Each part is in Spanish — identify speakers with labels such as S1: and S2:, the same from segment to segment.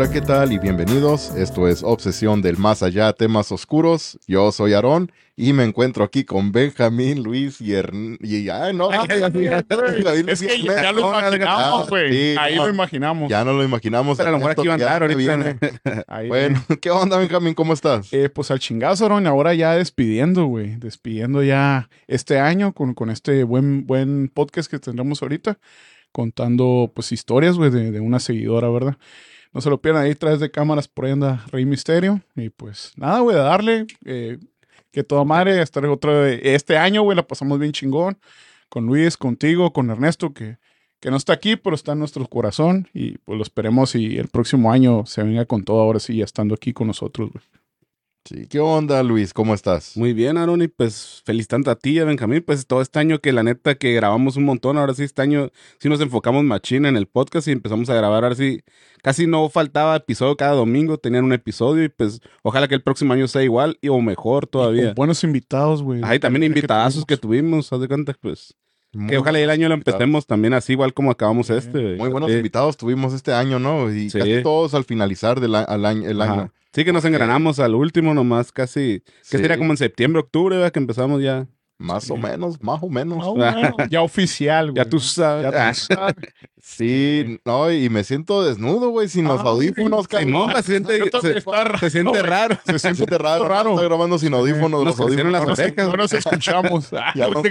S1: Hola, ¿qué tal? Y bienvenidos. Esto es Obsesión del Más Allá, temas oscuros. Yo soy Aarón y me encuentro aquí con Benjamín, Luis y Hern... Y, ay, no.
S2: es que ya lo imaginamos, güey.
S1: Sí,
S2: Ahí
S1: no,
S2: lo imaginamos.
S1: Ya no lo imaginamos.
S3: Pero a lo mejor aquí va a andar ahorita.
S2: Ahí,
S1: Bueno, ¿qué onda, Benjamín? ¿Cómo estás?
S2: Eh, pues al chingazo, Aaron, ahora ya despidiendo, güey. Despidiendo ya este año con, con este buen, buen podcast que tendremos ahorita. Contando, pues, historias, güey, de, de una seguidora, ¿verdad? No se lo pierdan ahí, través de cámaras, por ahí anda Rey Misterio. Y pues, nada, güey, a darle. eh, que toda madre, estar otro, este año, güey, la pasamos bien chingón. Con Luis, contigo, con Ernesto, que, que no está aquí, pero está en nuestro corazón. Y pues lo esperemos y el próximo año se venga con todo, ahora sí, ya estando aquí con nosotros, güey.
S1: Sí, ¿qué onda, Luis? ¿Cómo estás?
S3: Muy bien, Aaron, y pues feliz tanto a ti, a Benjamín, pues todo este año que la neta que grabamos un montón, ahora sí este año sí nos enfocamos machina en el podcast y empezamos a grabar, ahora sí casi no faltaba episodio cada domingo, tenían un episodio y pues ojalá que el próximo año sea igual y o mejor todavía.
S2: Con buenos invitados, güey.
S3: Hay también invitadazos que tuvimos, haz de cuenta, pues
S1: Muy
S3: que ojalá el año lo
S1: invitados.
S3: empecemos también así igual como acabamos
S2: Sí.
S3: este.
S1: Muy buenos invitados tuvimos este año, ¿no? Y
S3: Sí.
S1: casi todos al finalizar del al año, el
S3: Ajá.
S1: año.
S3: Sí que nos engranamos al último nomás casi, que
S1: Sí,
S3: sería como en septiembre, octubre, ¿verdad? que empezamos ya.
S1: Más o menos, más o menos.
S2: Ah, bueno, ya oficial, güey.
S3: Ya tú sabes.
S2: Ya tú
S3: Ah.
S2: sabes.
S1: Sí, no, y me siento desnudo, güey, sin los
S2: Ah,
S1: audífonos,
S3: Sí, no, se siente, se,
S2: está raro,
S3: se siente raro.
S1: Se siente raro.
S2: raro.
S1: Estoy grabando sin audífonos.
S3: Nos
S1: los
S3: crecieron las
S1: audífonos.
S2: No nos-
S3: orejas.
S2: No nos escuchamos. Ah,
S1: Ya no.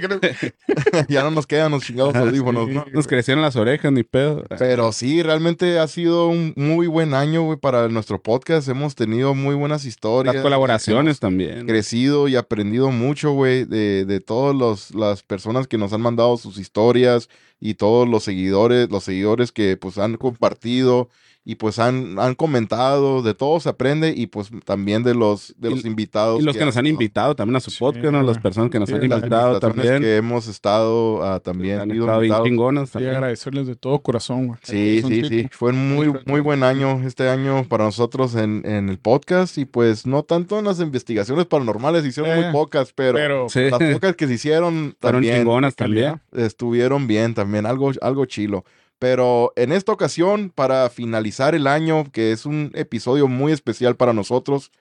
S1: ya nos quedan los chingados audífonos,
S2: sí.
S1: ¿no?
S3: Nos crecieron las orejas, ni pedo.
S1: Pero sí, realmente ha sido un muy buen año, güey, para nuestro podcast. Hemos tenido muy buenas historias.
S3: Las colaboraciones también.
S1: crecido y aprendido mucho, güey, de, de todas las personas que nos han mandado sus historias y todos los seguidores, los seguidores que pues han compartido y pues han, han comentado, de todo se aprende y pues también de los, de
S3: Y-
S1: los invitados.
S3: Y los que nos han invitado también a su
S2: Sí,
S3: podcast, ¿no? Las personas que nos
S2: Sí,
S3: han invitado también.
S1: que hemos estado ah, también.
S3: han estado bien chingonas
S2: Sí,
S3: también.
S2: agradecerles de todo corazón, güey.
S1: Sí, sí, sí. Fue un muy, muy buen año este año para nosotros en, en el podcast y pues no tanto en las investigaciones paranormales, hicieron
S2: Eh,
S1: muy pocas, pero,
S2: Pero,
S3: Sí.
S1: las pocas que se hicieron
S3: Fueron
S1: también
S3: chingonas también.
S1: estuvieron bien también, algo, algo chilo. Pero en esta ocasión, para finalizar el año, que es un episodio muy especial para nosotros,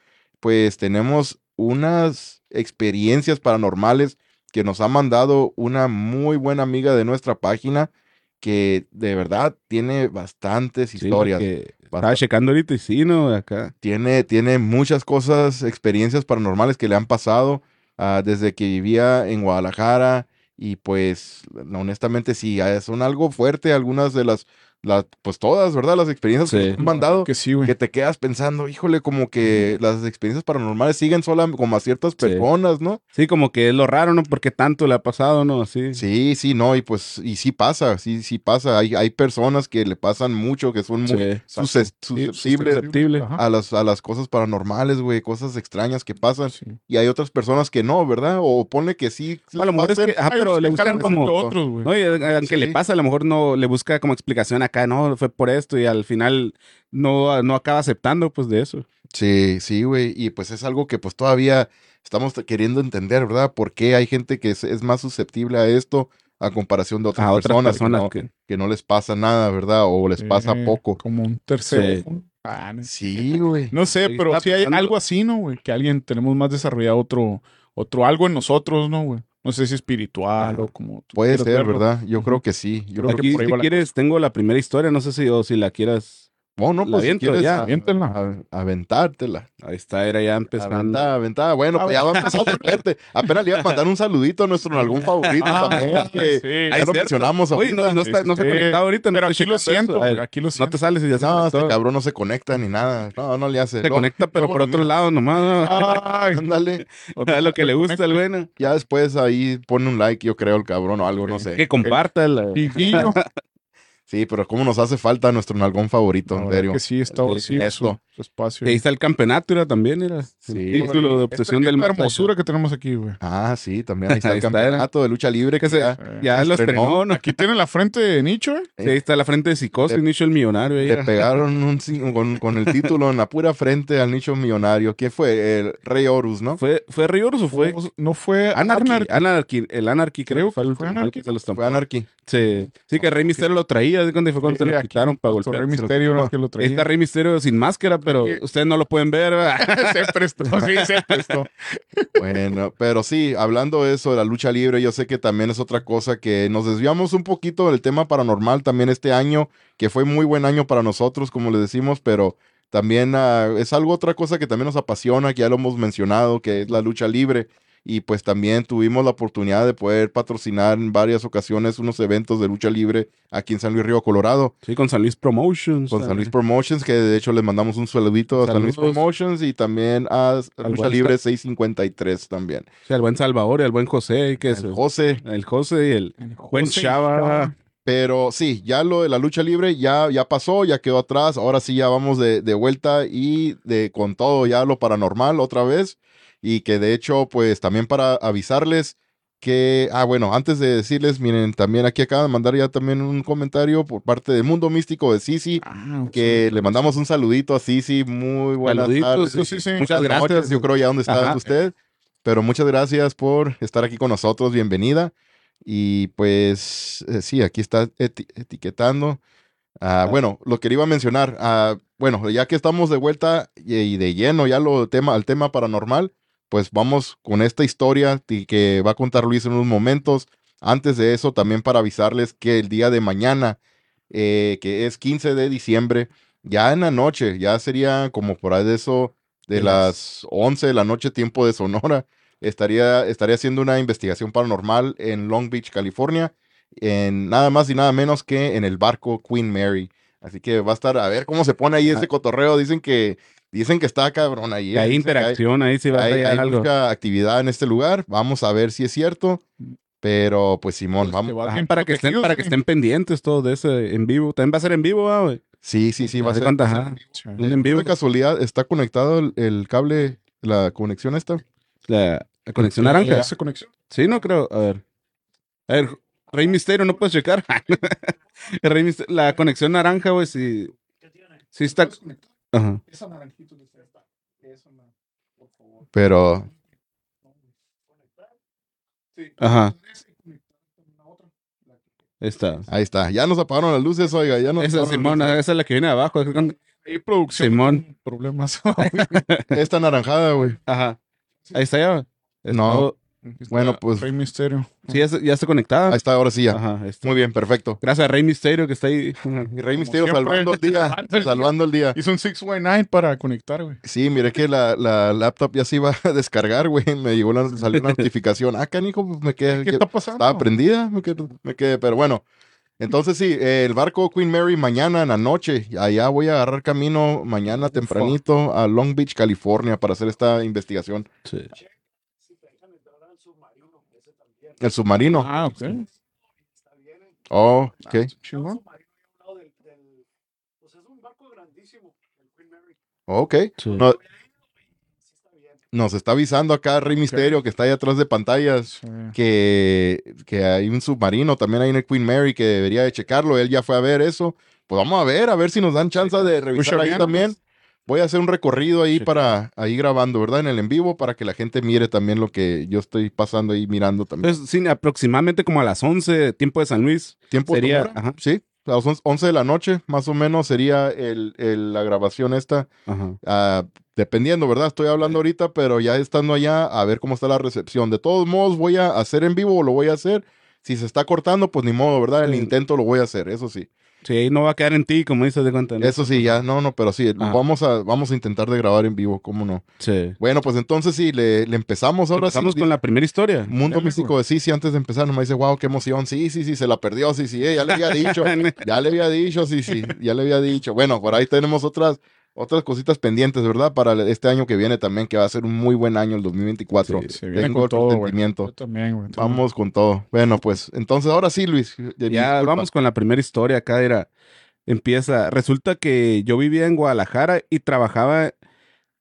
S1: pues tenemos unas experiencias paranormales que nos ha mandado una muy buena amiga de nuestra página que de verdad tiene bastantes
S3: Sí,
S1: historias.
S3: porque Estaba checando ahorita y sí, ¿no? Acá.
S1: Tiene, tiene muchas cosas, experiencias paranormales que le han pasado ah, desde que vivía en Guadalajara. Y pues, honestamente, sí, ah, son algo fuerte algunas de las, las pues todas, ¿verdad? Las experiencias que
S3: Sí.
S1: nos han mandado.
S2: que sí, güey.
S1: Que te quedas pensando, híjole, como que las experiencias paranormales siguen sola como a ciertas personas, ¿no?
S3: Sí, como que es lo raro, ¿no? Porque tanto le ha pasado, ¿no? Así.
S1: Sí, sí, no, y pues, y sí pasa, sí, sí pasa. Hay, hay personas que le pasan mucho, que son muy
S3: Sí.
S1: susceptibles
S3: susceptible.
S2: Ajá.
S1: a las, a las cosas paranormales, güey, cosas extrañas que pasan.
S2: Sí.
S1: Y hay otras personas que no, ¿verdad? O pone que sí.
S3: A lo mejor es que,
S2: Ay,
S3: pero le
S2: que
S3: buscan como,
S2: otros, güey.
S3: No, y aunque
S1: Sí.
S3: le pasa, a lo mejor no le busca como explicación acá, no, fue por esto y al final no, no acaba aceptando pues de eso.
S1: Sí, sí, güey. Y pues es algo que pues todavía estamos queriendo entender, ¿verdad? ¿Por qué hay gente que es, es más susceptible a esto a comparación de otras
S3: A otras
S1: personas,
S3: personas
S1: que, no,
S3: que-
S1: que no les pasa nada, ¿verdad? O les pasa
S2: Eh,
S1: poco.
S2: Como un tercero.
S3: Sí.
S2: Ah, no.
S1: Sí, güey.
S2: No sé, pero sí hay algo así, ¿no, güey? Que alguien tenemos más desarrollado otro, otro algo en nosotros, ¿no, güey? No sé si espiritual o como.
S1: Puede ser,
S2: verlo.
S1: ¿verdad? Yo creo que sí. Yo creo
S2: que por ahí
S3: si
S2: la
S3: quieres, tengo la primera historia, no sé si, o si la quieras.
S1: Bueno,
S3: La
S1: pues si quieres
S3: ya.
S1: a-
S2: Aviéntenla.
S1: a- aventártela.
S3: Ahí está, era ya empezando.
S1: Aventada, aventada. Bueno, pues ya va a empezar fuerte. Apenas le iba a mandar un saludito a nuestro algún favorito
S2: Ah,
S1: también. que
S2: sí.
S3: Ahí
S1: lo mencionamos
S3: Oye, no,
S1: ahorita.
S3: no está, no se conectado ahorita.
S2: Pero
S3: no
S2: aquí lo siento.
S3: A ver,
S2: aquí lo
S3: No
S2: siento.
S3: te sales y ya se
S1: No, este cabrón no se conecta ni nada. No, no le hace.
S3: Se
S1: No,
S3: conecta, pero por otro lado nomás.
S2: Ay,
S1: Ándale.
S3: A lo que le gusta el bueno.
S1: Ya después ahí pone un like, yo creo, el cabrón o algo, no sé.
S3: Que comparta.
S2: Chiquillo.
S1: Sí, pero cómo nos hace falta nuestro nalgón favorito, en serio.
S2: que sí, está
S3: sí,
S1: esto.
S2: Su espacio.
S3: Y ahí está el campeonato, era también, era
S1: Sí.
S3: el título de obsesión del
S2: esta hermosura que tenemos aquí, güey.
S1: Ah, sí, también ahí está
S3: Ahí
S1: el
S3: está,
S1: campeonato de lucha libre que se...
S2: Eh,
S3: Ya lo
S1: estrenó.
S3: estrenó, ¿no?
S2: Aquí tiene la frente de Nicho, eh.
S3: Sí, ahí está la frente de psicosis, Nicho el millonario. ahí
S1: Le
S3: era.
S1: pegaron un, con, con el título en la pura frente al nicho millonario. ¿Qué fue? El Rey Horus, ¿no?
S3: ¿Fue, ¿Fue Riorus o fue?
S2: No fue
S3: Anarchy,
S2: Anarchy.
S3: Anarchy, el Anarchy creo, fue, el
S2: fue Anarchy.
S3: se los.
S1: Fue Anarchy.
S3: Sí, sí, que Rey Misterio lo traía, ¿de cuándo fue cuando se lo quitaron para golpear?
S2: Rey Misterio que lo
S3: Ahí
S2: traía.
S3: está Rey Misterio sin máscara, pero
S2: Sí.
S3: ustedes no lo pueden ver.
S2: se prestó, sí, se prestó.
S1: Bueno, pero sí, hablando de eso, de la lucha libre, yo sé que también es otra cosa que nos desviamos un poquito del tema paranormal también este año, que fue muy buen año para nosotros, como les decimos, pero también ah, es algo otra cosa que también nos apasiona, que ya lo hemos mencionado, que es la lucha libre. Y pues también tuvimos la oportunidad de poder patrocinar en varias ocasiones unos eventos de lucha libre aquí en San Luis Río Colorado.
S3: Sí, con San Luis Promotions.
S1: Con San Luis Promotions, que de hecho les mandamos un saludito a San Luis. Promotions y también a
S3: Al
S1: Lucha Libre 653 también.
S3: Sí, al buen Salvador y al buen José, que es
S1: El José,
S3: el José y el buen
S2: José
S3: Chava.
S1: pero sí, ya lo de la lucha libre ya, ya pasó, ya quedó atrás, ahora sí ya vamos de, de vuelta y de con todo ya lo paranormal otra vez y que de hecho pues también para avisarles que, ah bueno, antes de decirles, miren, también aquí acaban de mandar ya también un comentario por parte del Mundo Místico de Sisi,
S2: Ah,
S1: que le mandamos un saludito a Sisi, muy buenas
S3: Saluditos,
S1: tardes.
S2: sí, sí.
S3: Muchas gracias.
S1: noches, yo creo ya donde está
S3: Ajá.
S1: usted. Pero muchas gracias por estar aquí con nosotros, bienvenida. Y pues eh, sí, aquí está eti- etiquetando. Ah, bueno, lo que iba a mencionar, ah, bueno, ya que estamos de vuelta y, y de lleno ya lo tema, al tema paranormal, pues vamos con esta historia que va a contar Luis en unos momentos. Antes de eso, también para avisarles que el día de mañana, eh, que es 15 de diciembre, ya en la noche, ya sería como por ahí de eso, de las 11 de la noche, tiempo de Sonora, estaría, estaría haciendo una investigación paranormal en Long Beach, California, en nada más y nada menos que en el barco Queen Mary. Así que va a estar, a ver cómo se pone ahí ese cotorreo. Dicen que, dicen que está cabrón ahí.
S3: Que hay interacción ahí, sí va a
S1: hay,
S3: estar
S1: hay
S3: algo.
S1: mucha actividad en este lugar. Vamos a ver si es cierto. Pero pues Simón,
S2: Pues,
S1: vamos.
S3: Ajá, para que estén,
S2: protegidos,
S3: para que
S2: sí.
S3: estén pendientes todo de ese en vivo. También va a ser en vivo, ah, güey.
S1: Sí, sí, sí, va a ser. va a en vivo.
S3: En vivo.
S1: De casualidad, ¿está conectado el, el cable, la conexión esta?
S3: La, la conexión
S2: ¿Le
S3: naranja.
S2: hace conexión?
S3: Sí, no creo. A ver. A ver, Rey Misterio, ¿no puedes checar? Rey Misterio- la conexión naranja, güey, sí. Sí está. Ajá.
S2: Esa naranjita que está. Esa na- por favor.
S1: Pero
S2: Sí.
S3: Ajá.
S2: Esa y conectar con la otra. La que-
S3: Ahí está.
S1: ahí está. Ya nos apagaron las luces, oiga. Ya nos
S3: Esa,
S1: apagaron
S3: Simón, esa es la que viene de abajo.
S2: Ahí producción.
S3: Simón.
S2: Problemas.
S1: Esta naranjada, güey.
S3: Ajá. Ahí está ya.
S1: No.
S3: Está-
S1: Bueno, pues-
S2: Rey Misterio.
S3: Sí, ya, está conectada.
S1: Ahí está, ahora sí ya.
S3: Ajá.
S1: Muy bien, perfecto.
S3: Gracias a Rey Misterio que está ahí.
S1: Rey Misterio
S2: siempre.
S1: salvando el día.
S2: Salvando el día. Hizo un 619 para conectar, güey.
S1: Sí, mire que la, la laptop ya se iba a descargar, güey. Me llegó la, salió una notificación. Ah, canijo, pues me quedé.
S2: ¿Qué está pasando?
S1: Estaba prendida, me quedé, me quedé, pero bueno. Entonces sí, eh, el barco Queen Mary mañana en la noche, allá voy a agarrar camino mañana tempranito a Long Beach, California para hacer esta investigación.
S3: Sí.
S1: El submarino.
S2: Ah, ok.
S1: Oh, ok.
S2: Chingón.
S1: Ok.
S3: Sí.
S1: No- nos está avisando acá Rey Misterio que está ahí atrás de pantallas
S2: Sí.
S1: que, que hay un submarino también ahí en el Queen Mary que debería de checarlo. Él ya fue a ver eso. Pues vamos a ver, a ver si nos dan chance de revisar ahí también. Voy a hacer un recorrido ahí
S3: Sí.
S1: para ahí grabando, ¿verdad? En el en vivo para que la gente mire también lo que yo estoy pasando ahí mirando también.
S3: Pues, sí, aproximadamente como a las 11, tiempo de San Luis.
S1: Tiempo
S3: sería-
S1: hora,
S3: ajá.
S1: Sí, a las 11 11 de la noche más o menos sería el, el- la grabación esta.
S3: Ajá.
S1: Ah, dependiendo, ¿verdad? Estoy hablando ahorita, pero ya estando allá, a ver cómo está la recepción. De todos modos, voy a hacer en vivo o lo voy a hacer. Si se está cortando, pues ni modo, ¿verdad? El
S3: Sí.
S1: intento lo voy a hacer, eso sí.
S3: Sí, ahí no va a quedar en ti, como dices de cuenta. ¿no?
S1: Eso sí, ya, no, no, pero sí,
S3: Ajá.
S1: vamos a, vamos a intentar de grabar en vivo, ¿cómo no?
S3: Sí.
S1: Bueno, pues entonces sí, le, le empezamos ahora
S3: Empezamos
S1: sí.
S3: con la primera historia.
S1: Mundo Místico de sí, sí, antes de empezar, nomás dice, wow, qué emoción. Sí, sí, sí, se la perdió, sí, sí, eh, ya le había dicho. Ya le había dicho, sí, sí, ya le había dicho. Bueno, por ahí tenemos otras, otras cositas pendientes, ¿verdad? Para este año que viene también, que va a ser un muy buen año, el 2024.
S3: Sí,
S2: Se viene
S1: Tengo
S2: con todo. Yo también, güey.
S1: Vamos con todo. Bueno, pues entonces ahora sí, Luis.
S3: ya vamos con la primera historia acá. Era, Empieza, resulta que yo vivía en Guadalajara y trabajaba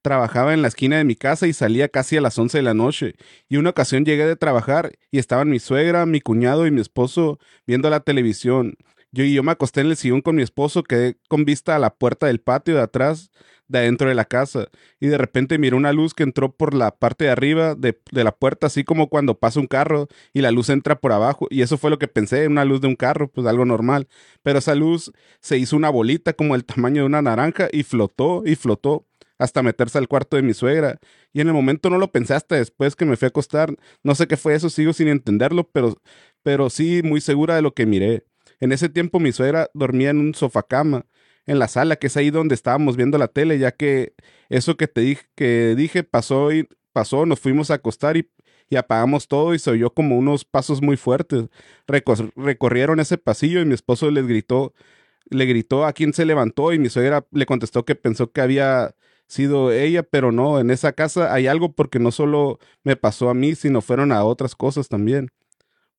S3: trabajaba en la esquina de mi casa y salía casi a las 11 de la noche. Y una ocasión llegué de trabajar y estaban mi suegra, mi cuñado y mi esposo viendo la televisión. Yo y yo me acosté en el sillón con mi esposo, quedé con vista a la puerta del patio de atrás, de adentro de la casa. Y de repente miré una luz que entró por la parte de arriba de, la puerta, así como cuando pasa un carro y la luz entra por abajo. Y eso fue lo que pensé, una luz de un carro, pues algo normal. Pero esa luz se hizo una bolita como el tamaño de una naranja y flotó y flotó hasta meterse al cuarto de mi suegra. Y en el momento no lo pensé hasta después que me fui a acostar. No sé qué fue eso, sigo sin entenderlo, pero, pero sí muy segura de lo que miré. En ese tiempo mi suegra dormía en un sofacama en la sala, que es ahí donde estábamos viendo la tele, ya que eso que te dije, que dije pasó y pasó, nos fuimos a acostar y, apagamos todo y se oyó como unos pasos muy fuertes. Recor- recorrieron ese pasillo y mi esposo les gritó, le gritó a quién se levantó y mi suegra le contestó que pensó que había sido ella, pero no, en esa casa hay algo porque no solo me pasó a mí, sino fueron a otras cosas también.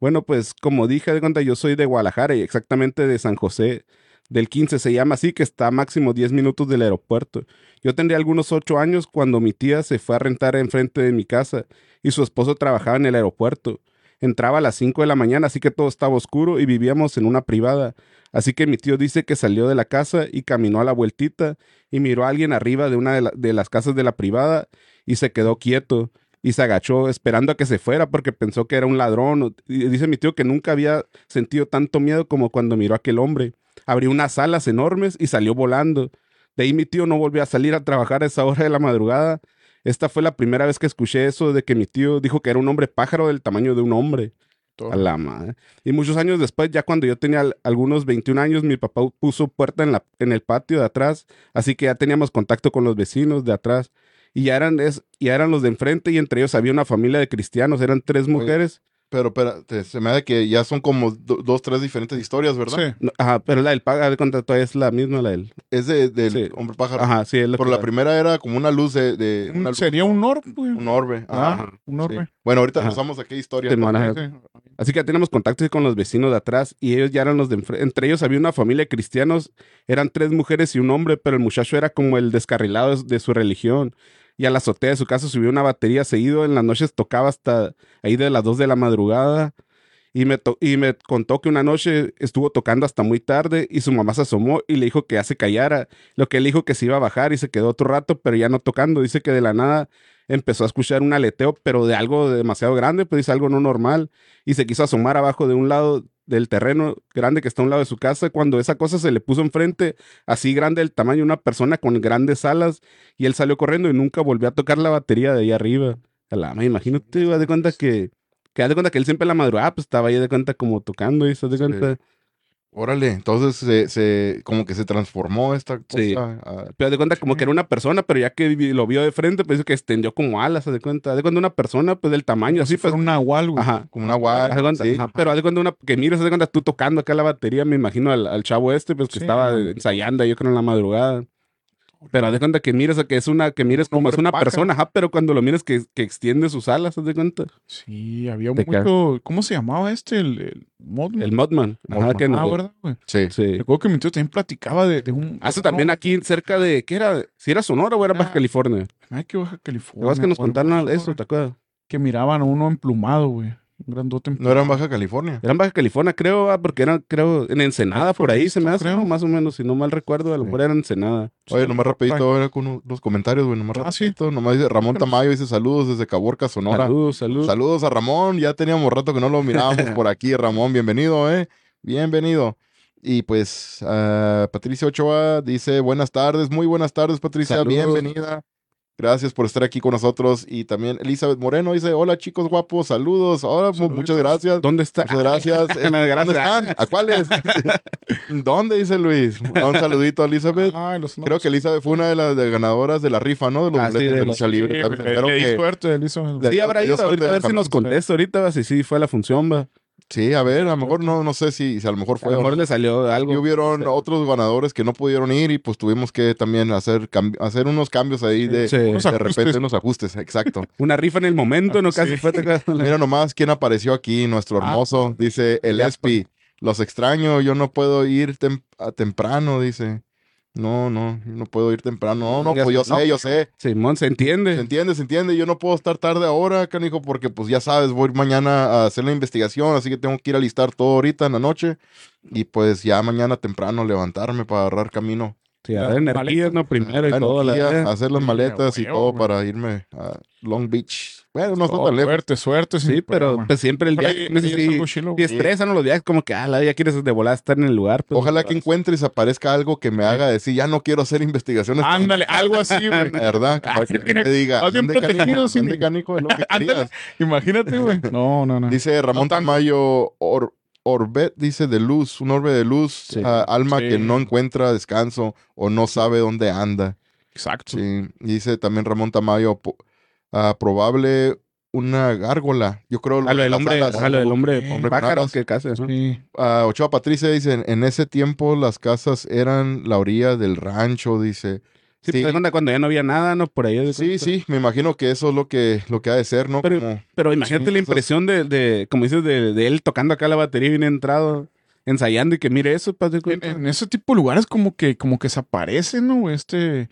S3: Bueno, pues como dije, de cuenta, yo soy de Guadalajara y exactamente de San José del 15, se llama así, que está a máximo 10 minutos del aeropuerto. Yo tendría algunos 8 años cuando mi tía se fue a rentar enfrente de mi casa y su esposo trabajaba en el aeropuerto. Entraba a las 5 de la mañana, así que todo estaba oscuro y vivíamos en una privada. Así que mi tío dice que salió de la casa y caminó a la vueltita y miró a alguien arriba de una de, de las casas de la privada y se quedó quieto y se agachó esperando a que se fuera porque pensó que era un ladrón. Y dice mi tío que nunca había sentido tanto miedo como cuando miró a aquel hombre. Abrió unas alas enormes y salió volando. De ahí mi tío no volvió a salir a trabajar a esa hora de la madrugada. Esta fue la primera vez que escuché eso de que mi tío dijo que era un hombre pájaro del tamaño de un hombre. A la madre. Y muchos años después, ya cuando yo tenía al- algunos 21 años, mi papá puso puerta en, la, en el patio de atrás, así que ya teníamos contacto con los vecinos de atrás. Y ya eran, es, ya eran los de enfrente y entre ellos había una familia de cristianos, eran tres mujeres.
S1: Pero, pero se me da que ya son como do- dos, tres diferentes historias, ¿verdad?
S2: Sí.
S3: No, Ajá, pero la del paga de es la misma, la del...
S1: Es de, del
S3: Sí.
S1: hombre pájaro.
S3: Ajá, sí, es
S1: Pero
S3: que-
S1: la primera era como una luz de... de una
S2: sería un orbe, güey.
S1: un orbe.
S2: Ah,
S1: Ajá.
S2: un
S1: Sí.
S2: orbe.
S1: Bueno, ahorita
S3: Ajá.
S1: nos vamos a qué historia.
S3: Así que ya teníamos contacto con los vecinos de atrás y ellos ya eran los de enfrente. Entre ellos había una familia de cristianos, eran tres mujeres y un hombre, pero el muchacho era como el descarrilado de, de su religión. Y a la azotea de su casa subió una batería seguido, en las noches tocaba hasta ahí de las 2 de la madrugada. Y me, y me contó que una noche estuvo tocando hasta muy tarde y su mamá se asomó y le dijo que ya se callara. Lo que él dijo que se iba a bajar y se quedó otro rato, pero ya no tocando. Dice que de la nada empezó a escuchar un aleteo, pero de algo demasiado grande, pues dice algo no normal. Y se quiso asomar abajo de un lado del terreno grande que está a un lado de su casa, cuando esa cosa se le puso enfrente, así grande el tamaño de una persona con grandes alas, y él salió corriendo y nunca volvió a tocar la batería de ahí arriba. A la madre, imagínate, haz de cuenta que, que de cuenta que él siempre la madrugada, pues estaba ahí de cuenta como tocando y se de cuenta.
S1: Órale, entonces se, se, como que se transformó esta cosa.
S3: Sí.
S1: a-
S3: Pero de cuenta como que era una persona, pero ya que lo vio de frente, pues que extendió como alas, de cuenta. De cuenta una persona, pues del tamaño, así, pues.
S2: un nahual, güey.
S3: Ajá.
S1: como una
S3: de cuenta,
S1: sí.
S3: ajá, pero de cuenta una, que mires, haz de cuenta tú tocando acá la batería, me imagino al, al chavo este, pues que
S2: Sí,
S3: estaba ensayando, yo creo en la madrugada. Pero haz de cuenta que mires que es una, que mires como es una persona, ajá, pero cuando lo mires que, que extiende sus alas, haz de cuenta.
S2: Sí, había mucho. ¿Cómo se llamaba este? El, el Mothman.
S3: El Modman. Ajá,
S2: Mothman.
S3: que
S2: Ah,
S3: no.
S2: ¿verdad, güey?
S1: Sí.
S3: Sí.
S2: Recuerdo que mi tío también platicaba de, de un.
S3: Hace también aquí cerca de, ¿qué era? Si era Sonora o era Baja
S2: Ah,
S3: California.
S2: Ay, que Baja
S3: ¿Te
S2: California.
S3: acuerdas que nos contaron eso? ¿Te acuerdas?
S2: Que miraban a uno emplumado, güey. Grandote
S1: No era en Baja California.
S3: Era en Baja California, creo, ah, porque eran, creo, en Ensenada, por ahí se me hace,
S2: creo.
S3: ¿no? más o menos, si no mal recuerdo, a lo
S1: Sí.
S3: mejor era Ensenada.
S1: Oye, nomás rapidito, era con unos, unos comentarios, güey, nomás
S2: Ah, sí.
S1: rapidito. Nomás dice Ramón Tamayo, dice saludos desde Caborca, Sonora.
S3: Saludos, saludos.
S1: Saludos a Ramón, ya teníamos rato que no lo mirábamos por aquí, Ramón, bienvenido, ¿eh? Bienvenido. Y pues ah, Patricia Ochoa dice buenas tardes, muy buenas tardes Patricia,
S3: Saludos.
S1: bienvenida. Gracias por estar aquí con nosotros. Y también Elizabeth Moreno dice, hola chicos guapos, saludos.
S2: Saluditos.
S1: muchas gracias.
S3: ¿Dónde está?
S1: Muchas gracias. Eh, ¿Dónde están? ¿A cuáles? ¿Dónde? Dice Luis. Un saludito a Elizabeth.
S2: Ay, los
S1: Creo que Elizabeth fue una de las de ganadoras de la rifa, ¿no? De los
S3: Ah, sí, de
S1: lucha libre.
S2: Sí,
S1: que-
S2: suerte.
S1: Le-
S3: Sí, habrá ido ahorita a ver si nos contesta ahorita, si sí fue a la función, va.
S1: Sí, a ver, a lo mejor no, no sé si, si a lo mejor
S3: A
S1: fue.
S3: lo
S1: o
S3: mejor le salió algo.
S1: Y hubieron
S3: Sí.
S1: otros ganadores que no pudieron ir y pues tuvimos que también hacer, cam- hacer unos cambios ahí de,
S3: Sí.
S2: Unos
S1: de repente unos ajustes, exacto.
S3: Una rifa en el momento, no
S2: Ah,
S3: casi
S2: sí.
S3: fue.
S1: Mira nomás quién apareció aquí, nuestro
S2: Ah,
S1: hermoso, dice el Espi. los extraño, yo no puedo ir tem- a temprano, dice. No, no, no puedo ir temprano. No, no, pues yo
S3: sé, no.
S1: sé, yo sé.
S3: Simón, se entiende.
S1: Se entiende, se entiende. Yo no puedo estar tarde ahora, canijo, porque pues ya sabes, voy mañana a hacer la investigación, así que tengo que ir a listar todo ahorita en la noche. Y pues ya mañana temprano levantarme para agarrar camino.
S3: Sí, a ver, energías, no primero y todo. La
S1: hacer las maletas y todo para irme a Long Beach. Bueno, no está
S2: Oh,
S1: tan lejos.
S2: suerte, suerte.
S3: Sí, pero
S2: problema.
S3: pues siempre el
S2: Pero
S3: viaje. no sé si, si estresan los viajes, como que, ah, la ya quieres de volar estar en el lugar. pues,
S1: Ojalá que encuentres, aparezca algo que me haga decir, ya no quiero hacer investigaciones.
S2: Ándale, algo así, güey.
S1: ¿Verdad? Para que te diga,
S2: más bien
S1: "Ande, canijo,
S2: protegido, sí,
S1: ande,
S2: mi-
S1: canijo, es lo que
S2: Ándale.
S1: querías".
S2: Imagínate, güey. No, no, no.
S1: Dice Ramón. Tamayo, Or- Orbet, dice de luz, un orbe de luz,
S3: Sí.
S1: ah, alma
S2: Sí.
S1: que no encuentra descanso o no sabe dónde anda.
S2: Exacto.
S1: Sí. Dice también Ramón Tamayo, po- ah, probable una gárgola. Yo creo
S3: A lo del hombre,
S1: alas.
S3: a lo del hombre,
S1: Pájaros.
S3: que casi, ¿no?
S2: Sí.
S1: Ah, Ochoa Patricia dice, en, en ese tiempo las casas eran la orilla del rancho, dice.
S3: Sí,
S1: Sí.
S3: pues, cuando ya no había nada, ¿no? Por ahí. de
S1: Sí,
S3: cuenta.
S1: sí, me imagino que eso es lo que, lo que ha de ser, ¿no?
S3: Pero-
S1: Como-
S3: Pero imagínate
S1: Sí,
S3: la impresión de, de, como dices, de, de él tocando acá la batería bien entrado, ensayando y que mire eso, pues,
S2: En, en ese tipo de lugares como que, como que se aparece, ¿no? Este,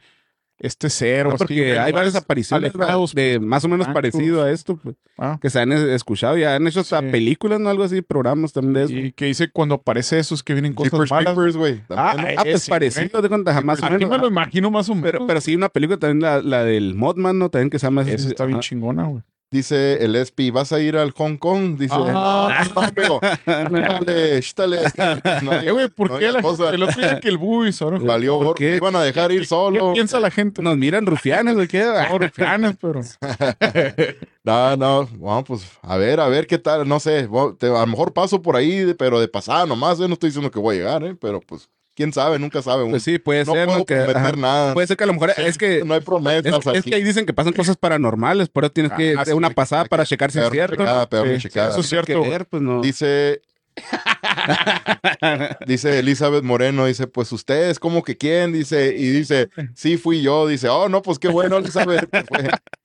S2: este cero.
S3: Ah, porque hay varias apariciones de más o menos
S2: blancos.
S3: parecido a esto, pues,
S2: Ah,
S3: que se han eh, escuchado y han hecho hasta
S2: Sí.
S3: películas, ¿no? Algo así, programas también de eso.
S2: y que dice cuando aparece eso es que vienen cosas
S1: Jeepers
S2: malas.
S1: Güey.
S3: Ah,
S1: ¿no?
S3: ah, pues parecido, de cuenta, más o
S2: Aquí
S3: menos.
S2: me lo imagino más o menos.
S3: Pero, pero sí, una película también, la, la del Modman, ¿no? También que se llama.
S2: Esa está bien chingona, güey.
S1: Dice el Espi, ¿vas a ir al Hong Kong? Dice,
S2: Ah.
S1: no, amigo, dale, chítale. No,
S2: Eh, güey, ¿por
S1: no
S2: qué la,
S1: cosa.
S2: el otro día que el Buis, ahora
S1: Valió,
S3: ¿Por qué?
S1: iban a dejar ir
S2: ¿Qué
S1: solo.
S2: piensa la gente?
S3: Nos miran rufianes, güey, ¿qué?
S2: No, rufianes, pero.
S1: No, no, vamos, pues, a ver, a ver qué tal, no sé, bueno, te- a lo mejor paso por ahí, de- pero de pasada nomás, eh, no estoy diciendo que voy a llegar, eh, pero pues, quién sabe, nunca sabe.
S3: Pues sí, puede
S1: no
S3: ser,
S1: puedo
S3: ¿no? Que, ajá.
S1: nada,
S3: Puede ser que a lo mejor es que
S1: no hay promesas
S3: Es, que ahí dicen que pasan cosas paranormales, por eso tienes que
S2: Ah,
S3: hacer una
S2: que-
S3: pasada para
S1: que
S3: checar si es cierto.
S1: checada, pegarle
S2: Sí,
S1: checada.
S2: eso es cierto.
S3: ver, pues no.
S1: Dice, dice Elizabeth Moreno, dice, pues ustedes, como que quién, dice, y dice, sí fui yo, dice, oh, no, pues qué bueno, Elizabeth,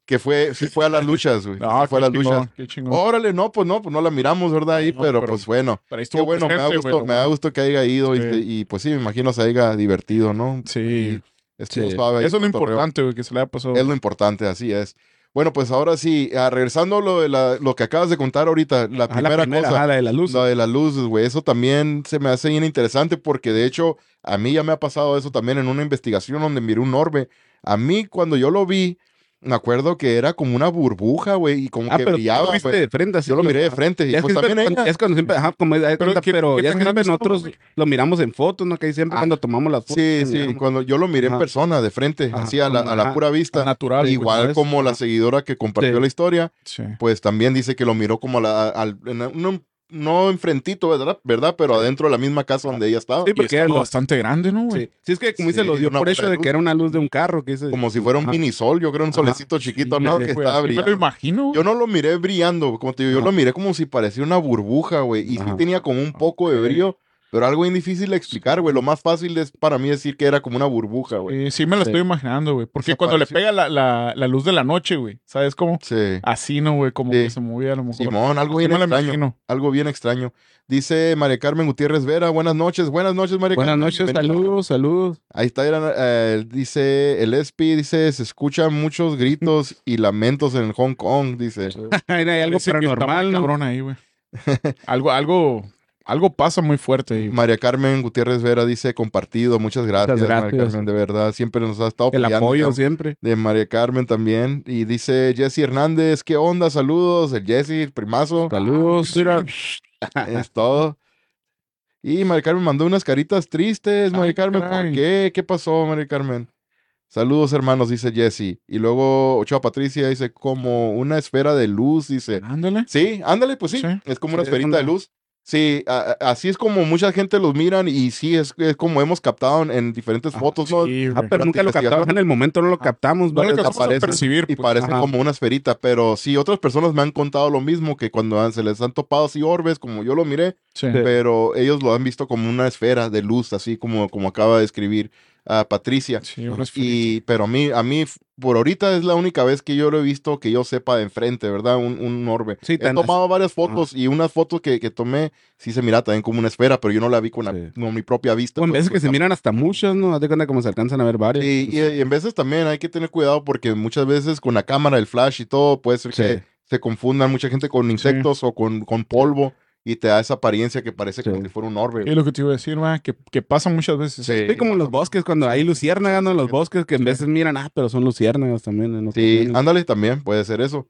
S1: que fue, sí fue a las luchas, güey,
S2: No,
S1: sí fue a las luchas.
S2: chingón, qué chingón.
S1: Órale, no, pues no, pues no la miramos, ¿verdad? Ahí,
S2: No,
S1: pero,
S2: pero-
S1: pues bueno,
S2: Pero ahí
S1: qué bueno, me da gusto, me da gusto que haya ido y,
S2: Sí.
S1: y, pues sí, me imagino se haya divertido, ¿no?
S2: Sí.
S1: Suave
S2: Eso es lo importante, güey, que se le haya pasado.
S1: Es lo importante, así es. Bueno, pues ahora sí, ah, regresando a lo, de la, lo que acabas de contar ahorita, la
S3: Ajá,
S1: primera,
S3: la primera,
S1: cosa,
S3: ajá, la de la luz.
S1: lo de las luces, güey, eso también se me hace bien interesante porque de hecho a mí ya me ha pasado eso también en una investigación donde miré un orbe. A mí cuando yo lo vi, me acuerdo que era como una burbuja, güey, y como
S3: ah,
S1: que
S3: pero tú
S1: brillaba,
S3: lo viste
S1: güey.
S3: de frente, así.
S1: Yo lo miré de frente y
S3: Ya es,
S1: pues
S3: que
S1: también
S3: siempre-
S1: ella.
S3: es cuando siempre, ajá, como es,
S2: Pero
S3: pero,
S2: ¿qué-
S3: pero
S2: qué
S3: ya que siempre nosotros lo miramos en fotos, ¿no? Que ahí siempre
S1: Ah,
S3: cuando tomamos las fotos.
S1: Sí, sí,
S3: miramos.
S1: cuando yo lo miré en persona, de frente,
S3: Ajá,
S1: así a la, a la pura vista.
S2: natural.
S1: Igual como la seguidora que compartió
S3: Sí.
S1: la historia,
S2: Sí.
S1: pues también dice que lo miró como a la, al, en un- no enfrentito, ¿verdad? ¿verdad? Pero adentro de la misma casa donde ella estaba.
S3: Sí, porque era
S2: bastante grande, ¿no, güey?
S3: Sí. Sí, es que como dice,
S1: Sí,
S3: lo dio
S1: una
S3: por hecho de que era una luz de un carro, que dice.
S1: Como si fuera un
S3: Ajá.
S1: mini sol, yo creo un
S3: Ajá.
S1: solecito chiquito,
S2: Sí,
S1: ¿no? Que estaba
S2: así me
S1: brillando.
S2: lo imagino.
S1: Yo no lo miré brillando, como te digo, yo
S3: Ajá.
S1: lo miré como si parecía una burbuja, güey. Y sí tenía como un poco de brillo, pero algo bien difícil de explicar, güey. Lo más fácil es para mí decir que era como una burbuja, güey.
S2: Eh, sí, me lo
S3: Sí.
S2: estoy imaginando, güey. Porque cuando le pega la, la, la luz de la noche, güey. ¿Sabes cómo?
S1: Sí.
S2: Así, ¿no, güey? Como
S1: Sí.
S2: que se movía a lo mejor.
S1: Simón, algo bien extraño. Algo bien extraño. Dice María Carmen Gutiérrez Vera, buenas noches, buenas noches, María
S3: Buenas
S1: Carmen.
S3: noches,
S1: Bienvenida.
S3: saludos, saludos.
S1: Ahí está, era, eh, dice el Espi, dice, se escuchan muchos gritos y lamentos en Hong Kong, dice.
S3: Hay algo paranormal, ¿no?
S2: cabrón ahí, güey. algo, algo, algo pasa muy fuerte.
S1: María Carmen Gutiérrez Vera dice, compartido, muchas gracias,
S3: Muchas
S1: María. Carmen, de verdad, siempre nos ha estado
S3: El
S1: apoyando,
S3: apoyo siempre.
S1: de María Carmen también. Y dice Jesse Hernández, ¿qué onda? Saludos, el Jesse, el primazo,
S3: Saludos.
S2: Mira,
S1: es todo. Y María Carmen mandó unas caritas tristes, María
S2: Ay,
S1: Carmen, ¿por qué? ¿Qué pasó, María Carmen? Saludos, hermanos, dice Jesse. Y luego Ochoa Patricia dice, como una esfera de luz, dice.
S2: ándale.
S1: Sí, ándale, pues sí.
S2: Sí.
S1: Es como una
S3: Sí,
S1: esferita de luz. Sí, a- así es como mucha gente los miran y sí, es, es como hemos captado en, en diferentes
S3: Ah,
S1: fotos, ¿no?
S2: Sí,
S3: Ah, pero nunca lo captamos en el momento, no lo captamos.
S2: No lo
S3: ¿verdad?
S2: alcanzamos a
S1: aparece
S2: percibir.
S1: Y
S2: pues.
S1: parece
S3: Ajá.
S1: como una esferita, pero sí, otras personas me han contado lo mismo, que cuando han- se les han topado así orbes, como yo lo miré,
S2: Sí.
S1: pero ellos lo han visto como una esfera de luz, así como, como acaba de escribir a Patricia.
S2: Sí.
S1: Y, pero a mí, a mí, por ahorita es la única vez que yo lo he visto que yo sepa de enfrente, ¿verdad? Un, un orbe.
S3: Sí,
S1: he tomado varias fotos y unas fotos que, que tomé, sí se mira también como una esfera, pero yo no la vi con, la-
S3: Sí.
S1: con mi propia vista.
S3: O en
S1: pues,
S3: veces que
S1: pues,
S3: se miran hasta muchas, ¿no? Haz de cuenta como se alcanzan a ver varias.
S1: Sí, y, y en veces también hay que tener cuidado porque muchas veces con la cámara, el flash y todo, puede ser
S3: Sí.
S1: que se confundan mucha gente con insectos o con, con polvo y te da esa apariencia que parece como si fuera un orbe.
S2: Es lo que te iba a decir, va, que, que pasa muchas veces.
S1: Sí.
S3: Sí, como en los bosques, cuando hay luciérnagas, ¿no? En los bosques que en veces miran, ah, pero son luciérnagas también. En
S1: Sí, ándale, también puede ser eso.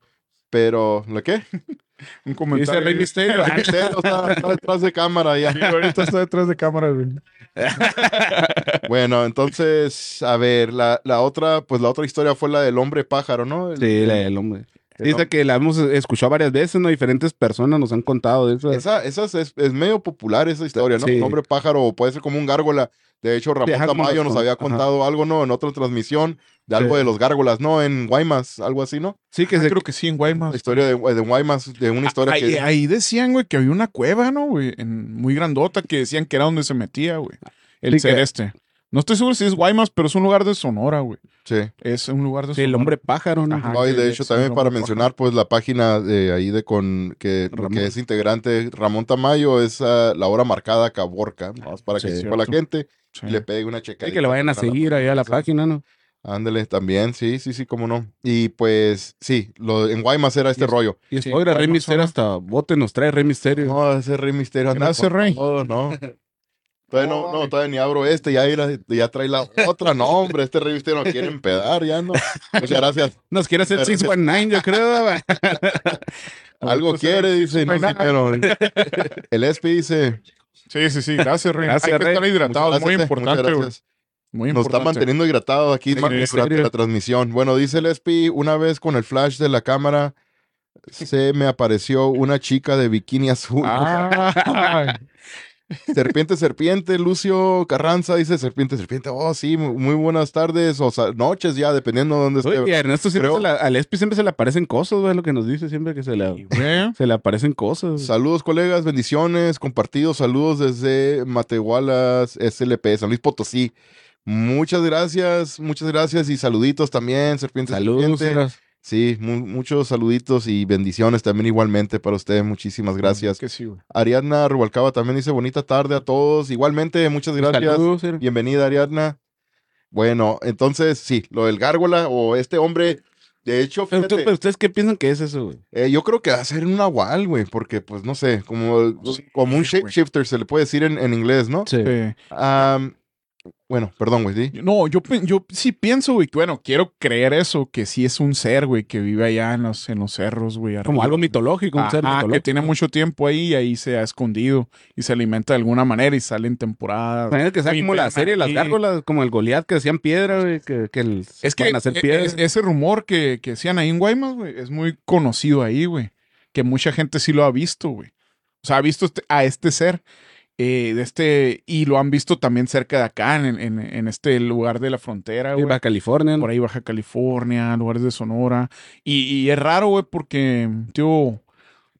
S1: Pero, ¿lo qué?
S2: Un
S3: Dice
S2: comentario.
S3: Rey Misterio.
S1: El misterio está, está detrás de cámara ya.
S2: Sí, ahorita está detrás de cámara, güey.
S1: Bueno, entonces, a ver, la, la otra, pues la otra historia fue la del hombre pájaro, ¿no? El-
S3: Sí, la del hombre. Dice que la hemos escuchado varias veces, ¿no? Diferentes personas nos han contado de eso.
S1: Esa, esa es, es medio popular esa historia, ¿no?
S3: Sí.
S1: Un hombre pájaro puede ser como un gárgola. De hecho, Ramón
S3: como
S1: Tamayo nos había
S3: ajá.
S1: contado algo, ¿no? En otra transmisión de algo
S3: Sí.
S1: de los gárgolas, ¿no? En Guaymas, algo así, ¿no?
S3: Sí, que
S2: Ah,
S3: se...
S2: creo que sí, en
S1: La
S2: Guaymas.
S1: historia de, de Guaymas, de una historia
S2: ahí,
S1: que...
S2: ahí decían, güey, que había una cueva, ¿no, güey? En- Muy grandota, que decían que era donde se metía, güey. El
S3: Sí,
S2: ser
S3: que-
S2: este. No estoy seguro si es Guaymas, pero es un lugar de Sonora, güey.
S1: Sí.
S2: Es un lugar de
S3: Sí, el
S2: Sonora.
S3: hombre pájaro, ¿no?
S2: Ajá.
S1: No, y
S2: que
S1: de hecho también para mencionar pues la página de ahí de con que, que es integrante Ramón Tamayo es ah, la hora marcada Caborca, ¿no? Es para que
S3: Sí,
S1: sepa la gente
S2: Sí.
S1: y le pegue una checa.
S3: Sí, que le vayan a seguir ahí a la página, ¿no?
S1: Ándale, también, sí, sí, sí, cómo no. Y pues, sí, lo, en Guaymas era este
S3: Y es-
S1: rollo.
S3: Y es,
S2: Sí,
S3: oiga, Rey Misterio hasta bote nos trae Rey Misterio.
S1: No, ese Rey Misterio anda
S2: Gracias,
S1: con
S2: Rey.
S1: todo, no. Todavía no, no, todavía ni abro este, ya, era- ya trae la otra. No, hombre, este Misterio no quiere empedar, ya no. Muchas gracias.
S3: Nos quiere hacer
S1: Gracias.
S3: 619, yo creo.
S1: Algo quiere, dice. No,
S2: se-
S1: sí, pero el ESPI dice.
S2: Sí, sí, sí. Gracias, Rey.
S3: Gracias,
S2: Hay que
S3: Rey.
S2: estar hidratados. Muy importante,
S1: muchas
S2: güey.
S1: gracias.
S2: Muy
S1: Nos está
S2: importante.
S1: manteniendo hidratados aquí durante la transmisión. Bueno, dice el ESPI, una vez con el flash de la cámara se me apareció una chica de bikini azul.
S2: Ah,
S1: Serpiente, serpiente, Lucio Carranza dice serpiente, serpiente. Oh, sí, mu- muy buenas tardes o noches ya, dependiendo de dónde esté.
S3: Oye, y a Ernesto siempre
S1: Creo-
S3: se la- siempre se le aparecen cosas, güey, lo que nos dice siempre que se le, se le aparecen cosas.
S1: Saludos, colegas, bendiciones, compartidos, saludos desde Matehualas, SLP, San Luis Potosí. Muchas gracias, muchas gracias y saluditos también, serpiente,
S3: Saludos.
S1: serpiente. Sí, mu- muchos saluditos y bendiciones también igualmente para usted. Muchísimas gracias.
S2: Que sí.
S1: Ariadna Rubalcaba también dice bonita tarde a todos. Igualmente, muchas gracias.
S3: Saludos.
S1: Bienvenida, Ariadna. Bueno, entonces sí, lo del gárgola o este hombre, de hecho,
S3: Pero, tú-
S1: fíjate,
S3: pero ustedes qué piensan que es eso, güey?
S1: eh, yo creo que va a ser un nahual, güey, porque pues no sé, como,
S2: Sí,
S1: como un shapeshifter se le puede decir en, en inglés, ¿no?
S3: Sí.
S2: Sí.
S1: Bueno, perdón, güey, ¿sí?
S2: No, yo, yo sí pienso, güey, que bueno, quiero creer eso, que sí es un ser, güey, que vive allá en los, en los cerros, güey.
S3: Como algo mitológico, un ser
S2: Ajá, que
S3: mitológico.
S2: tiene mucho tiempo ahí y ahí se ha escondido y se alimenta de alguna manera y sale en temporada.
S3: Imagínate que sea como la serie de las gárgolas, como el Goliath que hacían piedra, güey, que, que el-
S2: Es que
S3: hacer piedra.
S2: es- ese rumor que, que hacían ahí en Guaymas, güey, es muy conocido ahí, güey. Que mucha gente sí lo ha visto, güey. O sea, ha visto este- a este ser. Eh, de este, y lo han visto también cerca de acá, en, en- en este lugar de la frontera,
S3: Sí,
S2: güey.
S3: Baja California. ¿no?
S2: Por ahí Baja California, lugares de Sonora. Y, y es raro, güey, porque tío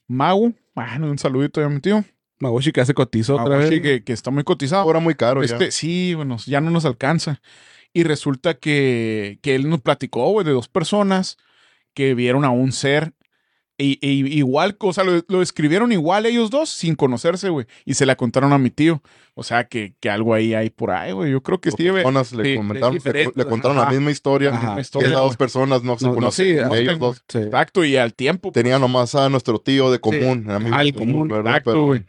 S2: Mago, bueno, un saludito a mi tío.
S3: Magoshi que hace cotizo otra
S2: Mago,
S3: vez.
S2: sí, que, que está muy cotizado.
S1: Ahora muy caro ya.
S2: Este, sí, bueno, ya no nos alcanza. Y resulta que, que él nos platicó, güey, de dos personas que vieron a un ser. Y, y- igual, o sea, lo, lo escribieron igual ellos dos, sin conocerse, güey. Y se la contaron a mi tío. O sea, que, que algo ahí hay por ahí, güey. Yo creo que sí, güey.
S1: personas le,
S2: sí,
S1: comentaron, le, contaron la misma historia.
S3: Ajá.
S1: Que
S2: Historia,
S1: esas dos personas no se
S3: No, no, sí,
S1: ellos
S2: tengo-
S1: dos.
S3: Sí.
S2: Exacto, y al tiempo.
S1: Tenían nomás a nuestro tío de común. amigo de
S3: común,
S1: ¿verdad?
S2: Exacto,
S1: Pero-
S2: güey.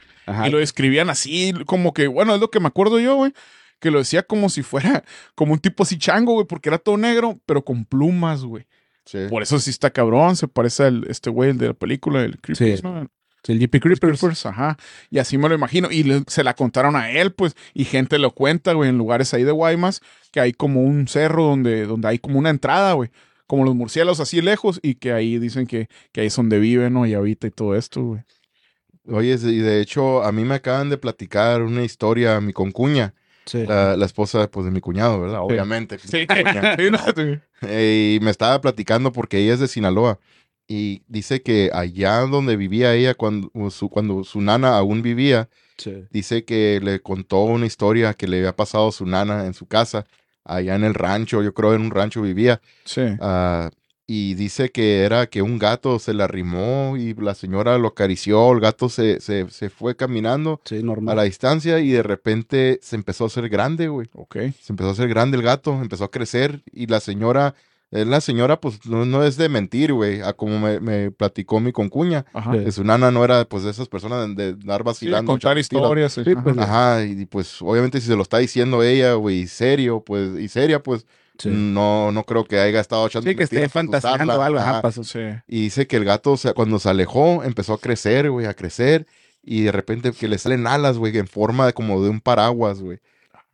S2: Y lo describían así, como que, bueno, es lo que me acuerdo yo, güey. Que lo decía como si fuera como un tipo así chango, güey, porque era todo negro, pero con plumas, güey.
S1: Sí.
S2: Por eso sí está cabrón, se parece al este güey el de la película, el Creepers,
S3: Sí.
S2: ¿no?
S3: Sí, el JP Creepers.
S2: Creepers, ajá. Y así me lo imagino. Y le- se la contaron a él, pues, y gente lo cuenta, güey, en lugares ahí de Guaymas, que hay como un cerro donde, donde hay como una entrada, güey. Como los murciélagos así lejos, y que ahí dicen que, que ahí es donde viven, ¿no? Y habita y todo esto, güey.
S1: Oye, y de hecho, a mí me acaban de platicar una historia, mi concuña,
S3: Sí.
S1: la, la esposa pues, de mi cuñado, ¿verdad? Obviamente.
S2: Sí. Sí.
S1: Eh, y me estaba platicando porque ella es de Sinaloa y dice que allá donde vivía ella cuando su, cuando su nana aún vivía,
S3: Sí.
S1: dice que le contó una historia que le había pasado a su nana en su casa allá en el rancho, yo creo en un rancho vivía.
S2: Sí.
S1: ah, y dice que era que un gato se le arrimó y la señora lo acarició, el gato se, se, se fue caminando
S3: Sí,
S1: a la distancia y de repente se empezó a hacer grande, güey.
S2: Ok.
S1: Se empezó a hacer grande el gato, empezó a crecer y la señora, eh, la señora pues no, no es de mentir, güey, a como me, me platicó mi concuña,
S2: Ajá.
S3: Sí.
S1: que su nana no era pues de esas personas de, de dar
S2: Sí,
S1: vacilando.
S2: contar historias.
S3: Sí,
S2: ajá.
S3: pues,
S1: Ajá, y pues obviamente si se lo está diciendo ella, güey, serio, pues, y seria, pues,
S3: Sí.
S1: no, no creo que haya estado echando
S3: Sí, que esté fantaseando algo. Ajá,
S1: Ajá.
S3: pasó.
S2: Sí.
S1: Y dice que el gato, o sea, cuando se alejó, empezó a crecer, güey, a crecer. Y de repente que le salen alas, güey, en forma de como de un paraguas, güey.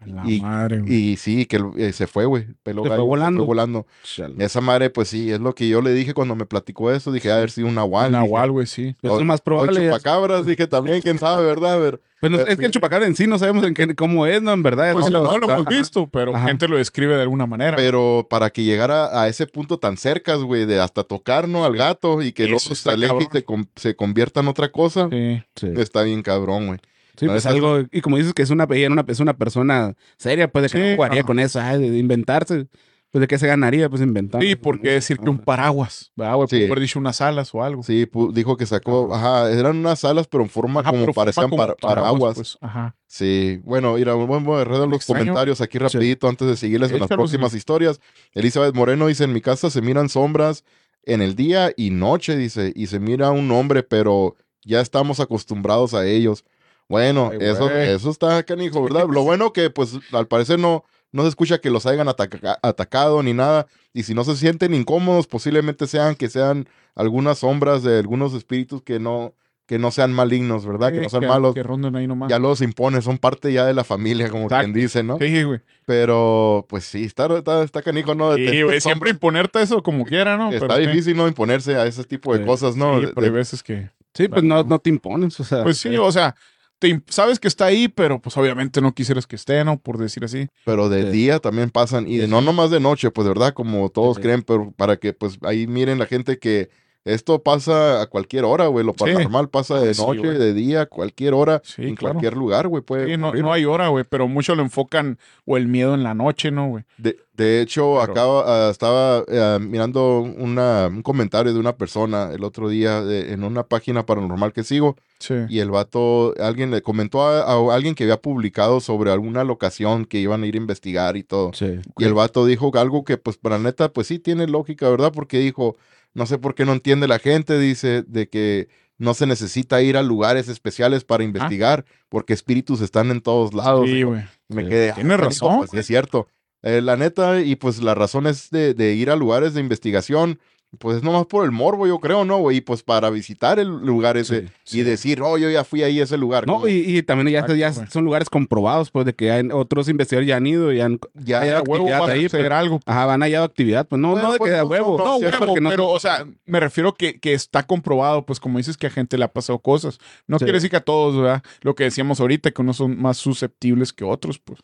S2: La
S1: Y-
S2: madre, güey.
S1: Y sí, que eh, se fue, güey. Pelo
S3: Se fue volando.
S1: volando.
S3: Chale.
S1: Esa madre, pues sí, es lo que yo le dije cuando me platicó eso. Dije, a ver si un nahual.
S2: Nahual, güey, sí.
S3: Eso es más probable.
S1: chupacabras, dije también, quién sabe, ¿verdad? A ver,
S3: Pues no- es que el chupacabra en sí no sabemos en qué, cómo es, ¿no? En verdad.
S2: Pues
S3: no,
S2: no, lo hemos visto, pero
S3: Ajá.
S2: gente lo describe de alguna manera.
S1: pero para que llegara a ese punto tan cerca, güey, de hasta tocarnos al gato y que
S2: está
S1: se aleje y se, se convierta en otra cosa,
S2: Sí.
S3: Sí.
S1: está bien cabrón, güey.
S3: Sí,
S1: No,
S3: pues
S1: es
S3: algo, y como dices que es una, una, es una persona seria, pues de que
S2: Sí,
S3: no jugaría
S2: ajá.
S3: con eso, ay, de inventarse, pues de qué se ganaría, pues inventar.
S2: Sí, ¿por qué decir que un paraguas? ¿Verdad, güey?
S1: Sí.
S2: Pudo haber dicho unas alas o algo.
S1: Sí, dijo que sacó, ajá, eran unas alas, pero en forma
S2: Ajá,
S1: como parecían para, paraguas.
S2: pues. Ajá.
S1: Sí, bueno, mira, vamos a los
S2: Extraño.
S1: comentarios aquí rapidito antes de seguirles en las próximas historias. Elizabeth Moreno dice, en mi casa se miran sombras en el día y noche, dice, y se mira un hombre, pero ya estamos acostumbrados a ellos. Bueno,
S2: Ay,
S1: eso, eso está canijo, ¿verdad? Lo bueno que, pues, al parecer no, no se escucha que los hayan ataca- atacado ni nada. Y si no se sienten incómodos, posiblemente sean que sean algunas sombras de algunos espíritus que no, que no sean malignos, ¿verdad? que no sean malos.
S2: Que ronden ahí nomás.
S1: Ya los impone, son parte ya de la familia, como
S2: Exacto.
S1: quien dice, ¿no?
S2: Sí, güey.
S1: Pero, pues sí, está, está, está canijo, ¿no? De-
S2: Sí, güey. Siempre imponerte eso como quiera, ¿no?
S1: Está
S2: Pero sí.
S1: difícil, ¿no? Imponerse a ese tipo de
S3: Sí,
S1: cosas, ¿no?
S2: Sí,
S1: De-
S2: pero hay veces que...
S3: Sí, pues no, no te impones, o sea.
S2: Pues sí, o sea, te sabes que está ahí, pero pues obviamente no quisieras que esté, ¿no? Por decir así.
S1: pero de
S3: Sí.
S1: día también pasan, y
S3: Sí,
S1: no nomás de noche, pues de verdad, como todos
S3: Sí.
S1: creen, pero para que pues ahí miren la gente que esto pasa a cualquier hora, güey. Lo
S2: Sí.
S1: paranormal pasa de noche, de día, cualquier hora,
S2: Sí,
S1: en
S2: claro.
S1: cualquier lugar, güey. Puede
S2: no, no hay hora, güey, pero mucho lo enfocan o el miedo en la noche, ¿no, güey?
S1: De, de hecho,
S2: Pero-
S1: acaba, ah, estaba ah, mirando una, un comentario de una persona el otro día de- en una página paranormal que sigo
S2: Sí.
S1: y el vato, alguien le comentó a, a alguien que había publicado sobre alguna locación que iban a ir a investigar y todo.
S3: Sí.
S1: Y el vato dijo algo que, pues, para neta, pues sí tiene lógica, ¿verdad? Porque dijo, no sé por qué no entiende la gente, dice, de que no se necesita ir a lugares especiales para investigar, porque espíritus están en todos lados.
S2: Sí, güey.
S1: me
S3: Sí.
S1: quedé.
S2: Tiene
S1: "Ah,
S2: razón,
S1: Pues, es cierto. Eh, la neta, y pues la razón es de, de ir a lugares de investigación, pues es nomás por el morbo, yo creo, ¿no, güey? Y pues para visitar el lugar ese
S3: Sí,
S1: y
S2: sí.
S1: decir, oh, yo ya fui ahí a ese lugar.
S3: No, y, y también ya, ya son lugares comprobados, pues, de que hay otros investigadores ya han ido y han,
S1: ya,
S2: A huevo
S3: actividad ahí, pues.
S2: algo.
S3: ajá, han hallado actividad, pues no,
S1: Bueno,
S3: no de
S1: pues,
S3: que a
S1: no,
S3: huevo.
S1: no,
S2: huevo,
S3: no-
S2: pero, o sea, me refiero que, que está comprobado, pues como dices que a gente le ha pasado cosas. No
S3: Sí.
S2: quiere decir que a todos, ¿verdad? Lo que decíamos ahorita, que unos son más susceptibles que otros, pues.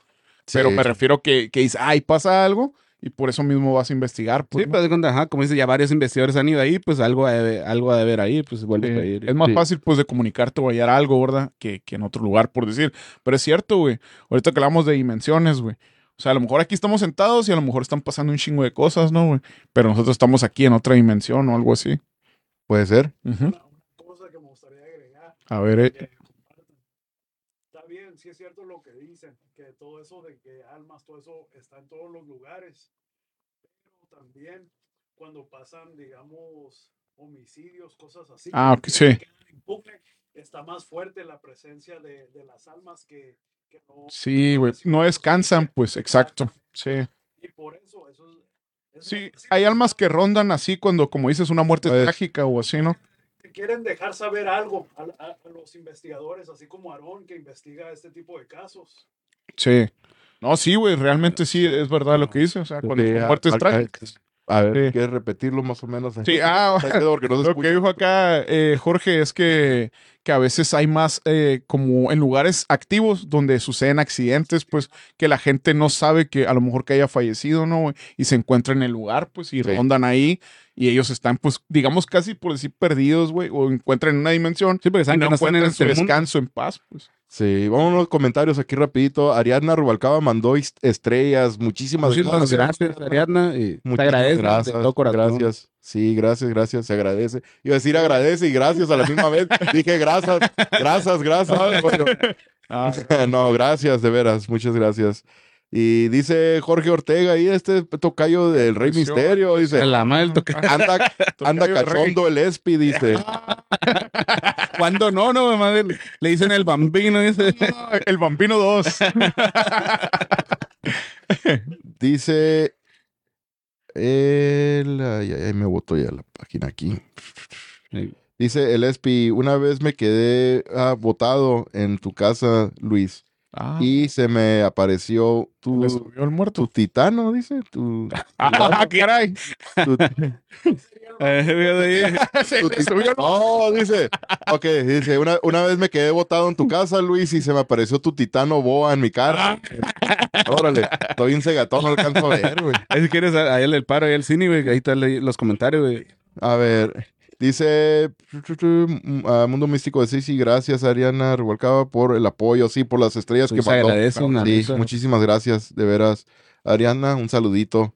S2: Pero me refiero que, que dice, ay, pasa algo, y por eso mismo vas a investigar, pues.
S3: Sí,
S2: ¿no?
S3: pues de cuenta, ajá, como dice, ya varios investigadores han ido ahí, pues algo ha de, algo ha de ver ahí, pues vuelve
S2: Sí,
S3: a ir.
S2: es más
S3: Sí.
S2: fácil, pues, de comunicarte o hallar algo, ¿verdad? Que, que en otro lugar, por decir. Pero es cierto, güey. Ahorita que hablamos de dimensiones, güey. O sea, a lo mejor aquí estamos sentados y a lo mejor están pasando un chingo de cosas, ¿no, güey? Pero nosotros estamos aquí en otra dimensión o algo así.
S1: Puede ser.
S2: Ujú.
S4: cosa que me gustaría agregar.
S2: A ver, eh,
S4: compartan. Está bien, sí es cierto lo que dicen, que todo eso de que almas, todo eso está en todos los lugares. Pero también cuando pasan, digamos, homicidios, cosas así.
S2: Ah, sí.
S4: Está más fuerte la presencia de, de las almas que, que no.
S2: sí, güey. No descansan, pues, exacto. Sí.
S4: Y por eso, eso es.
S2: Sí, hay almas que rondan así cuando, como dices, una muerte
S1: Pues-
S2: trágica o así, ¿no?
S4: que quieren dejar saber algo a, a- a los investigadores, así como Aarón, que investiga este tipo de casos.
S2: Sí. No, sí, güey, realmente sí, es verdad lo que dice. O sea, cuando
S1: Sí, a-
S2: muertes
S1: a- ver,
S2: Sí.
S1: ¿quieres repetirlo más o menos?
S2: Sí, ah,
S1: porque no se
S2: Lo que dijo acá eh, Jorge es que, que a veces hay más eh, como en lugares activos donde suceden accidentes, pues que la gente no sabe que a lo mejor que haya fallecido, ¿no? Y se encuentra en el lugar, pues, y
S1: Sí.
S2: rondan ahí y ellos están, pues, digamos casi por decir perdidos, güey, o encuentran en una dimensión
S3: Sí, porque saben
S2: no
S3: que no están en
S2: su
S3: este
S2: descanso en paz, pues.
S1: Sí, vamos a los comentarios aquí rapidito. Ariadna Rubalcaba mandó est- estrellas. Muchísimas,
S3: Muchísimas gracias, Ariadna. Y te agradezco
S1: gracias,
S3: de todo corazón.
S1: gracias. Sí, gracias, gracias, se agradece. Iba a decir agradece y gracias a la misma vez. Dije gracias, gracias, gracias. Bueno,
S2: Ah,
S1: no, gracias, de veras, muchas gracias. Y dice Jorge Ortega, ahí este tocayo del Rey Misterio, dice,
S3: La madre
S1: anda, anda
S2: Tocayo del Rey.
S1: cachondo el Espi, dice.
S3: Cuando no, no, madre, le dicen el bambino. Dice.
S2: el Vampino 2.
S1: Dice, el, ay, ay, ay, me botó ya la página aquí. Dice el Espi, una vez me quedé ah, botado en tu casa, Luis,
S2: Ah,
S1: y se me apareció tu,
S2: le subió el
S1: tu
S2: muerto.
S1: titano, dice, tu,
S2: Ah, caray.
S1: tu-
S2: Se le subió el-
S1: No, dice, ok, dice, una, una vez me quedé botado en tu casa, Luis, y se me apareció tu titano boa en mi cara. Órale, estoy en cegatón, no alcanzo a ver, güey.
S3: Ahí si quieres, ahí el paro, ahí el cine, güey. Ahí están los comentarios, güey.
S1: A ver, dice ah, Mundo Místico de sí, gracias Ariana Revolcaba por el apoyo, sí, por las estrellas
S3: Pues
S1: que Sí,
S3: risa.
S1: muchísimas gracias, de veras. Ariana, un saludito.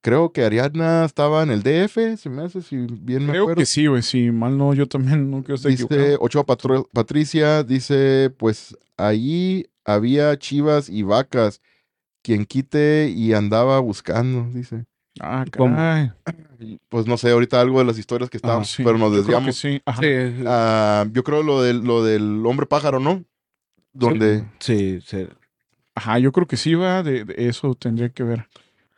S1: Creo que Ariana estaba en el DF, se me hace, si bien me
S2: Creo
S1: acuerdo.
S2: que sí, güey. Si mal no, yo también no quiero estar
S1: Dice
S2: equivocado.
S1: Ochoa Patro- Patricia, dice, pues allí había chivas y vacas, quien quite y andaba buscando, dice.
S2: Ah.
S1: Pues no sé, ahorita algo de las historias que estaban,
S2: Sí,
S1: pero nos
S2: yo creo que
S1: desviamos.
S2: sí. Ajá.
S3: Sí,
S1: Ah, yo creo lo del, lo del hombre pájaro, ¿no? Donde,
S3: sí, sí.
S2: Ajá, yo creo que sí va. De, de eso tendría que ver.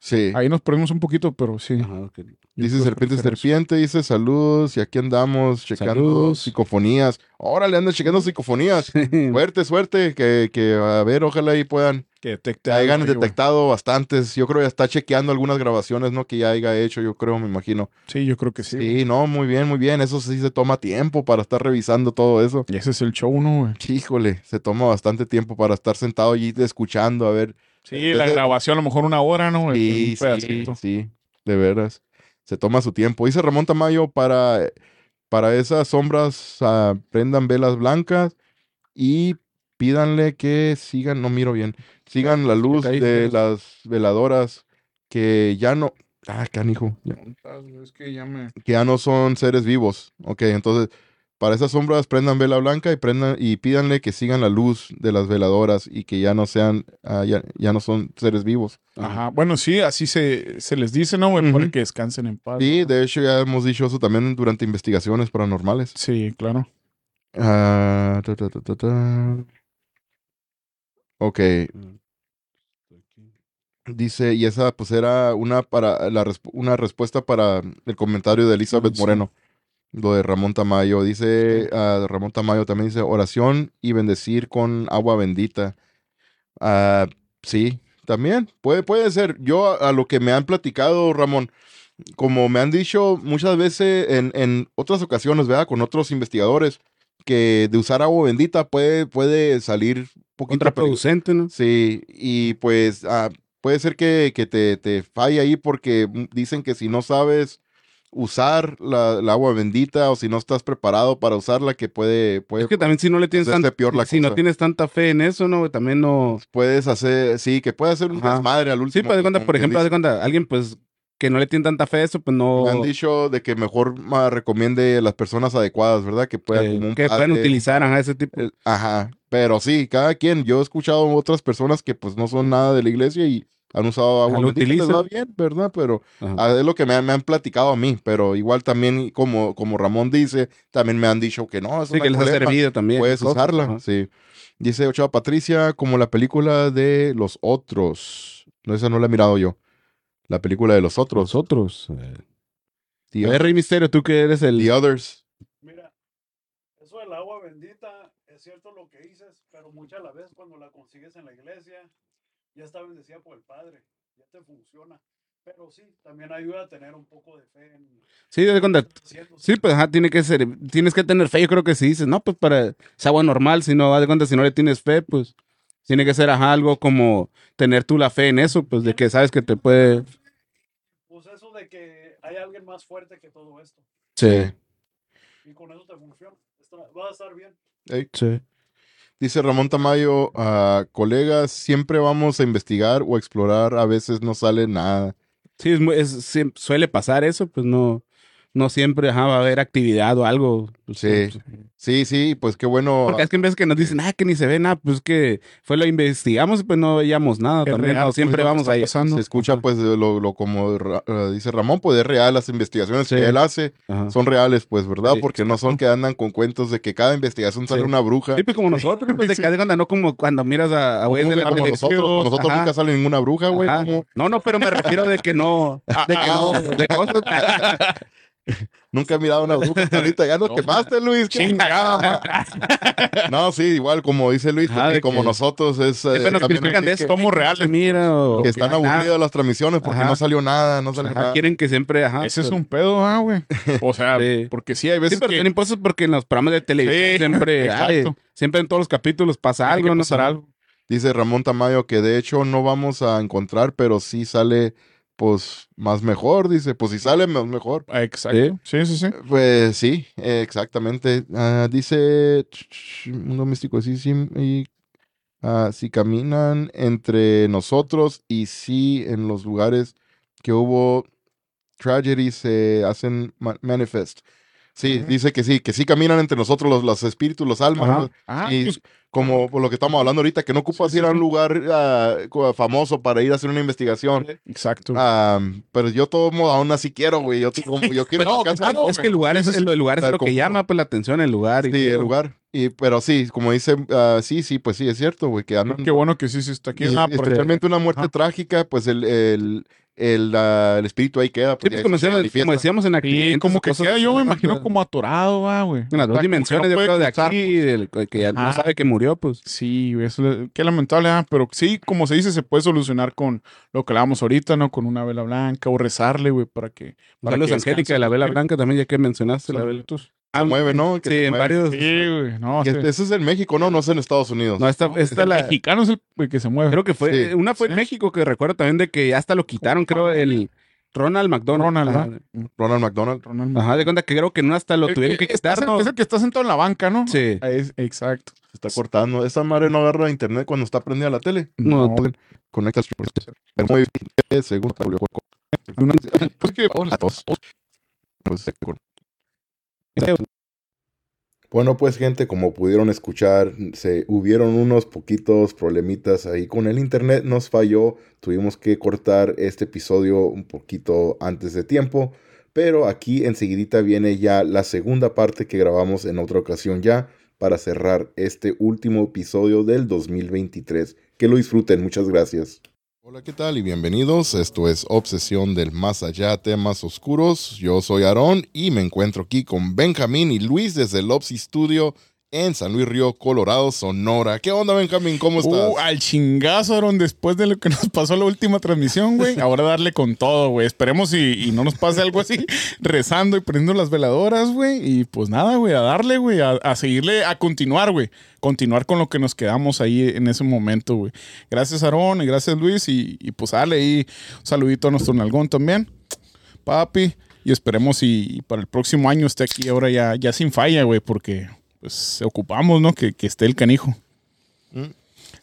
S1: sí.
S2: Ahí nos perdimos un poquito, pero sí.
S3: Ajá, ok.
S1: Dice serpiente, serpiente, dice saludos y aquí andamos checando
S3: Saludos.
S1: psicofonías. Órale, andan checando psicofonías. Suerte, suerte, que, que a ver, ojalá ahí puedan,
S2: Que detecte
S1: hayan
S2: algo
S1: detectado bastantes. Yo creo que ya está chequeando algunas grabaciones, ¿no? Que ya haya hecho, yo creo, me imagino.
S2: Sí, yo creo que sí.
S1: Sí, no, muy bien, muy bien. Eso sí se toma tiempo para estar revisando todo eso.
S2: Y ese es el show, ¿no, güey?
S1: Híjole, se toma bastante tiempo para estar sentado allí escuchando, a ver.
S2: Sí, la
S1: Ese-
S2: grabación a lo mejor una hora, ¿no?
S1: Sí, sí, sí, de veras. Se toma su tiempo. Dice Ramón Tamayo, para, para esas sombras prendan velas blancas y pídanle que sigan, no miro bien, sigan la luz de las veladoras que ya no, ah, canijo, ya-
S2: Es que ya me...
S1: que ya no son seres vivos. Ok, entonces, para esas sombras prendan vela blanca y prendan y pídanle que sigan la luz de las veladoras y que ya no sean, ah, ya, ya no son seres vivos.
S2: Ajá. Bueno, sí, así se, se les dice, ¿no, güey? Para
S1: Ujú.
S2: que descansen en paz.
S1: Sí, de hecho ya hemos dicho eso también durante investigaciones paranormales.
S2: Sí, claro.
S1: Ah, ta, ta, ta, ta, ta. Ok, dice, y esa pues era una para la una respuesta para el comentario de Elizabeth
S2: Sí.
S1: Lo de Ramón Tamayo. Dice, ah, Ramón Tamayo también dice, oración y bendecir con agua bendita. Ah, sí, también, puede, puede ser. Yo a, a lo que me han platicado, Ramón, como me han dicho muchas veces en, en otras ocasiones, ¿verdad? Con otros investigadores, que de usar agua bendita puede, puede salir un poquito.
S3: Contraproducente, ¿no?
S1: Sí, y pues ah, puede ser que, que te, te falle ahí porque mm, dicen que si no sabes usar la, la agua bendita o si no estás preparado para usarla, que puede, puede
S3: Es que también si no le tienes tanta,
S1: peor la
S3: si no tienes tanta fe en eso, ¿no? También no.
S1: puedes hacer, sí, que puede hacer un
S3: Ajá.
S1: desmadre al último.
S3: Sí, pues de cuenta, por ejemplo, de cuenta, alguien pues que no le tiene tanta fe a eso, pues no.
S1: Me han dicho de que mejor ma, recomiende las personas adecuadas, ¿verdad? Que puedan
S3: eh, que puedan utilizar ajá, ese tipo.
S1: ajá, pero sí, cada quien. Yo he escuchado otras personas que pues no son nada de la iglesia y han usado agua
S3: lo
S1: bendita, les
S3: utilizan.
S1: va bien, ¿verdad? Pero
S3: Ajá.
S1: ah, es lo que me han, me han platicado a mí, pero igual también, como, como Ramón dice, también me han dicho que no, es
S3: Sí,
S1: una
S3: que les ha
S1: culebra,
S3: servido también.
S1: puedes
S3: cosas,
S1: usarla,
S3: ajá.
S1: sí. Dice Ochoa Patricia, como la película de Los Otros. No, esa no la he mirado yo. La película de Los Otros.
S3: Nosotros. eh.
S1: The,
S3: A ver, Rey Misterio, tú que eres el.
S1: The Others.
S4: Mira, eso del agua bendita es cierto lo que dices, pero muchas la vez cuando la consigues en la iglesia, ya está bendecida por el Padre, ya te funciona. Pero sí, también ayuda a tener un poco de fe en...
S3: Sí, de cuenta. Sí, pues ajá, tiene que ser, tienes que tener fe. Yo creo que si dices, no, pues para es agua normal, si no, de cuenta, si no le tienes fe, pues tiene que ser ajá, algo como tener tú la fe en eso, pues de que sabes que te puede.
S4: Pues eso de que hay alguien más fuerte que todo esto.
S3: Sí.
S4: Y con eso te funciona. Está- va a estar bien.
S3: Sí.
S1: Dice Ramón Tamayo, ah, colegas, siempre vamos a investigar o explorar, a veces no sale nada.
S3: Sí, es, es- suele pasar eso, pues no, no siempre ajá, va a haber actividad o algo. pues,
S1: Sí.
S3: pues,
S1: Sí, sí, pues qué bueno.
S3: Porque es que en vez que nos dicen, ah, que ni se ve nada, pues que fue lo investigamos y pues no veíamos nada
S2: Es
S3: también.
S2: real,
S3: no, siempre
S2: pues,
S3: vamos ahí.
S2: pasando.
S1: Se escucha pues de lo, lo como Ra- eh, dice Ramón, pues es real, las investigaciones
S3: Sí.
S1: que él hace
S3: Ajá.
S1: son reales, pues, ¿verdad?
S3: Sí.
S1: Porque no son que andan con cuentos de que cada investigación sale
S3: Sí.
S1: una bruja.
S3: Sí, pues como nosotros, pues de
S2: Sí.
S3: que de onda, no como cuando miras a, a güeyes de la
S1: como nosotros,
S3: Ajá.
S1: nunca sale ninguna bruja, güey.
S3: Ajá. No, no, pero me refiero de que no, de que no, de cosas.
S1: Nunca he mirado una bruja ahorita. Ya nos quemaste, Luis. No, sí, igual como dice Luis,
S3: de
S1: como
S3: que-
S1: nosotros es eh,
S3: Siempre nos critican de reales, mira. o
S1: que están aburridas las transmisiones porque
S3: Ajá.
S1: no salió nada, no salió
S3: ajá,
S1: nada.
S3: quieren que siempre, ajá.
S2: Ese es
S3: pero-
S2: un pedo, ah, güey. O sea,
S3: Sí.
S2: porque sí hay
S3: Sí,
S2: veces
S3: pero
S2: que...
S3: impuestos porque en los programas de televisión
S2: Sí,
S3: siempre,
S2: exacto.
S3: ay, siempre en todos los capítulos pasa algo, no
S2: pasar algo.
S1: Dice Ramón Tamayo que de hecho no vamos a encontrar, pero sí sale pues más mejor, dice, pues si sale más mejor.
S2: Ah, Exacto. Sí, sí, sí.
S1: Pues sí, eh, exactamente. Ah, dice un doméstico sí, sí, y ah, si caminan entre nosotros y si en los lugares que hubo tragedy se hacen ma- manifest. Sí, dice que sí, que sí caminan entre nosotros los, los espíritus, los almas.
S3: Ajá.
S1: ¿no?
S2: Ah,
S1: Y
S2: pues,
S1: como por lo que estamos hablando ahorita, que no ocupas
S2: Sí,
S1: ir a un lugar ah, co- famoso para ir a hacer una investigación.
S2: exacto.
S1: Ah, pero yo todo modo aún así quiero, güey. Yo, como, yo quiero
S2: No,
S1: ir a casa.
S2: claro,
S3: Es que el lugar es, el, lugar es lo que
S1: como-
S3: llama pues la atención, el lugar. y
S1: Sí, el lugar. Y, pero sí, como dice, ah, sí, sí, pues sí, es cierto, güey, que andan.
S2: Qué bueno que sí, sí está aquí.
S1: y-
S2: Ah,
S1: especialmente una muerte trágica, pues el, el, el, el espíritu ahí queda.
S3: Sí,
S1: Pues,
S3: pues
S1: ya
S3: como, decíamos, como decíamos en
S2: Sí,
S3: accidentes,
S2: como que
S3: cosas
S2: queda, yo me imagino
S3: ¿no?
S2: como atorado, va, güey.
S3: En las
S2: O
S3: dos dimensiones,
S2: no
S3: yo
S2: puede
S3: creo, de aquí, del- que ya no sabe que murió, pues.
S2: Sí, güey, eso le- qué lamentable, ah, pero sí, como se dice, se puede solucionar con lo que hablábamos ahorita, ¿no? Con una vela blanca o rezarle, güey, para que... Para descanse.
S3: de la vela blanca también, ya que mencionaste la vela. Ah,
S1: mueve, ¿no? Que
S3: Sí,
S1: se
S3: en
S1: mueve.
S3: varios.
S2: Sí, güey, no, sí.
S1: Eso es en México, ¿no? No es en Estados Unidos.
S3: No, esta, esta
S2: el
S3: la.
S2: mexicano es el que se mueve.
S3: Creo que fue.
S1: Sí.
S3: eh, Una fue en. México que recuerdo también de que hasta lo quitaron, creo, el Ronald McDonald.
S2: Ronald. ¿verdad?
S1: Ronald McDonald.
S2: Ronald
S3: Ajá, de cuenta que creo que no hasta lo
S2: El
S3: tuvieron que quitar, ¿no?
S2: Es el que está sentado en la banca, ¿no?
S3: Sí.
S2: Ah, es- exacto.
S1: Se está cortando. Esa madre no agarra internet cuando está prendida la tele.
S3: No,
S1: Conecta el muy bien, según
S2: Pues que-
S1: Pues, se corta. Bueno, pues gente, como pudieron escuchar, se hubieron unos poquitos problemitas ahí con el internet, nos falló, tuvimos que cortar este episodio un poquito antes de tiempo, pero aquí enseguidita viene ya la segunda parte que grabamos en otra ocasión ya para cerrar este último episodio del 2023. Que lo disfruten, muchas gracias. Hola, ¿qué tal? Y bienvenidos. Esto es Obsesión del Más Allá, temas oscuros. Yo soy Aarón y me encuentro aquí con Benjamín y Luis desde el Opsi Studio en San Luis Río, Colorado, Sonora. ¿Qué onda, Benjamín? ¿Cómo estás?
S2: Uh, al chingazo, Aaron, después de lo que nos pasó la última transmisión, güey. Ahora darle con todo, güey. Esperemos y, y no nos pase algo así, rezando y prendiendo las veladoras, güey. Y pues nada, güey, a darle, güey, a, a seguirle, a continuar, güey. Continuar con lo que nos quedamos ahí en ese momento, güey. Gracias, Aarón, y gracias, Luis. Y, y pues dale ahí un saludito a nuestro nalgón también, papi. Y esperemos y, y para el próximo año esté aquí ahora ya, ya sin falla, güey, porque pues ocupamos, ¿no? Que, que esté el canijo.
S1: Mm.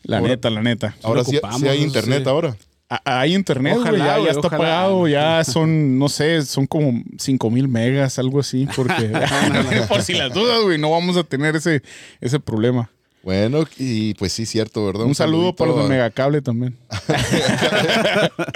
S2: La
S1: Ahora-
S2: neta, la neta.
S1: Ahora
S3: lo
S1: sí,
S3: ocupamos,
S1: sí hay internet ahora.
S2: A- Hay internet,
S3: Ojalá,
S2: ya, está
S3: ojalá.
S2: pagado, ya son, no sé, son como 5 mil megas, algo así, porque por si las dudas, güey, no vamos a tener ese, ese problema.
S1: Bueno, y pues sí, cierto, ¿verdad?
S2: Un, saludo para los de Megacable también.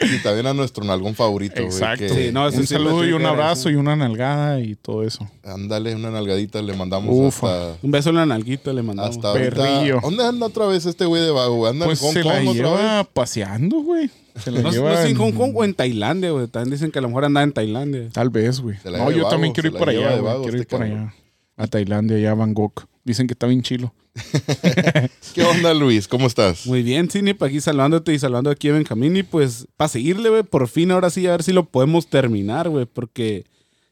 S1: Y también a nuestro nalgón favorito, güey.
S2: Exacto.
S1: que-
S3: Sí, no, eso
S2: un
S3: sí,
S2: saludo y un abrazo y una nalgada y todo eso.
S1: Ándale, una nalgadita le mandamos
S2: Ufa.
S1: hasta...
S3: Un beso en la nalguita le mandamos.
S1: Hasta ahorita.
S2: Perrillo.
S1: ¿Dónde anda otra vez este güey de vago? ¿Anda
S2: Pues
S1: en Hong
S2: se la
S1: Kong otra
S2: lleva
S1: vez?
S2: paseando, güey. Se la
S3: No,
S2: lleva
S3: no sé, en Hong Kong o en Tailandia, güey. También dicen que a lo mejor anda en Tailandia.
S2: Tal vez, güey.
S1: Se la
S2: No, yo
S1: vago,
S2: también quiero
S1: se
S2: ir
S1: la
S2: para allá, güey. Quiero ir
S1: este
S2: para allá. A Tailandia, allá a Bangkok. Dicen que está bien chilo.
S1: ¿Qué onda, Luis? ¿Cómo estás?
S3: Muy bien, Cine, para aquí saludándote y saludando aquí a Benjamín. Y pues, para seguirle, güey, por fin, ahora sí, a ver si lo podemos terminar, güey, porque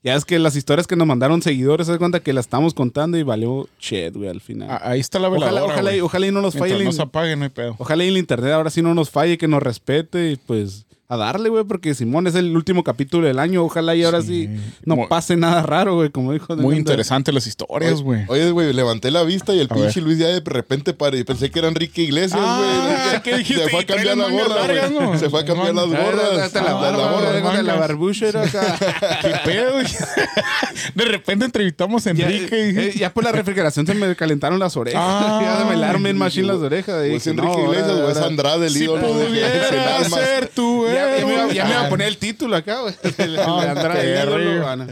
S3: ya es que las historias que nos mandaron seguidores, se da cuenta que las estamos contando y valió shit, güey, al final.
S2: Ah, Ahí está la veladora,
S3: ojalá, ojalá, ojalá y no nos falle el,
S2: no se apague, no hay pedo.
S3: Ojalá y el internet ahora sí no nos falle, que nos respete y pues a darle, güey, porque Simón es el último capítulo del año. Ojalá y ahora sí, no
S2: Muy-
S3: pase nada raro, güey, como dijo.
S2: Muy
S3: Nando.
S2: interesantes las historias, güey.
S1: Oye, güey, levanté la vista y el
S2: A
S1: pinche
S2: ver.
S1: Luis ya de repente pare- pensé que era Enrique Iglesias,
S2: Ah,
S1: güey.
S2: ¿qué dijiste?
S1: Se fue a cambiar la gorra,
S2: largas,
S1: güey.
S2: ¿no?
S1: Se fue a cambiar las
S2: Ah,
S1: gorras.
S3: Hasta la
S1: Ah,
S3: güey,
S1: gorra.
S3: de la barbucha era acá.
S2: ¿Qué pedo? güey? De repente entrevistamos a Enrique
S3: eh, ya por la refrigeración se me calentaron las orejas.
S2: Ah.
S3: ya se me bien machín las orejas.
S1: O
S3: Y
S1: es
S3: dije,
S1: Enrique
S3: no,
S1: Iglesias o es Andrade, el
S2: si
S1: ídolo. del
S2: pudiera ser tu
S3: Ya, ya me, iba,
S2: héroe.
S3: ya me iba a poner el título acá, güey. El de
S2: Ah,
S3: Andrade, ídolo.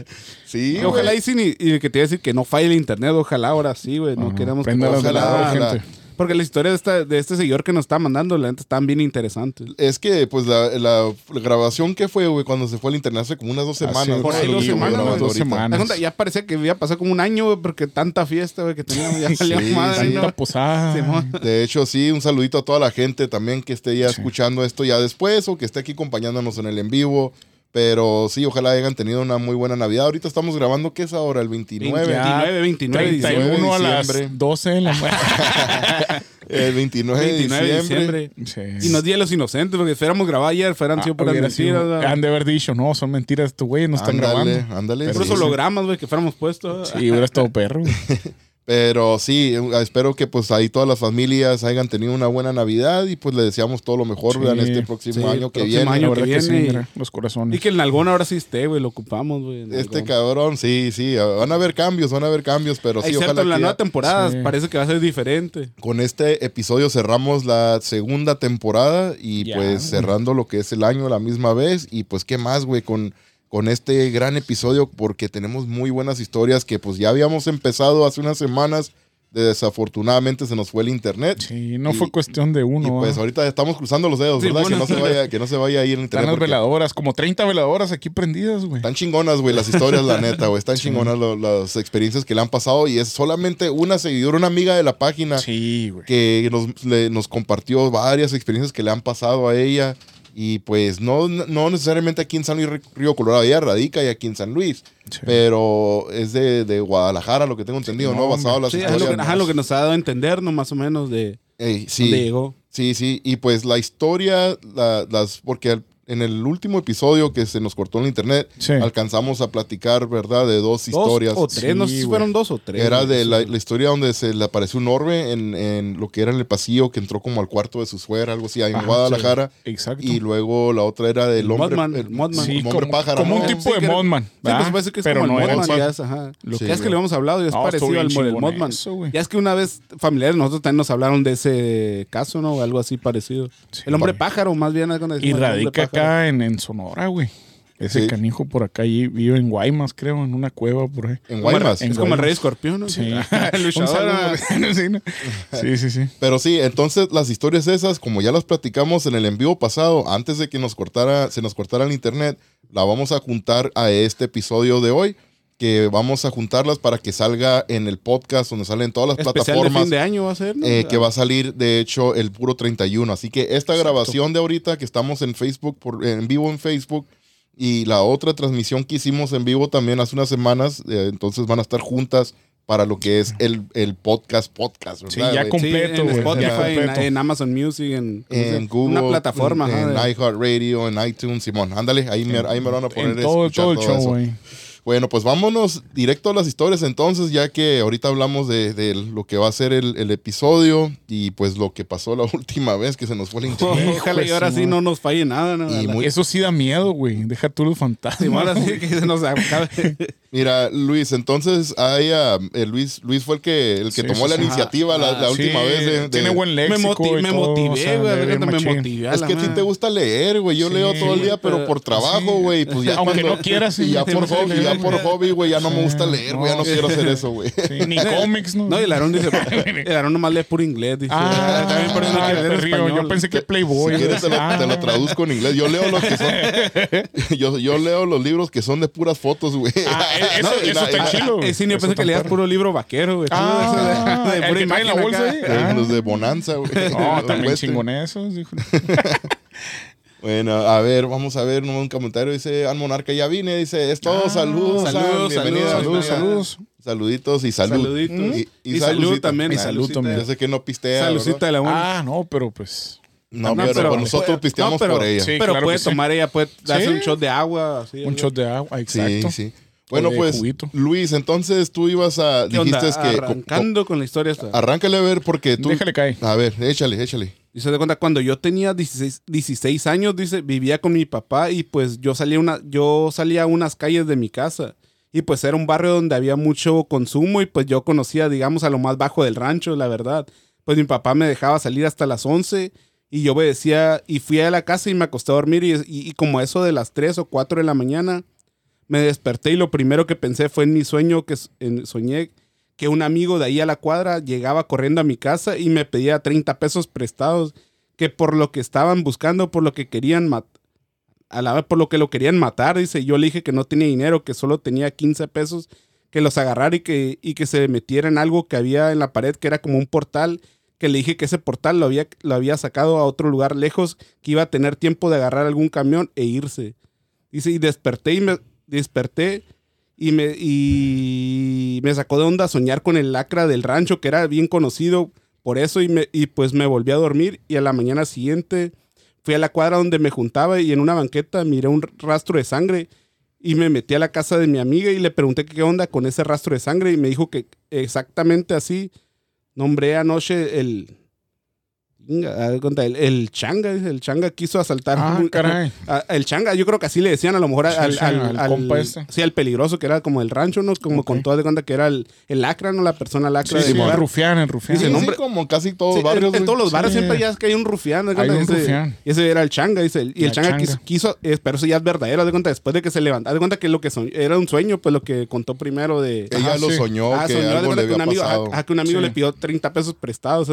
S1: Sí,
S3: Y ojalá y, sin, y, que te iba a decir que no falle el internet, ojalá ahora sí, güey. No queremos que nada.
S1: gente.
S3: Porque la historia de, esta, de este señor que nos está mandando, la neta, están bien interesantes.
S1: Es que, pues, la, la grabación que fue, güey, cuando se fue al internet hace como unas dos
S2: Hace
S1: semanas.
S3: por ahí dos semanas,
S2: dos
S3: Ya parecía que había pasado como un año, güey, porque tanta fiesta, güey, que teníamos. Ya valía
S1: Sí,
S3: madre. ¿no?
S2: Tanta posada.
S1: De hecho, sí, un saludito a toda la gente también que esté ya
S2: Sí.
S1: escuchando esto ya después o que esté aquí acompañándonos en el en vivo. Pero sí, ojalá hayan tenido una muy buena Navidad. Ahorita estamos grabando, ¿qué es ahora? El 29.
S2: Ya.
S3: 29, 29 de diciembre.
S2: 31 a las
S1: diciembre.
S2: 12 de la mañana.
S1: El 29,
S3: 29
S1: de
S3: de
S1: diciembre.
S2: Sí.
S3: Y nos Día de los Inocentes, porque fuéramos grabar ayer, fueran
S2: Ah,
S3: sido puras
S2: hubiera sido-
S3: mentiras.
S2: Han de haber dicho, no, son mentiras, estos güeyes no están
S1: Ándale,
S2: grabando.
S1: ándale.
S2: Pero
S1: sí, sí.
S3: hologramas, güey, que fuéramos puestos.
S2: Sí, hubiera estado perro.
S1: Pero sí, espero que pues ahí todas las familias hayan tenido una buena Navidad y pues le deseamos todo lo mejor
S2: Sí,
S1: ¿verdad? en este próximo
S3: sí,
S1: año que
S3: próximo
S1: viene.
S3: año. Que
S2: sí,
S3: viene
S2: mira, los corazones.
S3: Y que el nalgón ahora sí esté, güey, lo ocupamos, güey.
S1: Este cabrón, sí, sí, van a haber cambios, van a haber cambios, pero sí,
S3: Excepto
S1: ojalá
S3: en la
S1: que
S3: nueva
S1: ya-
S3: temporada,
S2: Sí.
S3: parece que va a ser diferente.
S1: con este episodio cerramos la segunda temporada y
S2: Ya,
S1: pues cerrando lo que es el año a la misma vez y pues qué más, güey, con, con este gran episodio porque tenemos muy buenas historias que pues ya habíamos empezado hace unas semanas, desafortunadamente se nos fue el internet.
S2: Sí, no
S1: Y-
S2: fue cuestión de
S1: Y
S2: uno.
S1: pues
S2: ¿va?
S1: ahí estamos cruzando los dedos,
S3: Sí,
S1: ¿verdad?
S3: bueno.
S1: que, no se vaya, que no se vaya a ir el
S2: Están
S1: internet.
S2: las
S1: porque
S2: veladoras, como 30 veladoras aquí prendidas, güey.
S1: Están chingonas, güey, las historias, la neta, güey. Están chingonas lo- las experiencias que le han pasado y es solamente una seguidora, una amiga de la página
S2: Sí, güey.
S1: que nos, le- nos compartió varias experiencias que le han pasado a ella. Y pues no, no necesariamente aquí en San Luis Río Colorado, ella radica y aquí en San Luis,
S2: Sí.
S1: pero es de, de Guadalajara, lo que tengo entendido, ¿no?
S2: no,
S1: Basado en las
S3: Sí, es lo,
S1: historias.
S3: que, ajá, lo que nos ha dado a entender, ¿no? Más o menos de
S1: Ey, sí.
S3: dónde llegó.
S1: Sí, sí, y pues la historia, la- las, porque en el último episodio que se nos cortó en el internet,
S2: Sí.
S1: alcanzamos a platicar, ¿verdad? De dos
S3: Dos
S1: historias.
S3: o tres, no sé si fueron dos o tres.
S1: Era de la, la historia donde se le apareció un orbe en, en lo que era en el pasillo que entró como al cuarto de su suegra, algo así, ahí en
S2: Ajá,
S1: Guadalajara.
S2: Exacto.
S1: Y luego la otra era del hombre,
S3: Mothman,
S1: el- sí,
S2: Sí,
S1: como hombre
S2: como,
S1: pájaro.
S2: como un tipo de
S3: que era-
S2: Modman.
S3: Sí, pues
S2: ¿verdad?
S3: parece que es
S2: Pero
S3: como
S2: no
S3: el
S2: era el-
S3: ya es, ajá.
S2: Lo
S3: ya es que le hemos hablado y es
S2: No,
S3: parecido al,
S2: eso, güey.
S3: ya es que una vez familiares nosotros también nos hablaron de ese caso, ¿no? O algo así parecido.
S2: Sí,
S3: el hombre pájaro, más bien. es cuando
S2: Y
S3: el
S2: radica
S3: pájaro.
S2: Acá en, en Sonora, güey. Ese
S1: Sí.
S2: canijo por acá y vive en Guaymas, creo, en una cueva por ahí.
S1: En Guaymas.
S2: en
S3: Es como el rey escorpión, ¿no?
S2: Sí.
S3: luchador.
S2: sí, ¿no? sí, sí, sí.
S1: Pero sí, entonces las historias esas, como ya las platicamos en el en vivo pasado, antes de que nos cortara, se nos cortara el internet, la vamos a juntar a este episodio de hoy, que vamos a juntarlas para que salga en el podcast donde salen todas las
S3: Especial de
S1: plataformas.
S3: fin de año va a ser, ¿no?
S1: eh, que va a salir, de hecho, el puro 31. Así que esta grabación de ahorita que estamos en Facebook, por, en vivo en Facebook, y la otra transmisión que hicimos en vivo también hace unas semanas, eh, entonces van a estar juntas para lo que es el, el podcast, podcast,
S2: Sí,
S1: ¿verdad,
S2: ya
S1: güey?
S2: con-
S3: Sí,
S2: completo,
S3: en Spotify,
S2: ya completo.
S3: en Amazon Music, en.
S1: Google,
S3: una plataforma.
S1: en, en iHeartRadio, en iTunes, Simón. Ándale, ahí me, ahí me van a poner
S2: En todo,
S1: escuchar
S2: todo el show,
S1: eso. Bueno, pues vámonos directo a las historias entonces, ya que ahorita hablamos de, de lo que va a ser el, el episodio y pues lo que pasó la última vez que se nos fue el internet.
S3: Ojalá y ahora sí no nos falle nada, ¿no?
S1: Y
S3: La-
S1: muy-
S2: Eso sí da miedo, güey. Deja tú los fantasmas.
S3: Ahora sí que se nos acabe.
S1: Mira, Luis, entonces ahí, ah, eh, Luis, Luis fue el que, el que
S2: Sí,
S1: tomó la iniciativa la,
S3: Ah,
S1: la
S2: Sí,
S1: última vez. de- de-
S2: tiene buen
S3: me,
S2: léxico
S3: moti-
S2: y
S3: me
S2: todo,
S3: motivé,
S2: o sea,
S3: güey. me motivé.
S1: Es que a ti te gusta leer, güey. Yo
S2: Sí,
S1: leo todo el día, pero por trabajo,
S2: sí.
S1: güey. Pues ya
S2: Aunque
S1: cuando-
S2: no quieras,
S1: Y ya por hobby, por hobby, güey. Ya no me gusta leer, güey. Ya no
S2: no, sí.
S1: quiero hacer eso, güey.
S2: Sí, ni cómics, ¿no?
S3: No, y el Aarón dice, el Aarón nomás lee puro inglés. Dice,
S2: Ah,
S3: también por eso no quiere leer
S2: perrillo,
S3: español.
S2: Yo pensé que Playboy.
S1: Si quieres te lo,
S2: Ah.
S1: te lo traduzco en inglés. Yo leo los que son. yo, yo leo los libros que son de puras fotos, güey.
S2: Ah, e- eso-
S1: y
S2: eso está güey.
S3: Eh, sí, yo
S2: Eso
S3: pensé que leías puro libro vaquero, güey.
S2: Ah,
S3: De
S2: el
S3: pura imagen
S1: eh,
S2: Ah.
S1: Los de Bonanza, güey.
S2: No, también chingonesos. hijo.
S1: Bueno, a ver, vamos a ver un comentario. Dice, Al Monarca, ya vine. Dice, es todo.
S2: Ah,
S1: saludos, Al,
S3: saludos,
S1: bienvenida,
S3: saludos,
S2: saludos.
S1: Saluditos y salud.
S3: Saluditos.
S1: Y, y
S3: Y salud también.
S2: Y salud también.
S1: Yo sé que no pistea.
S3: Saludcita de la.
S2: Ah, no, pero pues.
S1: No,
S3: No,
S1: pero,
S3: pero-
S1: nosotros pisteamos
S3: no, pero-
S1: por ella.
S2: Sí,
S3: Pero
S2: claro
S3: puede
S2: sí.
S3: tomar ella, puede darse
S2: Sí.
S3: un shot de agua. así,
S2: Un shot de agua, exacto.
S1: Sí, sí. Bueno, pues,
S2: juguito.
S1: Luis, entonces tú ibas a.
S3: ¿Qué onda?
S1: Dijiste que.
S3: Arrancando con la historia esta.
S1: Arráncale a ver porque tú.
S2: Déjale caer.
S1: A ver, échale, échale.
S3: Se da cuenta, cuando yo tenía 16, 16 años, dice, vivía con mi papá y pues yo salía, una, yo salía a unas calles de mi casa. Y pues era un barrio donde había mucho consumo y pues yo conocía, digamos, a lo más bajo del rancho, la verdad. Pues mi papá me dejaba salir hasta las 11 y yo obedecía y fui a la casa y me acosté a dormir y, y- como eso de las 3 o 4 de la mañana me desperté y lo primero que pensé fue en mi sueño que soñé que un amigo de ahí a la cuadra llegaba corriendo a mi casa y me pedía 30 pesos prestados, que por lo que estaban buscando, por lo que querían matar, a la vez por lo que lo querían matar, dice, yo le dije que no tenía dinero, que solo tenía 15 pesos, que los agarrara y que, y que se metiera en algo que había en la pared, que era como un portal, que le dije que ese portal lo había, lo había sacado a otro lugar lejos, que iba a tener tiempo de agarrar algún camión e irse. Dice, y desperté y me desperté y me, y me sacó de onda soñar con el lacra del rancho, que era bien conocido por eso, y, me, y pues me volví a dormir y a la mañana siguiente fui a la cuadra donde me juntaba y en una banqueta miré un rastro de sangre y me metí a la casa de mi amiga y le pregunté qué onda con ese rastro de sangre y me dijo que exactamente así nombré anoche el... Inga, haz de cuenta, El, el changa, dice, el changa quiso asaltar.
S2: Ah,
S3: un-
S2: caray.
S3: a- el changa, yo creo que así le decían a lo mejor al,
S2: sí,
S3: al,
S2: al compa este.
S3: Sí, al peligroso, que era como el rancho, ¿no? Como
S2: Ok.
S3: con de cuenta que era el, el lacra, ¿no? La persona lacra.
S2: Sí, sí, el rufián, el rufián.
S3: Dice,
S1: sí,
S3: nombre-
S1: como casi todos
S3: Sí,
S1: los barrios.
S3: en, todos los barrios
S2: Sí.
S3: siempre ya es que hay un rufián. ¿de
S2: Hay
S3: cuenta?
S2: un
S3: ese,
S2: rufián.
S3: ese era el changa, dice. Y el changa,
S2: changa.
S3: quiso, quiso- eh, pero eso ya es verdadero, de cuenta, después de que se levantó, de cuenta que lo que soñ- era un sueño, pues lo que contó primero de...
S1: Ella
S2: Ajá,
S1: lo
S2: sí.
S1: soñó
S3: Ah,
S1: que
S3: soñó, de
S1: le
S3: cuenta que un amigo, ajá, que un amigo le pidió 30 pesos prestados.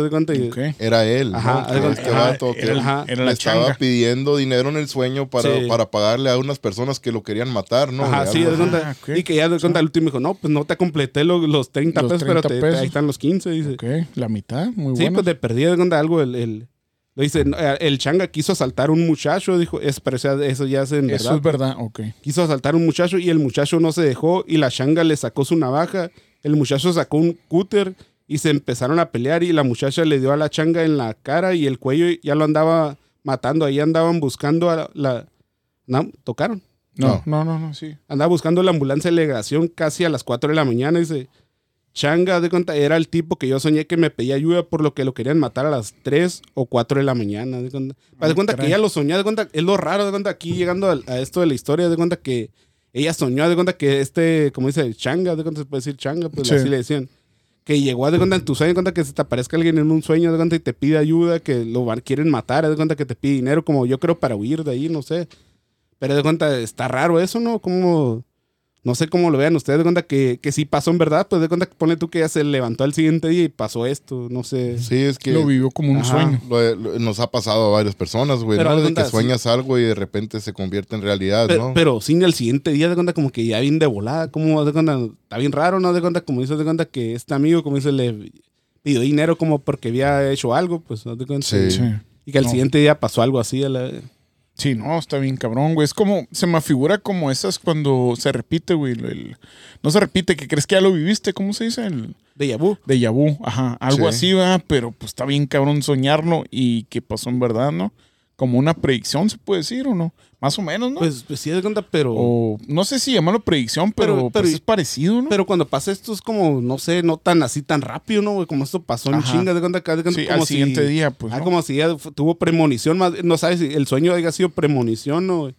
S1: Era él, ¿no?
S3: Ajá,
S1: Que
S3: algo-
S1: este
S3: ajá,
S1: vato que
S2: era, el-
S3: Ajá.
S2: era
S1: le estaba
S2: changa.
S1: pidiendo dinero en el sueño para,
S3: Sí.
S1: para pagarle a unas personas que lo querían matar, ¿no?
S3: Ajá, sí, de cuenta.
S2: Ah.
S3: Y que ya de cuenta el último dijo, no, pues no te completé lo- los 30
S2: Los
S3: pesos, pero
S2: 30
S3: te- te-
S2: pesos.
S3: ahí están los 15, dice.
S2: Ok, la mitad, muy
S3: Sí,
S2: bueno.
S3: pues te perdí de cuenta algo. El, el- lo dice, no, eh, el changa quiso asaltar un muchacho, dijo, es, pero eso, eso ya es en
S2: Eso
S3: verdad.
S2: es verdad, ok.
S3: Quiso asaltar un muchacho y el muchacho no se dejó y la changa le sacó su navaja. El muchacho sacó un cúter y se empezaron a pelear y la muchacha le dio a la changa en la cara y el cuello y ya lo andaba matando. Ahí andaban buscando a la... la- no, tocaron.
S2: No, no, no, no, sí.
S3: Andaba buscando la ambulancia de delegación casi a las 4 de la mañana y dice, Changa, de cuenta, era el tipo que yo soñé que me pedía ayuda por lo que lo querían matar a las 3 o 4 de la mañana. De cuenta, de cuenta que ella lo soñó, de cuenta, es lo raro, de cuenta, aquí llegando a, esto de la historia, de cuenta que ella soñó, de cuenta que este, como dice, Changa, de cuenta se puede decir Changa, pues
S2: Sí.
S3: así le decían. Que llegó, de cuenta, en tu sueño, de cuenta que se te aparezca alguien en un sueño, de cuenta, y te pide ayuda, que lo quieren matar, de cuenta que te pide dinero, como yo creo para huir de ahí, no sé. Pero de cuenta, está raro eso, ¿no? Como, no sé cómo lo vean ustedes, de cuenta que, que sí pasó en verdad, pues de cuenta que pone tú que ya se levantó al siguiente día y pasó esto, no sé.
S1: Sí, es que
S2: Lo vivió como un
S3: Ajá.
S2: sueño.
S1: lo- lo- nos ha pasado a varias personas, güey,
S3: Pero
S1: ¿no?
S3: de
S1: De que
S3: sí.
S1: sueñas algo y de repente se convierte en realidad,
S3: Pero,
S1: ¿no?
S3: pero sí, el siguiente día de cuenta como que ya bien de volada, como de cuenta, está bien raro, ¿no? De cuenta, como dice de cuenta que este amigo, como dice, le pidió dinero como porque había hecho algo, pues, haz de cuenta.
S1: Sí.
S2: Sí.
S3: Y que al
S2: No.
S3: siguiente día pasó algo así. A la...
S2: Sí, no, está bien cabrón, güey. Es como, se me figura como esas cuando se repite, güey. el- el- no se repite, que crees que ya lo viviste, ¿cómo se dice? El
S3: De vu.
S2: de vu, ajá. Algo
S1: Sí.
S2: así va, pero pues está bien cabrón soñarlo y que pasó en verdad, ¿no? Como una predicción, se puede decir, ¿o no? Más o menos, ¿no?
S3: Pues, pues sí, de cuenta, pero...
S2: o no sé si llamarlo predicción, pero,
S3: Pero- pero-
S2: pues es parecido, ¿no?
S3: Pero cuando pasa esto es como, no sé, no tan así tan rápido, ¿no? güey? Como esto pasó en
S2: Ajá.
S3: chinga, de cuenta que de cuenta
S2: sí,
S3: como
S2: al
S3: si-
S2: siguiente día, pues.
S3: ah,
S2: ¿no?
S3: como si ya tuvo premonición, más, no sabes si el sueño haya sido premonición, ¿no? güey?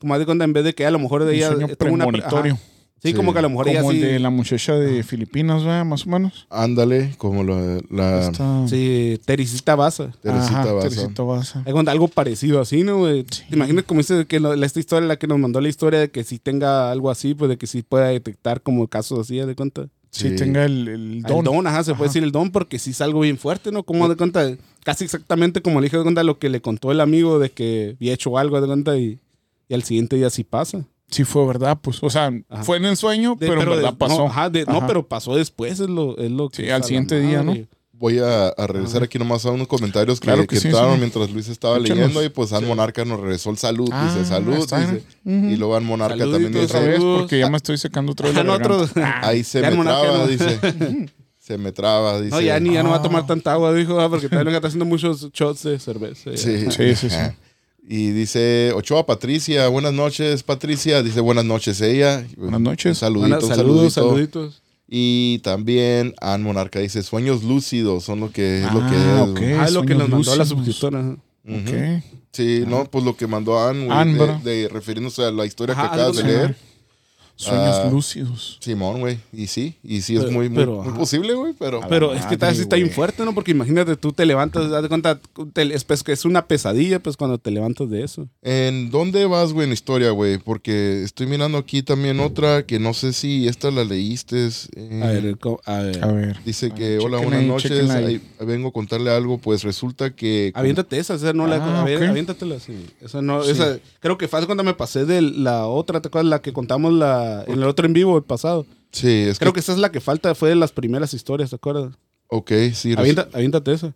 S3: Como de cuenta en vez de que a lo mejor de
S2: Un
S3: ella
S2: sueño
S3: tuvo una ajá. Sí,
S1: Sí.
S3: como que a lo mejor ella
S2: Como el
S3: sí,
S2: de la muchacha de Filipinas, ¿verdad? Más o menos.
S1: Ándale, como la
S3: sí, Teresita Baza.
S1: Teresita
S2: Ajá,
S1: Baza.
S2: Teresita Baza.
S3: Hay algo parecido así, ¿no? güey? ¿Te imaginas como dice que lo- esta historia, la que nos mandó la historia de que si tenga algo así, pues de que sí pueda detectar como casos así, haz de cuenta?
S2: Sí,
S1: Sí.
S2: tenga el, el
S3: Ah, El
S2: don.
S3: don, ajá, se puede
S2: Ajá.
S3: decir el don porque sí es algo bien fuerte, ¿no? Como de cuenta, casi exactamente como le dije de cuenta lo que le contó el amigo de que había hecho algo de cuenta y, y al siguiente día sí pasa.
S2: Sí fue verdad, pues. O sea,
S3: Ajá.
S2: fue en el sueño,
S3: De-
S2: pero, en
S3: de-
S2: verdad pasó.
S3: No, ajá, de- no,
S2: Ajá.
S3: pero pasó después, es lo, es lo que.
S2: Sí, al siguiente día, ¿no?
S1: Voy a, a regresar aquí nomás a unos comentarios que,
S2: Claro que
S1: que
S2: sí,
S1: entraron
S2: sí.
S1: mientras Luis estaba
S2: Échalos.
S1: leyendo y pues An Monarca nos regresó el salud,
S2: Ah,
S1: dice salud, dice.
S2: bien. Ujú.
S1: Y luego An Monarca
S3: Saluditos,
S1: también
S2: Otra
S1: dice,
S2: vez,
S3: Saludos.
S2: porque ya me estoy secando otra vez la garganta.
S1: ahí se me traba,
S3: no-
S1: dice. se me traba. Dice,
S3: No, ya ni ya no va a
S2: Ah.
S3: tomar tanta agua, dijo, ah, porque también está haciendo muchos shots de cerveza.
S1: Sí,
S2: sí, sí.
S1: Y dice Ochoa Patricia, buenas noches Patricia, dice buenas noches ella.
S2: Buenas noches.
S1: Un saludito,
S3: Buenas-
S1: un
S3: saludos,
S1: saludito.
S3: saluditos.
S1: Y también Ann Monarca dice sueños lúcidos son lo que es lo que
S2: Ah,
S1: es.
S3: Ah, es lo que nos mandó la suscriptora. ajá.
S1: Ujú.
S2: Ok.
S1: Sí, no, pues lo que mandó Ann, güey,
S2: Ann,
S1: de- refiriéndose a la historia
S3: Ajá,
S1: que acabas de
S3: así.
S2: Sueños
S1: Ah,
S2: lúcidos.
S1: Simón, güey. Y sí, y sí es
S3: Pero-
S1: muy, muy,
S3: pero,
S1: muy
S3: ajá.
S1: posible, güey, pero...
S3: Pero es que
S2: madre,
S3: tal vez está bien fuerte, ¿no? Porque imagínate, tú te levantas, haz de cuenta, te- es, pues, que es una pesadilla, pues, cuando te levantas de eso.
S1: ¿En dónde vas, güey, en la historia, güey? Porque estoy mirando aquí también otra que no sé si esta la leíste. eh,
S3: A ver, a ver.
S2: A ver.
S1: Dice que, hola, buenas
S2: ahí,
S1: noches.
S2: chequen ahí.
S1: ahí vengo a contarle algo. Pues resulta que...
S3: Aviéntate esa, esa no la.
S2: Ah,
S3: a ver, aviéntatela, sí. Esa no,
S1: Sí.
S3: esa, creo que fue cuando me pasé de la otra, ¿te acuerdas? La que contamos la, en el otro en vivo, el pasado.
S1: Sí, es
S3: Creo
S1: que...
S3: que esa es la que falta, fue de las primeras historias, ¿te acuerdas?
S1: Ok, sí.
S3: Avienta- aviéntate esa.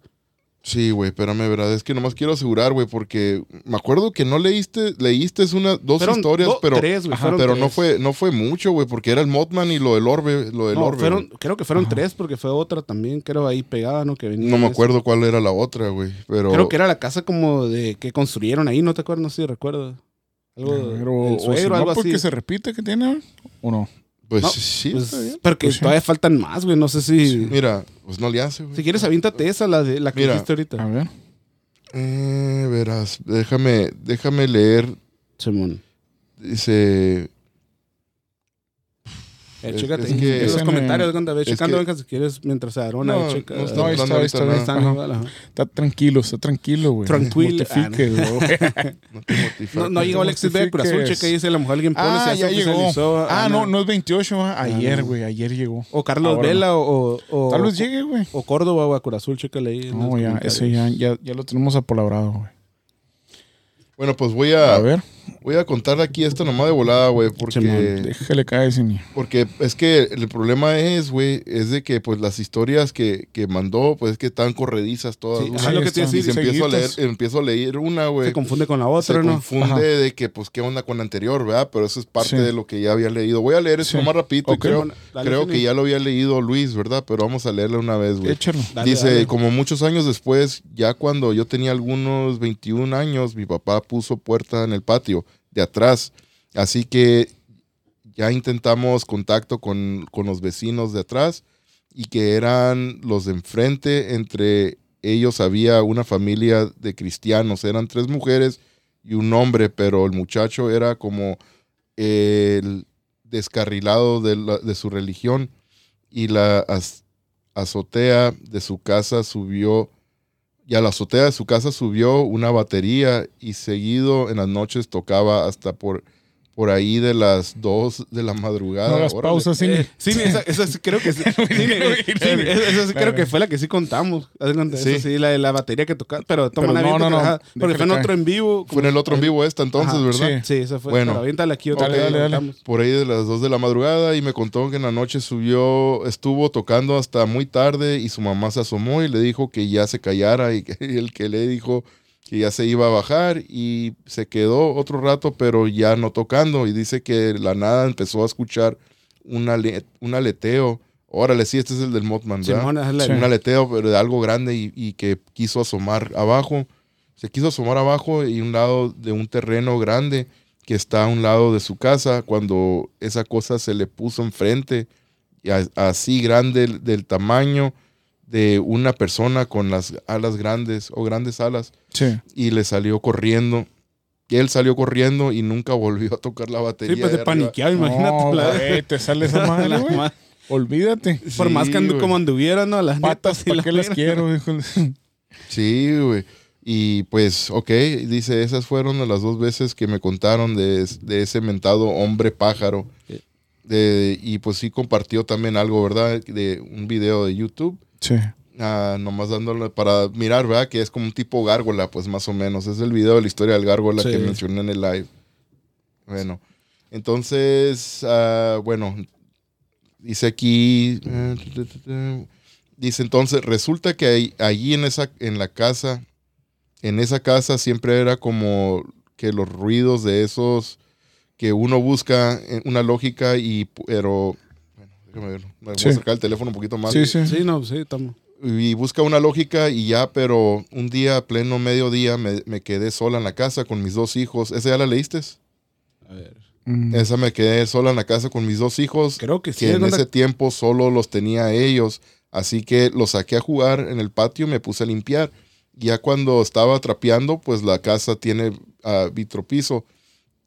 S1: Sí, güey, espérame, verdad. Es que nomás quiero asegurar, güey, porque me acuerdo que no leíste, leíste una, dos
S3: Fueron
S1: historias,
S3: do-
S1: pero,
S3: tres,
S2: Ajá,
S1: pero no fue, no fue mucho, güey, porque era el Mothman y lo del orbe, lo del
S3: No,
S1: orbe.
S3: fueron, creo que fueron
S2: Ajá.
S3: tres porque fue otra también, creo ahí pegada, ¿no? Que venía
S1: No me acuerdo cuál era la otra, güey, pero...
S3: Creo que era la casa como de que construyeron ahí, ¿no te acuerdas? No sé si recuerdas. Algo
S2: Pero, si
S3: suegro,
S2: no,
S3: algo
S2: porque
S3: así.
S2: se repite que tiene, ¿o no?
S1: Pues
S3: No,
S1: sí,
S3: Pues,
S1: está bien.
S3: porque
S2: Pues sí.
S3: todavía faltan más, güey. No sé si.
S1: Mira, pues no le hace, güey.
S3: Si quieres, aviéntate esa, la, de, la que
S1: Mira.
S3: dijiste ahorita.
S2: A ver.
S1: Eh, verás, déjame, déjame leer,
S3: Simón.
S1: dice...
S3: Eh, chécate
S1: es que-
S3: en los comentarios,
S2: me-
S3: cuando ve checando,
S1: que-
S3: si quieres, mientras se arona,
S1: No,
S3: checa.
S1: no está
S2: No, está, ahí está,
S3: igual, ajá.
S2: Está tranquilo, está tranquilo, güey.
S3: Tranquilo. Ah,
S2: güey.
S1: No te mortifiques.
S3: No, no llegó Alexis Vega Cruz Azul, checa dice la mujer alguien pone,
S2: Ah,
S3: se
S2: ya llegó. Ah, no, no es 28, ah, ayer,
S3: no.
S2: güey, ayer llegó.
S3: O Carlos
S2: Ahora
S3: Vela o, o,
S2: vez llegue, güey.
S3: o Córdoba o a Cruz Azul, chécale ahí.
S2: No, ya, ese ya, ya, ya lo tenemos apalabrado, güey.
S1: Bueno, pues voy a,
S2: A ver,
S1: voy a contar aquí esto nomás de volada, güey, porque...
S2: déjale caer.
S1: Porque es que el problema es, güey, es de que pues las historias que, que mandó, pues es que están corredizas todas.
S3: Sí, ajá, lo que te
S1: si empiezo a, leer, empiezo a leer una, güey.
S3: Se confunde con la
S1: se
S3: otra, ¿no?
S1: confunde
S2: Ajá.
S1: de que, pues, qué onda con la anterior, ¿verdad? Pero eso es parte
S2: Sí.
S1: de lo que ya había leído. Voy a leer eso
S2: Sí.
S1: más rapidito. y
S2: Ok.
S1: creo creo que ya lo había leído Luis, ¿verdad? Pero vamos a leerla una vez, güey. Dice,
S3: dale.
S1: como muchos años después, ya cuando yo tenía algunos 21 años, mi papá puso puerta en el patio de atrás. Así que ya intentamos contacto con, con los vecinos de atrás y que eran los de enfrente. Entre ellos había una familia de cristianos. Eran tres mujeres y un hombre, pero el muchacho era como el descarrilado de, de su religión y la az- azotea de su casa subió y a la azotea de su casa subió una batería y seguido en las noches tocaba hasta por, por ahí de las 2 de la madrugada.
S2: No hagas
S1: Órale.
S2: pausa, Cini.
S3: Eh, sí, esa, esa sí creo que sí. sí, eh, esa, sí creo que fue la que sí contamos.
S1: Sí.
S3: esa sí, la de la batería que tocaba. Pero toma
S2: Pero no, no, no,
S3: Porque
S2: déjale
S3: fue en otro en vivo.
S1: Fue en el otro en vivo esta entonces,
S3: Ajá,
S1: ¿verdad?
S2: sí.
S3: Sí, esa fue.
S1: Bueno.
S3: Pero aviéntale aquí otra
S2: Dale,
S3: vez,
S2: dale, dale.
S1: Por ahí de las 2 de la madrugada y me contó que en la noche subió, estuvo tocando hasta muy tarde y su mamá se asomó y le dijo que ya se callara y que el que le dijo que ya se iba a bajar y se quedó otro rato pero ya no tocando y dice que la nada empezó a escuchar un, ale- un aleteo. Órale, sí, este es el del Mothman, ¿verdad?
S3: Simón,
S2: Sí.
S1: un aleteo pero de algo grande y, y que quiso asomar abajo. Se quiso asomar abajo y un lado de un terreno grande que está a un lado de su casa cuando esa cosa se le puso enfrente así grande del, del tamaño de una persona con las alas grandes o grandes alas
S2: Sí.
S1: y le salió corriendo. Y él salió corriendo y nunca volvió a tocar la batería.
S3: Sí, pues
S1: de
S3: paniqueaba, imagínate.
S2: No,
S3: la-
S2: te sale esa madre,
S3: la
S2: Olvídate.
S3: Por más que andu como anduviera, ¿no? Las
S2: Patas, ¿para
S3: la
S2: qué las quiero?
S1: Sí, güey. Y pues, ok, dice, esas fueron las dos veces que me contaron de, es- de ese mentado hombre pájaro. De- y pues sí compartió también algo, ¿verdad? De un video de YouTube.
S2: Sí.
S1: Ah, nomás dándole para mirar, ¿verdad? Que es como un tipo gárgola, pues más o menos. Es el video de la historia del gárgola
S3: Sí.
S1: que mencioné en el live. Bueno, entonces, ah, bueno, dice aquí, dice entonces, resulta que ahí- allí en esa, en la casa, en esa casa siempre era como que los ruidos de esos que uno busca eh, una lógica y, pero, déjame ver, me voy
S2: Sí.
S1: a acercar el teléfono un poquito más.
S2: Sí, sí.
S3: Sí, no, sí, estamos.
S1: Y busca una lógica y ya, pero un día, pleno mediodía, me, me quedé sola en la casa con mis dos hijos. ¿Esa ya la leíste?
S3: A ver.
S2: Mm.
S1: Esa me quedé sola en la casa con mis dos hijos.
S3: Creo que sí.
S1: que en ese tiempo solo los tenía a ellos. Así que los saqué a jugar en el patio y me puse a limpiar. Ya cuando estaba trapeando, pues la casa tiene ah, vitropiso.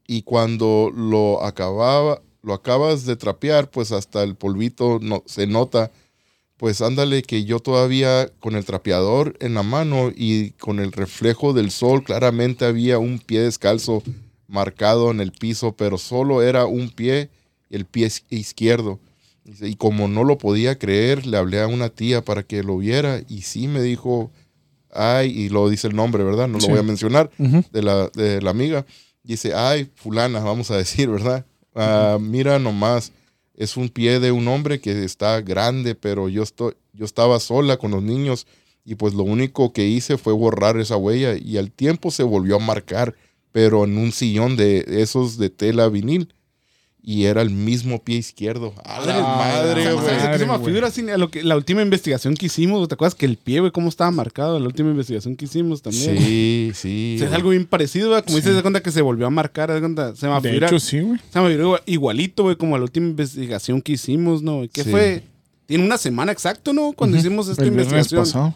S1: Y cuando lo acababa, lo acabas de trapear, pues hasta el polvito no, se nota. Pues ándale que yo todavía con el trapeador en la mano y con el reflejo del sol, claramente había un pie descalzo marcado en el piso, pero solo era un pie, el pie izquierdo. Y como no lo podía creer, le hablé a una tía para que lo viera y sí me dijo, ay, y lo dice el nombre, ¿verdad? No
S2: Sí.
S1: lo voy a mencionar, de la, de la amiga. Dice, ay, fulana, vamos a decir, ¿verdad? Ah, mira nomás, es un pie de un hombre que está grande, pero yo, estoy, yo estaba sola con los niños y pues lo único que hice fue borrar esa huella y al tiempo se volvió a marcar, pero en un sillón de esos de tela vinil y era el mismo pie izquierdo. A la
S2: Ay,
S1: madre, güey.
S3: ¿Sabes a qué se me
S2: Madre, güey.
S3: figura lo que, la última investigación que hicimos, ¿te acuerdas que el pie, güey, cómo estaba marcado? La última investigación que hicimos también.
S1: Sí, sí.
S3: O sea, es algo bien parecido, güey. Como dices, de cuenta que se volvió a marcar, de cuenta, se me
S2: De
S3: figura,
S2: hecho, sí, güey.
S3: se me figura igual- igualito, güey, como la última investigación que hicimos, ¿no? ¿Qué
S1: Sí.
S3: fue? Tiene una semana exacto, ¿no? Cuando
S2: Ujú.
S3: hicimos esta
S2: El
S3: investigación.
S2: pasado.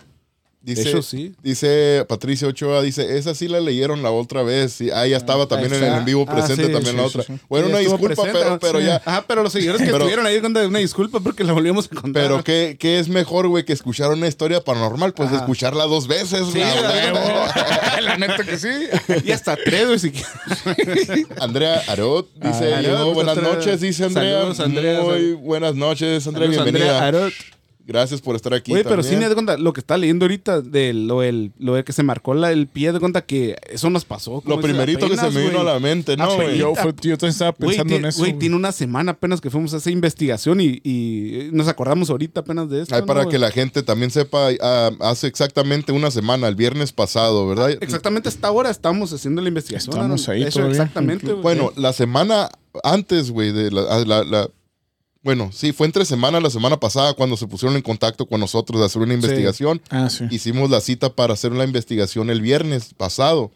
S1: Dice,
S3: de hecho, sí.
S1: Dice Patricia Ochoa, dice, esa sí la leyeron la otra vez. Sí, ah, ya estaba también en el en vivo
S3: Ah,
S1: presente
S3: sí,
S1: también
S2: sí,
S1: la
S2: sí,
S1: otra.
S2: sí.
S1: Bueno,
S3: Sí,
S1: una disculpa,
S3: presente,
S1: pero, pero
S3: sí.
S1: ya.
S3: Ajá, pero los seguidores que
S1: Pero-
S3: estuvieron ahí, cuenta, una disculpa porque la volvimos a contar.
S1: Pero ¿qué, qué es mejor, güey, que escuchar una historia paranormal? Pues
S3: Ajá.
S1: escucharla dos veces,
S3: Sí,
S1: güey.
S2: la neta que sí.
S3: Y hasta tres, güey, si quieres.
S1: Andrea Arot dice,
S3: Ah, Arot,
S1: buenas
S3: otra-
S1: noches, dice Andrea.
S3: Saludos, Andrea.
S1: Muy buenas noches, Andrea,
S3: Saludos,
S1: bienvenida.
S3: Andrea Arot.
S1: Gracias por estar aquí
S3: Oye, pero sí me da cuenta, lo que está leyendo ahorita de lo, el, lo de que se marcó la- el pie, de cuenta que eso nos pasó.
S1: Lo primerito que se me vino a la mente, ¿no, güey?
S2: Yo, fue- yo también estaba pensando en eso.
S3: güey, tiene una semana apenas que fuimos a esa investigación y, y nos acordamos ahorita apenas de esto.
S1: Ay,
S3: ¿no,
S1: para que la gente también sepa, ah, hace exactamente una semana, el viernes pasado, ¿verdad?
S3: Exactamente a esta hora estamos haciendo la investigación.
S2: Estamos
S3: ¿no?
S2: ahí
S3: Eso,
S2: todavía,
S3: Exactamente, güey.
S1: Bueno, la semana antes, güey, de la, a la- la- Bueno, sí, fue entre semana la semana pasada cuando se pusieron en contacto con nosotros de hacer una investigación.
S2: Ah, sí.
S1: Hicimos la cita para hacer la investigación el viernes pasado.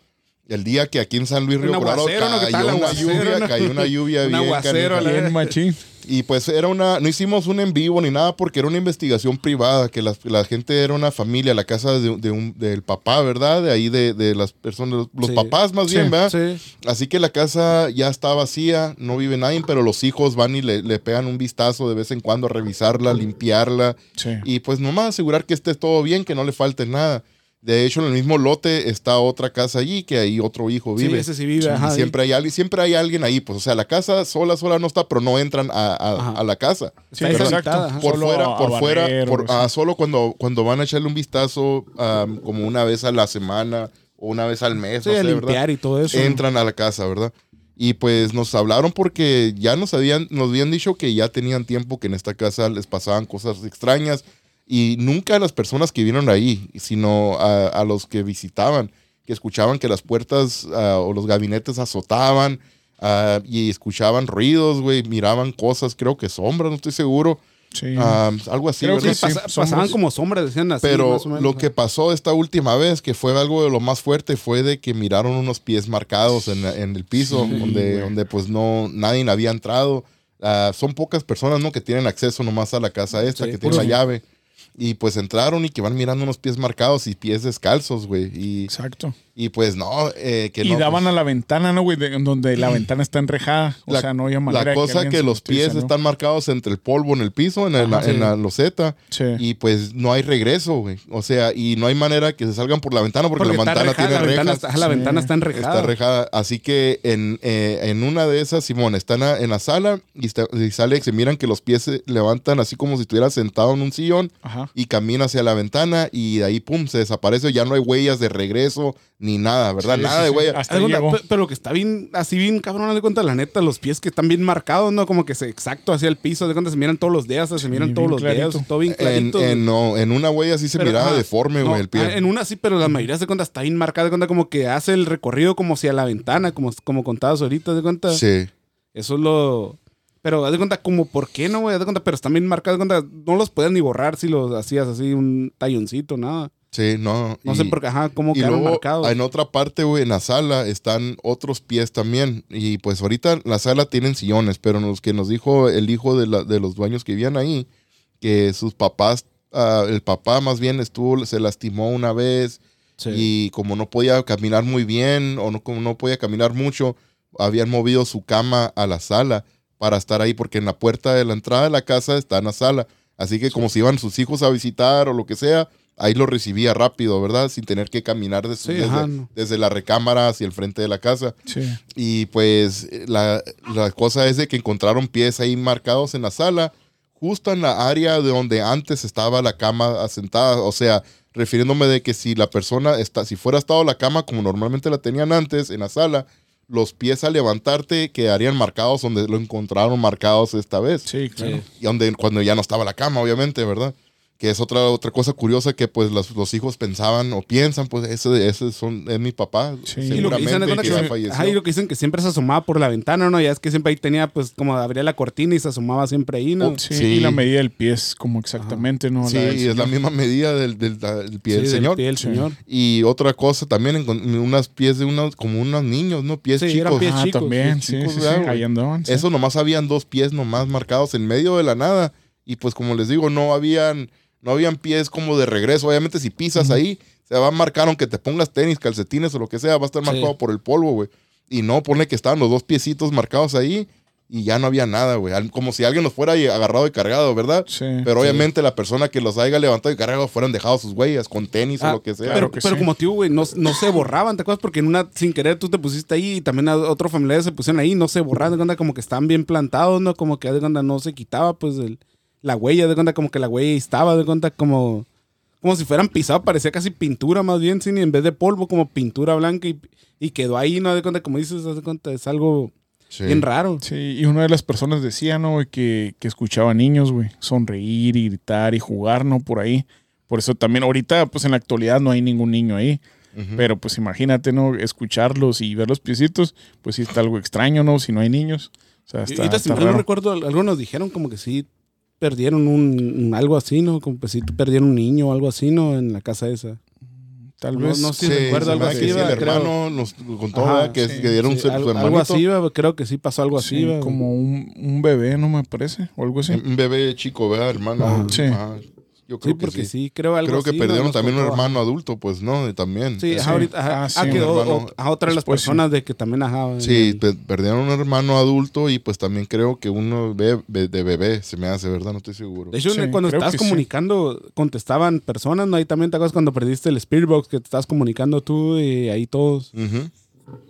S1: El día que aquí en San Luis Río Colorado
S3: aguacero, ¿no? ¿Qué
S1: cayó una lluvia, cayó una lluvia
S3: Un
S1: bien
S3: aguacero,
S2: Bien machín.
S1: Y pues era una, no hicimos un en vivo ni nada porque era una investigación privada, que la, la gente era una familia, la casa de, de un, del papá, ¿verdad? De ahí de, de las personas, los, los
S3: Sí.
S1: papás más
S2: Sí,
S1: bien, ¿verdad?
S3: Sí.
S1: Así que la casa ya está vacía, no vive nadie, pero los hijos van y le, le pegan un vistazo de vez en cuando a revisarla, limpiarla
S2: Sí.
S1: y pues nomás asegurar que esté todo bien, que no le falte nada. De hecho, en el mismo lote está otra casa allí, que ahí otro hijo
S3: Sí,
S1: vive.
S3: ese sí vive,
S1: Y
S3: ajá,
S1: siempre hay alguien, siempre hay alguien ahí, pues, o sea, la casa sola, sola no está, pero no entran a, a-
S3: Ajá.
S1: a la casa.
S2: Sí,
S3: Está
S2: exacto.
S1: Por
S2: Solo
S1: fuera, por fuera, por-
S2: sí.
S1: ah, solo cuando, cuando van a echarle un vistazo, como una vez a la semana o una vez al mes,
S3: Sí,
S1: no
S3: a
S1: sé, ¿verdad?
S3: limpiar y todo eso.
S1: entran a la casa, ¿verdad? Y pues nos hablaron porque ya nos habían, nos habían dicho que ya tenían tiempo que en esta casa les pasaban cosas extrañas y nunca a las personas que vieron ahí, sino a, a los que visitaban, que escuchaban que las puertas ah, o los gabinetes azotaban ah, y escuchaban ruidos, güey, miraban cosas, creo que sombras, no estoy seguro,
S2: Sí.
S1: ah, algo así,
S2: Creo
S1: ¿verdad?
S2: que
S3: Sí, pasaban como sombras, decían así.
S1: Pero
S3: más o menos,
S1: lo que pasó esta última vez, que fue algo de lo más fuerte, fue de que miraron unos pies marcados en, en el piso,
S2: Sí,
S1: donde,
S2: güey.
S1: donde pues no, nadie había entrado. Son pocas personas, ¿no? Que tienen acceso nomás a la casa esta,
S3: Sí,
S1: que tienen la llave. Y pues entraron y que van mirando unos pies marcados y pies descalzos, güey. Y,
S2: Exacto.
S1: Y pues no, eh, que
S2: y
S1: no.
S2: daban
S1: pues,
S2: a la ventana, ¿no, güey? De- donde la ventana está enrejada. O
S1: La-
S2: sea, no había manera
S1: la cosa que,
S2: se
S1: los pies
S2: ¿no?
S1: están marcados entre el polvo en el piso, en, el-
S3: Ajá,
S1: en
S3: sí.
S1: la loseta.
S2: Sí.
S1: Y pues no hay regreso, güey. O sea, y no hay manera que se salgan por la ventana porque,
S3: Porque
S1: la ventana
S3: rejada,
S1: tiene
S3: la ventana,
S1: rejas.
S3: está, la
S2: Sí.
S3: ventana está enrejada.
S1: Está rejada. Así que en, eh, en una de esas, Simón, está en la, en la sala y, está- y sale, se miran que los pies se levantan así como si estuviera sentado en un sillón
S2: Ajá.
S1: y camina hacia la ventana y de ahí, pum, se desaparece. Ya no hay huellas de regreso ni nada, ¿verdad?
S2: Sí,
S1: nada
S2: sí,
S1: de.
S2: Hasta
S3: de cuenta, pe- pero lo que está bien, así bien cabrón, de cuenta, la neta, los pies que están bien marcados, ¿no? Como que se exacto hacia el piso, de cuenta, se miran todos los dedos, se
S2: Sí,
S3: miran todos los dedos,
S2: clarito.
S3: todo bien
S1: En,
S3: clarito.
S1: en- no, en una huella sí se
S3: Pero,
S1: miraba
S3: ajá,
S1: deforme,
S3: no,
S1: güey, el pie.
S3: ah, En una sí, pero la mayoría se cuenta está bien marcada, de cuenta como que hace el recorrido como hacia la ventana, como, como contabas ahorita, de cuenta.
S1: Sí.
S3: Eso es lo... Pero haz de cuenta, como, ¿por qué no, güey? Haz de cuenta, pero están bien marcados, de cuenta, no los puedes ni borrar si los hacías así, un talloncito, nada.
S1: Sí, no.
S3: No sé por qué, ajá, cómo
S1: Y
S3: quedaron
S1: luego,
S3: marcados.
S1: en otra parte, güey, en la sala están otros pies también. Y pues ahorita la sala tienen sillones, pero los que nos dijo el hijo de, la- de los dueños que vivían ahí, que sus papás, ah, el papá más bien estuvo, se lastimó una vez
S3: Sí.
S1: y como no podía caminar muy bien o no, como no podía caminar mucho, habían movido su cama a la sala para estar ahí, porque en la puerta de la entrada de la casa está en la sala. Así que como si iban sus hijos a visitar o lo que sea, ahí lo recibía rápido, ¿verdad? Sin tener que caminar
S3: Sí,
S1: desde,
S3: ajá, no.
S1: desde la recámara hacia el frente de la casa.
S2: Sí.
S1: Y pues la, la cosa es de que encontraron pies ahí marcados en la sala, justo en la área de donde antes estaba la cama asentada. O sea, refiriéndome de que si la persona, está, si fuera estado la cama como normalmente la tenían antes en la sala, los pies al levantarte quedarían marcados donde lo encontraron marcados esta vez.
S2: Sí, claro.
S3: Sí.
S1: Y donde, cuando ya no estaba la cama, obviamente, ¿verdad? Que es otra, otra cosa curiosa que pues los, los hijos pensaban o piensan, pues ese, ese son, es mi papá,
S2: Sí.
S3: Y lo que dicen,
S1: seguramente que
S3: que, ajá, y lo que dicen que siempre se asomaba por la ventana, ¿no? Ya es que siempre ahí tenía, pues, como abría la cortina y se asomaba siempre ahí, ¿no?
S1: Oh,
S2: Sí,
S1: Sí.
S2: y la medida del pie es como exactamente, ¿no?
S1: Sí, es la misma medida del, del- del pie
S3: Sí,
S1: del
S3: del
S1: señor.
S3: pie del
S2: Sí.
S3: señor.
S1: Y otra cosa también, encon- unas pies de unos, como unos niños, ¿no? Pies
S3: Sí, eran
S1: chicos.
S3: pies
S2: Ah,
S3: chicos,
S2: también,
S1: pies
S2: sí,
S1: chicos,
S2: sí, ahí andaban. sí.
S1: Eso nomás habían dos pies nomás marcados en medio de la nada. Y pues como les digo, no habían, no habían pies como de regreso. Obviamente si pisas ahí, se va a marcar aunque te pongas tenis, calcetines o lo que sea, va a estar
S3: Sí.
S1: marcado por el polvo, güey. Y no, pone que estaban los dos piecitos marcados ahí y ya no había nada, güey. Como si alguien los fuera agarrado y cargado, ¿verdad?
S2: Sí.
S1: Pero obviamente la persona que los haya levantado y cargado fueran dejado sus huellas con tenis
S3: Ah,
S1: o lo que sea.
S2: claro
S3: pero
S2: que
S3: pero
S2: sí.
S3: como tío, güey, no, no se borraban, ¿te acuerdas? Porque en una, sin querer, tú te pusiste ahí y también a- otros familiares se pusieron ahí, no se borraban, de cuenta como que estaban bien plantados, ¿no? Como que de no se quitaba, pues, el- la huella, de cuenta como que la huella estaba, de cuenta como, como si fueran pisados, parecía casi pintura más bien, sin en vez de polvo, como pintura blanca y, y quedó ahí, ¿no? De cuenta, como dices, haz de cuenta, es algo
S1: Sí.
S3: bien raro.
S2: Sí, y una de las personas decía, ¿no? güey, Que, que escuchaba niños, güey, sonreír y gritar y jugar, ¿no? Por ahí. Por eso también ahorita, pues en la actualidad no hay ningún niño ahí. Pero pues imagínate, ¿no? Escucharlos y ver los piecitos, pues sí está algo extraño, ¿no? Si no hay niños. O sea,
S3: Y
S2: está,
S3: ahorita, si
S2: está raro.
S3: recuerdo, algunos dijeron como que sí perdieron un, un algo así, ¿no? Como que sí perdieron un niño o algo así, ¿no? En la casa esa.
S2: Tal
S3: no-
S2: vez.
S3: no sé.
S1: Sí,
S3: recuerdo
S1: se
S3: algo así,
S1: que sí, el
S3: creo.
S1: hermano nos contó
S3: Ajá,
S1: ¿verdad? que,
S2: sí,
S1: que dieron
S3: Sí,
S1: su, su
S3: algo, así, va, creo que sí pasó algo así,
S2: Sí, como un, un bebé, ¿no me parece? O algo así.
S1: Un bebé chico, ¿verdad, hermano?
S3: Ajá.
S2: Sí.
S1: Yo
S3: Sí,
S1: creo que
S3: porque
S1: sí.
S3: sí, creo algo
S1: Creo que perdieron también un
S3: ajá.
S1: hermano adulto, pues, ¿no? También.
S3: Sí, ajá, ahorita, ajá,
S2: Ah, sí,
S3: ah,
S1: hermano.
S3: o- a otra de las personas de que también, ajá.
S1: Sí,
S3: el-
S1: pe- perdieron un hermano adulto y pues también creo que uno be- be- de bebé, se me hace, ¿verdad? No estoy seguro.
S3: De hecho,
S2: Sí,
S3: cuando estabas comunicando, contestaban personas, ¿no? Ahí también te acuerdas cuando perdiste el Spirit Box, que te estabas comunicando tú y ahí todos.
S1: Ujú.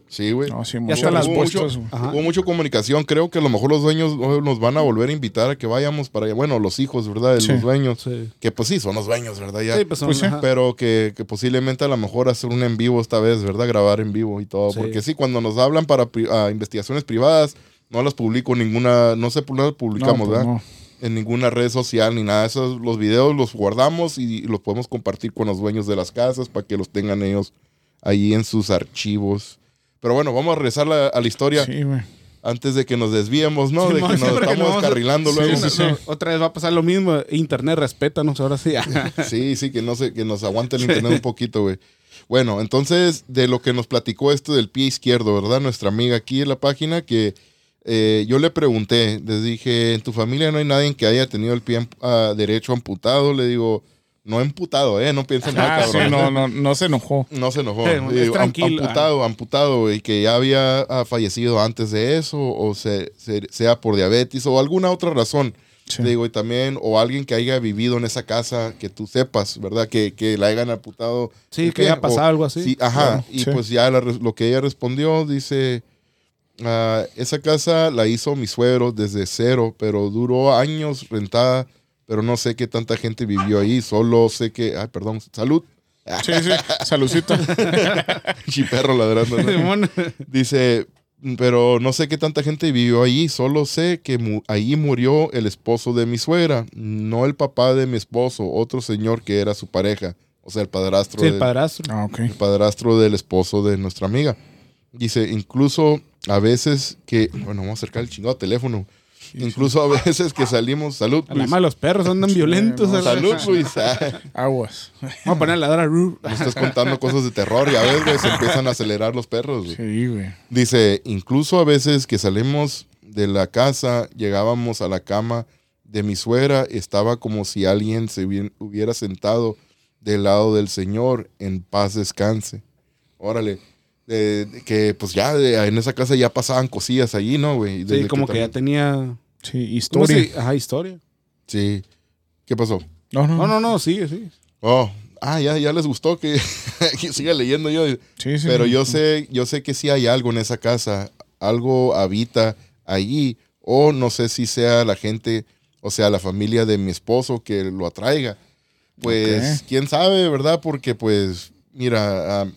S1: Sí, güey.
S2: No, sí,
S3: Ya
S2: muchas
S3: hasta las
S2: respuestas.
S1: mucho-. Hubo mucha comunicación. Creo que a lo mejor los dueños nos van a volver a invitar a que vayamos para allá. Bueno, los hijos, ¿verdad? De
S2: Sí.
S1: los dueños.
S3: Sí,
S1: Que pues sí, son los dueños, ¿verdad? Ya.
S3: Sí, pues, son-
S2: Pues.
S1: Pero que, que posiblemente a lo mejor hacer un en vivo esta vez, ¿verdad? Grabar en vivo y todo.
S3: Sí.
S1: Porque sí, cuando nos hablan para pri- a investigaciones privadas, no las publico en ninguna, no sé, no las publicamos,
S2: No, pues,
S1: ¿verdad?
S2: no.
S1: En ninguna red social ni nada. Esos, los videos los guardamos y los podemos compartir con los dueños de las casas para que los tengan ellos ahí en sus archivos. Pero bueno, vamos a regresar la- a la historia
S2: Sí, güey.
S1: antes de que nos desviemos, ¿no?
S3: Sí,
S1: de que nos estamos
S3: no a-
S1: descarrilando
S3: Sí,
S1: luego.
S3: no, no. Otra vez va a pasar lo mismo. Internet, respétanos ahora sí.
S1: Sí, sí, que no se, que nos aguante el internet un poquito, güey. Bueno, entonces, de lo que nos platicó esto del pie izquierdo, ¿verdad? Nuestra amiga aquí en la página, que eh, yo le pregunté, les dije, ¿en tu familia no hay nadie que haya tenido el pie ah, derecho amputado? Le digo, no amputado, ¿eh? No piensen mal,
S2: Ah, sí, no, no, no se enojó.
S1: No se enojó.
S3: Sí,
S1: digo,
S3: tranquilo.
S1: amputado, amputado, y que ya había ah, fallecido antes de eso, o se- se- sea por diabetes o alguna otra razón.
S2: Sí.
S1: Digo, y también, o alguien que haya vivido en esa casa, que tú sepas, ¿verdad? Que, que la hayan amputado.
S3: Sí, que haya pasado
S1: o-
S3: algo así.
S1: Sí, ajá. Y
S2: sí.
S1: pues ya la lo que ella respondió, dice, ah, esa casa la hizo mi suegro desde cero, pero duró años rentada, pero no sé qué tanta gente vivió ahí, solo sé que, ay, perdón, salud.
S2: Sí, sí. Saludcita.
S1: Chiperro ladrando. ¿no? Dice, pero no sé qué tanta gente vivió allí, solo sé que mu- ahí murió el esposo de mi suegra, no el papá de mi esposo, otro señor que era su pareja, o sea, el padrastro,
S3: Sí, el
S1: de-
S3: padrastro.
S2: Ah, ok.
S1: el padrastro del esposo de nuestra amiga. Dice, incluso a veces que, bueno, vamos a acercar el chingado teléfono. Incluso a veces que salimos, salud,
S3: A
S1: Luis.
S3: más los perros andan violentos. a la-
S1: Salud, Luis. Ah,
S2: Aguas.
S3: Vamos a poner a ladrar.
S1: me estás contando cosas de terror y a veces se empiezan a acelerar los perros. güey.
S2: Sí, güey.
S1: Dice, incluso a veces que salimos de la casa, llegábamos a la cama de mi suegra, estaba como si alguien se hubien- hubiera sentado del lado del Señor, en paz descanse. Órale. De que pues ya de- en esa casa ya pasaban cosillas allí, ¿no, güey?
S3: Sí, como que, ya
S1: también-
S3: tenía.
S2: Sí,
S3: ¿Cómo
S2: historia.
S3: se- Ajá, historia.
S1: Sí. ¿Qué pasó?
S2: No, no,
S3: No, no, no, sigue, sí.
S1: Oh, ah, ya, ya les gustó que, que siga leyendo yo.
S2: Sí, sí.
S1: Pero
S2: sí.
S1: yo sé, yo sé que sí hay algo en esa casa, algo habita allí, o no sé si sea la gente, o sea, la familia de mi esposo que lo atraiga. Pues, quién sabe, ¿verdad? Porque, pues, mira, ah,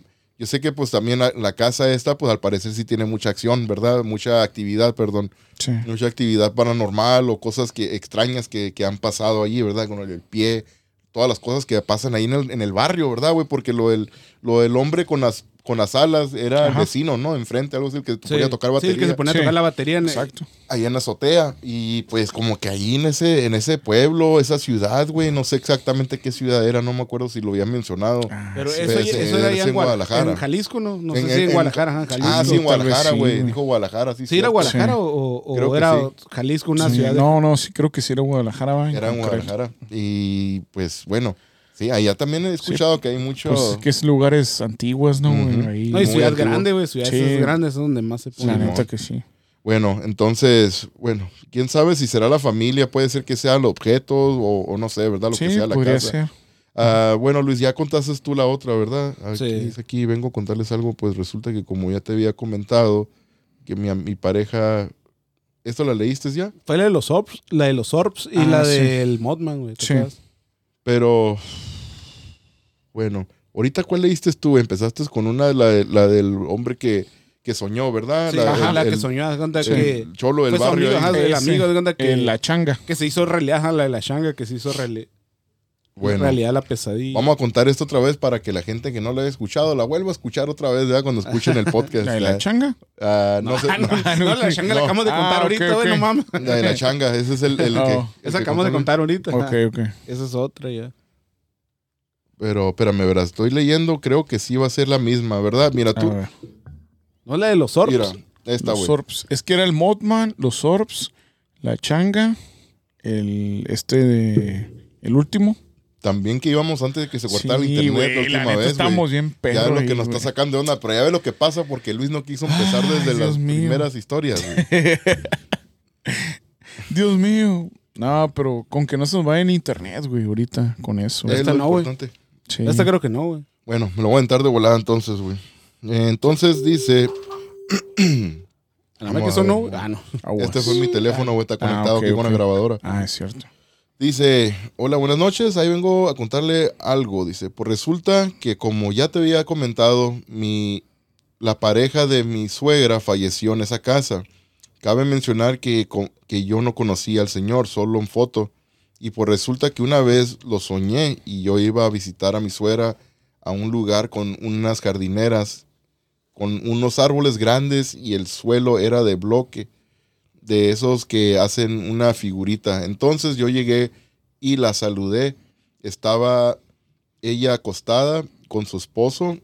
S1: yo sé que pues también la, la casa esta, pues al parecer sí tiene mucha acción, ¿verdad? Mucha actividad, perdón.
S2: Sí.
S1: Mucha actividad paranormal o cosas que extrañas que, que han pasado allí, ¿verdad? Con el pie, todas las cosas que pasan ahí en el, en el barrio, ¿verdad, güey? Porque lo del, lo del hombre con las, con las alas era el
S2: Ajá.
S1: vecino, ¿no? Enfrente, algo así, el que
S3: Sí,
S1: podía tocar
S3: sí,
S1: batería.
S3: el que se ponía a
S2: Sí.
S3: tocar la batería. En
S2: Exacto.
S1: Ahí en la azotea. Y pues como que ahí en ese, en ese pueblo, esa ciudad, güey, no sé exactamente qué ciudad era, no me acuerdo si lo había mencionado.
S2: Ah,
S3: Pero
S2: sí.
S3: eso,
S1: Pues,
S3: eso
S1: eh,
S3: era
S1: es
S3: allá en,
S1: en
S3: Guadalajara. En Jalisco, ¿no? No
S1: En-
S3: sé si en,
S1: en-
S3: Guadalajara, ajá, Jalisco.
S1: Ah, sí, en Guadalajara,
S2: sí,
S1: güey.
S2: güey.
S1: Dijo Guadalajara, sí.
S3: ¿Sí era. Guadalajara
S2: Sí.
S3: o, o
S1: Creo que
S3: era
S1: sí.
S3: Jalisco una
S2: Sí,
S3: ciudad?
S2: No, no, sí creo que sí era Guadalajara, va.
S1: Era en. Guadalajara. Y pues bueno, sí, allá también he escuchado que hay.
S2: Pues es que es lugares antiguos, ¿no. Ahí.
S3: No, y ciudad
S1: antiguo.
S3: grande, güey. Ciudades
S2: Sí.
S3: grandes es donde más se
S2: La
S3: pone.
S1: Sí,
S2: neta que sí.
S1: Bueno, entonces, bueno, quién sabe si será la familia, puede ser que sea el objeto o, o no sé, ¿verdad? Lo
S2: Sí,
S1: que sea la
S2: podría
S1: casa.
S2: ser.
S1: Ah, bueno, Luis, ya contaste tú la otra, ¿verdad? Aquí,
S3: Sí.
S1: aquí, vengo a contarles algo, pues resulta que como ya te había comentado, que mi, mi pareja, ¿esto la leíste ya?
S3: Fue la de los Orbs, la de los Orbs y
S2: Ah,
S3: la
S2: sí.
S3: del Modman, güey. ¿te
S2: Sí.
S3: acuerdas?
S1: Pero, bueno, ahorita ¿cuál leíste tú? Empezaste con una, la, de- la del hombre que, que soñó, ¿verdad?
S3: Sí, ajá,
S1: el-
S3: la que
S1: el-
S3: soñó,
S1: el
S3: que
S1: cholo del barrio.
S3: amigo,
S1: ahí.
S3: ajá, el amigo, de que,
S2: En la changa.
S3: que se hizo realidad, ajá, la de la changa, que se hizo reali-
S1: Bueno,
S3: realidad la pesadilla.
S1: Vamos a contar esto otra vez para que la gente que no la haya escuchado la vuelva a escuchar otra vez, ¿verdad? Cuando escuchen el podcast.
S2: ¿La de la
S1: ¿verdad?
S2: changa?
S1: Ah, no,
S3: no,
S1: sé.
S3: no, no, la changa la acabamos de
S2: Ah,
S3: contar
S2: ok,
S3: ahorita, güey,
S2: ok.
S3: no mames.
S1: La de la changa, ese es el, el
S2: Oh.
S1: que. el
S3: Esa
S1: que
S3: acabamos de contar ahorita.
S2: Ok, ok.
S3: Esa es otra ya.
S1: Pero espérame, verás, estoy leyendo, creo que sí va a ser la misma, ¿verdad? Mira tú.
S3: No la de los Orbs.
S1: Mira, esta,
S2: Los. Orbs. Es que era el Modman, los Orbs, la changa, el este de. El último.
S1: También que íbamos antes de que se cortara el internet la última
S2: neta
S1: vez.
S2: Estamos bien perros.
S1: Ya es lo que nos está sacando de onda, pero ya ve lo que pasa porque Luis no quiso empezar
S2: Ay,
S1: desde
S2: Dios
S1: las
S2: mío.
S1: primeras historias. güey.
S2: Dios mío. No, pero con que no se nos vaya en internet, güey, ahorita, con eso.
S1: Es lo
S3: no,
S1: importante.
S2: Sí.
S3: Esta creo que no, güey.
S1: Bueno, me lo voy a entrar de volada entonces, güey. Eh, Entonces dice,
S3: A la vez
S1: Vamos
S3: que eso no. Ah, no.
S2: Aguas.
S1: este fue mi teléfono, güey, está conectado
S2: ok,
S1: aquí con la grabadora.
S2: Ah, es cierto.
S1: Dice, hola, buenas noches, ahí vengo a contarle algo. Dice, pues resulta que como ya te había comentado, mi, la pareja de mi suegra falleció en esa casa. Cabe mencionar que, que yo no conocía al señor, solo en foto. Y pues resulta que una vez lo soñé y yo iba a visitar a mi suegra a un lugar con unas jardineras, con unos árboles grandes y el suelo era de bloque de esos que hacen una figurita. Entonces yo llegué y la saludé. Estaba ella acostada con su esposo.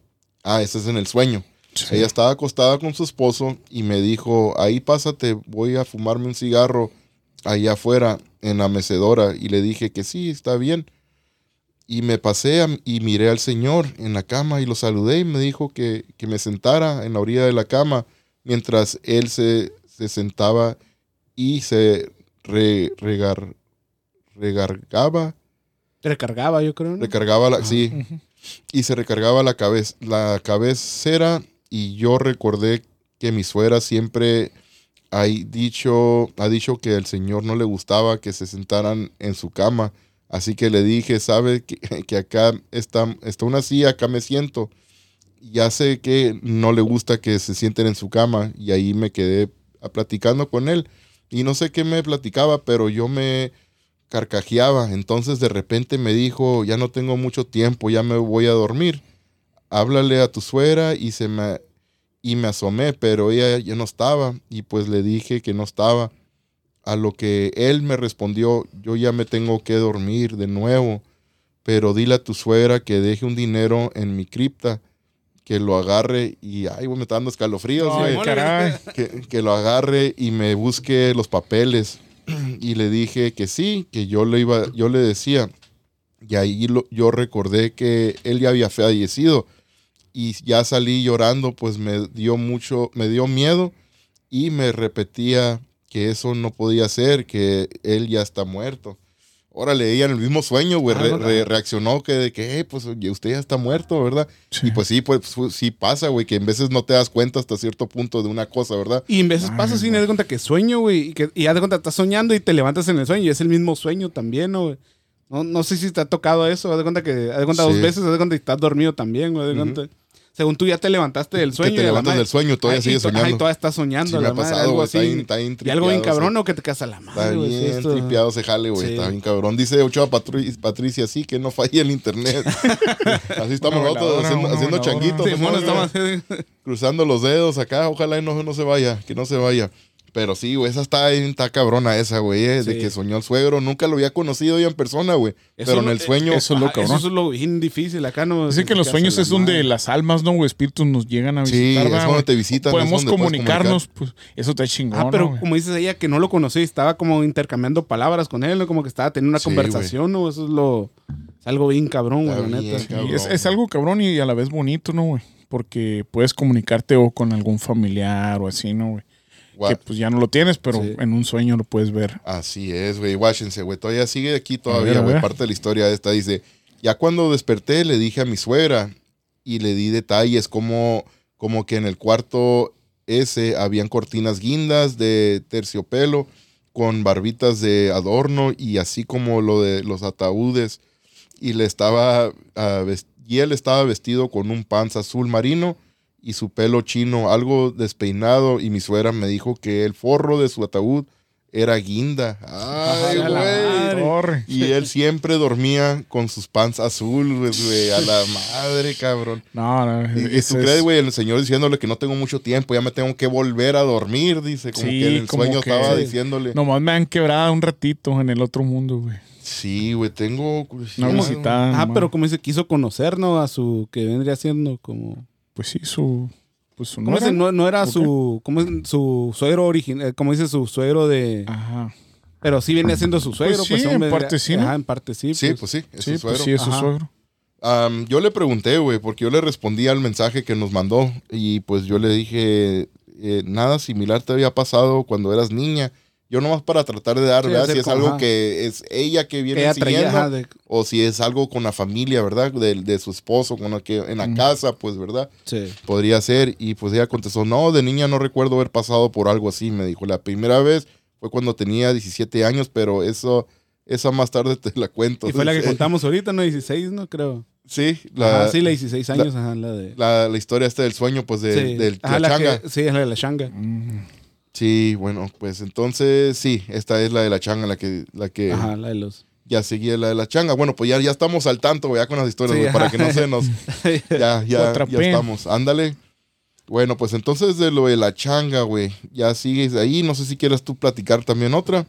S1: Ah, ese es en el sueño.
S2: Sí.
S1: Ella estaba acostada con su esposo y me dijo, ahí pásate, voy a fumarme un cigarro allá afuera en la mecedora. Y le dije que sí, está bien. Y me pasé a- y miré al Señor en la cama y lo saludé y me dijo que, que me sentara en la orilla de la cama mientras él se, se sentaba y se re- regar, regargaba,
S3: Recargaba, yo creo. ¿no?
S1: recargaba la, sí,
S2: Ujú.
S1: y se recargaba la, cabeza la cabecera y yo recordé que mi suegra siempre ha dicho, ha dicho que al Señor no le gustaba que se sentaran en su cama. Así que le dije, sabe que, que acá está, está una silla, acá me siento. Ya sé que no le gusta que se sienten en su cama y ahí me quedé platicando con él. Y no sé qué me platicaba, pero yo me carcajeaba. Entonces de repente me dijo, ya no tengo mucho tiempo, ya me voy a dormir. Háblale a tu suegra y se me y me asomé, pero ella ya no estaba y pues le dije que no estaba. a lo que él me respondió, yo ya me tengo que dormir de nuevo, pero dile a tu suegra que deje un dinero en mi cripta, que lo agarre y, ay, güey, me está dando escalofríos,
S2: Ay,
S1: güey.
S2: caray.
S1: que, que lo agarre y me busque los papeles. Y le dije que sí, que yo le iba, yo le decía. Y ahí lo- yo recordé que él ya había fallecido. Y ya salí llorando, pues me dio mucho, me dio miedo. Y me repetía que eso no podía ser, que él ya está muerto. Órale, ella en el mismo sueño, güey,
S3: Ah,
S1: re- re- reaccionó que, de que, "Eh, pues usted ya está muerto, ¿verdad?
S2: Sí.
S1: Y pues sí, pues sí pasa, güey, que en veces no te das cuenta hasta cierto punto de una cosa, ¿verdad?
S3: Y en veces
S2: Ay,
S3: pasa me das cuenta que sueño, güey. Y, que, y haz de cuenta, estás soñando y te levantas en el sueño. Y es el mismo sueño también, ¿no, güey? No, no sé si te ha tocado eso. Haz de cuenta que, haz de cuenta
S1: Sí.
S3: dos veces, haz de cuenta que estás dormido también, güey. haz de
S1: Ujú.
S3: cuenta. Según tú ya te levantaste del sueño.
S1: que te levantas
S3: madre-
S1: del sueño, todavía sigues soñando.
S3: Ay, todavía estás
S1: Sí,
S3: soñando,
S1: me
S3: la
S1: ha
S3: madre,
S1: pasado,
S3: algo
S1: güey.
S3: así.
S1: Está bien, está bien
S3: y algo bien
S1: tripeado,
S3: cabrón,
S1: sí.
S3: ¿no? Que te casa la madre,
S1: Está
S3: sí,
S1: bien
S3: esto-
S1: tripeado ese jale, güey.
S3: Sí.
S1: Está bien cabrón. Dice Ochoa Patri- Patricia, sí, que no falle el internet. Así estamos nosotros haciendo, haciendo changuitos.
S3: Sí,
S1: ¿no?
S3: estamos
S1: cruzando los dedos acá. Ojalá y no, no se vaya, que no se vaya. Pero sí, güey, esa está, está cabrona esa, güey, eh, de
S3: Sí.
S1: que soñó el suegro. Nunca lo había conocido ya en persona, güey. Pero en el sueño...
S2: eso es lo cabrón.
S3: Eso es lo bien difícil acá, ¿no?
S2: Dicen que los sueños es donde
S3: madre.
S2: las almas, ¿no? O espíritus nos llegan a
S1: sí,
S2: visitar.
S1: es
S2: ¿verdad,
S1: donde
S2: güey?
S1: te visitan.
S2: Podemos comunicarnos, pues eso está chingón.
S3: Ah,
S2: ¿no,
S3: pero como dices ella que no lo conocí, estaba como intercambiando palabras con él, ¿no? como que estaba teniendo una
S1: Sí,
S3: conversación, ¿no? Eso es lo es algo bien cabrón, güey, la neta.
S1: cabrón.
S2: Es, es algo cabrón y a la vez bonito, ¿no, güey? Porque puedes comunicarte o con algún familiar o así, ¿no, güey? Que pues ya no lo tienes, pero
S3: Sí.
S2: en un sueño lo puedes ver.
S1: Así es, güey. Guáchense, güey. Todavía sigue aquí todavía, güey. Parte de la historia esta dice, ya cuando desperté le dije a mi suegra y le di detalles como, como que en el cuarto ese habían cortinas guindas de terciopelo con barbitas de adorno y así como lo de los ataúdes y le estaba ves- y él estaba vestido con un pants azul marino y su pelo chino algo despeinado y mi suegra me dijo que el forro de su ataúd era guinda. Ay, güey. Y él siempre dormía con sus pants azules, güey. A la madre, cabrón.
S2: No, no.
S1: Y, tú
S2: es-
S1: crees, güey, el señor diciéndole que no tengo mucho tiempo, ya me tengo que volver a dormir, dice. Como
S2: Sí,
S1: que en el
S2: como
S1: sueño
S2: que-
S1: estaba
S2: Sí.
S1: diciéndole.
S2: Nomás me han quebrado un ratito en el otro mundo, güey.
S1: Sí, güey, tengo curiosidad.
S3: Ah,
S2: nomás.
S3: pero como dice, quiso conocer, ¿no? A su, que vendría siendo como...
S2: Pues sí, su. Pues su
S3: ¿Cómo
S2: nuera.
S3: dice? No, no era su, ¿cómo es? su suegro original, como dice su suegro de...
S2: Ajá.
S3: Pero sí viene siendo su suegro.
S2: Pues sí, en
S3: hombre,
S2: parte sí.
S3: Ajá, en parte sí.
S1: Sí,
S3: pues.
S1: pues sí, es
S2: Sí,
S1: su
S2: pues
S1: suegro.
S2: sí, es su
S3: Ajá.
S2: suegro.
S1: Am, yo le pregunté, güey, porque yo le respondí al mensaje que nos mandó y pues yo le dije, eh, nada similar te había pasado cuando eras niña. Yo nomás para tratar de dar,
S3: Sí,
S1: ¿verdad? Si es algo
S3: ajá.
S1: que es ella que
S3: Que
S1: viene
S3: traía,
S1: siguiendo
S3: ajá, de-
S1: o si es algo con la familia, ¿verdad? De, de su esposo, con la que en la casa, pues, ¿verdad?
S3: sí.
S1: Podría ser. Y pues ella contestó, no, de niña no recuerdo haber pasado por algo así. Me dijo, la primera vez fue cuando tenía 17 años, pero eso, esa más tarde te la cuento.
S3: Y fue la que contamos ahorita, ¿no? 16, ¿no? Creo.
S1: Sí,
S3: La,
S1: la,
S3: sí, la 16 años, ajá, la de...
S1: la, la historia esta del sueño, pues, de,
S3: sí.
S1: del-
S3: Ajá,
S1: la
S3: la
S1: changa.
S3: que- sí, es la de la changa.
S2: Mm.
S1: Sí, bueno, pues entonces, sí, esta es la de la changa, la que, la que
S3: Ajá, la de los...
S1: ya seguía la de la changa. Bueno, pues ya, ya estamos al tanto, ya con las historias,
S3: Sí,
S1: para que no se nos... Ya, ya, ya estamos. Ándale. Bueno, pues entonces de lo de la changa, güey. Ya sigues ahí. No sé si quieres tú platicar también otra.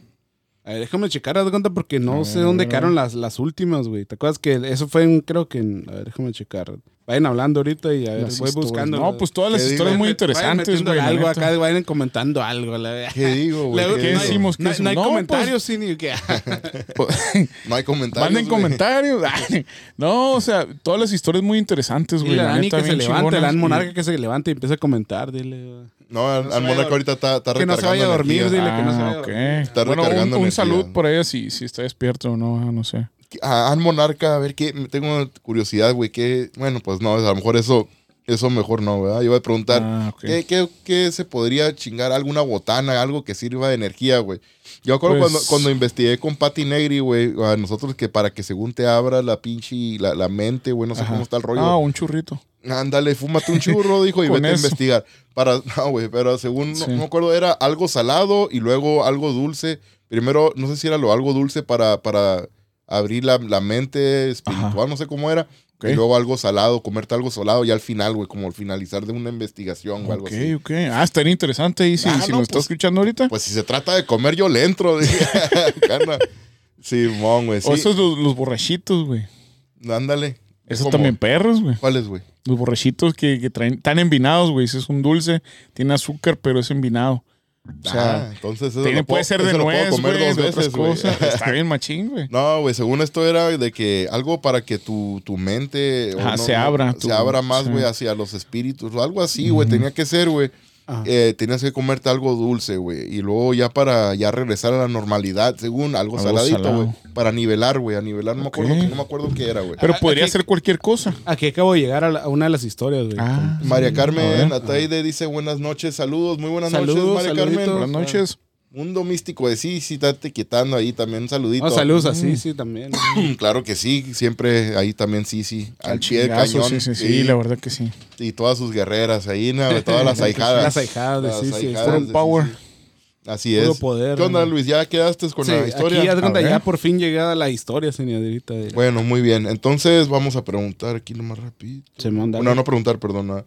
S3: A ver, déjame checar, haz de cuenta, porque no sé dónde
S2: a ver.
S3: quedaron las, las últimas, güey. ¿Te acuerdas que eso fue en, creo que en... A ver, déjame checar. Vayan hablando ahorita y a ver, voy buscando.
S2: No, pues todas las
S1: ¿Qué
S2: historias
S1: digo?
S2: muy interesantes, güey.
S3: algo acá, vayan comentando algo. La...
S1: ¿Qué digo, güey?
S3: Luego,
S1: ¿Qué
S2: ¿Qué
S1: digo?
S2: decimos? ¿Qué
S3: No, hay
S2: No,
S3: comentarios, sí, ni que...
S1: No hay comentarios.
S2: Manden comentarios. no, o sea, todas las historias muy interesantes, güey. La
S3: Dani que se levante, la Monarca que se levante y empiece a comentar, dile.
S1: No, al, Monarca
S3: a-
S1: ahorita está, está
S3: que no se
S1: recargando
S3: vaya a dormir,
S1: energía.
S3: dile. que no se
S2: Ah,
S3: vaya a
S2: ok.
S3: dormir.
S1: Está
S2: bueno, un,
S1: recargando
S2: un
S1: energía.
S2: salud por ella si, si está despierto o no, no sé.
S1: A Al Monarca, a ver qué. Tengo curiosidad, güey. ¿Qué? Bueno, pues no, a lo mejor eso. Eso mejor no, ¿verdad? Yo iba a preguntar.
S2: Ah.
S1: ¿Qué, qué, qué se podría chingar? ¿Alguna botana? Algo que sirva de energía, güey. Yo acuerdo
S2: Pues-
S1: cuando, cuando investigué con Patty Negri, güey, a nosotros que para que según te abra la pinche, la, la mente, güey, no sé
S2: Ajá.
S1: cómo está el rollo.
S2: Ah, un churrito.
S1: Ándale, fúmate un churro, dijo, y vete a investigar. Para, no, güey, pero según, no, me acuerdo, era algo salado y luego algo dulce. Primero, no sé si era lo algo dulce para, para abrir la, la mente espiritual,
S2: Ajá.
S1: no sé cómo era. Y luego algo salado, comerte algo salado y al final, güey, como al finalizar de una investigación o algo
S2: Ok,
S1: así.
S2: ok. Ah, estaría interesante ahí si,
S1: Ah,
S2: si
S1: no, pues-
S2: escuchando ahorita.
S1: Pues si se trata de comer, yo le entro. Simón, güey. Sí.
S2: O esos los, los borrachitos, güey.
S1: Ándale.
S2: Esos
S1: Como-
S2: también perros, güey.
S1: ¿Cuáles, güey?
S2: Los borrachitos que, que traen, están envinados, güey. Ese es un dulce, tiene azúcar, pero es envinado. O sea,
S1: Ah, entonces eso
S2: tiene- puede ser de nuez,
S1: comer dos
S2: de
S1: veces,
S2: cosas. Está bien machín, güey.
S1: No, güey, según esto era de que algo para que tu, tu mente o
S2: Ajá,
S1: no-
S2: se
S1: no-
S2: abra,
S1: se abra más,
S2: sí.
S1: güey, hacia los espíritus o algo así, güey. Tenía que ser, güey.
S3: Ajá.
S1: Eh, tenías que comerte algo dulce, güey. Y luego ya para ya regresar a la normalidad, según algo,
S2: Algo
S1: saladito, güey. Para nivelar, güey. A nivelar, no, me acuerdo, no me acuerdo qué era, güey.
S2: Pero
S3: Ah,
S2: podría
S3: aquí-
S2: ser cualquier cosa.
S3: Aquí acabo de llegar a, la- a una de las historias, güey.
S2: Ah,
S1: María Carmen. Ataide dice buenas noches, saludos, muy buenas
S3: Saludos,
S1: noches, María
S3: saluditos.
S1: Carmen.
S2: Buenas noches.
S1: Mundo místico de sí, sí, estate quitando ahí también un saludito.
S3: No, saludos así, sí, también.
S1: Claro que sí, siempre ahí también sí, sí. Al,
S2: Al
S1: pie del cañón.
S2: sí, sí, sí, la verdad que sí.
S1: Y todas sus guerreras ahí, ¿no? todas las ahijadas.
S3: Las ahijadas sí, sí.
S1: sí,
S2: power.
S1: sí. Así
S3: Puro
S1: es.
S3: poder.
S1: ¿Qué onda. Luis? ¿Ya quedaste con
S3: Sí,
S1: la historia?
S3: aquí ya,
S2: A
S3: ya por fin llegué a la historia, señorita. de-
S1: Bueno, muy bien. Entonces vamos a preguntar aquí nomás rápido.
S3: Se manda.
S1: No, no preguntar, perdona.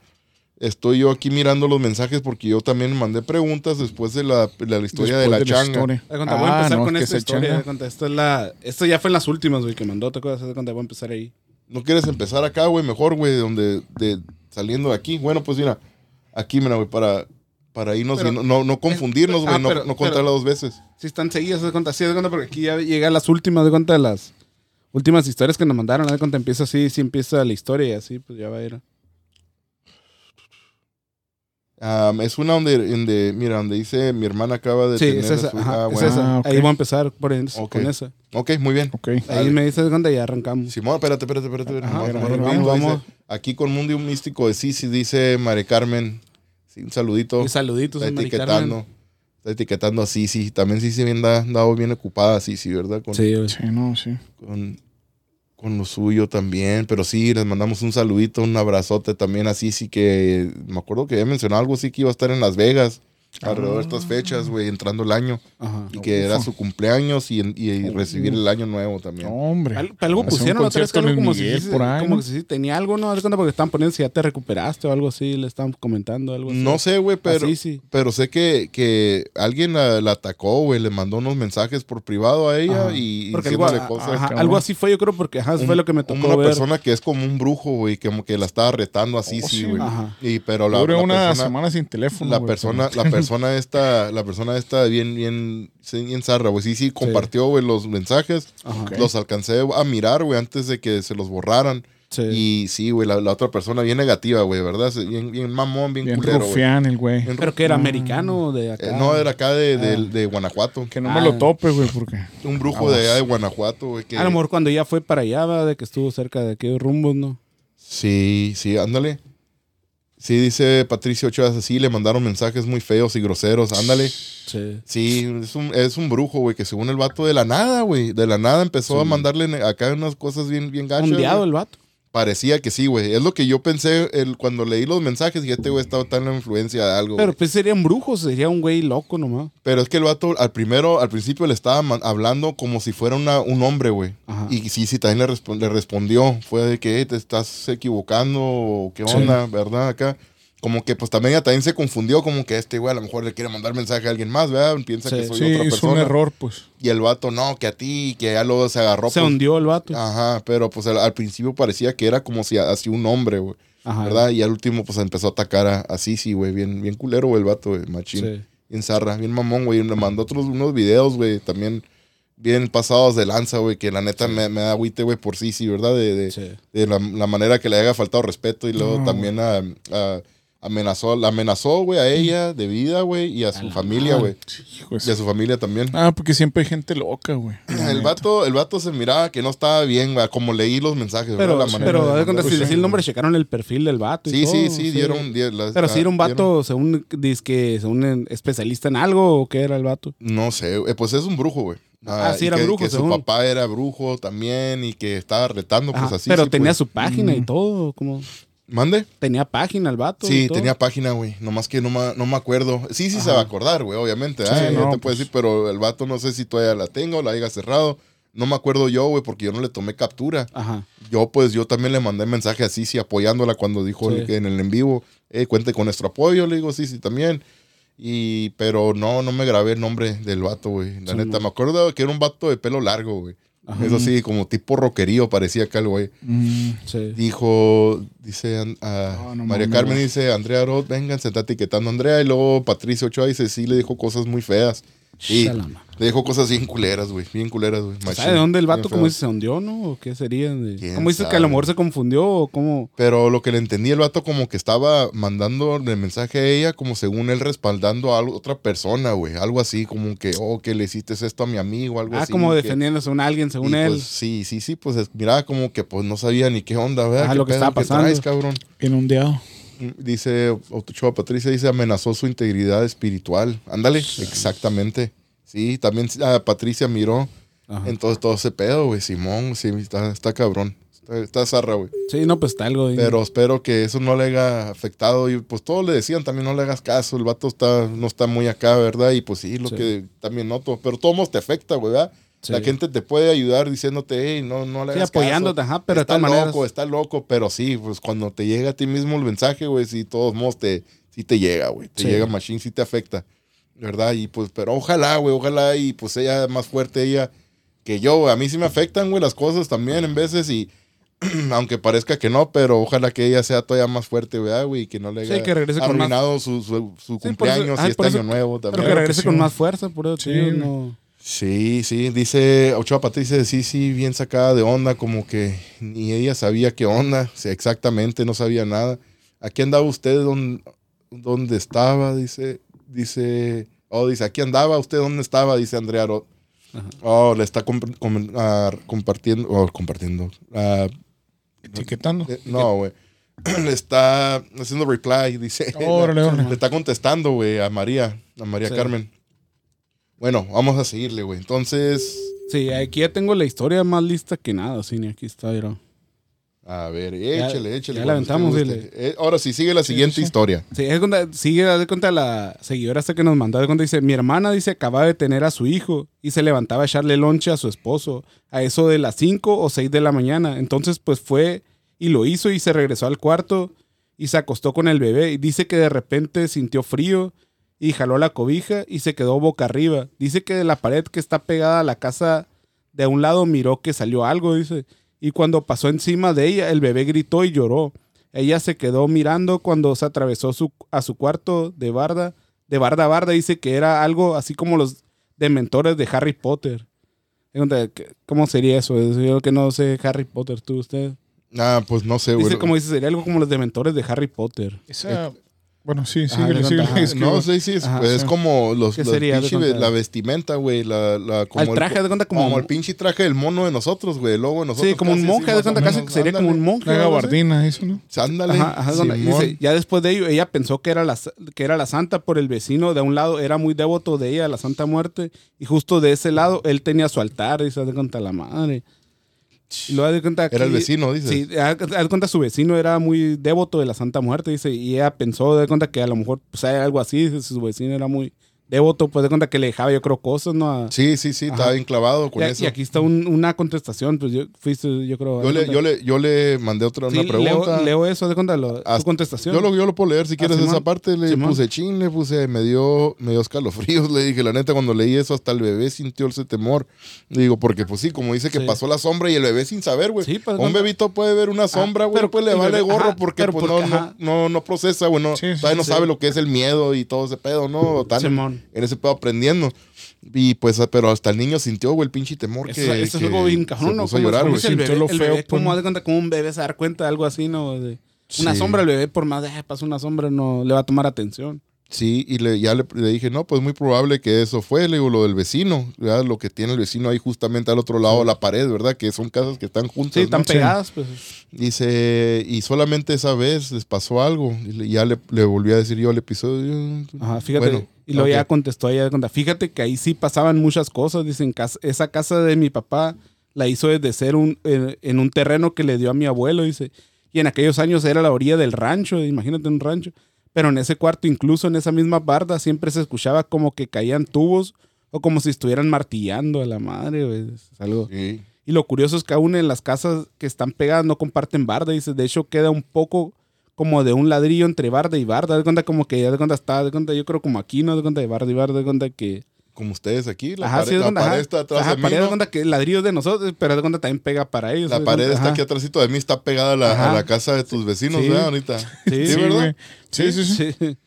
S1: Estoy yo aquí mirando los mensajes porque yo también mandé preguntas después de la, de la historia de
S2: Después
S1: la changa.
S2: historia.
S3: De voy a
S2: Ah,
S3: empezar
S2: no,
S3: con
S2: que
S3: esta
S2: se
S3: historia. de cuenta, Esto, es la, esto ya fue en las últimas, güey, que mandó. ¿Te acuerdas? De cuenta, voy a empezar ahí.
S1: ¿No quieres empezar acá, güey? Mejor, güey, donde, de, saliendo de aquí. Bueno, pues mira, aquí, mira, güey, para, para irnos
S3: Pero-
S1: y no, no, no confundirnos,
S3: Ah,
S1: güey, no,
S3: pero-
S1: no contarla dos veces.
S3: Sí, están seguidas, haz de cuenta. Sí, de cuenta, porque aquí ya llegué a las últimas, de cuenta, de las últimas historias que nos mandaron. De cuenta, empieza así, sí empieza la historia y así, pues ya va a ir.
S1: Am, es una donde, donde, mira, donde dice mi hermana acaba de
S3: Sí,
S1: tener
S3: es esa.
S1: su-
S3: ajá,
S1: ah,
S3: es
S1: bueno.
S3: esa.
S2: Ah, ok.
S3: Ahí voy a empezar por en-
S1: Ok.
S3: con esa.
S1: Ok, muy bien.
S3: Ahí me dices cuando ya arrancamos.
S1: Simón, espérate, espérate, espérate. espérate.
S3: Ajá, vamos,
S1: dice,
S3: vamos.
S1: Aquí con Mundo Místico de Sisi dice Mare Carmen. Sí, un saludito.
S3: Y saluditos,
S1: Está etiquetando.
S3: Carmen.
S1: Está etiquetando a Sisi. También Sisi bien da, dado bien ocupada, Sisi, ¿verdad? Con,
S3: Sí.
S2: Sí, no, sí.
S1: con, con lo suyo también. Pero sí, les mandamos un saludito, un abrazote también a Sisi, que me acuerdo que había mencionado algo así que iba a estar en Las Vegas alrededor de estas fechas, güey, entrando el año.
S3: Ajá.
S1: Y que era su cumpleaños y, y- y recibir el año nuevo también.
S2: No, hombre.
S3: Al- Algo pusieron otra vez que
S2: concierto
S3: algo como, si, como si tenía algo, ¿no? Cuenta porque estaban poniendo si ya te recuperaste o algo así, le estaban comentando algo así.
S1: No sé, güey, pero,
S3: Así, sí.
S1: pero sé que, que alguien la, la atacó, güey, le mandó unos mensajes por privado a ella
S3: Ajá.
S1: y
S3: Porque algo,
S1: cosas.
S3: ajá, algo así fue, yo creo, porque ajá,
S1: Un-
S3: fue lo que me tocó
S1: Una
S3: ver.
S1: persona que es como un brujo, güey, como que la estaba retando así,
S2: Oh,
S1: sí,
S2: sí,
S1: güey.
S3: Ajá.
S1: Y pero la,
S2: Duré
S1: la
S2: una
S1: persona,
S2: semana sin teléfono.
S1: la persona, la persona esta, la persona esta bien, bien, bien zarra, güey. Sí, sí, compartió, güey, los mensajes. Los alcancé a mirar, güey, antes de que se los borraran.
S3: Sí.
S1: Y sí, güey, la, la otra persona bien negativa, güey, ¿verdad? Bien, bien mamón, bien,
S2: Bien
S1: culero,
S2: rufián el güey.
S3: Pero que era americano de acá.
S1: Eh, no, era acá de, de-
S3: Ah.
S1: de Guanajuato.
S2: Que no
S3: Ah.
S2: me lo tope, güey, porque...
S1: Un brujo de allá de Guanajuato, güey. que-
S3: A lo mejor cuando ya fue para allá, va, de que estuvo cerca de aquellos rumbos, ¿no?
S1: Sí, sí, ándale. Sí, dice Patricio Ochoa, sí, le mandaron mensajes muy feos y groseros, ándale.
S3: Sí.
S1: Sí, es un, es un brujo, güey, que según el vato de la nada, güey, de la nada empezó a mandarle acá unas cosas bien, bien gachas.
S3: Ondeado el vato.
S1: Parecía que sí, güey. Es lo que yo pensé el, cuando leí los mensajes y este güey estaba tan en la influencia de algo.
S3: Pero pues sería un brujo, sería un güey loco nomás.
S1: Pero es que el vato al primero, al principio le estaba hablando como si fuera una- un hombre, güey. Y sí, sí, también le, respon- le respondió. Fue de que "Hey, te estás equivocando, o qué onda, ¿verdad? Acá. Como que pues también ella también se confundió, como que este güey a lo mejor le quiere mandar mensaje a alguien más, ¿verdad? Piensa
S3: Sí.
S1: que soy
S2: Sí,
S1: otra
S2: es un
S1: persona.
S2: error, pues.
S1: Y el vato, no, que a ti, que ya luego se agarró.
S3: Se
S1: pues,
S3: hundió el vato.
S1: Ajá, pero pues al, al principio parecía que era como si así un hombre, güey.
S3: Ajá.
S1: ¿Verdad? Y al último pues empezó a atacar a, a Sisi, güey. Bien, bien culero, güey, el vato, güey, machín.
S3: Sí.
S1: Bien zarra, bien mamón, güey. Me mandó otros unos videos, güey, también bien pasados de lanza, güey, que la neta me, me da agüite, güey, por Sisi, ¿verdad? De, de,
S3: Sí.
S1: de la, la manera que le haya faltado respeto y luego
S2: No,
S1: también a, a- amenazó, la amenazó, güey, a ella de vida, güey, y a su familia, güey. Y a
S2: su-
S1: familia también.
S2: Ah, porque siempre hay gente loca, güey.
S1: El vato, el vato se miraba que no estaba bien, güey, como leí los mensajes,
S3: Pero.
S1: La manera
S3: pero
S1: de
S3: cuenta, si decir el nombre, checaron el perfil del vato. y
S1: Sí, sí,
S3: todo,
S1: sí, dieron. die- la-
S3: Pero si era un
S1: dieron-
S3: vato, según que según especialista en algo, o qué era el vato.
S1: No sé, eh, pues es un brujo, güey.
S3: Ah, sí
S1: y
S3: era
S1: que,
S3: brujo,
S1: Que su papá era brujo también y que estaba retando, pues
S3: Ajá,
S1: así.
S3: pero
S1: sí,
S3: tenía
S1: pues.
S3: su página y todo, como
S1: ¿Mande?
S3: tenía página el vato.
S1: Sí,
S3: y todo.
S1: tenía página, güey. Nomás que no, ma- no me acuerdo. Sí, sí se va a acordar, güey, obviamente.
S2: Sí,
S1: ya
S2: no,
S1: te puedo
S2: pues.
S1: decir, pero el vato no sé si todavía la tengo la haya cerrado. No me acuerdo yo, güey, porque yo no le tomé captura.
S3: Ajá.
S1: yo pues yo también le mandé mensaje a Sisi apoyándola cuando dijo
S3: Sí.
S1: en el en vivo, eh, cuente con nuestro apoyo, le digo Sisi también. Y, pero no, no me grabé el nombre del vato, güey. La
S3: Sí,
S1: neta,
S3: no.
S1: me acuerdo que era un vato de pelo largo, güey.
S3: Ajá.
S1: Eso sí, como tipo rockerío parecía acá el güey.
S2: Mm,
S3: Sí.
S1: Dijo, dice a
S2: Ah, no
S1: María Carmen, dice, Andrea Roth, vengan, se está etiquetando a Andrea. Y luego Patricia Ochoa dice, sí, le dijo cosas muy feas.
S3: Shalama.
S1: Le dijo cosas bien culeras, güey. Bien culeras, güey.
S3: ¿Sabe de dónde el vato, como dice, se hundió, no? ¿O qué sería? De-
S1: ¿Quién
S3: ¿Cómo dices que a lo mejor se confundió o cómo?
S1: Pero lo que le entendí, el vato como que estaba mandando el mensaje a ella, como según él respaldando a otra persona, güey. Algo así, como que, oh, que le hiciste esto a mi amigo, algo
S3: Ah,
S1: así.
S3: como
S1: que-
S3: defendiéndose a un alguien según
S1: y,
S3: él.
S1: pues, sí, sí, sí, pues es- miraba como que pues no sabía ni qué onda, ¿verdad?
S3: Ah,
S1: ¿Qué
S3: lo que
S1: pedo
S3: estaba pasando.
S1: traes, cabrón?
S2: inundado.
S1: Dice Ochoa Patricia, dice amenazó su integridad espiritual. Ándale, exactamente. Sí, también ah, Patricia miró.
S3: Ajá.
S1: Entonces todo ese pedo, güey, Simón, sí, está, está cabrón. Está, está zarra, güey.
S3: Sí, no, pues está algo. ahí.
S1: Pero espero que eso no le haya afectado. Y pues todos le decían también no le hagas caso. El vato está, no está muy acá, ¿verdad? Y pues sí, lo
S3: Sí.
S1: que también noto. Pero todo te afecta, güey, ¿verdad?
S3: Sí.
S1: La gente te puede ayudar diciéndote, hey, no, no le
S3: Sí,
S1: hagas
S3: apoyándote,
S1: caso.
S3: ajá, pero de
S1: está
S3: todas
S1: loco,
S3: maneras.
S1: está loco. Pero sí, pues cuando te llega a ti mismo el mensaje, güey, sí, todos modos te, sí te llega, güey. Te
S3: Sí.
S1: llega machine, sí te afecta. ¿Verdad? Y pues, pero ojalá, güey, ojalá. Y pues ella más fuerte, ella que yo, güey. A mí sí me afectan, güey, las cosas también en veces y aunque parezca que no, pero ojalá que ella sea todavía más fuerte, ¿verdad, güey? Y que no le
S3: Sí,
S1: haya
S3: que regrese con más-
S1: arruinado su, su, cumpleaños y este
S3: eso-
S1: año nuevo
S3: Pero
S1: también.
S3: que regrese
S2: sí,
S3: con más fuerza, por eso,
S2: Sí,
S3: tío, no.
S1: Sí, sí, dice Ochoa Patricia, sí, sí, bien sacada de onda, como que ni ella sabía qué onda, sí, exactamente, no sabía nada. Aquí andaba usted donde, donde estaba, dice, dice, oh, dice, aquí andaba usted donde estaba, dice Andrea.
S3: Ajá.
S1: Oh, le está comp- com- ah, compartiendo, oh, compartiendo, ah,
S2: Etiquetando.
S1: eh, no, güey. Le está haciendo reply, dice.
S2: Órale, órale.
S1: Le está contestando, güey, a María, a María
S3: Sí.
S1: Carmen. Bueno, vamos a seguirle, güey. Entonces,
S3: Sí, aquí ya tengo la historia más lista que nada, sí, ni aquí está, mira.
S1: A ver, échale, échale.
S3: ya la aventamos.
S1: Eh, ahora sí, sigue la siguiente
S2: sí.
S1: historia.
S3: Sí, es cuenta, sigue, de cuenta la seguidora hasta que nos mandó, de cuenta, dice, mi hermana dice acaba de tener a su hijo y se levantaba a echarle lonche a su esposo a eso de las 5 o 6 de la mañana. Entonces, pues fue y lo hizo y se regresó al cuarto y se acostó con el bebé y dice que de repente sintió frío y jaló la cobija y se quedó boca arriba. Dice que de la pared que está pegada a la casa de un lado miró que salió algo, dice. Y cuando pasó encima de ella, el bebé gritó y lloró. Ella se quedó mirando cuando se atravesó su- a su cuarto de barda. De barda a barda dice que era algo así como los dementores de Harry Potter. Pregunta, ¿qué- ¿Cómo sería eso? Yo que no sé Harry Potter, tú, usted.
S1: Ah, pues no sé, güey.
S3: Dice como dice, sería algo como los dementores de Harry Potter.
S2: Esa, bueno, sí, sí,
S3: Ajá,
S2: sí,
S3: de
S2: sí,
S1: No, sí, sí, es,
S3: Ajá,
S1: pues, es como los,
S3: ¿Qué
S1: los
S3: sería?
S1: pinche-
S3: De
S1: la vestimenta, güey, la, la, como
S3: Al traje,
S1: el,
S3: de cuenta como,
S1: como el pinche traje del mono de nosotros, güey, el logo de nosotros.
S3: Sí, como un monje,
S1: sí,
S3: de cuenta casi que sería como un monje.
S2: la gabardina, eso, ¿no?
S1: Ándale,
S3: Ajá, ajá, donde-
S1: Simón.
S3: dice, ya después de ello, ella pensó que era, la, que era la santa por el vecino de un lado, era muy devoto de ella, la Santa Muerte, y justo de ese lado él tenía su altar, y se da cuenta la madre. Haz de cuenta
S1: Era el
S3: que-
S1: vecino, dices.
S3: Sí, haz cuenta su vecino era muy devoto de la Santa Muerte, dice, y ella pensó, de cuenta que a lo mejor pues, hay algo así, dice, su vecino era muy devoto, pues de cuenta que le dejaba yo creo cosas, ¿no? A-
S1: Sí, sí, sí,
S3: Ajá.
S1: estaba bien clavado con
S3: y,
S1: eso.
S3: y aquí está un- una contestación, pues yo fuiste, yo creo.
S1: yo, le, yo, le, yo le mandé otra
S3: Sí,
S1: una pregunta.
S3: Leo, leo eso, de cuenta lo- tu contestación.
S1: Yo lo, yo lo puedo leer si quieres
S3: Simón.
S1: esa parte. Le
S3: Simón.
S1: puse chin, le puse, me dio, me dio escalofríos. Le dije, la neta, cuando leí eso, hasta el bebé sintió ese temor. Le digo, porque pues sí, como dice que
S3: Sí.
S1: pasó la sombra y el bebé sin saber, güey.
S3: Sí, pues,
S1: un
S3: no-
S1: bebito puede ver una sombra, güey, pues le vale gorro
S3: ajá,
S1: porque, pues,
S3: porque,
S1: no, no, no, no procesa, güey. No, todavía no sabe lo que es el miedo y todo ese pedo, ¿no? Están en, ese pedo aprendiendo. Y pues, pero hasta el niño sintió, güey, el pinche temor
S3: Eso,
S1: que.
S3: eso es algo bien
S1: se
S3: cabrón, ¿no?
S1: puso a
S3: Como-
S1: llorar,
S3: como
S1: güey.
S3: el
S2: Sintió
S3: bebé,
S2: lo
S3: el
S2: feo,
S3: bebé, como
S2: ¿no?
S3: haz de cuenta como un bebé se da cuenta de algo así, ¿no? De una
S1: Sí.
S3: sombra, el bebé, por más de "Ah, pasa una sombra, no le va a tomar atención.
S1: Sí, y le, ya le, le dije, no, pues muy probable que eso fue, le digo, lo del vecino, ¿verdad? lo que tiene el vecino ahí justamente al otro lado de la pared, ¿verdad? Que son casas que están juntas.
S3: Sí,
S1: ¿no?
S3: están pegadas, pues.
S1: Dice, y solamente esa vez les pasó algo. Y le- ya le, le volví a decir yo al episodio.
S3: Ajá, fíjate.
S1: Bueno,
S3: y luego
S1: ok.
S3: ya contestó ella, fíjate que ahí sí pasaban muchas cosas. Dicen, "Cas- esa casa de mi papá la hizo desde ser un, en, en un terreno que le dio a mi abuelo, dice. Y en aquellos años era la orilla del rancho, imagínate un rancho. Pero en ese cuarto, incluso en esa misma barda, siempre se escuchaba como que caían tubos o como si estuvieran martillando a la madre, güey. Es algo.
S1: Sí.
S3: Y lo curioso es que aún en las casas que están pegadas no comparten barda. Dice, de hecho queda un poco como de un ladrillo entre barda y barda. De cuenta como que ya de cuenta está, de cuenta yo creo como aquí, ¿no? De cuenta de barda y barda, de cuenta que...
S1: Como ustedes aquí, la
S3: Ajá,
S1: pared,
S3: sí, de
S1: la
S3: cuenta,
S1: pared
S3: ajá.
S1: está atrás
S3: Ajá,
S1: de mí,
S3: pared de
S1: ¿no?
S3: cuenta que el ladrillo es de nosotros, pero de cuenta también pega para ellos.
S1: La
S3: de
S1: pared está aquí atrásito de mí, está pegada a la, a la casa de tus vecinos,
S3: Sí.
S1: ¿verdad? Ahorita.
S3: Sí,
S1: Sí.
S3: Sí,
S2: sí, sí.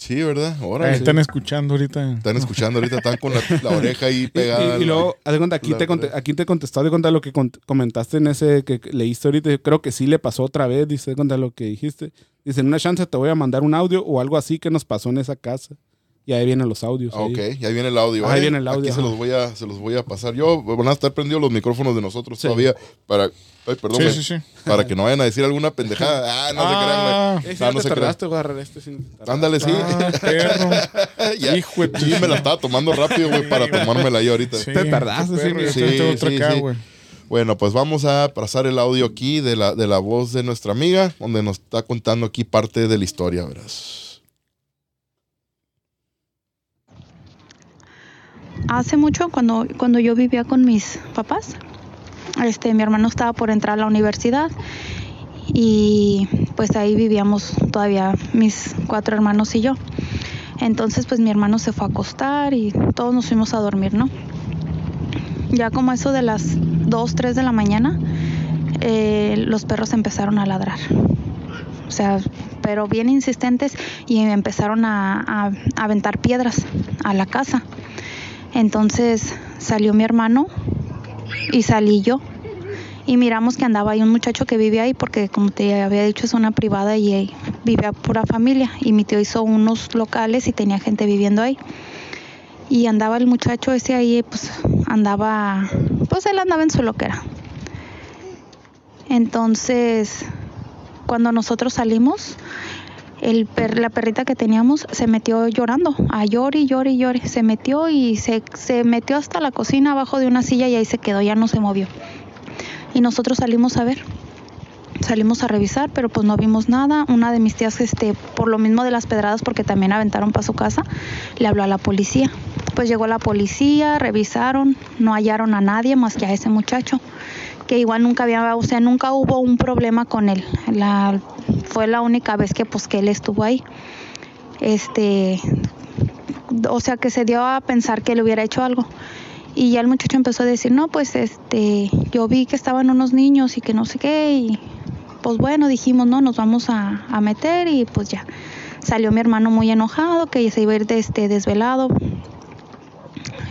S2: Sí.
S1: ¿verdad? Ahora
S2: están escuchando ahorita.
S1: están escuchando ahorita, están con la, la oreja ahí pegada.
S3: y- luego, haz de cuenta, aquí, te
S1: pared.
S3: aquí te contestó de cuenta lo que comentaste en ese que que leíste ahorita. Yo creo que sí le pasó otra vez, dice de cuenta lo que dijiste. Dice, en una chance te voy a mandar un audio o algo así que nos pasó en esa casa. Y ahí vienen los audios.
S1: Ah,
S3: ahí.
S1: Ok, ya viene el audio.
S3: Ahí
S1: ¿eh?
S3: viene el audio,
S1: Aquí se los, voy a, se los voy a pasar. Yo, van a estar prendidos los micrófonos de nosotros
S3: Sí.
S1: todavía para... Ay, perdón,
S2: Sí,
S1: güey.
S2: sí, sí.
S1: Para que no vayan a decir alguna pendejada. Ah, no
S2: Ah,
S1: se crean, güey.
S3: sí,
S1: Ah,
S3: no te
S1: se crean.
S3: tardaste, agarrar este sin.
S1: Ándale, sí.
S2: Ah, perro.
S1: Ya.
S2: Hijo de
S1: Sí, me la estaba tomando rápido, güey, para tomármela ahí ahorita.
S2: Sí,
S3: Te tardaste, sí,
S2: yo
S1: sí, sí,
S2: acá,
S1: sí.
S2: güey.
S1: Bueno, pues vamos a pasar el audio aquí de la, de la voz de nuestra amiga, donde nos está contando aquí parte de la historia, verás.
S5: Hace mucho, cuando, cuando yo vivía con mis papás, este, mi hermano estaba por entrar a la universidad y pues ahí vivíamos todavía mis cuatro hermanos y yo. Entonces pues mi hermano se fue a acostar y todos nos fuimos a dormir, ¿no? Ya como eso de las 2, 3 de la mañana, eh, los perros empezaron a ladrar. O sea, pero bien insistentes y empezaron a, a- a aventar piedras a la casa. Entonces salió mi hermano y salí yo. Y miramos que andaba ahí un muchacho que vive ahí, porque como te había dicho es una privada y ahí vive a pura familia. Y mi tío hizo unos locales y tenía gente viviendo ahí. Y andaba el muchacho ese ahí, pues andaba, pues él andaba en su loquera. Entonces, cuando nosotros salimos, el per- la perrita que teníamos se metió llorando, a llore y llore y. Se metió y se, metió hasta la cocina abajo de una silla y ahí se quedó, ya no se movió. Y nosotros salimos a ver. Salimos a revisar, pero pues no vimos nada. Una de mis tías, este, por lo mismo de las pedradas, porque también aventaron para su casa, le habló a la policía. Pues llegó la policía, revisaron, no hallaron a nadie más que a ese muchacho, que igual nunca había, o sea, nunca hubo un problema con él. Fue la única vez que pues que él estuvo ahí. Este, o sea, que se dio a pensar que le hubiera hecho algo. Y ya el muchacho empezó a decir, no, pues este, yo vi que estaban unos niños y que no sé qué, y pues bueno, dijimos, no, nos vamos a, a meter y pues ya. Salió mi hermano muy enojado, que se iba a ir de este desvelado.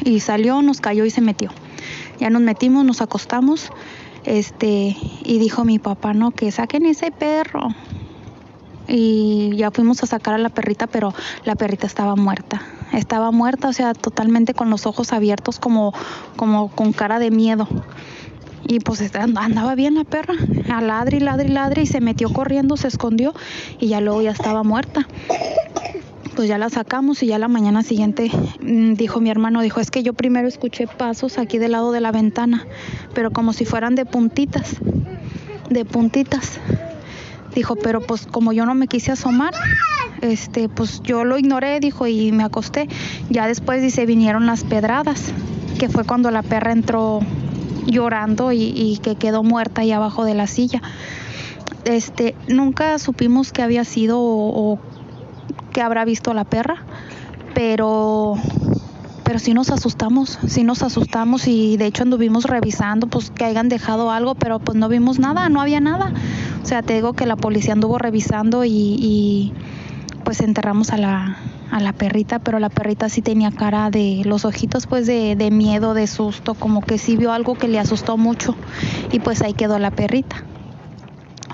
S5: Y salió, nos cayó y se metió. Ya nos metimos, nos acostamos, este, y dijo mi papá, no, que saquen ese perro. Y ya fuimos a sacar a la perrita, pero la perrita estaba muerta. Estaba muerta, o sea, totalmente con los ojos abiertos, como, como con cara de miedo. Y pues andaba bien la perra, a ladre y ladre, y se metió corriendo, se escondió, y ya luego ya estaba muerta. Pues ya la sacamos y ya la mañana siguiente mm, dijo mi hermano, dijo, es que yo primero escuché pasos aquí del lado de la ventana, pero como si fueran de puntitas, de puntitas. Dijo, pero pues como yo no me quise asomar, este, pues yo lo ignoré, dijo, y me acosté. Ya después dice, vinieron las pedradas, que fue cuando la perra entró llorando y, que quedó muerta ahí abajo de la silla. Este, nunca supimos qué había sido o, o qué habrá visto la perra, pero pero sí nos asustamos, sí nos asustamos y de hecho anduvimos revisando pues que hayan dejado algo, pero pues no vimos nada, no había nada. O sea, te digo que la policía anduvo revisando y, y, pues enterramos a la, a la perrita, pero la perrita sí tenía cara de los ojitos pues de, de miedo, de susto, como que sí vio algo que le asustó mucho y pues ahí quedó la perrita.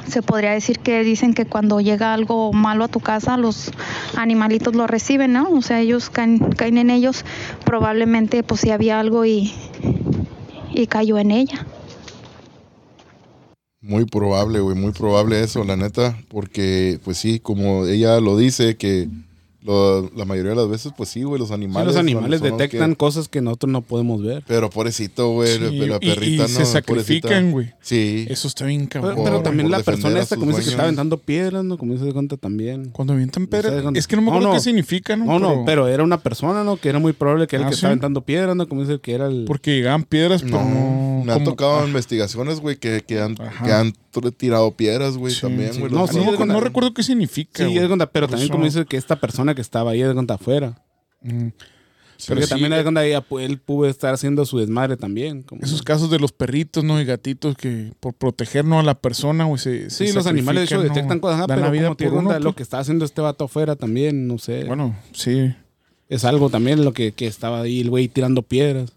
S5: Se podría decir que dicen que cuando llega algo malo a tu casa, los animalitos lo reciben, ¿no? O sea, ellos caen, caen en ellos, probablemente pues si había algo y, y cayó en ella.
S1: Muy probable, güey, muy probable eso, la neta, porque pues sí, como ella lo dice, que lo- la mayoría de las veces, pues sí, güey, los
S3: Sí,
S1: animales.
S3: los
S1: son-
S3: animales
S1: son los
S3: detectan
S1: que-
S3: cosas que nosotros no podemos ver.
S1: pero pobrecito, güey,
S2: Sí,
S1: la
S2: y-
S1: perrita
S2: y
S1: no.
S2: se sacrifican, güey.
S1: Sí.
S2: Eso está bien
S3: Pero,
S2: cabrón.
S3: pero
S1: por-
S3: también la persona esta, como dice que está aventando piedras, ¿no? Como dice de cuenta también.
S2: Cuando avientan
S3: No
S2: piedras.
S3: cuando-
S2: Es que no me
S3: No,
S2: acuerdo
S3: no.
S2: qué significa, ¿no?
S3: No, no, pero era una persona, ¿no? Que era muy probable que era el
S2: Ah,
S3: que
S2: ¿sí?
S3: estaba aventando piedras, ¿no? Como dice que era el...
S2: Porque llegaban piedras, pero
S1: No,
S2: no.
S1: Me han
S2: Como-
S1: tocado
S2: ah,
S1: investigaciones, güey, que, que, han, que han tirado piedras, güey,
S2: sí,
S1: también,
S2: sí.
S1: güey.
S3: No, sí,
S2: no, recuerdo qué significa.
S3: Sí, es cuenta, pero también como dice que esta persona que estaba ahí, es cuenta afuera.
S2: Mm.
S3: Porque
S2: sí,
S3: también es cuenta ella, él pudo estar haciendo su desmadre también. como-
S2: Esos casos de los perritos, ¿no? Y gatitos que por protegernos a la persona, güey, se, se
S3: Sí, los animales de hecho detectan cosas, ajá, pero
S2: la vida
S3: como
S2: por uno,
S3: lo
S2: pues.
S3: que está haciendo este vato afuera también, no sé.
S2: Bueno, sí.
S3: es algo también lo que, que estaba ahí el güey tirando piedras.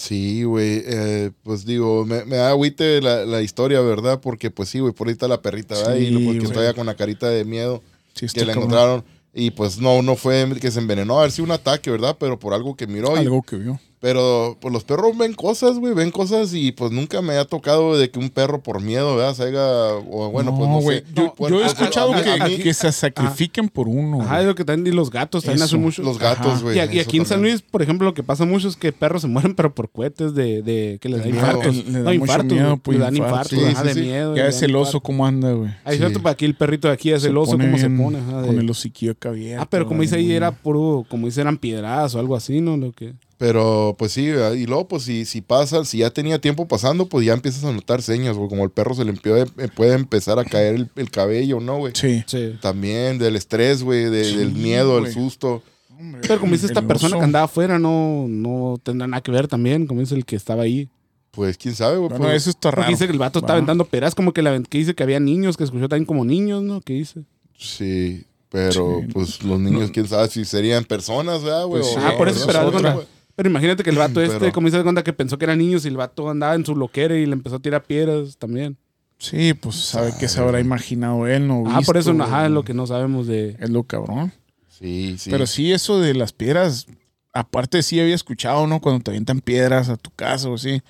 S1: Sí, güey, eh, pues digo, me, me da agüite la, la historia, ¿verdad? Porque pues sí, güey, por ahí está la perrita, ¿verdad?
S2: Sí,
S1: y porque está ya con la carita de miedo
S2: sí
S1: que la encontraron. Y pues no, no fue que se envenenó, a ver si un ataque, ¿verdad? Pero por algo que miró. y-
S2: Algo que vio.
S1: Pero pues los perros ven cosas, güey, ven cosas y pues nunca me ha tocado de que un perro por miedo, ¿verdad? Se haga, o bueno, pues no
S2: güey.
S1: sé.
S2: Yo,
S1: Bueno,
S2: yo he escuchado
S1: a
S2: que,
S1: a mí-
S2: que se sacrifiquen por uno. Güey.
S3: es lo que también, y los gatos también hacen mucho.
S1: los gatos, güey.
S3: y, aquí- y
S1: eso
S3: aquí en San. Luis, por ejemplo, lo que pasa mucho es que perros se mueren, pero por cohetes de, de que les da
S1: De miedo.
S3: infartos.
S2: Le-
S3: no, infartos,
S2: miedo, pues,
S3: le dan
S2: infarto.
S3: infartos,
S1: Sí,
S3: ajá,
S1: sí,
S3: de
S1: sí.
S3: miedo.
S2: Ya es
S3: dan
S2: el oso cómo anda, güey.
S3: Ahí
S1: Sí.
S3: cierto, para aquí el perrito de aquí es el oso, cómo se pone.
S2: Con el hociquillo acá.
S3: Ah, pero como dice ahí era puro, como dice eran piedras o algo así, ¿no? Lo que...
S1: Pero pues sí, ¿verdad? y luego pues si, si pasa, si ya tenía tiempo pasando, pues ya empiezas a notar señas, güey, como el perro se le empieza, puede empezar a caer el, el cabello, ¿no, güey?
S2: Sí.
S3: Sí.
S1: También del estrés, güey, de-
S2: Sí,
S1: del miedo, del
S2: güey.
S1: susto.
S2: Hombre,
S3: Pero como dice esta
S2: el
S3: persona
S2: oso.
S3: que andaba afuera, no, no tendrá nada que ver también, como dice el que estaba ahí.
S1: Pues quién sabe, güey.
S2: Bueno,
S1: pues,
S2: eso está raro.
S3: dice que el vato estaba aventando peras, como que, la, que dice que había niños, que escuchó también como niños, ¿no? ¿Qué dice?
S1: Sí, pero
S2: Sí.
S1: pues los niños, quién sabe si serían personas, ¿verdad, güey?
S2: Pues.
S3: Ah, por eso, pero Pero imagínate que el vato este,
S1: Pero-
S3: como dice cuenta que pensó que eran niños y el vato andaba en su loquera y le empezó a tirar piedras también.
S2: Sí, pues sabe que se habrá imaginado él, no
S3: Ah, por eso, ajá, es lo que no sabemos de...
S2: Es lo cabrón.
S1: Sí, sí.
S2: Pero sí, eso de las piedras, aparte sí había escuchado, ¿no? Cuando te avientan piedras a tu casa o así,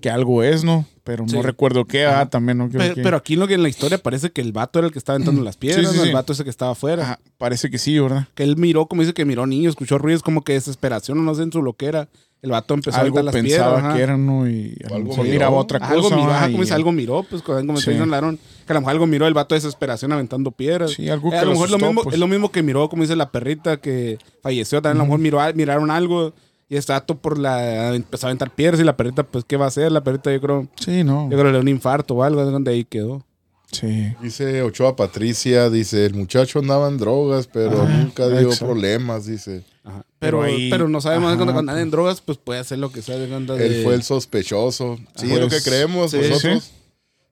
S2: que algo es, ¿no? Pero no recuerdo qué, ah,
S3: Ajá.
S2: también no
S3: Pero,
S2: que-
S3: pero aquí lo que en la historia parece que el vato era el que estaba aventando las piedras,
S2: sí,
S3: ¿no?
S2: sí.
S3: el vato ese que estaba afuera.
S2: Ajá, parece que sí, ¿verdad?
S3: Que él miró, como dice que miró niños, escuchó ruidos como que desesperación o no sé, en su loquera. El vato empezó a
S2: algo
S3: aventar las
S2: pensaba
S3: piedras.
S2: que era, ¿no? Y a lo
S1: Algo
S2: miraba otra cosa.
S3: algo miró, ajá, como dice, algo miró, pues como Larón, que a lo mejor algo miró el vato de desesperación aventando piedras.
S2: Sí, algo
S3: Eh,
S2: que
S3: a lo
S2: lo
S3: mejor lo
S2: asustó,
S3: mismo,
S2: pues.
S3: es lo mismo que miró, como dice la perrita que falleció, también a lo mejor miró, a- miraron algo y este vato por la empezó a aventar piedras y la perrita, pues, ¿qué va a hacer? La perrita yo creo,
S2: Sí, no.
S3: yo creo que le dio un infarto o algo, es donde ahí quedó.
S2: Sí.
S1: Dice Ochoa Patricia, dice, el muchacho andaba en drogas, pero
S2: Ah,
S1: nunca dio
S2: exacto.
S1: problemas, dice.
S3: Ajá.
S2: Pero
S3: Pero,
S2: ahí-
S3: pero no sabemos
S2: ajá,
S3: cuando cuando
S2: pues.
S3: anda en drogas, pues puede hacer lo que sea de.
S1: Él fue el sospechoso. Sí,
S2: Pues,
S1: es lo que creemos
S3: sí,
S1: nosotros.
S2: sí.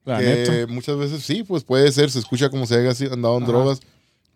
S2: La
S1: que
S2: neta.
S1: muchas veces sí, pues puede ser, se escucha como si haya andado en
S3: Ajá.
S1: drogas.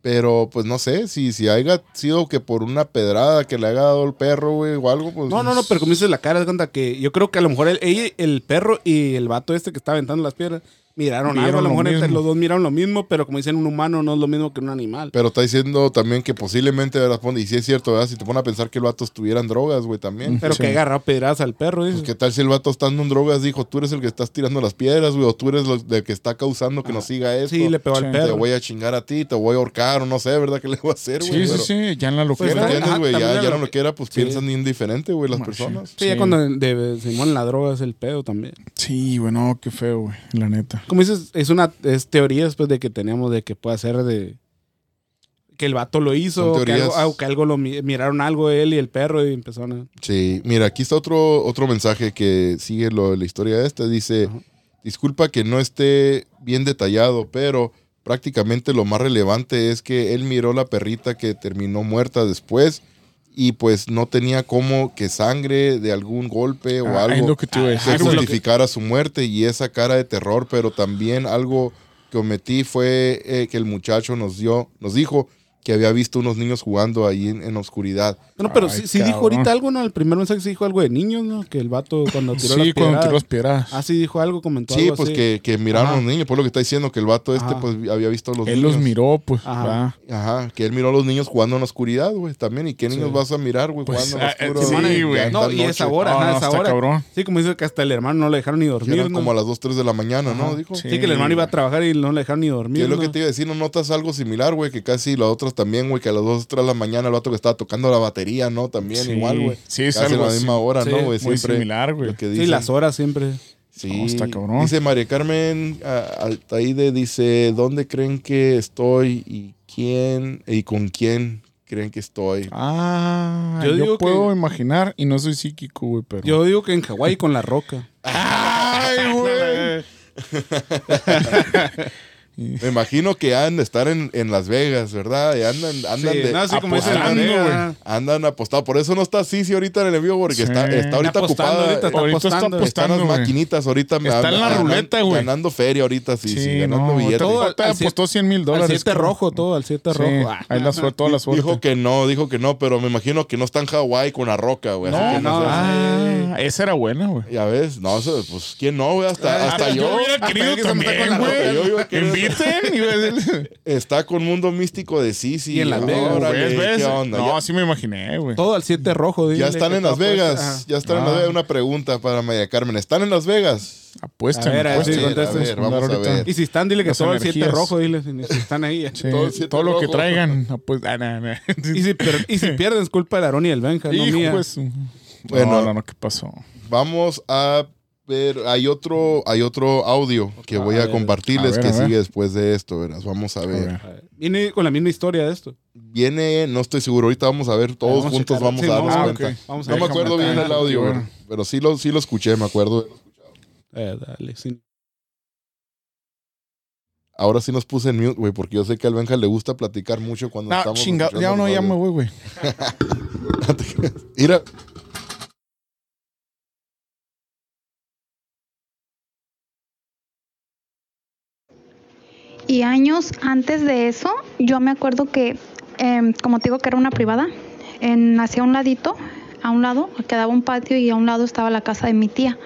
S1: Pero pues no sé, si, si haya sido que por una pedrada que le haya dado el perro, güey, o algo, pues.
S3: No, no, no, pero como dices la cara, de cuenta que yo creo que a lo mejor el, ella- el perro y el vato este que estaba aventando las piedras miraron,
S2: Vieron
S3: algo. A lo
S2: lo
S3: mejor entre los dos miraron lo mismo, pero como dicen, un humano no es lo mismo que un animal.
S1: Pero está diciendo también que posiblemente, Y si es cierto, ¿verdad? Si te pones a pensar que el vato estuviera en drogas, güey, también.
S3: Pero
S2: Sí.
S3: que agarró pedradas al perro,
S1: Pues,
S3: dices.
S1: ¿Qué tal si el vato estando en drogas dijo, tú eres el que estás tirando las piedras, güey, o tú eres el que está causando que nos siga esto?
S3: Sí, le pegó
S2: Sí.
S3: al
S1: Te
S3: perro.
S1: voy a chingar a ti, te voy a ahorcar, o no sé, ¿verdad? ¿Qué le voy a hacer, güey?
S2: Sí, sí,
S1: Pero-
S2: sí, ya en la
S3: Pues,
S1: ¿Me
S2: loquera.
S3: ajá,
S1: entiendes, güey? Ya, ya no lo
S3: que-
S1: quiera, pues
S3: Sí.
S1: piensan indiferente, güey, las personas.
S3: Sí, ya
S2: Sí.
S3: cuando de, Simón la droga es el pedo también.
S2: Sí, bueno, qué feo, güey, la neta.
S3: Como dices, es una es teoría después de que teníamos de que puede ser de que el vato lo hizo, o que algo, ah, o que algo lo mi- miraron algo él y el perro y empezaron a...
S1: Sí, mira, aquí está otro, otro mensaje que sigue lo, la historia esta. Dice,
S3: Ajá.
S1: disculpa que no esté bien detallado, pero prácticamente lo más relevante es que él miró la perrita que terminó muerta después y pues no tenía como que sangre de algún golpe o
S2: Ah,
S1: algo
S2: que
S3: Ah,
S1: que- justificara su muerte y esa cara de terror, pero también algo que omití fue eh, que el muchacho nos dio, nos dijo que había visto unos niños jugando ahí en, en oscuridad.
S3: No, pero
S2: Ay,
S3: sí, sí dijo ahorita algo, ¿no? El primer mensaje sí dijo algo de niños, ¿no? Que el vato cuando tiró
S2: Sí,
S3: las
S2: cuando
S3: piedras.
S2: tiró las piedras.
S3: Ah, sí dijo algo, comentó
S1: Sí,
S3: algo
S1: pues
S3: así.
S1: que, que miraron a los niños, por lo que está diciendo que el vato este
S3: Ajá.
S1: pues había visto a los
S2: Él
S1: niños.
S2: los miró, pues.
S3: Ajá.
S1: Ajá, que él miró a los niños jugando en la oscuridad, güey, también. ¿Y qué niños
S3: Sí.
S1: vas a mirar, güey,
S2: Pues,
S1: jugando en
S2: ah,
S1: la
S2: eh, sí, güey.
S3: No,
S1: la
S3: y esa hora,
S2: No,
S3: ajá,
S2: no,
S3: esa
S2: está
S3: hora.
S2: cabrón.
S3: Sí, como dice que hasta el hermano no le dejaron ni dormir.
S1: eran
S3: ¿no?
S1: como a las 2, 3 de la mañana, ¿no? Dijo.
S2: Sí.
S3: Sí, que el hermano iba a trabajar y no le dejaron ni dormir.
S1: ¿Qué es lo que te iba a decir? ¿No notas algo similar, güey? Que casi las también, güey, que a las 2, 3 de la mañana el vato que estaba tocando la batería, ¿no? También
S2: Sí.
S1: igual, güey.
S2: Sí, es
S1: Casi a
S2: algo
S1: la misma hora,
S3: Sí,
S1: ¿no, güey?
S2: Muy
S1: Siempre
S2: similar, güey.
S3: Sí, las horas siempre.
S1: Sí.
S2: No, está cabrón.
S1: Dice María Carmen ah, Altaide, dice, ¿dónde creen que estoy y quién y con quién creen que estoy?
S2: Ah,
S3: Yo
S2: puedo
S3: que-
S2: imaginar y no soy psíquico, güey, pero.
S3: Yo digo que en Hawái con la roca.
S2: ¡Ay, güey!
S1: Me imagino que han de estar en, en Las Vegas, ¿verdad? Y andan, andan,
S3: Sí,
S1: de-
S3: no, así como
S2: apostando,
S3: nega.
S1: andan apostado. Por eso no está Sisi ahorita en el envío, porque
S2: Sí.
S1: está, está ahorita
S3: apostando
S1: ocupada.
S3: ahorita, está
S2: Ahorita está
S3: apostando.
S1: Están
S2: apostando,
S1: las
S2: güey.
S1: maquinitas ahorita.
S2: Está en la
S1: ganan-
S2: ruleta, güey.
S1: Ganando feria ahorita, sí, sí, ganando
S2: no,
S1: billetes.
S3: todo-
S2: te
S3: al
S2: apostó 100 mil
S3: Al
S2: dólares.
S3: 7
S2: creo.
S3: rojo, todo, al 7
S2: Sí,
S3: rojo. Ah,
S2: ahí la suerte, toda la suerte.
S1: Dijo que no, dijo que no, pero me imagino que no está en Hawái con la roca, güey. así
S2: no,
S1: que
S3: no,
S1: sé.
S2: Ah, esa era buena, güey.
S1: Ya ves, no, eso, pues, ¿quién no, güey? Hasta, hasta yo.
S2: hubiera querido también, güey. Ves-
S1: Está con Mundo Místico de Sisi.
S3: Y en Las Vegas,
S1: Órale,
S2: ¿ves, ves?
S1: ¿Qué onda?
S2: No,
S1: ya,
S2: así me imaginé, güey.
S3: Todo al 7 rojo.
S1: ya
S3: dile
S1: están
S3: que
S1: en Las Vegas. Ya están en
S2: Ah.
S1: Las Vegas. Una pregunta para María Carmen. ¿Están en Las Vegas?
S2: Apuesten,
S3: A ver, sí,
S2: apuesten.
S3: contesta.
S1: a ver, vamos a
S2: ahorita.
S1: ver.
S3: Y si están, dile que
S2: Las
S3: todo al 7
S2: energías.
S3: rojo, dile. Si están ahí.
S2: Sí,
S1: Todo
S2: lo que traigan. Pues, ah, nah, nah.
S3: Y si, per- y si pierden, es culpa de Aarón y el Benja, no mía.
S2: pues.
S1: Bueno.
S2: no, no, no, ¿qué pasó?
S1: Vamos a ver. Hay otro, hay otro audio que voy
S3: A
S1: compartirles
S2: A ver,
S1: que sigue después de esto. Verás. Vamos a ver.
S2: ver.
S3: A ver, Viene con la misma historia de esto.
S1: Viene, no estoy seguro. Ahorita vamos a ver. Todos
S3: Vamos
S1: juntos vamos
S3: Sí,
S1: a darnos
S3: vamos
S2: a-
S1: cuenta.
S2: ok.
S3: Vamos a
S1: No me acuerdo bien el audio,
S2: ver.
S1: pero- pero sí lo, sí lo escuché, me acuerdo.
S3: Eh, dale, sí.
S1: Ahora sí nos puse en mute, güey, porque yo sé que al Benja le gusta platicar mucho cuando
S2: No,
S1: estamos.
S2: chingado. Ya no, ya me voy, güey.
S1: Mira,
S5: Y años antes de eso, yo me acuerdo que, em, como te digo que era una privada, en, un ladito, a un lado, quedaba un patio y a un lado estaba la casa de mi tía.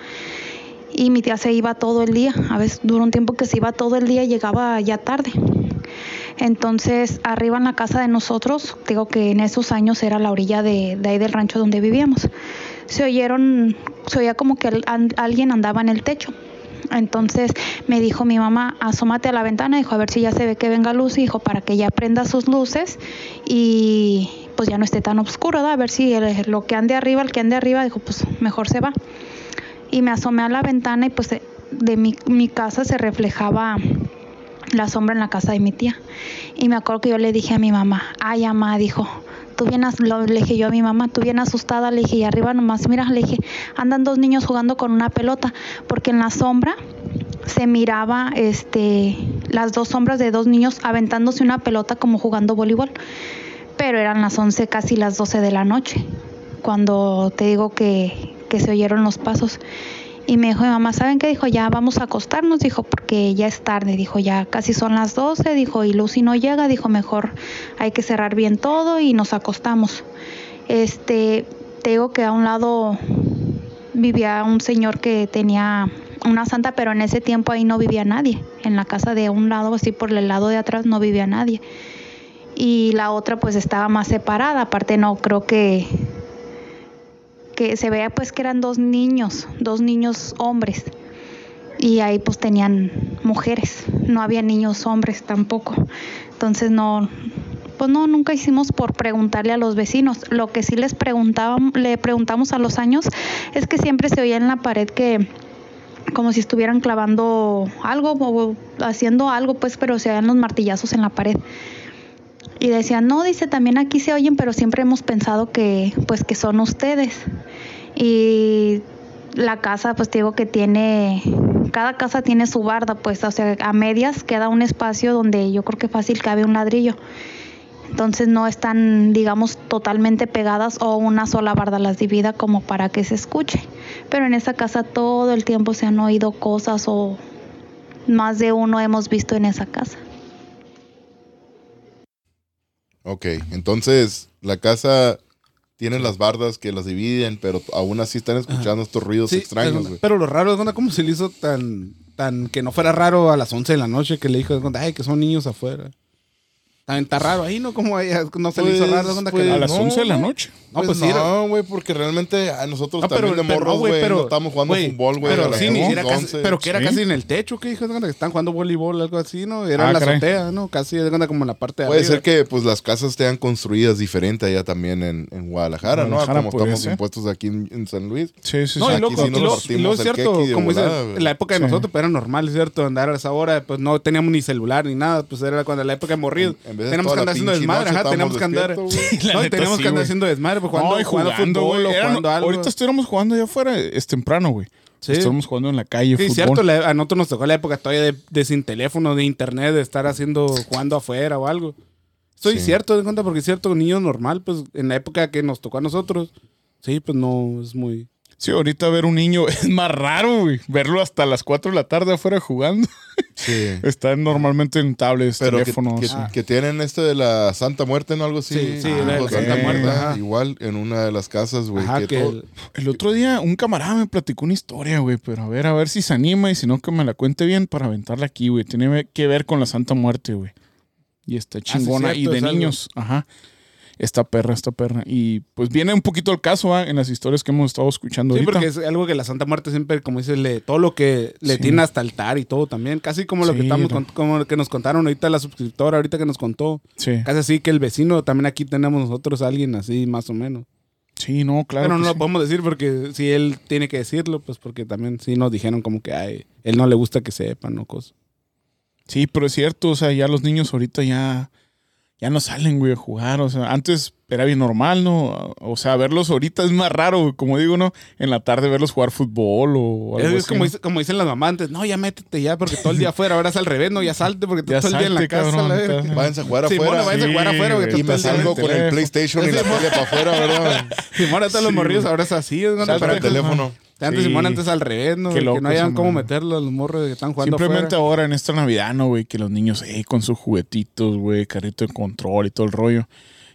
S5: Y mi tía se iba todo el día, a veces duró un tiempo que se iba todo el día y llegaba ya tarde. Entonces, arriba en la casa de nosotros, digo que en esos años era la orilla de, de ahí del rancho donde vivíamos. Se oyeron, se oía como que alguien andaba en el techo. Entonces me dijo mi mamá, asómate a la ventana, dijo, a ver si ya se ve que venga luz, dijo, para que ya prenda sus luces y pues ya no esté tan oscuro, ¿verdad? a ver si el- lo que ande arriba, el que ande arriba, dijo, pues mejor se va. Y me asomé a la ventana y pues de, de mi, mi casa se reflejaba la sombra en la casa de mi tía. Y me acuerdo que yo le dije a mi mamá, ay, mamá, dijo, tú bien, le dije yo a mi mamá, tú bien asustada, le dije, y arriba nomás, mira, le dije, andan dos niños jugando con una pelota, porque en la sombra se miraba este las dos sombras de dos niños aventándose una pelota como jugando voleibol. Pero eran las 11, casi las 12 de la noche, cuando te digo que, que se oyeron los pasos. Y me dijo mamá, ¿saben qué? Dijo, ya vamos a acostarnos, dijo, porque ya es tarde, dijo, ya casi son las 12, dijo, y Lucy no llega, dijo, mejor hay que cerrar bien todo y nos acostamos. Este, te digo que a un lado vivía un señor que tenía una santa, pero en ese tiempo ahí no vivía nadie. En la casa de un lado, así por el lado de atrás, no vivía nadie. Y la otra pues estaba más separada, aparte no creo que que se veía pues que eran dos niños, dos niños hombres. Y ahí pues tenían mujeres, no había niños hombres tampoco. Entonces no pues no nunca hicimos por preguntarle a los vecinos. Lo que sí les preguntábamos, le preguntamos a los años es que siempre se oía en la pared que como si estuvieran clavando algo o haciendo algo, pues, pero se oían los martillazos en la pared. Y decían, no, dice, también aquí se oyen, pero siempre hemos pensado que, pues, que son ustedes. Y la casa, pues, te digo que tiene, cada casa tiene su barda, pues, o sea, a medias queda un espacio donde yo creo que fácil cabe un ladrillo. Entonces no están, digamos, totalmente pegadas o una sola barda las divida como para que se escuche. Pero en esa casa todo el tiempo se han oído cosas o más de uno hemos visto en esa casa.
S1: Ok, entonces la casa tiene las bardas que las dividen, pero aún así están escuchando estos ruidos
S3: Sí,
S1: extraños,
S3: pero,
S1: güey.
S3: pero lo raro es cómo se le hizo tan, tan que no fuera raro a las 11 de la noche que le dijo, ay, que son niños afuera. También está raro ahí, ¿no? Como ella no se le hizo
S1: Pues,
S3: raro, onda,
S1: pues,
S3: que
S2: A las
S1: no,
S2: 11 de la noche.
S3: No,
S1: pues,
S3: pues
S1: no, güey, porque realmente a nosotros
S3: No,
S1: también de
S3: pero
S1: morros,
S3: no,
S1: güey,
S3: pero-
S1: no estábamos jugando
S3: güey,
S1: fútbol, güey.
S3: Pero sí, ni
S1: 11,
S3: era casi,
S1: 11.
S3: pero que era
S2: Sí.
S3: casi en el techo, que dijo, que están jugando voleibol, algo así, ¿no? Era
S2: Ah,
S3: en la
S2: caray.
S3: azotea, ¿no? Casi de cuenta como en la parte de
S1: Puede
S3: arriba.
S1: ser que pues las casas estén construidas diferente allá también en, en Guadalajara, ¿no?
S2: Guadalajara
S1: Como estamos
S2: ser.
S1: impuestos aquí en, en San Luis.
S2: Sí, sí,
S3: No,
S2: sí.
S3: y loco,
S1: sí
S3: y es
S1: el
S3: cierto, como dices, la época de nosotros, pues era normal, cierto, andar a esa hora, pues no teníamos ni celular ni nada, pues era cuando la época de morrido.
S1: En, En vez de
S3: tenemos que andar haciendo desmadre, ajá, tenemos que andar. No,
S2: neta,
S3: tenemos
S2: sí,
S3: que andar haciendo desmadre, pues, jugando,
S2: No, y
S3: jugando fútbol.
S2: Era-
S3: jugando algo.
S2: Ahorita estuviéramos jugando allá afuera, es temprano, güey.
S3: Sí.
S2: Estamos jugando en la calle,
S3: Sí,
S2: fútbol.
S3: cierto, la- a nosotros nos tocó la época todavía de, de sin teléfono, de internet, de estar haciendo, jugando afuera o algo. Estoy
S1: Sí.
S3: cierto, de cuenta, porque es cierto, niño normal, pues en la época que nos tocó a nosotros, sí, pues no es muy.
S2: Sí, ahorita ver un niño es más raro, güey. Verlo hasta las 4 de la tarde afuera jugando.
S1: Sí.
S2: Están normalmente en tablets,
S1: Pero
S2: teléfonos.
S1: que-
S3: Ah.
S1: que tienen este de la Santa Muerte, ¿no? Algo así.
S3: Sí, sí,
S1: Ah,
S3: Santa. Muerte, ajá.
S1: Igual en una de las casas, güey.
S3: Ajá,
S1: que
S3: que
S1: todo-
S3: el-
S2: El otro día un camarada me platicó una historia, güey, pero a ver, a ver si se anima y si no que me la cuente bien para aventarla aquí, güey. Tiene que ver con la Santa Muerte, güey. Y está chingona.
S3: Ah, cierto,
S2: y de
S3: es algo.
S2: niños, ajá. Esta perra, esta perra. Y pues viene un poquito al caso. En las historias que hemos estado escuchando
S3: Sí,
S2: ahorita.
S3: porque es algo que la Santa Muerte siempre, como dices, le, todo lo que le
S2: Sí.
S3: tiene hasta altar y todo también. Casi como lo que estamos
S2: no.
S3: como lo que nos contaron ahorita la suscriptora, ahorita que nos contó.
S2: Sí.
S3: Casi así que el vecino, también aquí tenemos nosotros a alguien así, más o menos.
S2: Sí, no, claro.
S3: Pero no lo podemos decir porque si él tiene que decirlo, pues porque también sí nos dijeron como que ay, él no le gusta que sepan o cosas.
S2: Sí, pero es cierto, o sea, ya los niños ahorita ya, ya no salen, güey, a jugar. O sea, antes era bien normal, ¿no? O sea, verlos ahorita es más raro, güey, como digo, ¿no? En la tarde verlos jugar fútbol o
S3: Es,
S2: algo
S3: es
S2: así,
S3: como,
S2: ¿no?
S3: dice- como dicen las mamás antes, no, ya métete ya porque todo el día afuera, ahora es al revés, no, ya salte porque
S2: Ya
S3: todo el día en la
S2: salte,
S3: casa.
S2: cabrón,
S1: Váyanse a jugar
S3: Simón,
S1: afuera.
S3: váyanse a jugar afuera, güey.
S1: Y me salgo con el. PlayStation y la tele para afuera, ¿verdad?
S3: Simón, hasta los
S2: Sí,
S3: morrillos
S2: güey.
S3: ahora es así. ¿no?
S1: Salte
S3: Pero
S1: el teléfono.
S3: Antes,
S2: Sí.
S3: Simón, antes al revés, ¿no?
S2: Qué
S3: Que no hayan cómo meterlo a los morros que están jugando
S2: Simplemente
S3: afuera.
S2: ahora en esta Navidad, ¿no, güey? Que los niños, eh, con sus juguetitos, güey, carrito de control y todo el rollo.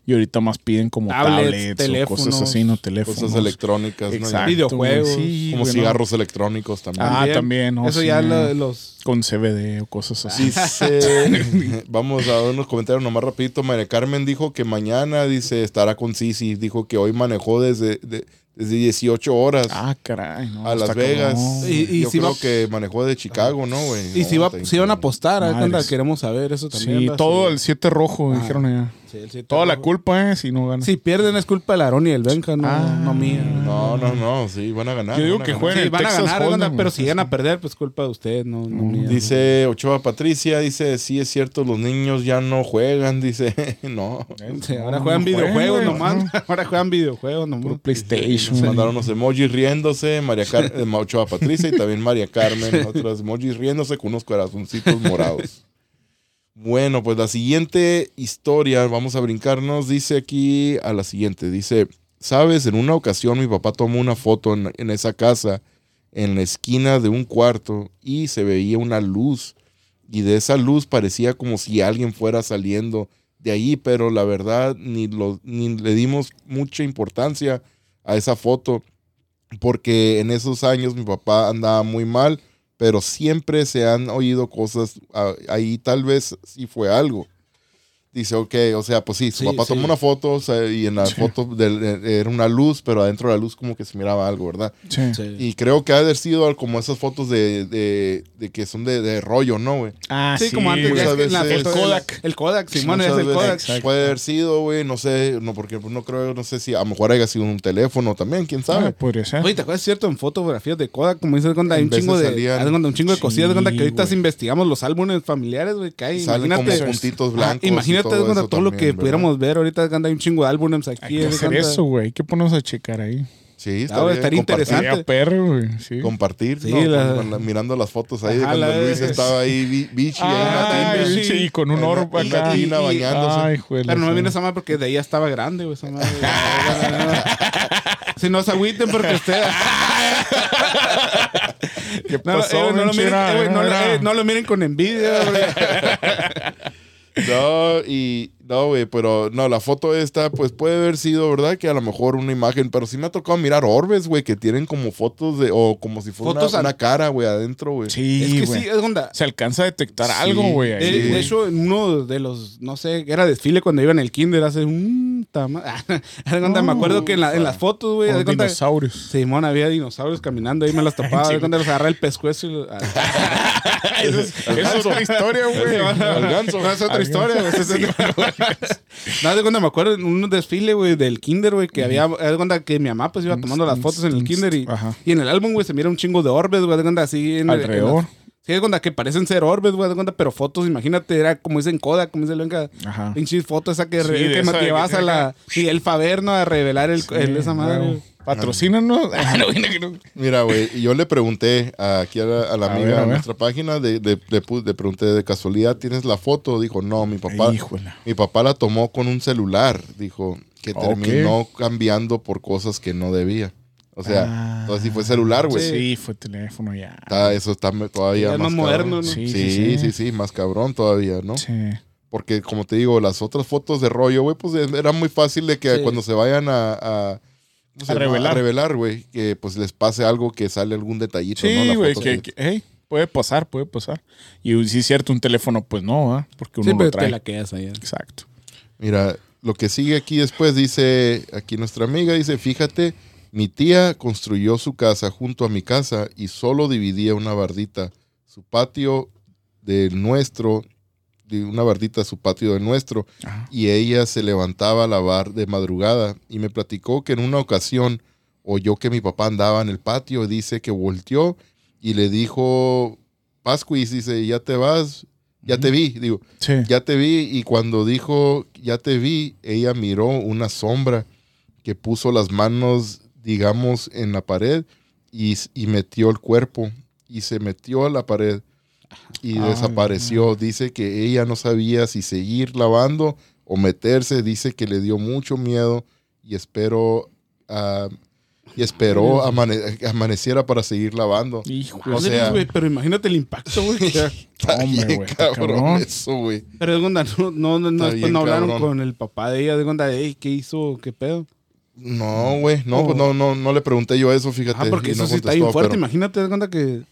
S2: Y ahorita más piden como
S3: Tablets,
S2: tablets, o
S3: teléfonos,
S2: cosas así, ¿no? Teléfonos.
S1: Cosas electrónicas, ¿no?
S2: Exacto,
S3: Videojuegos,
S2: güey, sí,
S1: Como
S2: ¿no?
S1: cigarros electrónicos también.
S2: Ah, también, ¿no?
S3: Eso
S2: Sí.
S3: ya lo- los...
S2: Con CBD o cosas así.
S1: Dice, vamos a unos comentarios nomás rapidito. María Carmen dijo que mañana, dice, estará con Sisi. Dijo que hoy manejó desde, de- desde 18 horas
S2: Ah, caray. No,
S1: a Las
S2: está
S1: Vegas.
S2: cabrón.
S3: Y- y
S1: Yo
S3: si
S1: creo
S3: va-
S1: que manejó de Chicago, ¿no, güey?
S3: Y
S1: No,
S3: si, va, si van a apostar, ¿eh? Queremos saber eso también.
S2: Sí,
S3: ¿verdad?
S2: todo
S3: Sí.
S2: el 7 rojo,
S3: Ah.
S2: dijeron allá.
S3: Sí, el
S2: Toda la culpa. Si no ganan.
S3: Si pierden es culpa del Aarón y del Benja, no,
S2: Ah.
S3: no mía.
S1: No, no, no, sí, van a ganar.
S2: Yo digo
S1: van a
S2: que
S1: ganar.
S2: jueguen
S3: Sí,
S2: el
S3: van a
S2: Texas
S3: ganar, onda,
S2: güey.
S3: pero si llegan a perder, pues culpa de usted, no, mía.
S1: Dice Ochoa Patricia, dice, sí es cierto, los niños ya no juegan, dice, no.
S3: Ahora juegan
S2: no
S3: videojuegos
S2: juegan,
S3: nomás.
S2: no.
S3: Ahora juegan videojuegos nomás.
S2: PlayStation.
S1: Nos mandaron unos emojis riéndose, María Car eh, Ochoa Patricia y también María Carmen, otros emojis riéndose con unos corazoncitos morados. Bueno, pues la siguiente historia, vamos a brincarnos, dice aquí a la siguiente, dice, sabes, en una ocasión mi papá tomó una foto en, esa casa, en la esquina de un cuarto, y se veía una luz, y de esa luz parecía como si alguien fuera saliendo de ahí, pero la verdad ni, lo, ni le dimos mucha importancia a esa foto, porque en esos años mi papá andaba muy mal, pero siempre se han oído cosas, ah, ahí tal vez sí fue algo. Dice, ok, o sea, pues sí, su
S3: Sí,
S1: papá
S3: sí.
S1: tomó una foto o sea, y en la
S2: Sí.
S1: foto del- eh, era una luz, pero adentro de la luz como que se miraba algo, ¿verdad?
S2: Sí.
S3: Sí.
S1: Y creo que ha de haber sido como esas fotos de, de, de que son de, de rollo, ¿no, güey?
S2: Ah,
S3: Sí, como antes.
S1: muchas
S3: ya es que en la
S1: veces-
S3: foto-
S2: El Kodak.
S3: El Kodak, Simón, es el
S1: veces
S3: Kodak.
S2: Exacto.
S1: Puede haber sido, güey, no sé, no, porque no creo, no sé si a lo mejor haya sido un teléfono también, quién sabe.
S2: Ah, podría ser.
S3: Oye, ¿te acuerdas cierto en fotografías de Kodak? Como dices, cuando hay un
S1: veces
S3: chingo de, cuenta, un chingo de cosillas, de cuenta que
S2: Sí,
S3: ahorita investigamos los álbumes familiares, güey, que hay.
S1: Salen
S3: Imagínate,
S1: como puntitos blancos.
S3: imagínate
S1: todo
S3: haz de cuenta, todo lo que
S1: ¿verdad?
S3: pudiéramos ver ahorita, de cuenta, hay un chingo de álbumes aquí.
S2: Hay que
S3: de
S2: hacer
S3: cuenta.
S2: eso, güey. Hay que ponernos a checar ahí.
S1: Sí, está
S3: Ah,
S1: bien,
S3: estaría interesante.
S2: Perro, güey. Sí.
S1: Compartir,
S3: Sí,
S1: ¿no?
S3: la-
S1: mirando las fotos ahí de
S3: Ajá,
S1: cuando
S3: la-
S1: Luis estaba ahí, bi- bichi, ahí
S3: sí.
S2: bichi, y con un oro acá.
S1: tina
S3: Y-
S1: bañándose.
S2: Ay, juela,
S3: Pero no me viene esa madre porque de ahí ya estaba grande, güey, esa madre. si no se agüiten porque usted...
S2: ¿Qué
S3: No,
S2: pasó,
S3: eh, no, lo miren, eh, no, eh, no lo miren con envidia, güey.
S1: No, no, güey, pero no, la foto esta, pues puede haber sido, ¿verdad? Que a lo mejor una imagen, pero sí me ha tocado mirar orbes, güey, que tienen como fotos de, o como si fuera
S3: Fotos
S1: una,
S3: al-
S1: una cara, güey, adentro, güey.
S2: Sí,
S3: es que
S2: güey.
S3: sí, es onda.
S2: Se alcanza a detectar
S1: Sí.
S2: algo, güey.
S3: De,
S2: ahí,
S3: de hecho, en uno de los, no sé, era desfile cuando iba en el kinder hace un tama. Cuenta, me acuerdo que en, la- en las fotos, güey,
S2: Con dinosaurios.
S3: Simón, había dinosaurios caminando, ahí me las topaba, haz de los agarraba el pescuezo y lo-
S2: Esa es, otra historia, güey.
S3: No, es otra historia, güey. No, de cuando me acuerdo en un desfile, güey, del kinder, güey, que había, de cuenta que mi mamá pues iba tomando las fotos en el kinder y, y en el álbum, güey, se mira un chingo de orbes, güey, de cuenta así en el- en las- Sí, de cuenta que parecen ser orbes, güey, de cuenta, pero fotos, imagínate, era como dicen Kodak, como dice
S2: Ajá.
S3: pinche foto esa que,
S2: Sí,
S3: re-
S2: de
S3: que
S2: esa que
S3: llevas a la... Sí, el Faberno a revelar el, el- esa madre.
S2: Patrocínanos. Ah, mira
S1: güey, yo le pregunté a- aquí a la, a la
S2: A
S1: amiga
S2: ver, a
S1: de nuestra página, de, de- le pu- le pregunté de casualidad, ¿tienes la foto? Dijo, no, mi papá,
S2: Híjole.
S1: mi papá la tomó con un celular. Dijo que terminó cambiando por cosas que no debía. O sea,
S2: Ah.
S1: fue celular, güey.
S2: Sí, fue teléfono ya.
S1: Está- eso está todavía
S3: Ya es
S1: más,
S3: más moderno,
S1: cabrón.
S3: ¿no?
S1: Sí
S2: Sí,
S1: sí
S2: sí,
S1: sí,
S2: sí.
S1: más cabrón todavía, ¿no?
S2: Sí.
S1: Porque como te digo, las otras fotos de rollo, güey, pues era muy fácil de que
S3: Sí.
S1: cuando se vayan a...
S2: revelar.
S1: A revelar, güey. Que pues les pase algo que sale algún detallito.
S2: Sí, güey, que, que- hey, puede pasar, puede pasar. Y si es cierto, un teléfono, pues no, ¿ah? Porque uno
S3: Sí,
S2: lo trae.
S3: te la quedas allá.
S2: Exacto.
S1: Mira, lo que sigue aquí después dice, aquí nuestra amiga dice, fíjate, mi tía construyó su casa junto a mi casa y solo dividía una bardita. Su patio del nuestro, de una bardita su patio del nuestro,
S2: Ajá.
S1: y ella se levantaba a lavar de madrugada y me platicó que en una ocasión oyó que mi papá andaba en el patio, dice que volteó y le dijo, Pascuis, dice, ya te vas, ya te vi, digo,
S2: Sí.
S1: ya te vi y cuando dijo ya te vi, ella miró una sombra que puso las manos, digamos, en la pared y, y metió el cuerpo y se metió a la pared y
S2: Ay,
S1: desapareció. Dice que ella no sabía si seguir lavando o meterse. Dice que le dio mucho miedo y espero ah, y esperó amane- amaneciera para seguir lavando.
S2: Hijo.
S1: O sea-
S3: güey, pero imagínate el impacto, güey.
S2: Hombre,
S1: bien
S2: está
S1: cabrón,
S2: cabrón.
S1: eso, güey.
S3: Pero de onda, no, no, no,
S1: Está
S3: después
S1: bien
S3: no hablaron
S1: cabrón.
S3: con el papá de ella, de onda, ey, ¿qué hizo? ¿Qué pedo?
S1: No, güey, no,
S3: Oh.
S1: pues no, no, no le pregunté yo eso, fíjate.
S3: Ah, porque
S1: y no
S3: eso sí está bien fuerte.
S1: pero-
S3: Imagínate, de onda que.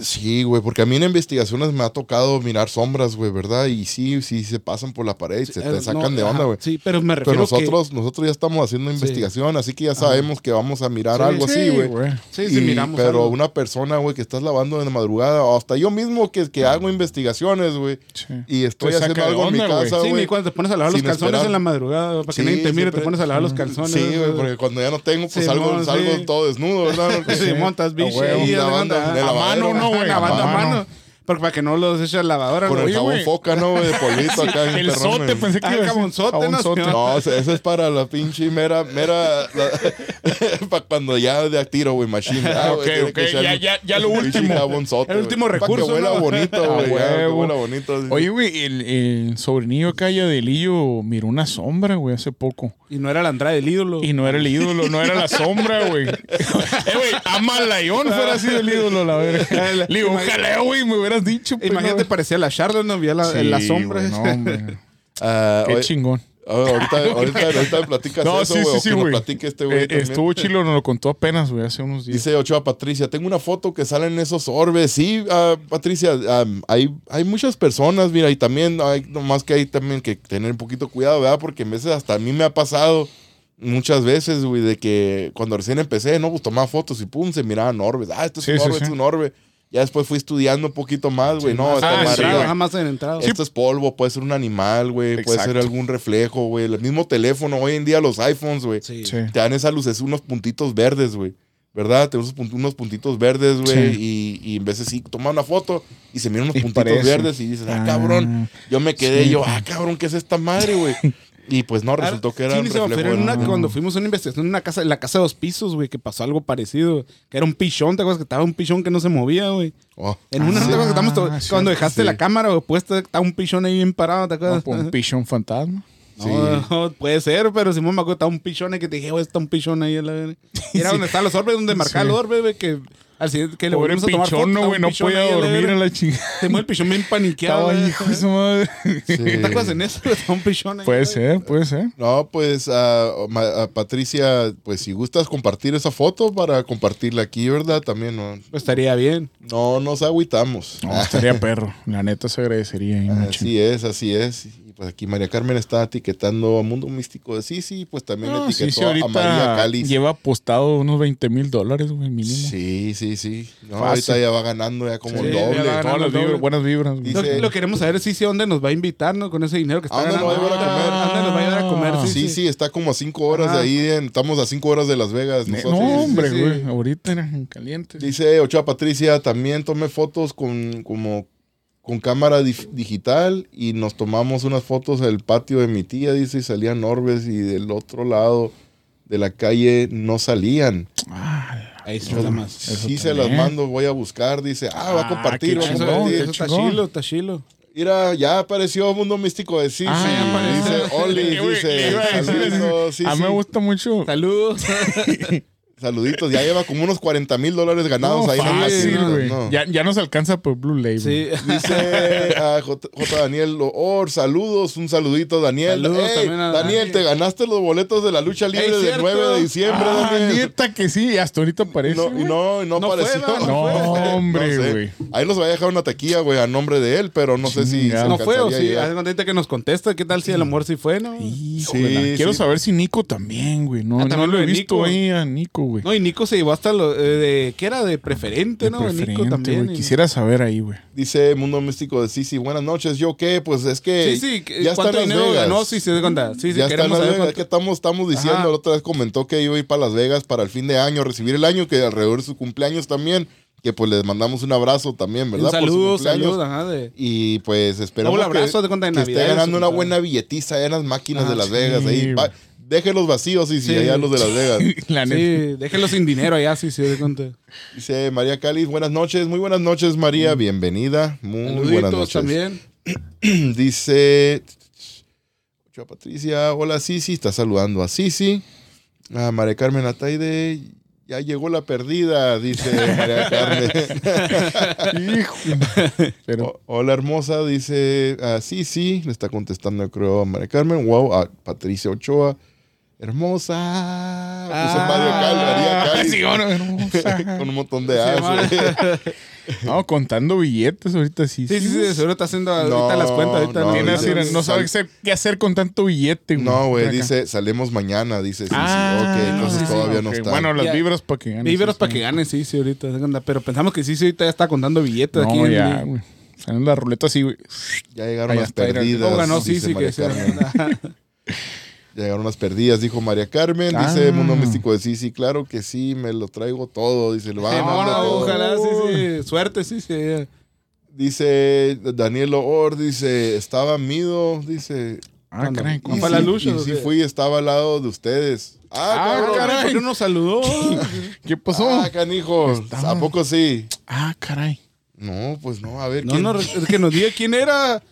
S1: Sí, güey, porque a mí en investigaciones me ha tocado mirar sombras, güey, ¿verdad? Y sí, sí se pasan por la pared, se
S3: eh,
S1: te
S3: no,
S1: sacan de
S3: ajá,
S1: onda, güey.
S3: Sí, pero me
S1: Pero
S3: refiero
S1: nosotros, nosotros ya estamos haciendo investigación, así que ya sabemos que vamos a mirar
S3: Sí,
S1: algo así, güey.
S3: que. Sí, sí,
S1: Y-
S3: miramos.
S1: pero
S3: algo.
S1: una persona, güey, que estás lavando en la madrugada, o hasta yo mismo que, que hago investigaciones, güey,
S2: Sí.
S1: y estoy haciendo
S2: de
S1: algo en mi
S2: onda, güey.
S1: casa,
S3: Sí, ni cuando te pones a lavar los calzones
S1: esperar.
S3: en la madrugada, para que
S1: Sí,
S3: nadie te mire,
S1: siempre-
S3: te pones a lavar los calzones.
S1: Sí, güey, porque cuando ya no tengo, pues salgo,
S3: sí.
S1: todo desnudo, ¿verdad?
S3: Sí, montas bicho de
S1: lavando
S3: onda,
S1: en el
S3: a
S1: lavadero.
S3: mano, no, güey, lavando a
S2: mano.
S3: mano. Porque para que no los eches a la lavadora,
S1: Con el jabón
S2: güey.
S1: foca, ¿no? güey? De polvito acá.
S2: El
S1: perrón,
S2: sote, pensé que
S3: Ah,
S2: a decir
S3: jabonzote, ¿no?
S2: jabonzote.
S1: No, ese ese es para la pinche mera, mera, para cuando ya de a tiro, güey, machine. Ah,
S2: Ok,
S1: güey, tiene
S2: ok,
S1: que echarle
S2: ya- ya- ya lo último.
S1: jabonzote,
S3: El último recurso,
S1: que huela
S3: ¿no?
S1: bonito,
S2: A
S1: güey.
S2: huevo.
S1: huela bonito. así.
S2: Oye, güey, el, el sobrinillo acá ya de Lillo miró una sombra, güey, hace poco.
S3: Y no era la entrada del ídolo.
S2: Y no era el ídolo, no era la sombra, güey. eh, güey, ama al Layón fuera sido el ídolo, la verga. Le digo, ojalá, güey, me hubieras dicho. pues,
S3: Imagínate, parecía la Charlotte, no había la,
S2: Sí,
S3: en la sombra.
S2: güey, no, hombre.
S1: Ah,
S2: Qué chingón.
S1: ah, ahorita, ahorita, ahorita me platicas
S2: No,
S1: eso,
S2: sí,
S1: güey.
S2: sí, sí, güey.
S1: platique este güey
S2: Eh, estuvo chilo, nos lo contó apenas, güey, hace unos días.
S1: Dice Ochoa Patricia, tengo una foto que salen esos orbes. Sí, ah, Patricia, ah, hay, hay muchas personas, mira, y también hay nomás que hay también que tener un poquito cuidado, ¿verdad? Porque a veces hasta a mí me ha pasado muchas veces, güey, de que cuando recién empecé, no, pues tomaba fotos y pum, se miraban orbes. Ah, esto es
S2: Sí,
S1: un
S2: sí,
S1: orbe,
S2: sí.
S1: esto es un orbe. Ya después fui estudiando un poquito más, güey. no, esta
S3: Ah,
S1: madre,
S3: entrada,
S1: güey,
S3: ajá, más en entrada.
S1: esto es polvo, puede ser un animal, güey, puede ser algún reflejo, güey. El mismo teléfono, hoy en día los iPhones, güey,
S3: Sí.
S2: Sí.
S1: te dan esas luces, unos puntitos verdes, güey. ¿Verdad? Te unos, punt- unos puntitos verdes, güey.
S2: Sí.
S1: Y, y en de sí, toma una foto y se miran unos
S2: Y
S1: puntitos
S2: parece.
S1: verdes y dices, ah, cabrón. Yo me quedé,
S2: sí,
S1: yo, ah, cabrón, ¿qué es esta madre, güey? Y pues no, resultó que era
S3: Sí,
S1: un
S3: ni se me
S1: reflejo. de
S3: en una- cuando fuimos a una investigación en una casa, en la casa de dos pisos, güey, que pasó algo parecido. Que era un pichón, ¿te acuerdas que estaba un pichón que no se movía, güey?
S1: Oh,
S3: En una
S2: Ah,
S3: ¿te acuerdas que estábamos to-
S2: sí,
S3: cuando dejaste
S1: sí.
S3: la cámara, güey, puesta, estaba un pichón ahí bien parado, ¿te acuerdas?
S2: pues, un pichón fantasma.
S1: sí.
S3: No, no, puede ser, pero si me acuerdo, estaba un pichón ahí que te dije, güey, está un pichón ahí. la era donde estaban los orbes, donde marcaba
S2: Sí.
S3: el orbe, güey, que al siguiente, que le
S2: Pobre
S3: volvimos a tomar
S2: pichón,
S3: foto,
S2: no, güey, no
S3: pichón
S2: podía
S3: ahí a
S2: dormir a la chingada.
S3: Mueve el pichón bien paniqueado.
S2: Estaba hijo de su madre.
S1: Sí.
S3: ¿No te acuerdas en eso? Estaba un pichón ahí.
S2: Puede ser, puede ser.
S1: No, pues, ah, ah, Patricia, pues si gustas compartir esa foto para compartirla aquí, ¿verdad? También no,
S3: Pues estaría bien.
S1: no nos agüitamos.
S2: No, estaría perro. La neta se agradecería. ahí, machín.
S1: Así es, así es. Y pues aquí María Carmen está etiquetando a Mundo Místico de Sisi, pues también
S2: No, sí,
S1: etiquetó
S2: sí,
S1: a María
S2: ahorita
S1: Cáliz.
S2: lleva apostado unos 20 mil dólares, güey, mínimo.
S1: Sí, sí, sí. No, ahorita ya va ganando ya como
S3: Sí,
S1: el doble.
S2: Todas las vibras, buenas vibras.
S1: Dice-
S3: Lo, lo queremos saber si sí, dónde nos va a invitar, ¿no? Con ese dinero que está
S1: ¿A dónde
S3: ganando.
S1: nos va a llevar a comer?
S3: ¿A dónde nos va a llevar a comer?
S1: Sí, sí, está como a cinco horas
S3: Ajá.
S1: de ahí. en- estamos a cinco horas de Las Vegas. Nosotros.
S2: no, hombre,
S3: sí, sí.
S2: güey. Ahorita eran calientes.
S1: Dice Ochoa Patricia, también tomé fotos con como con cámara digital y nos tomamos unas fotos del patio de mi tía, dice, y salían orbes y del otro lado de la calle no salían.
S3: Ahí sí está más.
S1: Sí se las mando, voy a buscar, dice, ah, va a
S2: Ah,
S1: compartir,
S2: qué
S1: va a
S2: chingón,
S1: compartir.
S2: qué
S3: Eso está chilo, está chilo.
S1: Mira, ya apareció Mundo Místico de sí,
S2: Ah,
S1: sí,
S2: ya apareció.
S1: dice Oli, dice,
S2: iba a decir eso.
S1: saluditos, sí,
S2: a mí
S1: sí.
S2: me gusta mucho.
S3: Saludos.
S1: saluditos, ya lleva como unos 40 mil dólares ganados
S2: No,
S1: ahí
S2: fácil, güey.
S1: no.
S2: Ya, ya nos alcanza por Blue Label.
S3: sí.
S1: Dice a J, J. Daniel Or, saludos, un saludito Daniel.
S3: Saludos
S1: Ey,
S3: también a
S1: Daniel,
S3: Daniel.
S1: te ganaste los boletos de la lucha libre del
S3: cierto.
S1: 9 de diciembre,
S2: Ah,
S1: Daniel.
S2: neta que sí, hasta ahorita parece.
S1: no, y no, y no,
S3: No fue,
S1: apareció.
S2: No, hombre,
S1: sé.
S2: güey.
S1: Ahí nos va a dejar una taquilla, güey, a nombre de él, pero no sé si se
S3: No fue o sí. contenta que nos contesta. ¿Qué tal si el amor sí fue, no?
S2: Híjole,
S1: Sí,
S2: quiero
S1: sí.
S2: saber si Nico también, güey. No,
S3: Ah,
S2: no
S3: también
S2: lo
S3: lo
S2: he visto ahí a Nico, güey.
S3: No, y Nico se llevó hasta lo eh, de. ¿Qué era? De preferente,
S2: De
S3: ¿no? De Nico
S2: preferente,
S3: también.
S2: güey. Quisiera saber ahí, güey.
S1: Dice Mundo Místico de Sisi, buenas noches. ¿Yo qué? Pues es que
S3: Sí, sí. que-
S1: ya está
S3: ¿Cuánto
S1: en Las
S3: dinero
S1: Vegas.
S3: ganó? Sí, se da cuenta. Sí, sí,
S1: ya está en Las Vegas.
S3: cuánto-
S1: que estamos, estamos diciendo,
S3: Ajá.
S1: la otra vez comentó que iba a ir para Las Vegas para el fin de año, recibir el año, que alrededor de su cumpleaños también, que pues les mandamos un abrazo también, ¿verdad?
S3: Un saludos, ajá. De...
S1: Y pues esperamos
S3: Doble abrazo,
S1: que,
S3: de
S1: que esté
S3: Navidad,
S1: ganando una buena billetiza en las máquinas
S3: Ah,
S1: de Las
S2: sí,
S1: Vegas. Ahí,
S2: güey.
S1: Va- deje los vacíos y sí,
S3: Sí.
S1: allá los de Las Vegas.
S2: La.
S3: Sí, déjenlo sin dinero allá, sí, sí, de cuenta.
S1: Dice María Cáliz, buenas noches, muy buenas noches María, bienvenida, muy buenas
S3: Saluditos
S1: noches.
S3: también.
S1: Dice Ochoa Patricia, hola Sisi, está saludando a Sisi. A María Carmen Ataide, ya llegó la perdida, dice María Carmen.
S2: Pero
S1: O- hola hermosa, dice a Sisi, le está contestando creo a María Carmen. Wow, a Patricia Ochoa. Hermosa. Puso
S3: Ah,
S1: Mario Cal,
S2: sí, bueno, hermosa.
S1: Con un montón de as. güey.
S2: No, contando billetes ahorita sí.
S3: Sí, sí, sí, de seguro está haciendo ahorita
S1: No,
S3: las cuentas. Ahorita
S1: no,
S3: no,
S2: Tiene
S1: dice-
S2: así, no sabe qué hacer- qué hacer con tanto billete, güey.
S1: No, güey, dice, salemos mañana, dice Sisi.
S2: Ah,
S1: ok, entonces
S3: sí, sí,
S1: todavía
S2: ok.
S1: no está.
S2: Bueno, las vibras para que gane.
S3: Vibras
S2: sí,
S3: para
S2: sí.
S3: que gane, sí, sí, ahorita. Pero pensamos que sí, sí, ahorita ya está contando billetes aquí. En-
S2: ya, güey. Salen las ruletas así, güey.
S1: Ya llegaron
S2: Ahí
S1: las perdidas.
S3: No ganó, sí, sí, que sí.
S1: Llegaron las perdidas, dijo María Carmen.
S2: Ah.
S1: Dice Mundo Místico de sí, sí, claro que sí, me lo traigo todo. Dice, lo va todo.
S3: ojalá, sí, sí. Suerte, sí, sí.
S1: Dice Daniel Or, dice, estaba mido, dice.
S2: Ah, caray.
S1: Y
S3: ¿Cómo
S1: sí,
S3: fue la lucha?
S1: y sí fui, estaba al lado de ustedes. Ah,
S2: Ah, caray.
S3: ¿Por qué no nos saludó?
S2: ¿Qué pasó?
S1: Ah, canijo. ¿A poco sí?
S2: Ah, caray.
S1: No, pues no, a ver.
S3: No,
S1: ¿quién?
S3: no, es que nos diga quién era.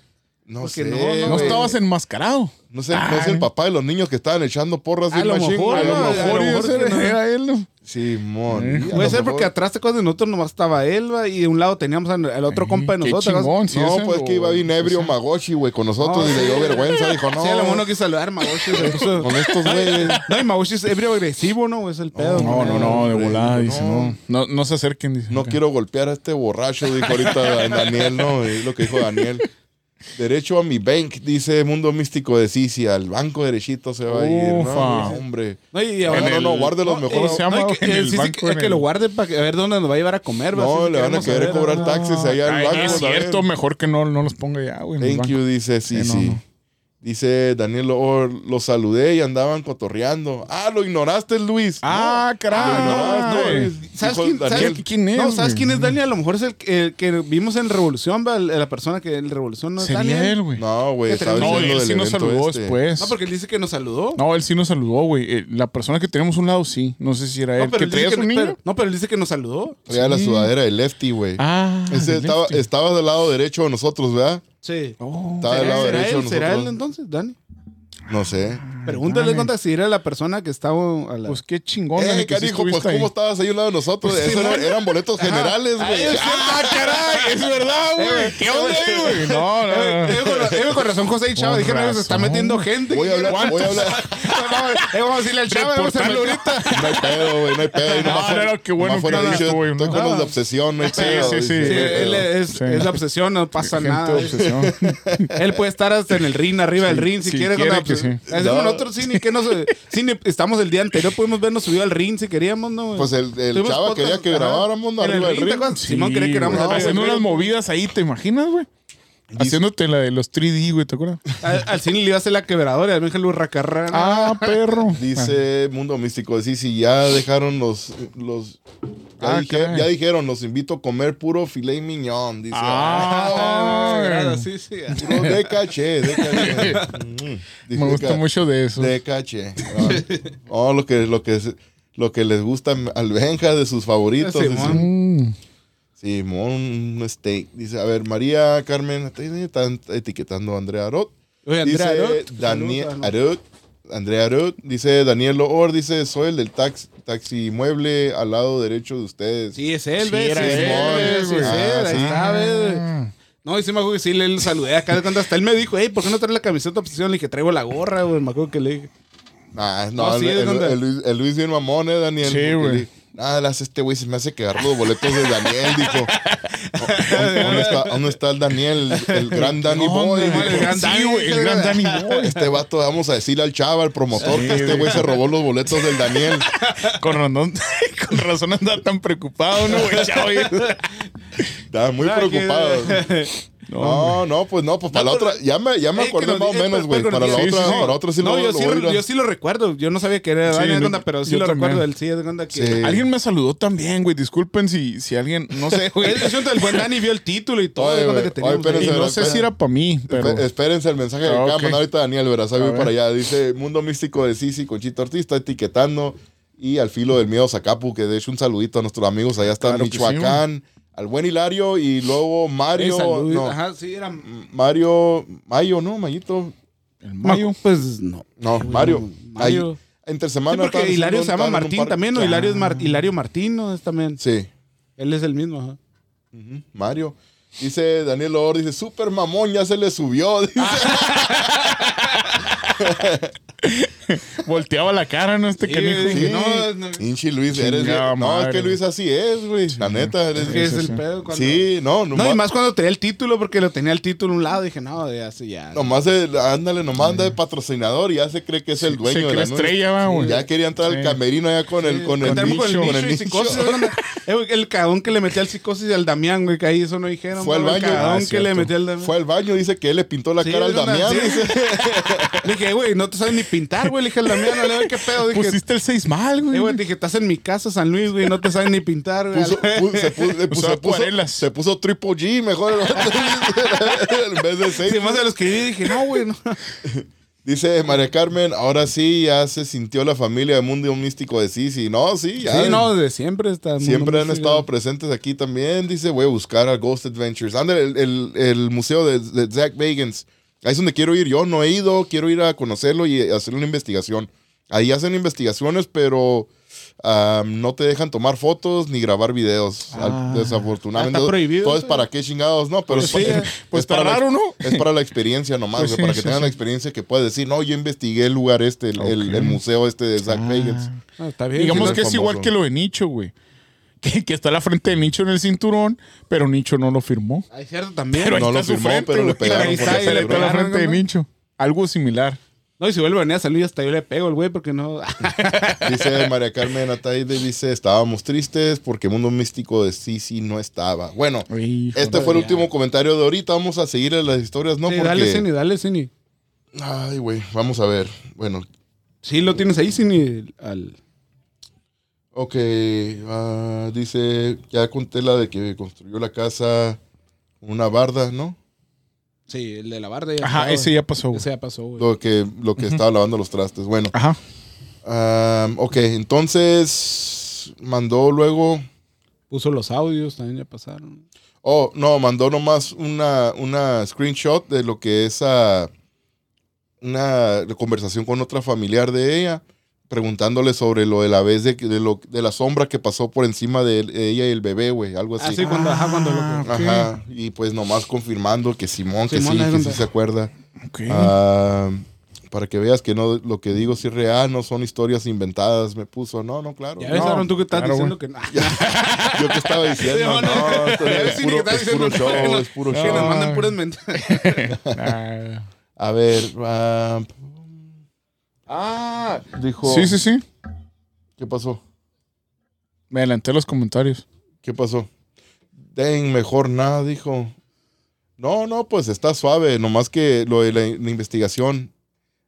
S1: No
S3: porque
S1: sé,
S3: no, no,
S2: No estabas enmascarado.
S1: No sé, no es el papá de los niños que estaban echando porras
S3: A lo mejor, a lo
S2: A lo
S3: mejor
S2: era él, ¿no?
S1: Simón.
S3: Puede ser porque atrás de cosas de nosotros nomás estaba Elba y de un lado teníamos al otro compa de
S2: Qué
S3: nosotros.
S2: chingón, sí,
S1: No,
S2: ese
S1: pues que iba bien ebrio Magochi, güey, con nosotros y le dio vergüenza. Dijo, no,
S3: Sí, a lo mejor no quiso saludar Magoshi.
S1: con estos güeyes.
S3: No, y Magoshi es ebrio agresivo, ¿no? Es el pedo.
S2: No, no, no, de volada,
S1: no.
S2: dice, no. No, no se acerquen, dice.
S1: No quiero golpear a este borracho, dijo ahorita Daniel, ¿no? Es lo que dijo Daniel. Derecho a mi bank, dice Mundo Místico de Sisi, al banco derechito se va a ir. No,
S2: Ufa.
S1: No, hombre.
S3: No, y
S1: No,
S3: ahora-
S1: no, no, guarde los
S3: No,
S1: mejores.
S3: eh, que-
S2: en
S3: eh,
S2: el
S3: sí, sí,
S2: banco,
S3: que, que lo guarde para ver dónde nos va a llevar a comer.
S1: No, le van a querer cobrar
S3: ¿no?
S1: taxes allá al banco.
S2: es cierto, mejor que no, no los ponga ya, güey. en el
S1: Thank
S2: banco.
S1: you, dice
S2: no.
S1: Dice Daniel, oh, lo saludé y andaban cotorreando. Ah, lo ignoraste, Luis.
S2: Ah,
S1: No,
S2: caray.
S1: lo ignoraste,
S2: no.
S3: ¿Sabes quién-
S1: Daniel,
S3: sabes
S2: ¿Quién es?
S3: No, ¿sabes quién es Daniel? A lo mejor es el, el que vimos en Revolución, ¿va? La persona que en Revolución no es
S2: Sería
S3: Daniel.
S2: él, güey.
S1: No, güey,
S2: No, él sí nos saludó
S1: este.
S2: después.
S3: No, porque él dice que nos saludó.
S2: No, él sí nos saludó, güey. Eh, La persona que tenemos a un lado, sí. No sé si era
S3: No,
S2: él.
S3: pero
S2: ¿Que
S3: él dice que, pero- no, pero él dice que nos saludó.
S1: Traía la sudadera de Lefty, güey.
S2: Ah.
S1: Ese estaba,
S2: este.
S1: estaba del lado derecho de nosotros, ¿verdad?
S3: Sí.
S2: Oh.
S3: ¿Será él? ¿Será él entonces, Dani?
S1: No sé.
S3: Pregúntale
S2: dale.
S3: cuánto si era la persona que estaba a la...
S2: Pues qué chingón.
S1: Eh, canijo, pues
S2: ahí.
S1: ¿cómo estabas ahí a un lado de nosotros?
S3: Pues,
S1: Eso era- eran boletos generales, güey.
S2: ¡Ah, caray! Es verdad, güey. ¿Qué onda ahí, güey? No, no,
S3: Eh,
S2: no.
S3: eh, con, eh, razón José y Chava
S2: Con
S3: dijeron, se está metiendo gente.
S1: Voy a hablar, voy a hablar.
S3: Vamos, eh, vamos a decirle al Chava, vamos a
S2: ahorita.
S1: No hay pedo, güey, no hay pedo.
S2: No, no, no, qué bueno que no
S1: dicho,
S2: estuvo,
S1: Estoy
S2: ¿no?
S1: con los de obsesión, no hay
S2: Sí,
S1: pedo.
S2: sí,
S3: Sí,
S1: no
S2: Sí.
S3: es la obsesión, no pasa nada.
S2: obsesión.
S3: Él puede estar hasta en el ring, arriba del ring, si quiere. con la-
S2: que sí.
S3: Hacemos
S1: No.
S3: nosotros cine, que nos, cine, estamos el día anterior, podemos vernos subido al ring si queríamos, ¿no?
S1: Pues el, el chava
S3: podcast,
S1: quería que grabáramos ¿no? Arriba del
S3: ring. Simón quería que grabáramos arriba del
S2: Haciendo unas movidas ahí, ¿te imaginas, güey? Haciéndote la de los 3D, güey, ¿te acuerdas?
S3: Al, al cine le iba a hacer la quebradora, al Benja Racarrana.
S2: Ah, perro.
S1: Dice Mundo Místico, sí, sí, ya dejaron los... los ya,
S2: Ah,
S1: dije-
S2: caray.
S1: ya dijeron, los invito a comer puro filet mignon. Dice,
S2: Ah,
S3: Ah, sí, sí.
S1: puro de caché, de caché. Mm, dice
S2: Me
S1: de
S2: gusta
S1: ca-
S2: mucho de eso.
S1: De caché. Ah, Oh, lo que, lo que, lo que les gusta al Benja de sus favoritos.
S3: Ah,
S1: dice.
S3: Simón.
S1: Un steak. Dice, a ver, María Carmen, están etiquetando a Andrea Arot.
S3: Oye,
S1: Dice
S3: Andrea Arot,
S1: Daniel Arut, Andrea Arut, dice Daniel Loor, dice, soy el del taxi, taxi mueble al lado derecho de ustedes.
S3: Sí, es él,
S2: Sí,
S3: ¿ves?
S2: era
S3: Sí, es
S2: él,
S3: él, sí, es él,
S1: Ah,
S3: ahí
S1: sí.
S3: está, ¿ves?
S2: Ah.
S3: No, y sí me acuerdo que sí le, saludé acá de cuando hasta él me dijo, hey, ¿por qué no traes la camiseta obsesión? Le dije, traigo la gorra, güey. Me acuerdo que le dije.
S1: Ah, no,
S3: No, sí,
S1: el,
S3: es
S1: el- el Luis, el Luis bien mamón, ¿eh, Daniel?
S2: Sí, güey.
S1: Le hace este güey, se me hace que agarrar los boletos de Daniel, dijo. ¿Dónde ¿Dónde está, dónde está el Daniel, el, el gran Danny
S2: No,
S1: Boy?
S2: no,
S3: el gran Danny,
S2: güey, el gran Danny Boy.
S1: Este vato, vamos a decirle al chava, al promotor, que este güey se robó los boletos del Daniel.
S2: Con razón, con razón anda tan preocupado, ¿no, güey? Chavo,
S1: Estaba muy
S3: Ah, que-
S1: preocupado. No, no, pues no, pues para la otra, ya me, ya me
S3: Eh,
S1: acordé más o
S3: diga,
S1: menos, güey. Para la otra, para otra sí
S3: no,
S1: lo,
S3: yo,
S1: lo
S3: sí, yo sí lo recuerdo. Yo no sabía que era
S2: Sí,
S3: Dani
S2: yo-
S3: Gonda, pero sí
S2: yo
S3: lo recuerdo. Él sí de Gonda que...
S2: Alguien me saludó también, güey. Disculpen si, si alguien, no sé, güey.
S3: El del buen Dani vio el título y todo.
S2: Y no sé si era para mí, pero.
S1: Espérense el mensaje que
S2: Ah,
S1: acaba de mandar ahorita Daniel Verás. Voy
S2: A ver.
S1: para allá. Dice Mundo Místico de Sisi, Conchito Ortiz, está etiquetando. Y al filo del miedo Zacapu, que de hecho un saludito a nuestros amigos allá está en Michoacán. Al buen Hilario y luego
S3: Eh,
S1: Mario. no,
S3: Ajá, sí, era...
S1: Mario. Mayo, ¿no? Mayito.
S2: El mayo.
S3: Pues no.
S1: No, Mario.
S3: Mario.
S1: Ahí, entre
S3: Sí,
S1: semana.
S3: porque Hilario se llama Martín también, ¿no? Hilario, es Mar- Hilario Martín, ¿no? Es también.
S1: Sí.
S3: Él es el mismo, ajá.
S1: Mario. Dice Daniel Or, dice, super mamón, ya se le subió. Dice,
S2: Volteaba la cara, ¿no? Este
S3: Sí,
S2: canijo.
S3: dije,
S1: Sí.
S3: no, no,
S1: Pinche Luis, eres
S2: Chingada
S1: No, es que Luis así es, güey. La neta, eres
S3: ¿Qué es
S2: sí,
S3: el
S2: sí.
S3: pedo? Cuando...
S1: Sí, no,
S3: No,
S1: nomás,
S3: y más cuando tenía el título, porque lo tenía el título a un lado, dije, no, ya, sí, ya.
S1: nomás el- ándale, nomás anda de patrocinador y ya se cree que es el dueño
S2: Se
S1: de
S2: cree
S1: la
S2: estrella, va, güey.
S1: Ya quería entrar al camerino allá con el, con el nicho. Con el
S3: y
S1: nicho.
S3: psicosis, ¿no? Eh, el cagón que le metía al psicosis al Damián, güey, que ahí eso no dijeron.
S1: Fue al
S3: ¿no?
S1: baño.
S3: El cagón
S2: Ah,
S3: que
S2: cierto.
S3: le metía al Damián.
S1: Fue al baño, dice que él le pintó la cara al Damián.
S3: sí. dije, güey, no te sabes ni pintar, güey. Le dije al Damián, no le doy qué pedo. Dije,
S2: Pusiste el 6 mal, güey.
S3: eh, güey, dije, estás en mi casa, San Luis, güey, no te sabes ni pintar, güey.
S1: Puso- se, puso, se puso- se puso triple G mejor en vez de seis.
S3: Si más se lo escribí, dije, no, güey, no.
S1: Dice María Carmen, ahora sí ya se sintió la familia de Mundo Místico de Sisi. No, sí, ya.
S3: Sí, no, desde siempre está.
S1: Siempre han
S3: música.
S1: estado presentes aquí también. Dice, voy a buscar a Ghost Adventures. Anda, el, el- el museo de, de Zach Bagans. Ahí es donde quiero ir. Yo no he ido, quiero ir a conocerlo y hacer una investigación. Ahí hacen investigaciones, pero ah, no te dejan tomar fotos ni grabar videos.
S2: Ah.
S1: desafortunadamente.
S3: Ah, está prohibido,
S1: Todo es para qué chingados, ¿no? Pero
S3: Pues
S1: es,
S3: sí,
S1: para-.
S2: Pues
S1: es para
S2: está
S1: la-
S2: raro, ¿no?
S1: Es para la experiencia nomás,
S2: Pues sí,
S1: para que
S2: sí,
S1: tengan
S2: sí.
S1: la experiencia que puedes decir, no, yo investigué el lugar este, el, el-
S2: Ok.
S1: el museo este de Zach Bagans.
S3: No, está bien.
S2: Digamos
S1: sí,
S2: que
S1: no
S2: es
S1: es
S2: igual que lo de Nicho, güey. Que, que está la frente de Nicho en el cinturón, pero Nicho no lo firmó.
S3: Es cierto también.
S2: Pero
S1: No lo firmó,
S2: frente,
S1: pero le pegaron
S3: Ahí está, le
S2: la frente de. Nicho. Algo similar.
S3: No, y si vuelve a venir a San Luis, hasta yo le pego el güey, porque no.
S1: Dice María Carmen Ataide, dice, estábamos tristes porque Mundo Místico de Sisi no estaba. Bueno,
S2: Hijo
S1: este fue el último comentario de ahorita. Vamos a seguir en las historias, ¿no?
S3: Sí,
S1: Porque...
S3: dale, Cini, dale, Cini.
S1: Ay, güey, vamos a ver. Bueno,
S3: Sí, lo tienes ahí, Cini. Al...
S1: ok. ah, dice, ya conté la de que construyó la casa una barda, ¿no?
S3: Sí, el de la barda ya
S2: Ajá,
S3: estaba.
S2: ese ya pasó, güey.
S3: Ese ya pasó, güey.
S1: Lo que, lo que estaba lavando los trastes. Bueno,
S2: Ajá.
S1: ah, ok, entonces mandó luego...
S3: Puso los audios, también ya pasaron.
S1: Oh, no, mandó nomás una, una screenshot de lo que es ah, una conversación con otra familiar de ella, preguntándole sobre lo de la vez de, de, lo, de la sombra que pasó por encima de él- ella y el bebé, güey, algo así.
S3: Ah, sí, cuando, ajá, cuando lo
S2: Ah,
S3: que-
S2: ok.
S1: Ajá, y pues nomás confirmando que Simón, que
S3: Simón,
S1: sí,
S3: ahí
S1: que sí se acuerda.
S2: Ok.
S1: Ah, para que veas que no lo que digo sí es real, no son historias inventadas, me puso. No, no, claro.
S3: Ya ves,
S2: No,
S3: Aaron, tú que estás
S2: claro,
S3: diciendo que no.
S1: Yo que estaba diciendo,
S3: Sí,
S1: no,
S3: Ya
S1: es,
S3: sí,
S1: puro,
S3: que
S1: es puro show,
S3: que no-
S1: es puro
S3: Que
S1: show.
S3: nos mandan puras mentiras.
S1: A ver, ah, ah, dijo,
S2: Sí, sí, sí.
S1: ¿qué pasó?
S2: Me adelanté los comentarios.
S1: ¿Qué pasó? Den, mejor nada, dijo. No, no, pues está suave, nomás que lo de la, la investigación.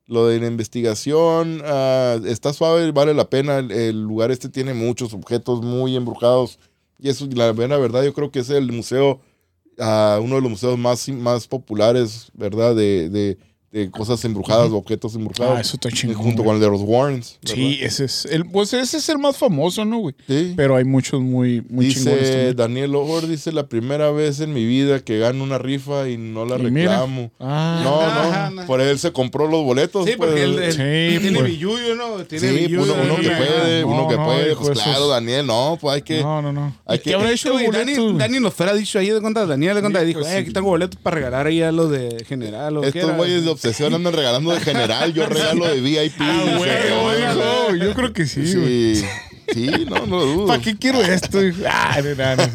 S1: Lo de la investigación ah, está suave, vale la pena. El, el lugar este tiene muchos objetos muy embrujados. Y eso, la buena verdad, yo creo que es el museo, ah, uno de los museos más, más populares, ¿verdad? De, de- de cosas embrujadas, objetos embrujados.
S2: Ah, eso está
S1: Y
S2: chingón.
S1: junto
S2: güey.
S1: con el de los Warrens. ¿verdad?
S2: Sí, ese es el, pues ese es el más famoso, ¿no, güey?
S1: Sí.
S2: Pero hay muchos muy, muy chingones
S1: Dice. Daniel Ojor, dice la primera vez en mi vida que gano una rifa y no la
S2: Y
S1: reclamo.
S2: Ah,
S1: No,
S3: Ajá,
S1: no,
S3: no.
S1: por él se compró los boletos.
S3: Sí, porque
S1: pues.
S2: Sí,
S3: tiene
S2: pues.
S3: billuyo, ¿no? Tiene
S1: Sí,
S3: billuyo.
S1: uno, uno que puede,
S2: no,
S1: uno que
S2: no,
S1: puede, pues
S2: esos-
S1: claro, Daniel, no, pues hay que...
S2: no, no, no.
S1: hay
S2: ¿Y
S1: que-
S2: ¿Qué habrá hecho
S3: Güey, Dani? Dani nos fuera dicho ahí de cuenta, Daniel de cuenta, dijo,
S2: pues
S3: eh, aquí tengo boletos para regalar ahí a los de general. ¿o qué
S1: Estos güeyes de obsesión andan regalando de general, yo regalo de VIP.
S2: Ah, güey,
S1: "Oiga,
S2: no, yo creo que sí, güey.
S1: Sí, sí, no, no lo dudo.
S2: ¿Para qué quiero esto? Ah, no, no, no.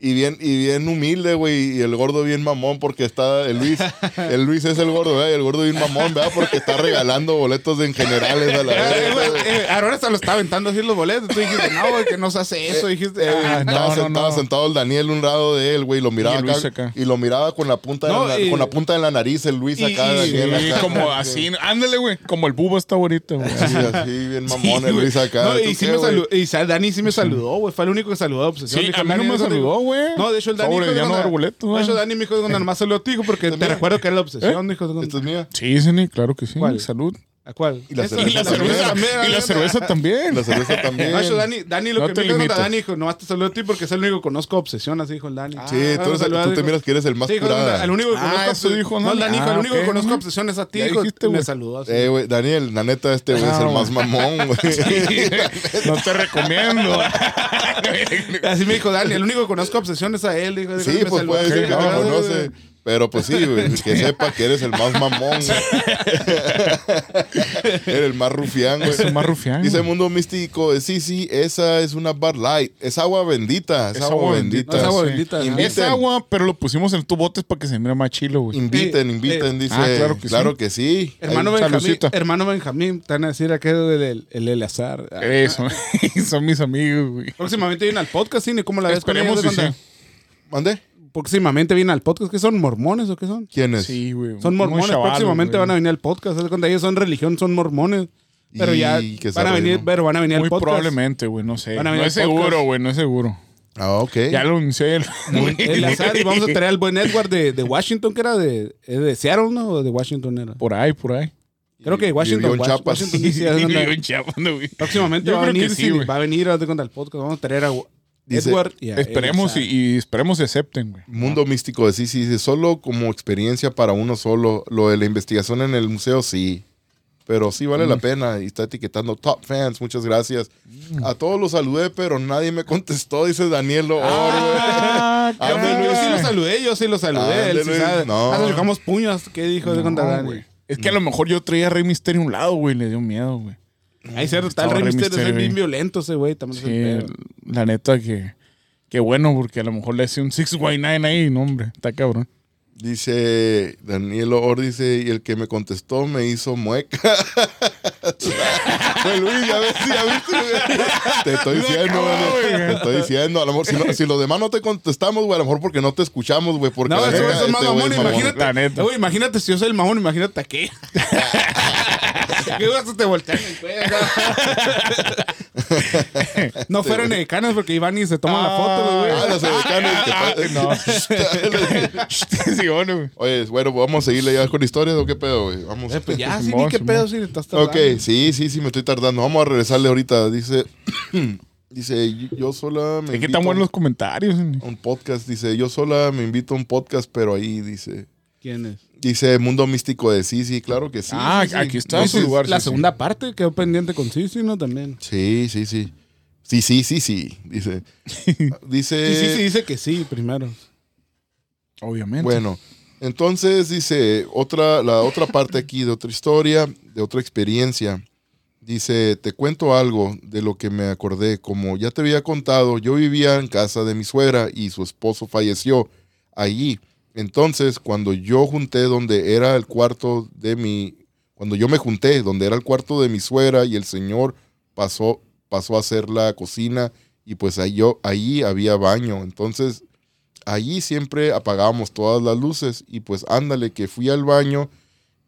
S1: Y bien, y bien humilde, güey. Y el gordo bien mamón porque está el Luis. El Luis es el gordo, ¿verdad? Y el gordo bien mamón, ¿verdad? Porque está regalando boletos en generales a la
S3: Eh,
S1: verga.
S3: eh, Aaron hasta lo estaba aventando así los boletos. Tú dijiste, no, güey, que no se hace eso. Dijiste,
S1: Eh,
S3: ah,
S2: no,
S1: estaba
S2: no,
S1: sentado,
S2: no.
S1: sentado el Daniel un lado de él, güey. Lo miraba
S2: Y
S1: acá,
S2: acá.
S1: Y lo miraba con la punta, de, la,
S3: y-
S1: con la punta de la nariz, el Luis acá.
S3: y-
S1: Daniel
S2: Sí,
S1: acá.
S2: como así. Ándale, güey. Como el bubo está bonito, güey.
S1: Así, así, bien mamón
S3: Sí,
S1: el. Luis acá.
S3: No,
S1: ¿Tú
S3: y sí
S1: qué,
S3: me saludó. Y Dani sí me saludó, güey. Fue el único que saludó Obsesión.
S2: Sí, a mí no me saludó, güey.
S3: No, de hecho, el Dani
S2: Sobre,
S3: dijo,
S2: ya no
S3: cuando-
S2: dar boleto,
S3: De
S2: güey.
S3: hecho, Dani me dijo cuando nomás saludó a ti, hijo, porque te recuerdo que era la obsesión. Dijo,
S1: ¿Esta es mía?
S2: Sí, Zeni, claro que sí.
S3: ¿Cuál?
S2: Salud.
S3: ¿A cuál?
S1: Y la cerveza
S2: Y la
S1: también.
S2: cerveza,
S3: también,
S2: y la cerveza también.
S1: La cerveza también.
S3: No, eso, Dani, Dani lo
S2: No
S3: que
S2: te
S3: me dijo. Dani dijo, nomás te saludo a ti porque es el único que conozco obsesión, así dijo el Dani.
S1: Sí,
S3: Ah,
S1: tú, eres- tú te
S3: dijo-
S1: miras que eres el más
S3: Sí, dijo,
S1: curada.
S3: el único que
S2: Ah,
S3: conozco
S2: eso
S3: obses-
S2: dijo,
S3: No,
S2: ¿no?
S3: el Dani dijo,
S2: Ah,
S3: el único
S2: ok,
S3: que conozco
S2: ¿no?
S3: obsesión es a ti,
S2: Ya
S3: hijo.
S2: dijiste,
S3: me saludó así.
S1: Eh, güey, Daniel, la neta, este güey es
S2: Ah,
S1: el
S2: güey.
S1: más mamón, güey.
S2: No te recomiendo.
S3: Así me dijo Dani, el único que conozco obsesión es a él. Dijo, dijo,
S1: Sí, pues puede ser que
S2: no,
S1: conoce. Pero pues sí, güey, que sepa que eres el más mamón, eres el más rufián, güey.
S2: Es el más rufián.
S1: Dice
S2: güey.
S1: Mundo Místico, eh, sí, sí, esa es una Bud Light. Es agua bendita, es,
S2: Es
S1: agua,
S2: agua
S1: bendita.
S3: No, es agua
S2: sí.
S3: bendita.
S1: Invita-
S2: Es agua, pero lo pusimos en tu botes para que se mire más chilo, güey.
S1: Inviten, inviten,
S3: eh,
S1: dice.
S2: ah, claro que sí.
S1: sí.
S3: Hermano Benjamín, hermano Benjamín, te van a decir aquello del el Eleazar. Ah,
S2: Eso. Son mis amigos, güey.
S3: Próximamente viene al podcast, ¿sí? ¿Cómo la ves? con
S2: Esperemos que
S3: ¿De
S2: sí.
S1: ¿Mande?
S3: Próximamente viene al podcast. ¿Qué son? ¿Mormones o qué son?
S1: ¿Quiénes?
S2: Sí, güey.
S3: Son mormones.
S2: chavalos,
S3: Próximamente
S2: güey.
S3: van a venir al podcast. ¿Haz de cuenta? Ellos son religión, son mormones. Pero
S1: Y
S3: ya
S1: que
S3: van a venir, pero van a venir
S2: Muy
S3: al podcast.
S2: probablemente, güey. No sé. No es seguro, güey. No es seguro.
S1: Ah, ok.
S2: Ya lo anuncié. el-
S3: Eleazar, y vamos a traer al buen Edward de, de Washington, que era de, es de Seattle, ¿no? ¿O de Washington era?
S2: Por ahí, por ahí.
S3: Creo que Washington.
S1: vivió en
S3: Wash-
S1: Chiapas.
S3: Washington
S2: sí,
S3: sí,
S2: güey.
S3: va a venir haz de cuenta al podcast. Vamos a traer a
S1: Dice-
S3: Edward y a
S2: Esperemos y, esperemos y acepten, güey.
S1: Mundo místico de sí, sí, sí, solo como experiencia para uno solo. Lo de la investigación en el museo, sí. Pero sí vale la pena y está etiquetando top fans. Muchas gracias. A todos los saludé, pero nadie me contestó, dice Daniel Loor,
S2: Ah,
S1: Ah,
S3: Yo sí-
S1: Ándale,
S3: yo sí lo saludé, yo sí lo saludé. Él sí
S1: no.
S3: Hasta chocamos puños. ¿Qué dijo de Dani?
S2: güey. Es que a lo mejor yo traía a Rey Misterio a un lado, güey. Le dio miedo, güey.
S3: Ahí cierto, está el Rey Misterio, es bien violento ese güey. También
S2: Sí, la neta que... Que bueno, porque a lo mejor le hace un 6Y9 ahí, no, hombre. Está cabrón.
S1: Dice Daniel Or, dice, y el que me contestó me hizo mueca. Fue Luis, ya ves, ya viste. Te estoy diciendo, güey. Te estoy diciendo. A lo mejor, si, no- si los demás no te contestamos, güey, a lo mejor porque no te escuchamos, güey. Porque
S3: No,
S1: neta,
S3: es
S1: este
S3: mamón, imagínate.
S2: La neta.
S3: Güey, imagínate si yo soy el mamón, imagínate a qué. ¿Qué a te voltear el cuello? No fueron canas porque Iván y se toma la foto, güey.
S1: Ah, los
S2: Ah, no. sí, bueno.
S1: Oye, bueno, ¿vamos a seguirle ya con historias o qué pedo, güey? Vamos.
S3: Eh, pues ya, sí, ni qué pedo, si estás tardando.
S1: Ok, sí, sí, sí, me estoy tardando. Vamos a regresarle ahorita. Dice, dice, yo sola me
S2: Es que están buenos los comentarios.
S1: un podcast. Dice, yo sola me invito a un podcast, pero ahí dice,
S3: ¿Quién es?
S1: Dice Mundo Místico de sí, sí, claro que sí.
S2: ah,
S1: sí, sí.
S2: aquí está su lugar.
S3: La
S2: sí, sí.
S3: segunda parte quedó pendiente con Sisi, ¿no? También.
S1: Sí, sí, sí. Sí, sí, sí, sí. Dice. Dice.
S3: Sí, sí, sí, dice que sí primero.
S2: Obviamente.
S1: Bueno, entonces dice otra, la otra parte aquí de otra historia, de otra experiencia. Dice, te cuento algo de lo que me acordé. Como ya te había contado, yo vivía en casa de mi suegra y su esposo falleció allí. Entonces, cuando yo junté donde era el cuarto de mi, cuando yo me junté donde era el cuarto de mi suegra y el señor pasó, pasó a ser la cocina y pues ahí yo, ahí había baño. Entonces, allí siempre apagábamos todas las luces y pues ándale que fui al baño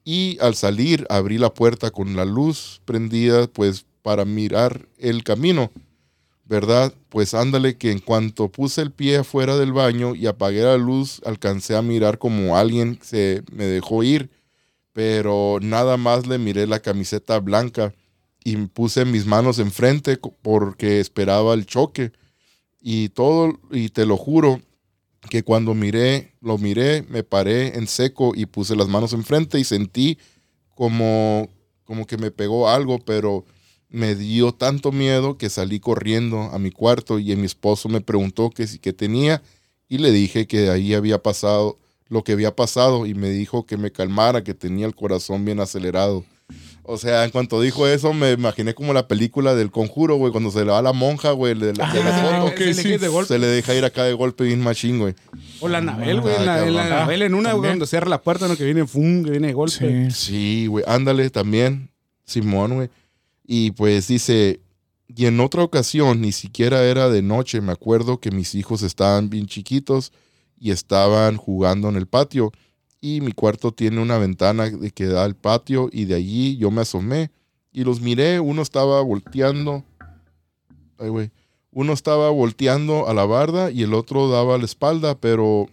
S1: y al salir abrí la puerta con la luz prendida pues para mirar el camino, ¿verdad? Pues ándale que en cuanto puse el pie afuera del baño y apagué la luz alcancé a mirar como alguien se me dejó ir, pero nada más le miré la camiseta blanca y puse mis manos enfrente porque esperaba el choque y todo y te lo juro que cuando miré, lo miré, me paré en seco y puse las manos enfrente y sentí como, como que me pegó algo, pero me dio tanto miedo que salí corriendo a mi cuarto y mi esposo me preguntó que si qué tenía y le dije que ahí había pasado lo que había pasado y me dijo que me calmara, que tenía el corazón bien acelerado. O sea, en cuanto dijo eso, me imaginé como la película del conjuro, güey, cuando se le va a la monja, güey, de la, de la
S2: Ah,
S1: foto.
S2: ok,
S3: Se le
S2: sí.
S3: de golpe.
S1: Se le deja ir acá de golpe bien machín, güey.
S3: O la Anabel, güey.
S1: Ah,
S3: en la, en la. Anabel, en una, güey, cuando cierra la puerta, ¿no? Que viene fum, que viene de golpe.
S2: Sí.
S1: Sí, güey, ándale también, Simón, güey. Y pues dice, y en otra ocasión, ni siquiera era de noche, me acuerdo que mis hijos estaban bien chiquitos y estaban jugando en el patio. Y mi cuarto tiene una ventana que da al patio y de allí yo me asomé y los miré, uno estaba volteando, ay, güey, uno estaba volteando a la barda y el otro daba la espalda, pero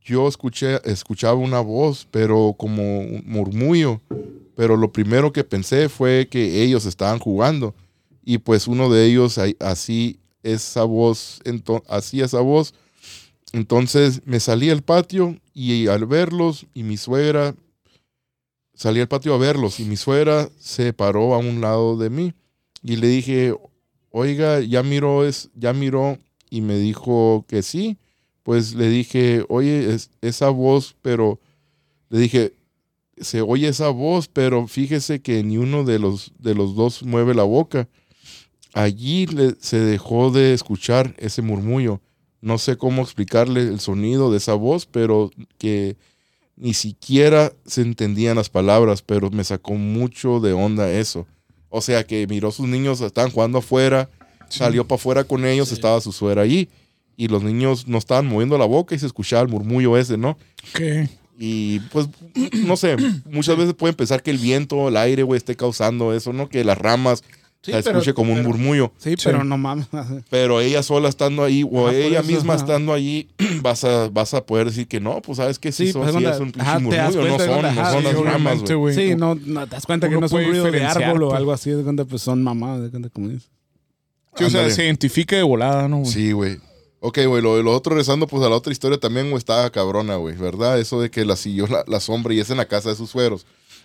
S1: yo escuché, escuchaba una voz, pero como un murmullo. Pero lo primero que pensé fue que ellos estaban jugando. Y pues uno de ellos así esa voz. Entonces me salí al patio y al verlos y mi suegra, salí al patio a verlos y mi suegra se paró a un lado de mí y le dije, oiga, ya miró, es, ya miró y me dijo que sí pues le dije, oye, es- esa voz, pero le dije, se oye esa voz, pero fíjese que ni uno de los, de los dos mueve la boca. Allí le- se dejó de escuchar ese murmullo. No sé cómo explicarle el sonido de esa voz, pero que ni siquiera se entendían las palabras, pero me sacó mucho de onda eso. O sea que miró a sus niños, estaban jugando afuera, salió para afuera con ellos, estaba su suegra allí y los niños no estaban moviendo la boca y se escuchaba el murmullo ese, ¿no?
S2: Ok.
S1: Y pues, no sé, muchas veces pueden pensar que el viento, el aire, güey, esté causando eso, ¿no? Que las ramas
S3: Sí,
S1: se
S3: pero-
S1: escuche como un murmullo.
S3: Sí, pero no mames.
S1: Pero ella sola estando ahí, o
S3: Ajá,
S1: ella
S3: eso,
S1: misma
S3: ajá.
S1: estando allí, vas a, vas a poder decir que no, pues sabes que sí,
S3: Sí,
S1: son,
S3: pues,
S1: sí es un pinche
S3: ajá,
S1: murmullo, no son, no son
S3: sí,
S1: las ramas, güey.
S3: Sí, no, no te das cuenta que no es un ruido de árbol o algo así, de cuenta, pues son mamadas, de cuenta, como dices.
S2: Sí, o sea, se identifica de volada, ¿no? güey?
S1: Sí, güey. Ok, güey, lo, lo otro rezando, pues a la otra historia también, güey, estaba cabrona, güey, ¿verdad? Eso de que la siguió la, la sombra y es en la casa de sus sueros.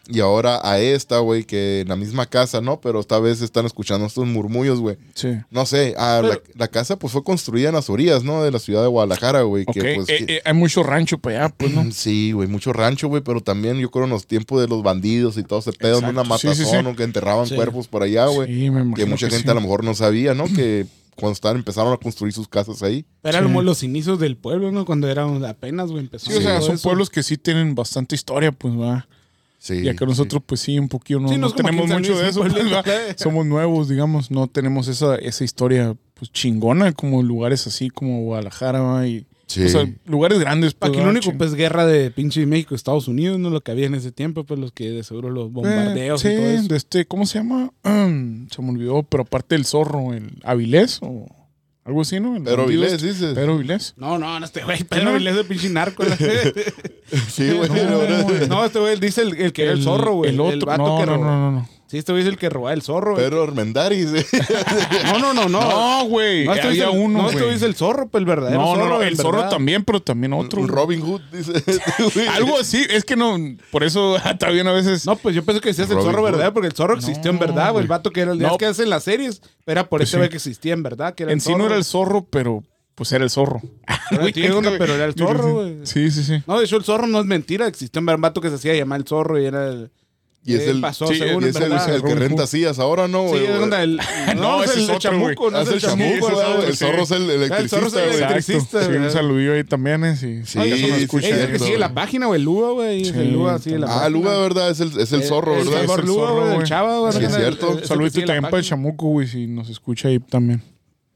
S1: Y ahora a esta, güey, que en la misma casa, ¿no? Pero esta vez están escuchando estos murmullos, güey.
S2: Sí.
S1: No sé, ah, la, la casa pues fue construida en las orillas, ¿no? De la ciudad de Guadalajara, güey.
S2: Ok.
S1: Que, pues,
S2: Eh,
S1: que-
S2: eh, hay mucho rancho para allá, pues, ¿no?
S1: Sí, güey, mucho rancho, güey, pero también yo creo en los tiempos de los bandidos y todo ese pedo, ¿no? una
S2: sí,
S1: matazón,
S2: sí,
S1: que enterraban
S3: Sí.
S1: cuerpos por allá, güey.
S2: Sí, me imagino
S1: que mucha gente
S2: sí.
S1: a lo mejor no sabía, ¿no? Que cuando estaban, empezaron a construir sus casas ahí.
S3: Era
S2: Sí.
S3: los inicios del pueblo, ¿no? Cuando era apenas, güey, empezó.
S2: Sí, o sea, son
S3: eso.
S2: pueblos que sí tienen bastante historia, pues, ¿verdad?
S1: Sí.
S2: Ya que nosotros, pues sí, un poquito no,
S3: Sí,
S2: no tenemos
S3: 15
S2: mucho de eso. pues. Somos nuevos, digamos, no tenemos esa, esa historia pues chingona como lugares así como Guadalajara ¿va? y
S1: Sí.
S2: o sea, lugares grandes. Pues,
S3: que lo único,
S2: Ching-
S3: pues, guerra de pinche México, Estados Unidos, ¿no? Lo que había en ese tiempo, pues, los que de seguro los bombardeos
S2: Eh,
S3: y todo
S2: sí,
S3: eso.
S2: de este, ¿cómo se llama? se me olvidó, pero aparte del zorro, el Avilés o algo así, ¿no? El
S1: Pero
S2: bandido
S1: Vilés,
S2: este.
S1: dices.
S2: Pedro Vilés.
S3: No, no, no, este güey, Pedro
S2: no?
S3: Avilés de pinche narco. la-
S1: Sí, güey.
S2: No,
S3: este güey dice el, el que era el zorro, güey.
S2: El otro,
S3: vato
S2: no,
S3: que
S2: no, no, no, no.
S3: Sí, este güey es el que robaba el zorro. güey.
S1: Pedro Armendáriz. eh.
S3: No, no, no, no.
S2: No, güey.
S3: No, este güey es
S2: había
S3: el-
S2: uno,
S3: no, este
S2: güey.
S3: güey es el zorro, pues el verdadero
S2: No,
S3: zorro.
S2: no, no,
S3: en
S2: el zorro
S3: verdad.
S2: también, pero también otro.
S1: Un
S2: güey.
S1: Robin Hood, dice. güey.
S2: Algo así, es que no, por eso también a veces.
S3: No, pues yo pensé que decías el
S1: Robin
S3: zorro
S1: Hood.
S3: verdadero, porque el zorro existió en verdad, güey. El vato que era el
S2: No.
S3: es que hacen las series. Era por
S2: Pues
S3: ese
S2: sí.
S3: güey que existía en verdad, que era
S2: en
S3: el
S2: sí no
S3: zorro.
S2: era el zorro, pero pues era el zorro.
S3: Tío, no, pero era el zorro, güey.
S2: Sí, sí, sí.
S3: No, de hecho el zorro no es mentira. Existió en un vato que se hacía llamar el zorro y era el...
S1: Y es
S3: eh,
S1: el,
S3: pasó,
S2: sí,
S3: según
S1: y es el,
S3: verdad.
S1: el que renta sillas ahora, ¿no?
S3: Sí,
S1: güey?
S3: es onda el...
S2: No,
S3: es el
S2: es
S3: chamuco,
S2: güey.
S3: no
S1: Ah,
S3: es
S1: es
S3: el
S1: chamuco,
S3: güey.
S1: El zorro es el electricista,
S3: es el
S1: güey.
S3: electricista,
S2: Sí, un
S3: güey.
S2: saludillo ahí también. eh, sí.
S1: Sí,
S2: Ay, eso no
S1: sí,
S2: escucha.
S3: El que sigue la
S1: güey.
S3: página, güey, el Lua, güey.
S2: Sí,
S3: el Lua sigue la
S1: Ah,
S3: página.
S1: Luga, ¿verdad? Es el, es el zorro,
S3: El
S1: ¿verdad?
S2: Es el zorro,
S3: güey, el
S2: güey.
S3: chava, güey.
S1: Sí, es cierto.
S2: Saludito también para el chamuco, güey, si nos escucha ahí también.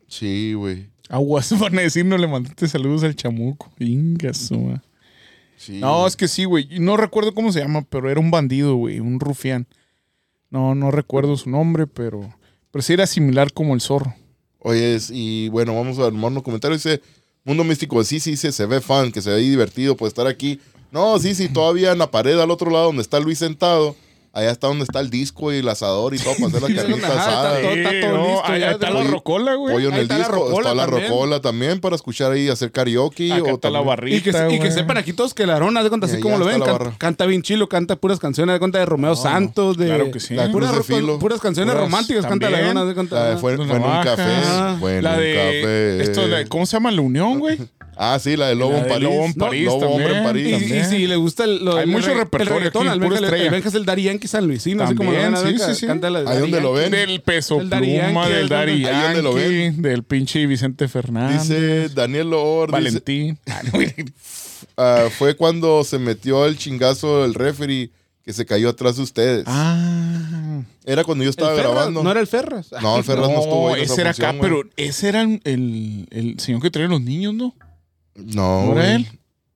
S1: Sí, güey.
S2: Aguas van a decir, no le mandaste saludos al chamuco. Inga su madre.
S1: Sí,
S2: No, es que sí, güey. No recuerdo cómo se llama, pero era un bandido, güey. Un rufián. No, no recuerdo su nombre, pero. Pero sí era similar como el zorro.
S1: Oye, y bueno, vamos a armar unos comentarios. Dice, Mundo Místico, sí, sí, dice, se ve fan, que se ve divertido por estar aquí. No, sí, sí, todavía en la pared al otro lado donde está Luis sentado. Allá está donde está el disco y el asador y todo para hacer la
S3: Sí,
S1: carnita
S3: ajá,
S1: asada.
S3: está todo- está todo listo,
S2: allá
S3: ya
S2: está
S3: de-
S2: la
S1: Pollo-
S2: rocola, güey.
S1: Pollo en el
S3: está la
S1: disco,
S3: rocola
S1: está la
S3: también.
S1: rocola también para escuchar ahí hacer karaoke.
S2: Acá
S1: o
S2: está la
S1: también-
S2: barrita,
S3: Y que, y que sepan aquí todos que la Arona, de cuenta, así como lo ven,
S1: la
S3: can- canta bien chilo, canta puras canciones, de cuenta de Romeo Santos, de...
S2: claro que sí.
S1: La
S3: Puras,
S1: de Filo.
S3: puras canciones
S2: Puras
S3: románticas canta la
S2: también.
S3: Arona, de cuenta.
S1: Ah, fue,
S2: Los
S1: fue en un café. Fue en
S2: La
S1: un
S2: de.
S1: café.
S2: Esto, la- ¿Cómo se llama? La Unión, güey.
S1: Ah, sí, la de Lobo
S2: La
S1: en
S2: de
S1: París.
S2: Lobo en
S1: No,
S2: París
S1: Lobo Hombre en
S2: también.
S1: París.
S3: Y, y
S2: también.
S3: si le gusta el, lo-
S2: Hay
S3: el
S2: mucho
S3: re-
S2: repertorio
S3: el reggaetón,
S2: aquí,
S3: al Benja, el es el Dari Yankee San Luisino, así como lo ven,
S2: También, sí, sí, sí.
S3: canta la de
S1: Ahí donde lo
S3: Yankee.
S1: ven.
S2: Del peso
S3: El Daddy
S2: pluma,
S3: Yankee,
S2: del
S3: el-
S2: Daddy
S1: ahí donde lo
S2: Yankee, del pinche Vicente Fernández.
S1: Dice Daniel Loor, dice,
S2: Valentín.
S1: ah, fue cuando se metió el chingazo el referee que se cayó atrás de ustedes.
S2: ah.
S1: Era cuando yo
S3: El
S1: estaba
S3: Ferras,
S1: grabando.
S3: No era el Ferras.
S1: No, el Ferraz no, estuvo ahí
S2: ese era
S1: función,
S2: acá, pero ese era el, el señor que traía los niños, ¿no?
S1: No.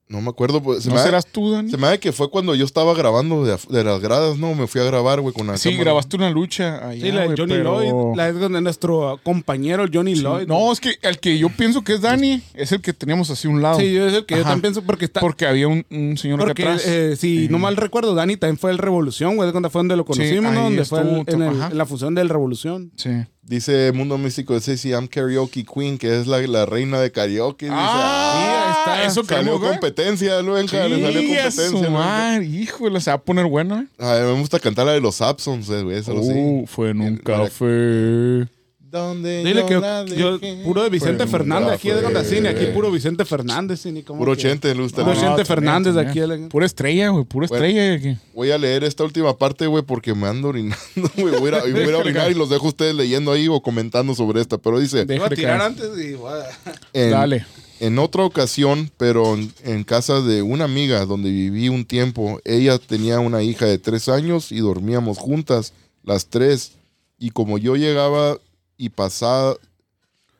S2: No
S1: me acuerdo. Pues, se,
S2: ¿No
S1: me da,
S2: serás tú, Dani?
S1: se me da que fue cuando yo estaba grabando de, de las gradas, ¿no? Me fui a grabar, güey, con la
S2: Sí,
S1: cámara.
S2: grabaste una lucha allá,
S3: Sí, la de Johnny
S2: pero-
S3: Lloyd, la de nuestro compañero Johnny
S2: Sí.
S3: Lloyd.
S2: No, es que el que yo pienso que es Dani es el que teníamos así a un lado.
S3: Sí, yo es el que yo
S2: Ajá.
S3: también pienso porque está...
S2: Porque había un, un señor
S3: Porque,
S2: acá atrás.
S3: eh, si
S2: Sí.
S3: no mal recuerdo, Dani también fue el Revolución, güey, de cuando fue donde lo conocimos,
S2: ahí
S3: ¿no? Donde fue el- en, el- en la fusión del Revolución.
S2: Sí.
S1: Dice Mundo Místico, dice sí, I'm Karaoke Queen, que es la, la reina de karaoke. Dice,
S2: Ah,
S3: está.
S2: Eso
S1: salió competencia, Luenja, le salió competencia.
S2: Híjole, se va a poner buena. ¿eh?
S1: Me gusta cantar la de los Sapsons, eh, güey, eso sí.
S2: Uh, fue en un
S1: El- para-
S2: café.
S1: Donde
S3: Dile
S1: yo
S3: que
S1: la
S3: yo,
S1: dejé.
S3: puro de Vicente Fernández,
S1: nunca
S3: aquí de
S1: fue.
S3: cine, aquí puro Vicente Fernández, ni cómo
S1: Puro chente, le gusta.
S3: Puro
S1: ¿no?
S3: Chente
S2: también,
S3: Fernández de
S2: también.
S3: aquí.
S2: Pura estrella, güey, pura
S1: Bueno.
S2: estrella. de aquí.
S1: Voy a leer esta última parte, güey, porque me ando orinando, güey. Voy a, voy orinar y los dejo a ustedes leyendo ahí o comentando sobre esta. Pero dice,
S3: Voy a
S2: Déjale
S3: tirar antes y voy a-
S1: en,
S2: Dale.
S1: En otra ocasión, pero en, casa de una amiga donde viví un tiempo, ella tenía una hija de tres años y dormíamos juntas, las tres. Y como yo llegaba y pasaba,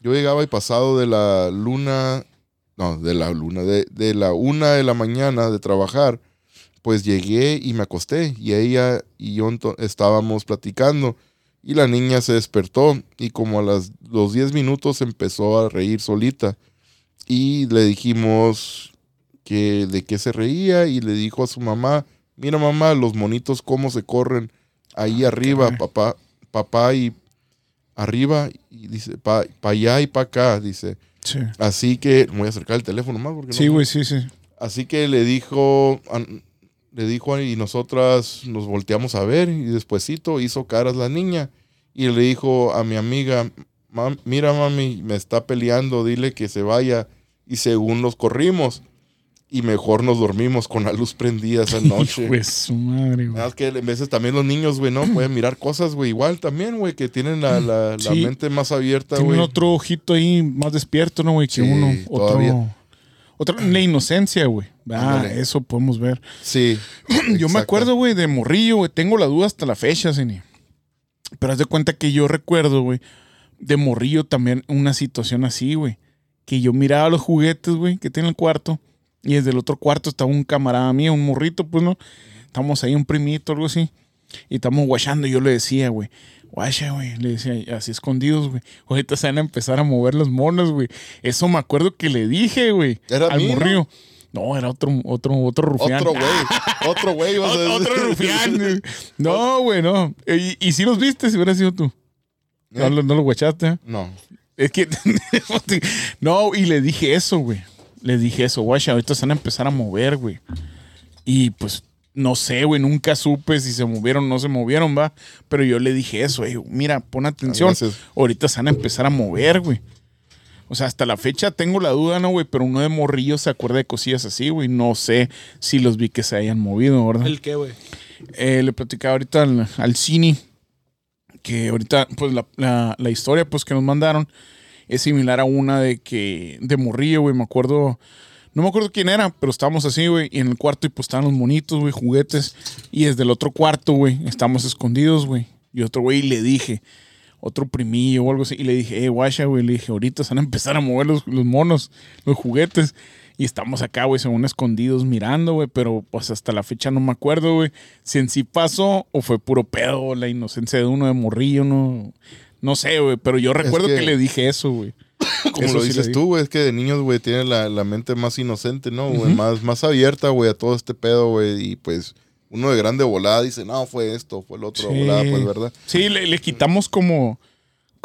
S1: yo llegaba y pasado de la luna, no, de la luna, de, la una de la mañana de trabajar, pues llegué y me acosté y ella y yo estábamos platicando y la niña se despertó y como a los 10 minutos empezó a reír solita y le dijimos que de qué se reía y le dijo a su mamá, mira mamá, los monitos cómo se corren ahí arriba,
S2: caray.
S1: papá, papá y arriba y dice, para allá y para acá, dice.
S2: Sí.
S1: Así que, voy a acercar el teléfono más porque
S2: Sí, güey, sí, sí.
S1: Así que le dijo, le dijo y nosotras nos volteamos a ver y despuesito hizo caras la niña y le dijo a mi amiga, "Mam- mira mami, me está peleando, dile que se vaya y según nos corrimos y mejor nos dormimos con la luz prendida esa noche.
S2: De su madre, güey.
S1: Que a veces también los niños, güey, ¿no? Pueden mirar cosas, güey, igual también, güey, que tienen la, la- mente más abierta,
S2: Tienen
S1: güey.
S2: otro ojito ahí más despierto, ¿no, güey? Que
S1: Sí,
S2: uno.
S1: todavía.
S2: Otro. Otra, la inocencia, güey. Ah,
S1: Ándale.
S2: eso podemos ver.
S1: Sí.
S2: Yo me acuerdo, güey, de morrillo, güey. Tengo la duda hasta la fecha, Cini. Pero haz de cuenta que yo recuerdo, güey, de morrillo también una situación así, güey. Que yo miraba los juguetes, güey, que tiene el cuarto. Y desde el otro cuarto estaba un camarada mío, un morrito, pues, ¿no? Estamos ahí, un primito, algo así. Y estamos guachando. Y yo le decía, güey, guacha, güey. Le decía, así escondidos, güey. Ahorita se van a empezar a mover los monos, güey. Eso me acuerdo que le dije, güey.
S1: ¿Era
S2: Al morrillo. No, era otro, otro, otro rufián.
S1: Otro güey. Otro güey.
S2: otro rufián. No, güey, no. ¿Y, y si los viste si hubiera sido tú? No,
S1: ¿Eh?
S2: lo- no lo guachaste. ¿eh?
S1: No.
S2: Es que. no, y le dije eso, güey. Le dije eso, guacha, ahorita se van a empezar a mover, güey. Y pues, no sé, güey, nunca supe si se movieron o no se movieron, va. Pero yo le dije eso, güey. Mira, pon atención.
S1: Gracias.
S2: Ahorita se van a empezar a mover, güey. O sea, hasta la fecha tengo la duda, ¿no, güey? Pero uno de morrillo se acuerda de cosillas así, güey. No sé si los vi que se hayan movido, ¿verdad?
S3: ¿El qué, güey?
S2: Eh, le platicaba ahorita al, al Cini que ahorita, pues la, la- historia pues que nos mandaron es similar a una de que, de morrillo, güey, me acuerdo, no me acuerdo quién era, pero estábamos así, güey, y en el cuarto y pues estaban los monitos, güey, juguetes, y desde el otro cuarto, güey, estamos escondidos, güey, y otro güey le dije, otro primillo o algo así, y le dije, eh, guacha, güey, le dije, ahorita se van a empezar a mover los, los monos, los juguetes, y estamos acá, güey, según escondidos mirando, güey, pero pues hasta la fecha no me acuerdo, güey, si en sí pasó o fue puro pedo, la inocencia de uno de morrillo, no, no sé, güey, pero yo recuerdo que...
S1: que-
S2: le dije eso, güey.
S1: Como
S2: Eso
S1: lo dices
S2: di.
S1: tú, güey, es que de niños, güey, tienen la, la mente más inocente, ¿no? güey? más, más abierta, güey, a todo este pedo, güey. Y pues uno de grande volada dice, no, fue esto, fue el otro,
S2: Sí.
S1: volada, pues, ¿verdad?
S2: Sí, le, le quitamos como,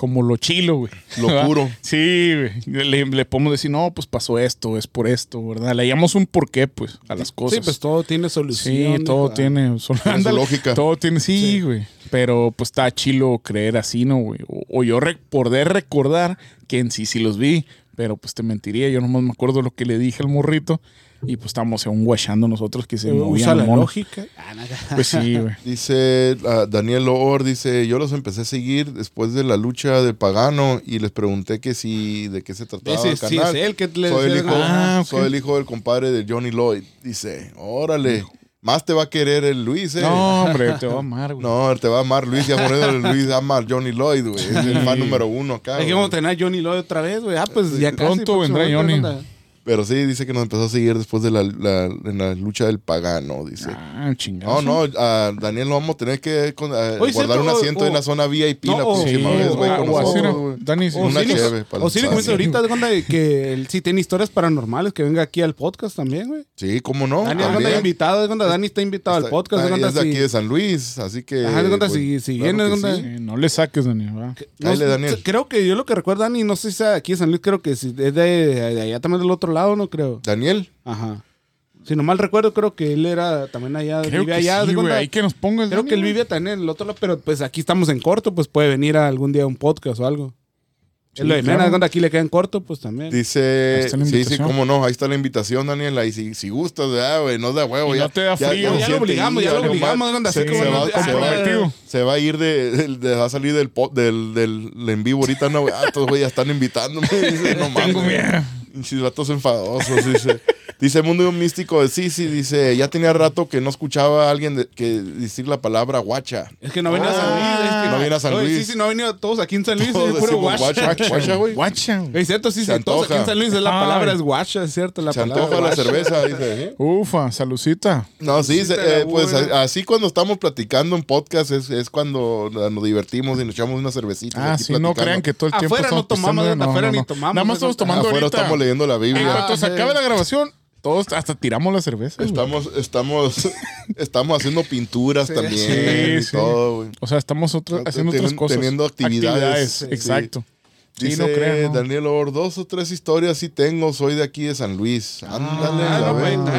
S2: como lo chilo, güey.
S1: Lo puro.
S2: Sí, güey. Le, le podemos decir, no, pues pasó esto, es por esto, ¿verdad? Le llamamos un porqué, pues, a las cosas.
S3: Sí, pues todo tiene solución.
S2: Sí, todo
S3: hijo.
S2: tiene. ándale,
S1: lógica.
S2: Todo tiene, sí, güey. Pero pues está chilo creer así, ¿no, güey? O, o yo re- poder recordar que en sí sí los vi, pero pues te mentiría. Yo nomás me acuerdo lo que le dije al morrito y pues estábamos aún guachando nosotros que se
S3: Usa
S2: movían
S3: la
S2: los monos.
S3: lógica. Ah.
S2: Pues sí, güey.
S1: Dice ah, Daniel Loor, dice, yo los empecé a seguir después de la lucha del pagano y les pregunté que si, de qué se trataba
S3: Ese
S1: el
S3: sí
S1: canal.
S3: es él que le
S1: soy, el hijo,
S2: Ah,
S1: soy el hijo del compadre de Johnny Lloyd. Dice, órale, más te va a querer el Luis, eh.
S2: No, hombre, te va a amar, güey.
S1: No, te va a amar Luis, ya por eso Luis ama a Johnny Lloyd, güey. Es el fan número uno acá.
S3: Es que vamos a tener a Johnny Lloyd otra vez, güey. Ah, pues ya casi.
S2: Pronto vendrá
S3: próximamente,
S2: Johnny.
S1: Pero sí, dice que nos empezó a seguir después de la, la, en la lucha del pagano, dice.
S2: Ah, chingado.
S1: No, no, a Daniel lo vamos a tener que con- a
S3: Oye,
S1: guardar
S3: cierto,
S1: un asiento
S3: o-
S1: en la zona VIP
S3: no,
S1: la
S3: o-
S1: próxima
S3: sí,
S1: vez, güey,
S3: o-
S1: con
S3: o así,
S1: nosotros,
S2: ¿no?
S1: güey.
S2: Dani,
S1: Una para
S3: O sí, dice
S1: sábado.
S3: ahorita, de de que él sí tiene historias paranormales, que venga aquí al podcast también, güey.
S1: Sí, cómo no.
S3: Dani, de
S1: también.
S3: invitado, de cuenta Dani está invitado al
S1: Está-
S3: podcast, de
S1: está- es de aquí de San Luis, así que...
S3: Ajá, de cuenta
S1: pues,
S3: si- si
S1: claro
S3: viene,
S1: que
S3: de cuenta-
S1: sí.
S2: Sí, no le saques, Daniel,
S1: Dale, Daniel.
S3: Creo que yo lo que recuerdo, Dani, no sé si sea aquí en San Luis, creo que si es de, de allá también del otro lado, no creo.
S1: Daniel,
S3: Ajá. Si no mal recuerdo, creo que él era también allá,
S2: Creo
S3: vive
S2: que
S3: allá.
S2: sí, güey.
S3: cuenta-
S2: Ahí que nos ponga el
S3: creo que él vive también en el otro lado, pero pues aquí estamos en corto, pues puede venir a algún día a un podcast o algo.
S2: Sí,
S3: es lo de
S2: claro.
S3: menos, de cuenta aquí le queda en corto, pues también.
S1: dice... Sí, sí, cómo no, ahí está la invitación, Daniel, ahí si, si gustas, ¿verdad, güey? No da huevo,
S2: Y
S1: ya.
S2: no te da frío.
S3: Ya lo obligamos, ya lo obligamos, así
S1: se-
S3: como
S1: se
S3: no
S1: va-
S3: te-
S1: se va-
S2: comprometido.
S1: Se va a ir de, de- de- va a salir del, del, del, del en vivo ahorita, no, güey. Ah, estos güey ya están invitándome. Dice, no mames.
S2: Tengo miedo.
S1: Pinches vatos enfadosos, dice. Dice Mundo Místico de Sisi, dice, ya tenía rato que no escuchaba a alguien de- que decir la palabra guacha.
S3: Es que no viene a San Luis. es que
S1: no viene a San Luis.
S3: Sí, sí, no ha venido todos aquí en San Luis,
S1: Todos
S3: es puro guacha.
S1: guacha, güey.
S2: Guacha. güey.
S3: Es cierto, sí, todos aquí en. San Luis es la palabra es guacha, es cierto, la
S1: Se
S3: palabra
S1: antoja la cerveza, dice. ¿eh?
S2: Ufa, salucita.
S1: No, sí, eh, pues así cuando estamos platicando en podcast es, es cuando nos divertimos y nos echamos una cervecita.
S2: Ah, sí, no crean que todo el tiempo
S3: Afuera no
S2: estamos
S3: tomamos, afuera ni tomamos,
S2: Nada más estamos tomando
S1: Afuera estamos leyendo la
S2: En
S1: Biblia.
S2: cuanto se
S3: Ah,
S2: acabe la grabación, todos hasta tiramos la cerveza. güey.
S1: Estamos, estamos, estamos haciendo pinturas también
S2: Sí,
S1: y
S2: sí.
S1: todo, güey.
S2: O sea, estamos otro- haciendo
S1: teniendo-
S2: otras cosas.
S1: teniendo actividades. Sí.
S2: Exacto. Sí,
S1: Dice
S2: no crean. ¿no?
S1: Daniel Or, dos o tres historias sí tengo, soy de aquí de San Luis. Ándale,
S3: Ah,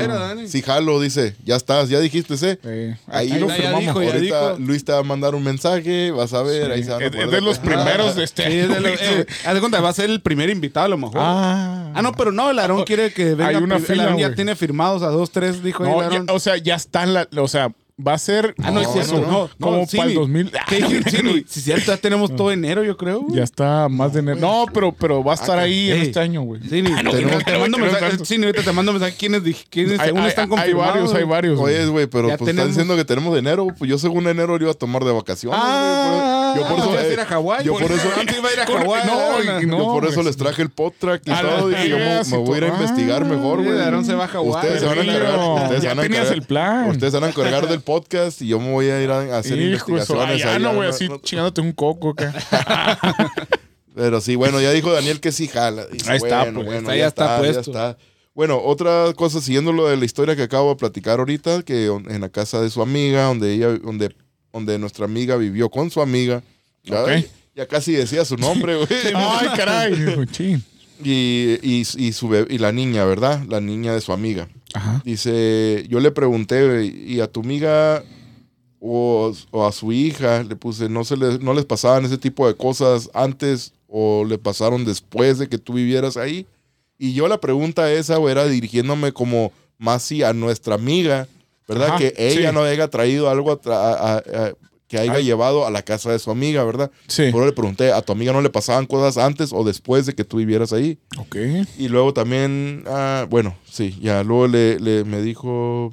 S3: no, Dani.
S1: Sí, jalo, dice, ya estás, ya dijiste, ¿sí?
S2: Eh,
S1: Ahí
S2: lo
S3: ya
S2: firmamos.
S3: dijo, ya
S1: Ahorita
S3: dijo.
S1: Luis te va a mandar un mensaje, vas a ver, ahí se van a
S2: Es,
S1: poner
S2: es de los primeros de este
S3: Sí, es
S2: año,
S3: de lo-
S2: güey.
S3: eh, haz de cuenta, va a ser el primer invitado a lo mejor. Ah,
S2: Ah.
S3: no, pero no, el Aarón quiere que venga.
S2: Hay una fila,
S3: ya tiene firmados a dos, tres, dijo ahí
S2: No,
S3: el
S2: ya-
S3: Aarón.
S2: o sea, ya están la, o sea, va a ser
S3: Ah, no, es cierto.
S1: no,
S2: como
S3: sí,
S2: para el
S3: ni-
S2: 2000.
S3: ¿Qué dijiste? Sí, es cierto, ya tenemos todo enero, yo creo. güey.
S2: Ya está más de enero. No, pero, pero va a estar ahí en este año, güey.
S3: Sí, ni,
S2: no,
S3: te,
S2: no,
S3: te
S2: no,
S3: mando mensaje- sí, ahorita te mando mensaje quiénes, quiénes
S2: Hay,
S3: según
S2: hay-
S3: están
S2: hay
S3: confirmados.
S2: varios, hay varios. güey.
S1: Oye, güey, pero pues
S3: tenemos-
S1: estás diciendo que tenemos enero, pues yo según enero yo iba a tomar de vacaciones.
S2: Ah,
S1: güey, yo por
S3: Ah,
S1: eso,
S3: a
S1: eh,
S3: ir a Hawái.
S1: yo por eso-
S3: Antes iba a ir a Hawái.
S2: no, y
S1: yo por eso les traje el podtrack y todo. Dije, yo me,
S2: y
S1: voy a ir a investigar
S2: Ah,
S1: mejor,
S3: Sí,
S1: güey.
S3: de Aarón se va a Hawái.
S1: Ustedes se van a encargar. Ustedes van a encargar-
S2: el
S1: podcast y yo me voy a ir a hacer
S2: Hijo,
S1: investigaciones.
S2: allá
S1: allá,
S2: no, güey,
S1: no-
S2: así
S1: no-
S2: chingándote un coco acá.
S1: Pero sí, bueno, ya dijo Daniel que sí jala. Dice,
S2: Ahí está,
S1: bueno,
S2: pues,
S1: bueno,
S3: está-
S1: ya
S3: ya está
S1: está, ya
S3: puesto.
S1: está. Bueno, otra cosa, siguiendo lo de la historia que acabo de platicar ahorita, que en la casa de su amiga, donde ella, donde, donde nuestra amiga vivió con su amiga. Ya, ya casi decía su nombre, güey.
S2: Ay, caray.
S1: Y, y, y su be- y la niña, ¿verdad? La niña de su amiga.
S2: Ajá.
S1: Dice, yo le pregunté, y a tu amiga o, o a su hija, le puse, ¿no, se les, ¿no les pasaban ese tipo de cosas antes o le pasaron después de que tú vivieras ahí? Y yo la pregunta esa, güey, era dirigiéndome como más sí a nuestra amiga, ¿verdad?
S2: Ajá,
S1: que ella
S2: sí.
S1: no haya traído algo a tra- a- a- a- que haya
S2: Ay.
S1: llevado a la casa de su amiga, ¿verdad?
S2: Sí.
S1: Pero le pregunté, ¿a tu amiga no le pasaban cosas antes o después de que tú vivieras ahí?
S2: Ok.
S1: Y luego también, ah, bueno, sí, ya luego le, le- me dijo,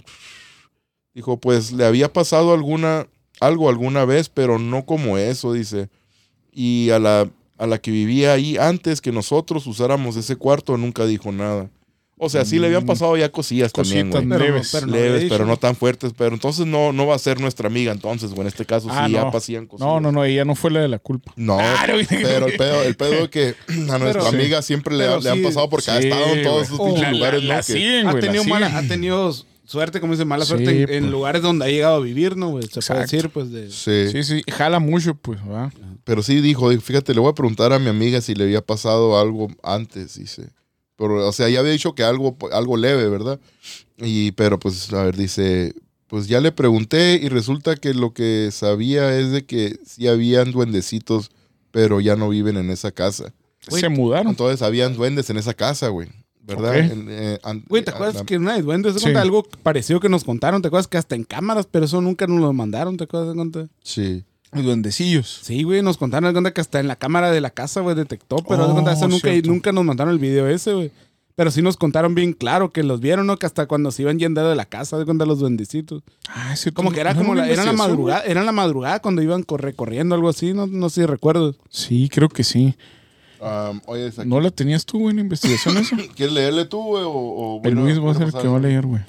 S1: dijo, pues le había pasado alguna, algo alguna vez, pero no como eso, dice. Y a la, a la que vivía ahí antes que nosotros usáramos ese cuarto nunca dijo nada. O sea, sí le habían
S2: Mm.
S1: pasado ya cosillas también,
S2: Cositas
S1: güey.
S3: Pero-
S2: leves.
S3: pero no
S1: Leves, pero no tan fuertes, pero entonces no, no va a ser nuestra amiga entonces, güey. En este caso
S2: Ah,
S1: sí ya
S2: no.
S1: pasían cosillas.
S2: No, no, no, ella no fue la de la culpa.
S1: No,
S2: Claro, güey.
S1: pero el pedo, el pedo es que a nuestra amiga siempre le, le han pasado porque ha estado en todos esos
S2: güey.
S1: pinches
S2: La-
S1: lugares,
S2: la-
S1: ¿no?
S2: la
S1: Que-
S2: siguen,
S3: Ha
S2: güey, la
S3: tenido, mala, ha tenido suerte, como dice, mala
S2: Sí,
S3: suerte en,
S2: pues.
S3: en lugares donde ha llegado a vivir, ¿no, güey? Se puede decir, pues, de...
S1: Sí.
S2: Sí, sí, jala mucho, pues, ¿verdad?
S1: Pero sí dijo, dijo, fíjate, le voy a preguntar a mi amiga si le había pasado algo antes, dice. Pero, o sea, ya había dicho que algo, algo leve, ¿verdad? Y, pero pues, a ver, dice, pues ya le pregunté y resulta que lo que sabía es de que sí habían duendecitos, pero ya no viven en esa casa.
S2: Se mudaron.
S1: Entonces habían duendes en esa casa, güey. ¿Verdad? En- eh, an-
S3: Güey, ¿te
S1: eh,
S3: acuerdas
S1: la-
S3: que una de duendes
S2: Sí.
S3: algo parecido que nos contaron? ¿Te acuerdas que hasta en cámaras, pero eso nunca nos lo mandaron? ¿Te acuerdas de cuenta?
S1: Sí.
S2: Los duendecillos.
S3: Sí, güey, nos contaron de cuenta que hasta en la cámara de la casa, güey, detectó, pero de
S2: Oh,
S3: cuenta eso nunca,
S2: cierto.
S3: nunca nos mandaron el video ese, güey. Pero sí nos contaron bien claro que los vieron, ¿no? Que hasta cuando se iban yendo de la casa, de cuenta los duendecitos.
S2: Ah, es cierto.
S3: Como que era
S2: ¿No
S3: como la, era la madrugada, era la madrugada cuando iban corre, corriendo, algo así, no, no sé si recuerdo.
S2: Sí, creo que sí.
S1: Um, oye,
S2: ¿No la tenías tú, güey, en la investigación esa?
S1: ¿quieres leerle tú, güey? O, o
S2: El Luis va a ser el que va a leer, güey.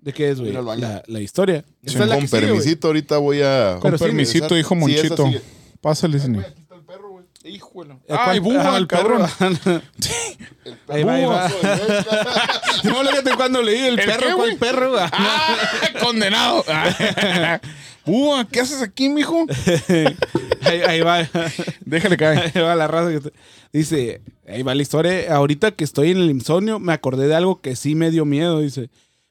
S3: ¿De qué es, güey?
S1: Ir al baño.
S3: La, la historia.
S1: Sí,
S3: Esa es la
S1: con
S3: que sigue, güey.
S1: permisito, ahorita voy a.
S2: Con
S3: Pero sí,
S2: permisito,
S1: Sí, esa
S2: Monchito.
S1: sigue.
S2: Pásale, Cine.
S1: Aquí está el perro, güey.
S2: Híjole. Ay,
S3: ¿cuál-
S2: búho,
S3: ah,
S2: el perro.
S3: Ahí va, ahí va. No, fíjate cuando leí el,
S2: ¿El
S3: perro,
S2: qué,
S3: ¿cuál
S2: güey?
S3: perro? güey?
S2: ¡Ah! ¡Condenado! Búho, ¿qué haces aquí, mijo?
S3: ahí, ahí va.
S2: Déjale caer.
S3: Ahí va la raza que te- Dice, ahí va la historia. Ahorita que estoy en el insomnio, me acordé de algo que sí me dio miedo. Dice,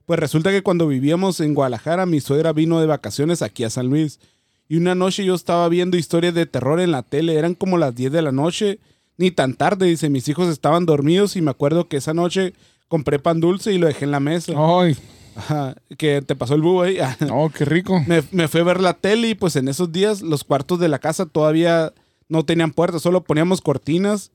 S3: pues resulta que cuando vivíamos en Guadalajara, mi suegra vino de vacaciones aquí a San Luis. Y una noche yo estaba viendo historias de terror en la tele. Eran como las 10 de la noche, ni tan tarde. Dice, mis hijos estaban dormidos y me acuerdo que esa noche compré pan dulce y lo dejé en la mesa.
S2: Ay,
S3: Ajá, que te pasó el búho ahí.
S2: no, qué rico.
S3: me, me fui a ver la tele y pues en esos días los cuartos de la casa todavía no tenían puertas, solo poníamos cortinas,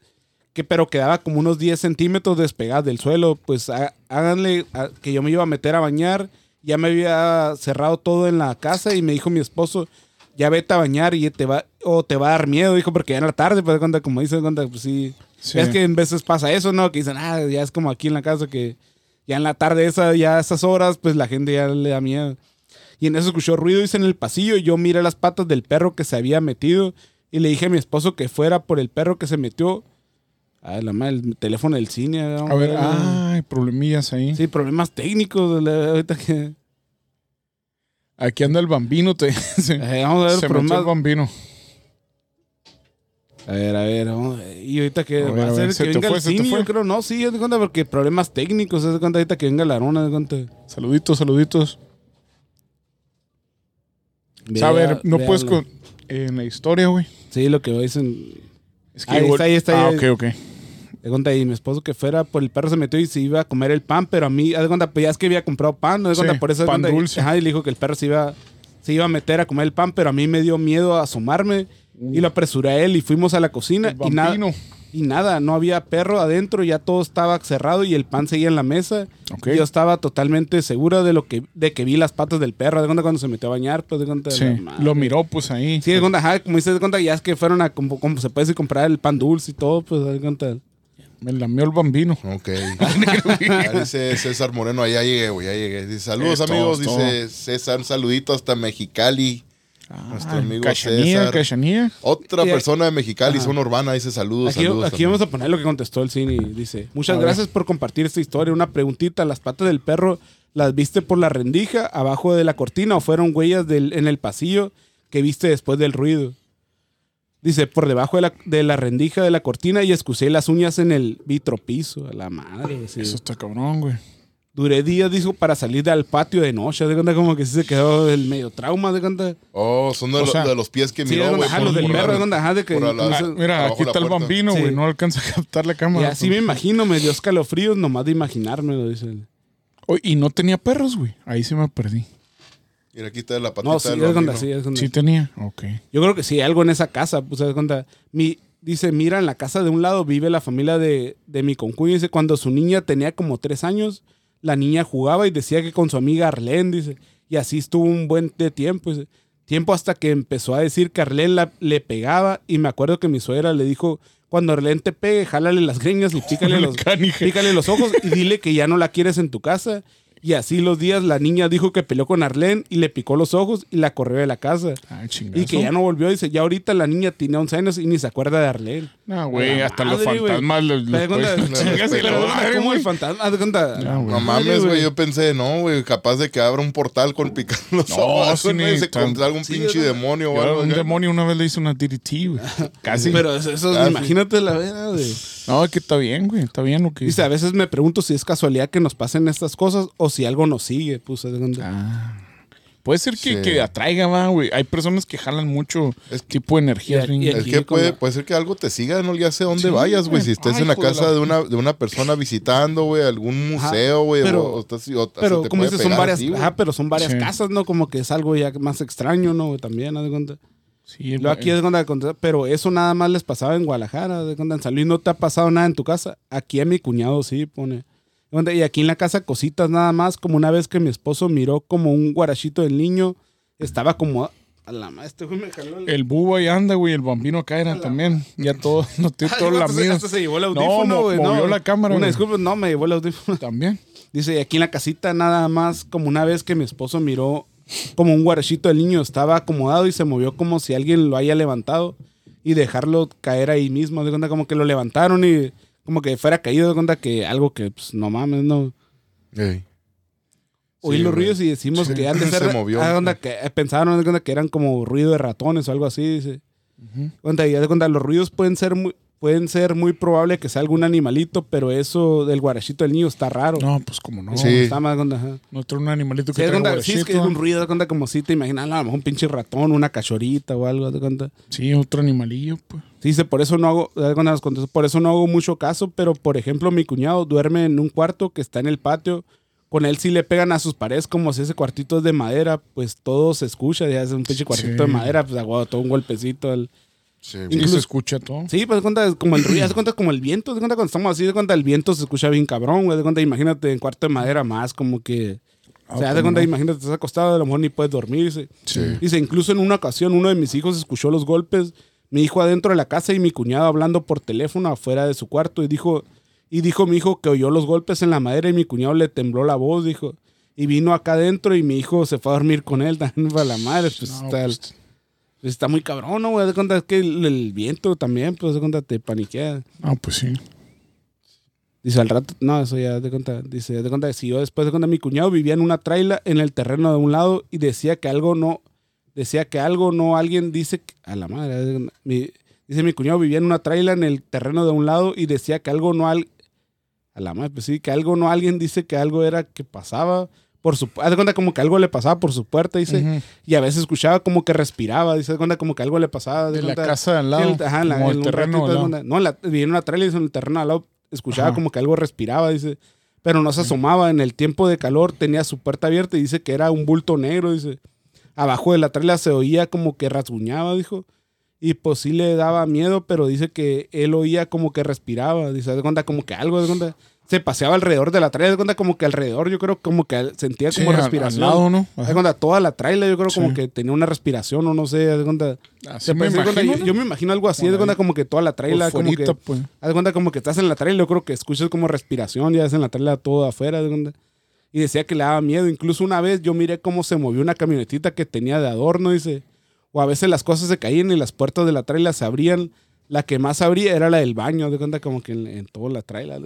S3: que, pero quedaba como unos 10 centímetros despegadas del suelo. Pues há- háganle a- que yo me iba a meter a bañar, ya me había cerrado todo en la casa y me dijo mi esposo, ya vete a bañar y te va, o te va a dar miedo, dijo, porque ya en la tarde, pues cuenta, como dice, de cuenta, pues sí.
S2: Sí.
S3: Es que en veces pasa eso, ¿no? Que dicen, ah, ya es como aquí en la casa que ya en la tarde esa, ya a esas horas, pues la gente ya le da miedo. Y en eso escuchó ruido, dice, en el pasillo. Y yo miré las patas del perro que se había metido. Y le dije a mi esposo que fuera por el perro que se metió. Ay, la madre, el teléfono del cine.
S2: A ver,
S3: ah.
S2: ay, problemillas ahí.
S3: Sí, problemas técnicos. la- ahorita que...
S2: Aquí anda el bambino, te.
S3: Eh, vamos a ver,
S2: Se
S3: problemas.
S2: el bambino.
S3: A ver, a ver. vamos a ver. Y ahorita que
S2: A
S3: va
S2: a
S3: ser
S2: ¿se
S3: que venga
S2: fue,
S3: el
S2: se
S3: cine, yo creo. No, sí, haz de cuenta, porque problemas técnicos. Haz de cuenta ahorita que venga la arona, de cuenta.
S2: Saluditos, saluditos. O sea, a ver, no
S3: véalo.
S2: puedes con... En la historia, güey.
S3: Sí, lo que dicen.
S2: Es
S3: Ahí
S2: igual-
S3: está, ahí está,
S2: Ah,
S3: ahí-
S2: ok, ok.
S3: De cuenta, y mi esposo que fuera por el perro se metió y se iba a comer el pan, pero a mí, de cuenta, pues ya es que había comprado pan, ¿no? De
S2: Sí,
S3: cuenta, por eso
S2: pan
S3: cuenta, y-
S2: dulce.
S3: ajá, y le dijo que el perro se iba, se iba a meter a comer el pan, pero a mí me dio miedo asomarme y lo apresuré a él y fuimos a la cocina
S2: El
S3: y nada, y nada, no había perro adentro, ya todo estaba cerrado y el pan seguía en la mesa.
S2: Ok.
S3: Y Yo estaba totalmente segura de lo que, de que vi las patas del perro, de cuenta cuando se metió a bañar, pues de cuenta.
S2: Sí, lo miró pues ahí.
S3: Sí, de cuenta, ajá, como dices de cuenta, ya es que fueron a, como, como se puede decir, comprar el pan dulce y todo, pues de cuenta.
S2: Me lamió el bambino.
S1: Ok. Ya dice César Moreno, allá llegué, güey, ya llegué. Dice, saludos amigos, dice César, un saludito hasta Mexicali. Nuestro amigo
S2: Cachanía,
S1: César.
S2: Cachanía.
S1: Otra
S3: Y-
S1: persona de Mexicali,
S3: Ajá.
S1: zona urbana, dice saludos,
S3: Aquí,
S1: saludos.
S3: aquí vamos a poner lo que contestó el cine. Dice, muchas
S2: A ver.
S3: gracias por compartir esta historia. Una preguntita, ¿las patas del perro las viste por la rendija abajo de la cortina o fueron huellas del, en el pasillo que viste después del ruido? Dice, por debajo de la, de la rendija de la cortina y excusé las uñas en el vitropiso. A la madre. sí.
S2: Eso está cabrón, güey.
S3: Duré días, dijo, para salir al patio de noche. De cuenta como que sí se quedó el medio trauma. De cuenta.
S1: Oh, son de,
S2: O
S1: lo-
S2: sea,
S1: de los pies que
S3: Sí,
S1: miró, güey.
S3: los del perro. De cuenta, ajá, de que.
S1: por la-
S3: entonces-
S2: Ah, mira, aquí está el bambino,
S3: Sí.
S2: güey. No alcanza a captar la
S3: y
S2: cámara.
S3: así me imagino, me dio escalofríos nomás de imaginármelo, dice. él.
S2: Oh, y no tenía perros, güey. Ahí sí me perdí.
S1: Mira, aquí está la patita
S3: No, sí,
S1: del
S3: es cuenta,
S1: bambino.
S3: sí, es cuenta.
S2: Sí tenía. Ok.
S3: Yo creo que sí, hay algo en esa casa. Pues, haz cuenta, mi, dice, mira, en la casa de un lado vive la familia de, de mi concuño. Dice, cuando su niña tenía como tres años, la niña jugaba y decía que con su amiga Arlene, dice, y así estuvo un buen de tiempo. dice. Tiempo hasta que empezó a decir que Arlene la- le pegaba y me acuerdo que mi suegra le dijo, cuando Arlene te pegue, jálale las greñas y pícale los, pícale los ojos y dile que ya no la quieres en tu casa. Y así los días la niña dijo que peleó con Arlene y le picó los ojos y la corrió de la casa.
S2: Ah.
S3: Y que ya no volvió. Dice, ya ahorita la niña tiene 11 años y ni se acuerda de Arlene.
S2: No, güey, hasta los
S3: madre,
S2: fantasmas madre,
S3: como
S2: güey.
S3: el fantasma.
S1: No
S3: Madre,
S1: mames, güey. Yo pensé, no, güey, capaz de que abra un portal con picar los
S2: No,
S1: ojos.
S2: sí, ni
S1: se
S2: tan-
S1: con algún
S3: Sí,
S1: pinche
S3: ¿no?
S1: demonio o algo.
S2: un
S1: acá.
S2: demonio una vez le hizo una DDT, güey. Casi.
S3: Pero eso, eso,
S1: Ah,
S3: imagínate la vera, güey.
S2: No, que está bien, güey. Está bien lo que
S3: Dice, a veces me pregunto si es casualidad que nos pasen estas cosas o si algo nos sigue. Pues.
S2: Ah. Puede ser que,
S1: Sí.
S2: que atraiga, va, güey. Hay personas que jalan mucho
S1: Es-
S2: tipo de energía.
S3: Y-
S1: Es que puede,
S3: como-
S1: puede ser que algo te siga, no ya sé dónde
S2: Sí,
S1: vayas, güey. Si estés
S2: Ay,
S1: en la
S2: de
S1: casa
S2: la-
S1: de una, de una persona visitando, güey, algún museo, güey.
S3: pero-
S1: o, o estás- o hasta
S3: Pero
S1: te
S3: como dices, son varias,
S1: así,
S3: ajá, pero son varias
S2: Sí.
S3: casas, ¿no? Como que es algo ya más extraño, ¿no? También, haz de cuenta.
S2: Sí,
S3: Luego aquí es cuando pero eso nada más les pasaba en Guadalajara, de cuando en San Luis no te ha pasado nada en tu casa. Aquí a mi cuñado sí pone. Y aquí en la casa cositas nada más, como una vez que mi esposo miró como un guarachito del niño, estaba como a la madre, este güey me jaló el,
S2: El bubo ahí anda, güey. El bambino acá era también. Ya todo, no tiene todo lamido.
S3: hasta se llevó el
S2: No,
S3: audífono,
S2: mo-
S3: güey.
S2: movió la cámara,
S3: Una disculpa, no, me llevó el audífono.
S2: También.
S3: Dice, y aquí en la casita nada más, como una vez que mi esposo miró como un guarachito del niño estaba acomodado y se movió como si alguien lo haya levantado y dejarlo caer ahí mismo. De cuenta como que lo levantaron y como que fuera caído. De cuenta que algo que, pues, no mames, no.
S1: Ey.
S3: Oí
S1: Sí,
S3: los ruidos y decimos
S2: Sí.
S3: que de
S1: Se movió.
S3: de cuenta que eh, pensaron de cuenta que eran como ruido de ratones o algo así. Dice.
S2: Ujú.
S3: Cuenta, y haz de cuenta, los ruidos pueden ser muy. Pueden ser muy probable que sea algún animalito, pero eso del guarachito del niño está raro.
S2: No, pues como no.
S1: Sí.
S3: Está más, ajá.
S2: No trae un animalito
S3: Sí,
S2: que traiga
S3: cuenta, sí, es que es un ruido, haz de cuenta como si te imaginas, a lo mejor un pinche ratón, una cachorita o algo, de cuenta.
S2: Sí, otro animalillo, pues.
S3: Sí, dice, por eso no hago, haz de cuenta, nos contestó, por eso no hago mucho caso, pero por ejemplo, mi cuñado duerme en un cuarto que está en el patio. Con él sí le pegan a sus paredes como si ese cuartito es de madera, pues todo se escucha, ya es un pinche cuartito
S2: Sí.
S3: de madera, pues aguado, todo un golpecito. al-
S1: Sí,
S2: Sí,
S3: Incluso-
S2: se escucha todo.
S3: Sí, pues de cuenta como el ruido, haz de cuenta como el viento, de cuenta cuando estamos así, de cuenta el viento se escucha bien cabrón, güey, de cuenta imagínate en cuarto de madera más, como que...
S2: Ah,
S3: o sea, de
S2: ¿cómo
S3: cuenta,
S2: no?
S3: imagínate, estás acostado, a lo mejor ni puedes dormir, dice.
S1: Sí.
S3: Dice, incluso en una ocasión uno de mis hijos escuchó los golpes, mi hijo adentro de la casa y mi cuñado hablando por teléfono afuera de su cuarto y dijo, y dijo mi hijo que oyó los golpes en la madera y mi cuñado le tembló la voz, dijo, y vino acá adentro y mi hijo se fue a dormir con él, también para la madre, pues,
S2: No,
S3: está,
S2: pues,
S3: pues, está muy cabrón, ¿no, güey? De cuenta que el, el viento también, pues de cuenta te paniquea.
S2: no, pues sí.
S3: Dice al rato, no, eso ya de cuenta, dice, de cuenta que si yo después de cuenta mi cuñado vivía en una traila en el terreno de un lado y decía que algo no, decía que algo no, alguien dice, que- a la madre, de cuenta, mi- dice mi cuñado vivía en una traila en el terreno de un lado y decía que algo no, al, a la madre, pues sí, que algo no, alguien dice que algo era que pasaba por su, haz de cuenta como que algo le pasaba por su puerta, dice,
S2: Ujú.
S3: y a veces escuchaba como que respiraba, dice, haz de cuenta como que algo le pasaba. haz de
S2: la casa de al lado.
S3: el- ajá, en la-
S2: como
S3: en
S2: el
S3: un
S2: terreno
S3: ratito,
S2: al lado.
S3: No, en la, en una trailer en el terreno al lado. Escuchaba
S2: Ajá.
S3: como que algo respiraba, dice. Pero no se asomaba. En el tiempo de calor tenía su puerta abierta y dice que era un bulto negro, dice. Abajo de la trailer se oía como que rasguñaba, dijo. Y pues sí le daba miedo, pero dice que él oía como que respiraba. Dice, de cuenta como que algo, de cuenta. Se paseaba alrededor de la trailer, de cuenta como que alrededor, yo creo como que sentía
S2: Sí,
S3: como
S2: al- al
S3: respiración.
S2: lado,
S3: cuenta, toda la trailer yo creo como
S2: Sí.
S3: que tenía una respiración o no sé, cuenta.
S2: Así me
S3: cuenta, yo, yo me imagino algo así, de cuenta como que toda la trailer,
S2: Por
S3: como que,
S2: pues.
S3: cuenta como que estás en la trailer, yo creo que escuchas como respiración, ya es en la trailer todo afuera, cuenta. Y decía que le daba miedo, incluso una vez yo miré cómo se movió una camionetita que tenía de adorno, dice, O a veces las cosas se caían y las puertas de la traila se abrían. La que más abría era la del baño, de cuenta como que en, en toda la traila.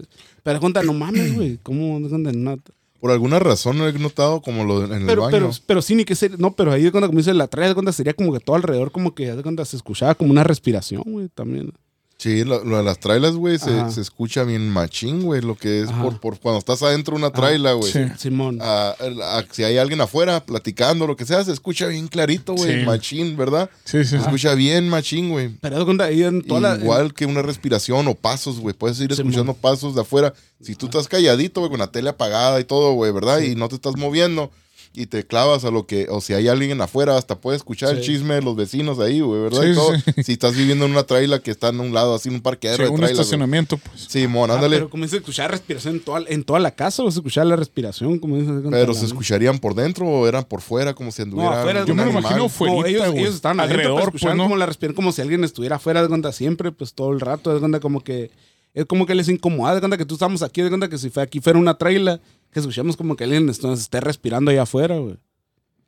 S3: Pero de cuenta, no mames, güey. ¿Cómo? De cuenta, no.
S1: Por alguna razón no he notado como lo en el
S3: Pero,
S1: baño.
S3: pero, pero sí, ni que ser. No, pero ahí de cuenta, como dice la traila, de cuenta sería como que todo alrededor, como que de cuenta se escuchaba como una respiración, güey, también.
S1: Sí, lo, lo de las trailas, güey, se, se escucha bien machín, güey, lo que es por, por cuando estás adentro de una traila, güey.
S2: Sí.
S3: Simón.
S1: Ah, ah, si hay alguien afuera platicando, lo que sea, se escucha bien clarito, güey,
S2: Sí.
S1: machín, ¿verdad?
S2: Sí, sí,
S1: Se escucha bien machín, güey.
S3: Pero cuenta, ahí en toda la.
S1: Igual que una respiración o pasos, güey. Puedes ir escuchando pasos de afuera. Si tú estás calladito, güey, con la tele apagada y todo, güey, ¿verdad? Y no te estás moviendo y te clavas a lo que, o si hay alguien afuera, hasta puedes escuchar el
S3: Sí.
S1: chisme de los vecinos ahí, güey, ¿verdad?
S2: Sí,
S1: y todo.
S2: sí.
S1: Si estás viviendo en una traila que está en un lado, así en un
S2: Sí,
S1: parqueadero de
S2: un
S1: trailas, güey.
S2: estacionamiento, pues.
S1: Sí, mon,
S3: Ah,
S1: ándale.
S3: pero como dice, escuchar respiración en toda, en toda la casa o se escuchaba la respiración, como
S1: Pero
S3: la-
S1: se escucharían por dentro o eran por fuera, como si anduviera.
S3: afuera,
S1: un
S2: Yo me lo imagino
S3: No,
S2: fuerita,
S3: ellos,
S2: güey.
S3: ellos estaban adentro,
S2: Alrededor,
S3: pero
S2: pues, ¿no?
S3: como la respiración, como si alguien estuviera afuera, de cuenta siempre, pues todo el rato, de cuenta como que es como que les incomoda, de cuenta que tú estamos aquí, de cuenta que si fue aquí fuera una traila, que escuchamos como que alguien nos esté respirando allá afuera, güey.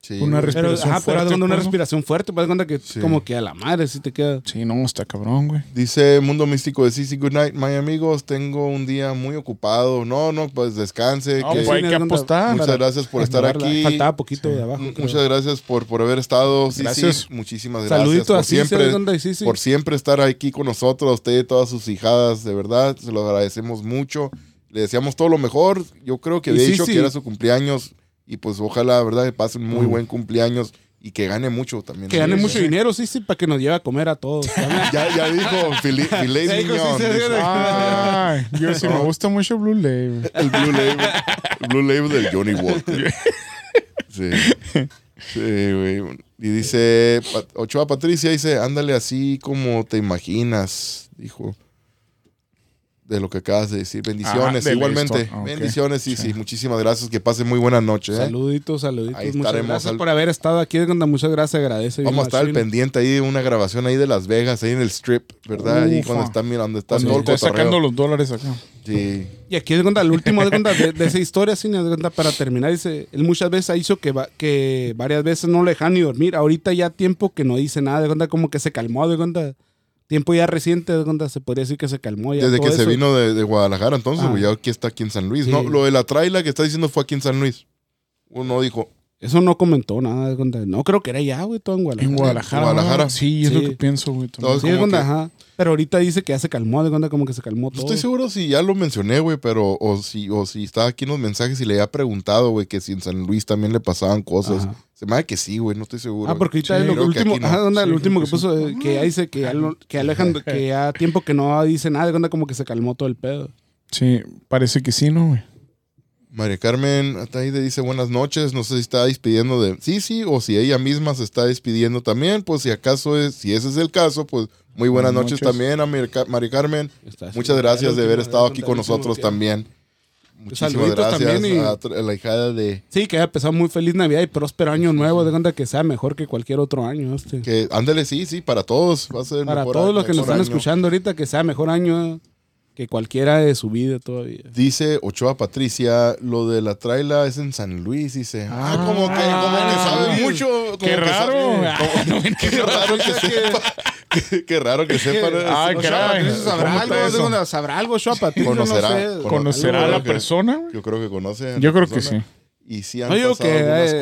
S1: Sí,
S2: Una.
S3: Pero,
S2: Respiración
S3: ajá,
S2: fuerte,
S3: una
S2: ¿no?
S3: respiración fuerte, pues cuenta que
S1: Sí.
S3: como que a la madre si te queda.
S2: Sí, no, está cabrón, güey.
S1: Dice Mundo Místico de Sisi Good Night, my amigos, tengo un día muy ocupado. No, no, pues descanse.
S2: No,
S1: que-
S2: pues hay que apostar.
S1: Muchas gracias por estar aquí.
S3: Faltaba poquito de abajo.
S1: M-
S3: creo.
S1: Muchas gracias por, por haber estado.
S2: Gracias.
S1: sí, muchísimas gracias.
S3: Saludito
S1: por
S3: ¿sí?
S1: siempre,
S3: sí.
S1: por siempre estar aquí con nosotros, usted y todas sus hijadas, de verdad, se lo agradecemos mucho. Le deseamos todo lo mejor. Yo creo que había
S3: sí,
S1: dicho
S3: sí.
S1: que era su cumpleaños y pues ojalá, verdad, que pasen muy
S3: Mm.
S1: buen cumpleaños y que gane mucho también.
S3: Que gane
S1: Sí,
S3: mucho dinero, sí, sí, para que nos lleve a comer a todos.
S1: Ya, ya dijo, filet, mignon.
S2: Ay, yo sí me gusta mucho Blue Label.
S1: El Blue Label. El Blue Label del Johnny Walker. Sí. Sí, güey. Y dice, Ochoa Patricia dice, ándale así como te imaginas, dijo. De lo que acabas de decir. Bendiciones,
S2: de
S1: igualmente. Bendiciones, sí, sí,
S2: Sí.
S1: Muchísimas gracias. Que pasen muy buena noche. ¿eh?
S3: Saluditos, saluditos.
S1: Ahí
S3: Muchas
S1: estaremos
S3: gracias
S1: al-
S3: por haber estado aquí. cuenta, Muchas gracias, agradece.
S1: Vamos a estar al pendiente ahí de una grabación ahí de Las Vegas, ahí en el strip, ¿verdad? Ahí cuando está mirando, está
S2: Cuando
S1: todo el cotorreo.
S2: sacando los dólares acá.
S1: Sí.
S3: Y aquí cuenta, el último de, de, esa historia, cuenta, para terminar, dice, él muchas veces ha dicho que, va- que varias veces no le dejan ni dormir. Ahorita ya tiempo que no dice nada, de como que se calmó, de tiempo ya reciente, se podría decir que se calmó ya.
S1: Desde
S3: todo
S1: que se vino de, de Guadalajara, entonces,
S3: Ah.
S1: güey, ya aquí está aquí en San Luis.
S3: Sí.
S1: No, lo de la traila que está diciendo fue aquí en San Luis. Uno dijo,
S3: Eso no comentó nada. No, creo que era ya, güey, todo en Guadalajara.
S2: En Guadalajara.
S1: Guadalajara.
S2: ¿no? Sí, es
S3: Sí.
S2: lo que pienso, güey.
S1: Todo
S3: Sí,
S1: que-
S3: ajá. Pero ahorita dice que ya se calmó, de cuenta, como que se calmó
S1: no
S3: todo.
S1: estoy seguro si ya lo mencioné, güey, pero o si, o si estaba aquí en los mensajes y le había preguntado, güey, que si en San Luis también le pasaban cosas.
S3: Ajá.
S1: Se me hace que sí, güey, no estoy seguro.
S3: Ah, porque ahorita
S2: Sí,
S3: lo
S1: creo que
S3: último,
S1: aquí no.
S3: ajá, onda,
S2: Sí,
S3: el último que
S2: que
S3: puso, eh, que ya dice que, ya lo- que alejan, que ya tiempo que no dice nada, de cuenta como que se calmó todo el pedo.
S2: Sí, parece que sí, ¿no, güey?
S1: María Carmen Ataide dice buenas noches, no sé si está despidiendo de... Sí, sí, o si ella misma se está despidiendo también, pues si acaso es, si ese es el caso, pues muy buenas,
S2: Buenas
S1: noches,
S2: noches.
S1: también a María Ca- María Carmen.
S3: Está
S1: Muchas gracias de haber estado aquí con nosotros también. Muchísimas
S3: saluditos
S1: gracias
S3: también y-
S1: a, la hijada de...
S3: Sí, que haya empezado muy feliz Navidad y próspero año nuevo, de cuenta que sea mejor que cualquier otro año. Este.
S1: Que, ándale, sí, sí, para todos. Va a ser
S3: Para
S1: mejor
S3: todos los que nos están
S1: año.
S3: escuchando ahorita, que sea mejor año que cualquiera de su vida todavía.
S1: Dice Ochoa Patricia, lo de la traila es en San Luis, dice. Ah,
S2: Ah,
S1: como que, como que sabe mucho. como
S2: Qué
S1: que
S2: raro.
S1: sabe-
S2: Ah,
S1: como-
S2: no,
S1: qué raro que sepa. Qué, qué raro que sepa.
S2: caray.
S3: Patricio sabrá
S2: ¿Cómo
S3: algo, sabrá algo, Ochoa Patricio,
S1: Conocerá,
S3: no sé.
S1: cono-
S2: ¿Conocerá a la persona?
S1: Yo creo que conoce.
S2: Yo creo que sí.
S1: Y sí han
S3: No
S1: pasado
S3: que
S1: algunas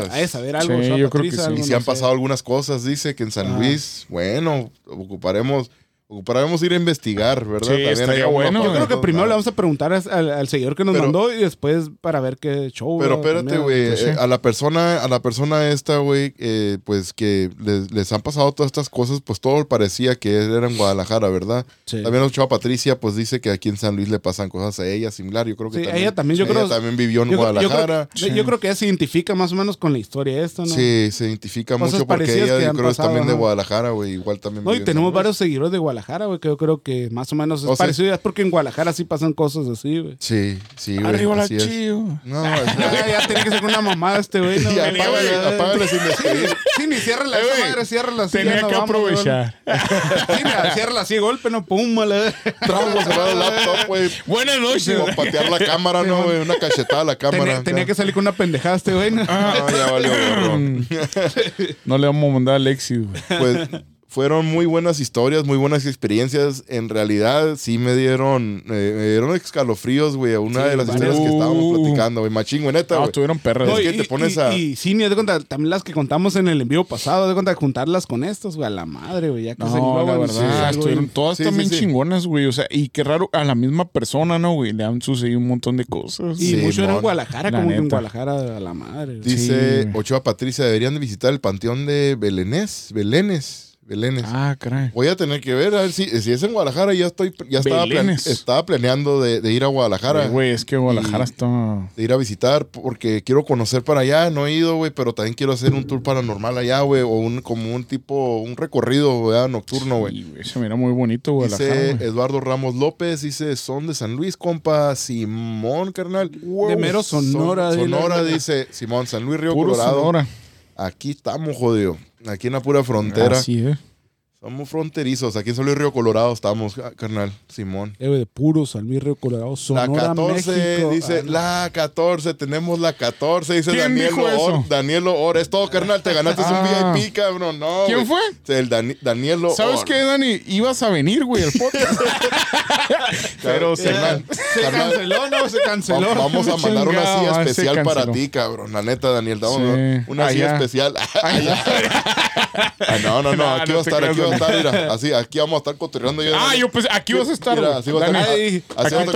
S1: cosas.
S3: hay de saber algo,
S2: Sí, yo creo que sí.
S1: y si han pasado algunas cosas, dice que en San
S3: Ah.
S1: Luis, bueno, ocuparemos, ocuparemos ir a investigar, ¿verdad?
S2: Sí,
S1: También
S2: estaría bueno,
S3: Yo creo que primero le vamos a preguntar al, al seguidor que nos
S1: Pero-
S3: mandó y después para ver qué show.
S1: Pero espérate, güey. Eh, a la persona, a la persona esta, güey, eh, pues que les, les han pasado todas estas cosas, pues todo parecía que era en Guadalajara, ¿verdad?
S3: Sí.
S1: También la chava Patricia, pues dice que aquí en San Luis le pasan cosas a ella similar. Yo creo que
S3: Sí,
S1: también,
S3: ella también, yo
S1: ella
S3: creo-
S1: también vivió en
S3: Yo creo- yo creo-
S1: Guadalajara.
S3: Yo, creo que ella se identifica más o menos con la historia esta, ¿no?
S1: Sí, se identifica
S3: Cosas
S1: mucho porque ella yo creo es también de. Guadalajara, güey. Igual también.
S3: No, y tenemos varios seguidores de Guadalajara. Guadalajara, güey, que yo creo que más o menos es
S1: O sea-
S3: parecido. Es porque en Guadalajara sí pasan cosas así, güey.
S1: Sí, sí, güey.
S2: Arriba la chido.
S1: No, es-
S3: Ya, ya tenía que ser una mamada este güey, ¿no?
S1: ya, apágale, apágale sin despedir.
S3: Sí, ni ciérrala,
S2: Eh,
S3: esa
S2: güey,
S3: madre, ciérrala.
S2: Tenía
S3: ya no
S2: que
S3: vamos,
S2: aprovechar.
S3: güey. Sí, mira, ciérrala así golpe, no pum, mala.
S1: Trauco cerrar el laptop, güey.
S2: Buenas noches.
S1: Como patear la cámara, ¿no, güey? Una cachetada a la cámara.
S3: Tenía, tenía que salir con una pendejada este güey, ¿no?
S1: No, ya valió.
S2: No le vamos a mandar a Alexis, güey.
S1: Pues fueron muy buenas historias, muy buenas experiencias. En realidad, sí me dieron, eh, me dieron escalofríos, güey, a una
S3: Sí,
S1: de las historias que estábamos
S2: Uh.
S1: platicando, güey. Machín, güey, neta,
S2: No,
S1: güey.
S2: estuvieron perras.
S1: No,
S2: güey.
S1: es que te pones a-
S3: Y, sí, ni de cuenta, también las que contamos en el envío pasado, de cuenta, juntarlas con estos, güey, a la madre, güey, ya que se
S2: No, la
S3: engloban,
S2: verdad,
S3: sí,
S2: estuvieron todas
S1: Sí,
S2: también
S1: sí, sí.
S2: chingonas, güey. O sea, y qué raro, a la misma persona, ¿no, güey? Le han sucedido un montón de cosas.
S3: Y
S1: Sí,
S3: mucho era en
S1: mon.
S3: Guadalajara,
S2: La
S3: como que en
S2: neta.
S3: Guadalajara a la madre. güey.
S1: Dice. Ochoa Patricia, deberían de visitar el panteón de Belenés, Belénes, Belénes.
S2: Ah, caray.
S1: Voy a tener que ver, a ver si, si es en Guadalajara, ya estoy, ya estaba, plan-
S2: Belénes.
S1: estaba planeando de, de ir a Guadalajara.
S2: Güey, es que Guadalajara
S1: Y-
S2: está.
S1: de ir a visitar porque quiero conocer para allá, no he ido, güey, pero también quiero hacer un tour paranormal allá, güey, o un como un tipo, un recorrido, güey, nocturno, güey.
S2: Güey, se mira muy bonito Guadalajara.
S1: Dice. Eduardo Ramos López, dice, son de San Luis, compa, Simón, carnal.
S3: De mero Sonora,
S1: Son-
S3: dile.
S1: Sonora, dice Simón, San Luis, Río
S2: Puro
S1: Colorado.
S2: Sonora.
S1: Aquí estamos, jodido. Aquí en la pura frontera. Somos fronterizos. Aquí en San Luis, Río Colorado estamos, ah, carnal, Simón.
S3: Eh, güey, de puro San Luis Río Colorado,
S1: La
S3: Sonora,
S1: 14,
S3: México.
S1: dice,
S3: Ah, no.
S1: la 14, tenemos la 14, dice
S2: ¿Quién
S1: Daniel
S2: dijo
S1: Or,
S2: eso?
S1: Daniel Or, es todo, carnal, te ganaste
S2: Ah.
S1: un VIP, cabrón, no.
S2: ¿Quién
S1: güey.
S2: fue?
S1: El Dani- Daniel Or.
S2: ¿Sabes qué, Dani? Ibas a venir, güey, al podcast. Pero se
S1: Carnal,
S3: Se
S1: carnal,
S3: canceló, no, se canceló.
S1: va- vamos a mandar una silla
S2: ah,
S1: especial para ti, cabrón, la neta, Daniel,
S2: Sí.
S1: dar una silla
S2: Allá.
S1: especial. Ah, no, no, no,
S2: No,
S1: aquí
S2: no
S1: va a estar, aquí va. Estar, mira, así, aquí vamos a estar cotorreando. yo,
S2: ah,
S1: Dani.
S2: yo pues aquí vas a estar,
S1: Mira,
S2: güey.
S1: así va a estar.
S2: Dani,
S1: Así
S2: aquí,
S1: vas a estar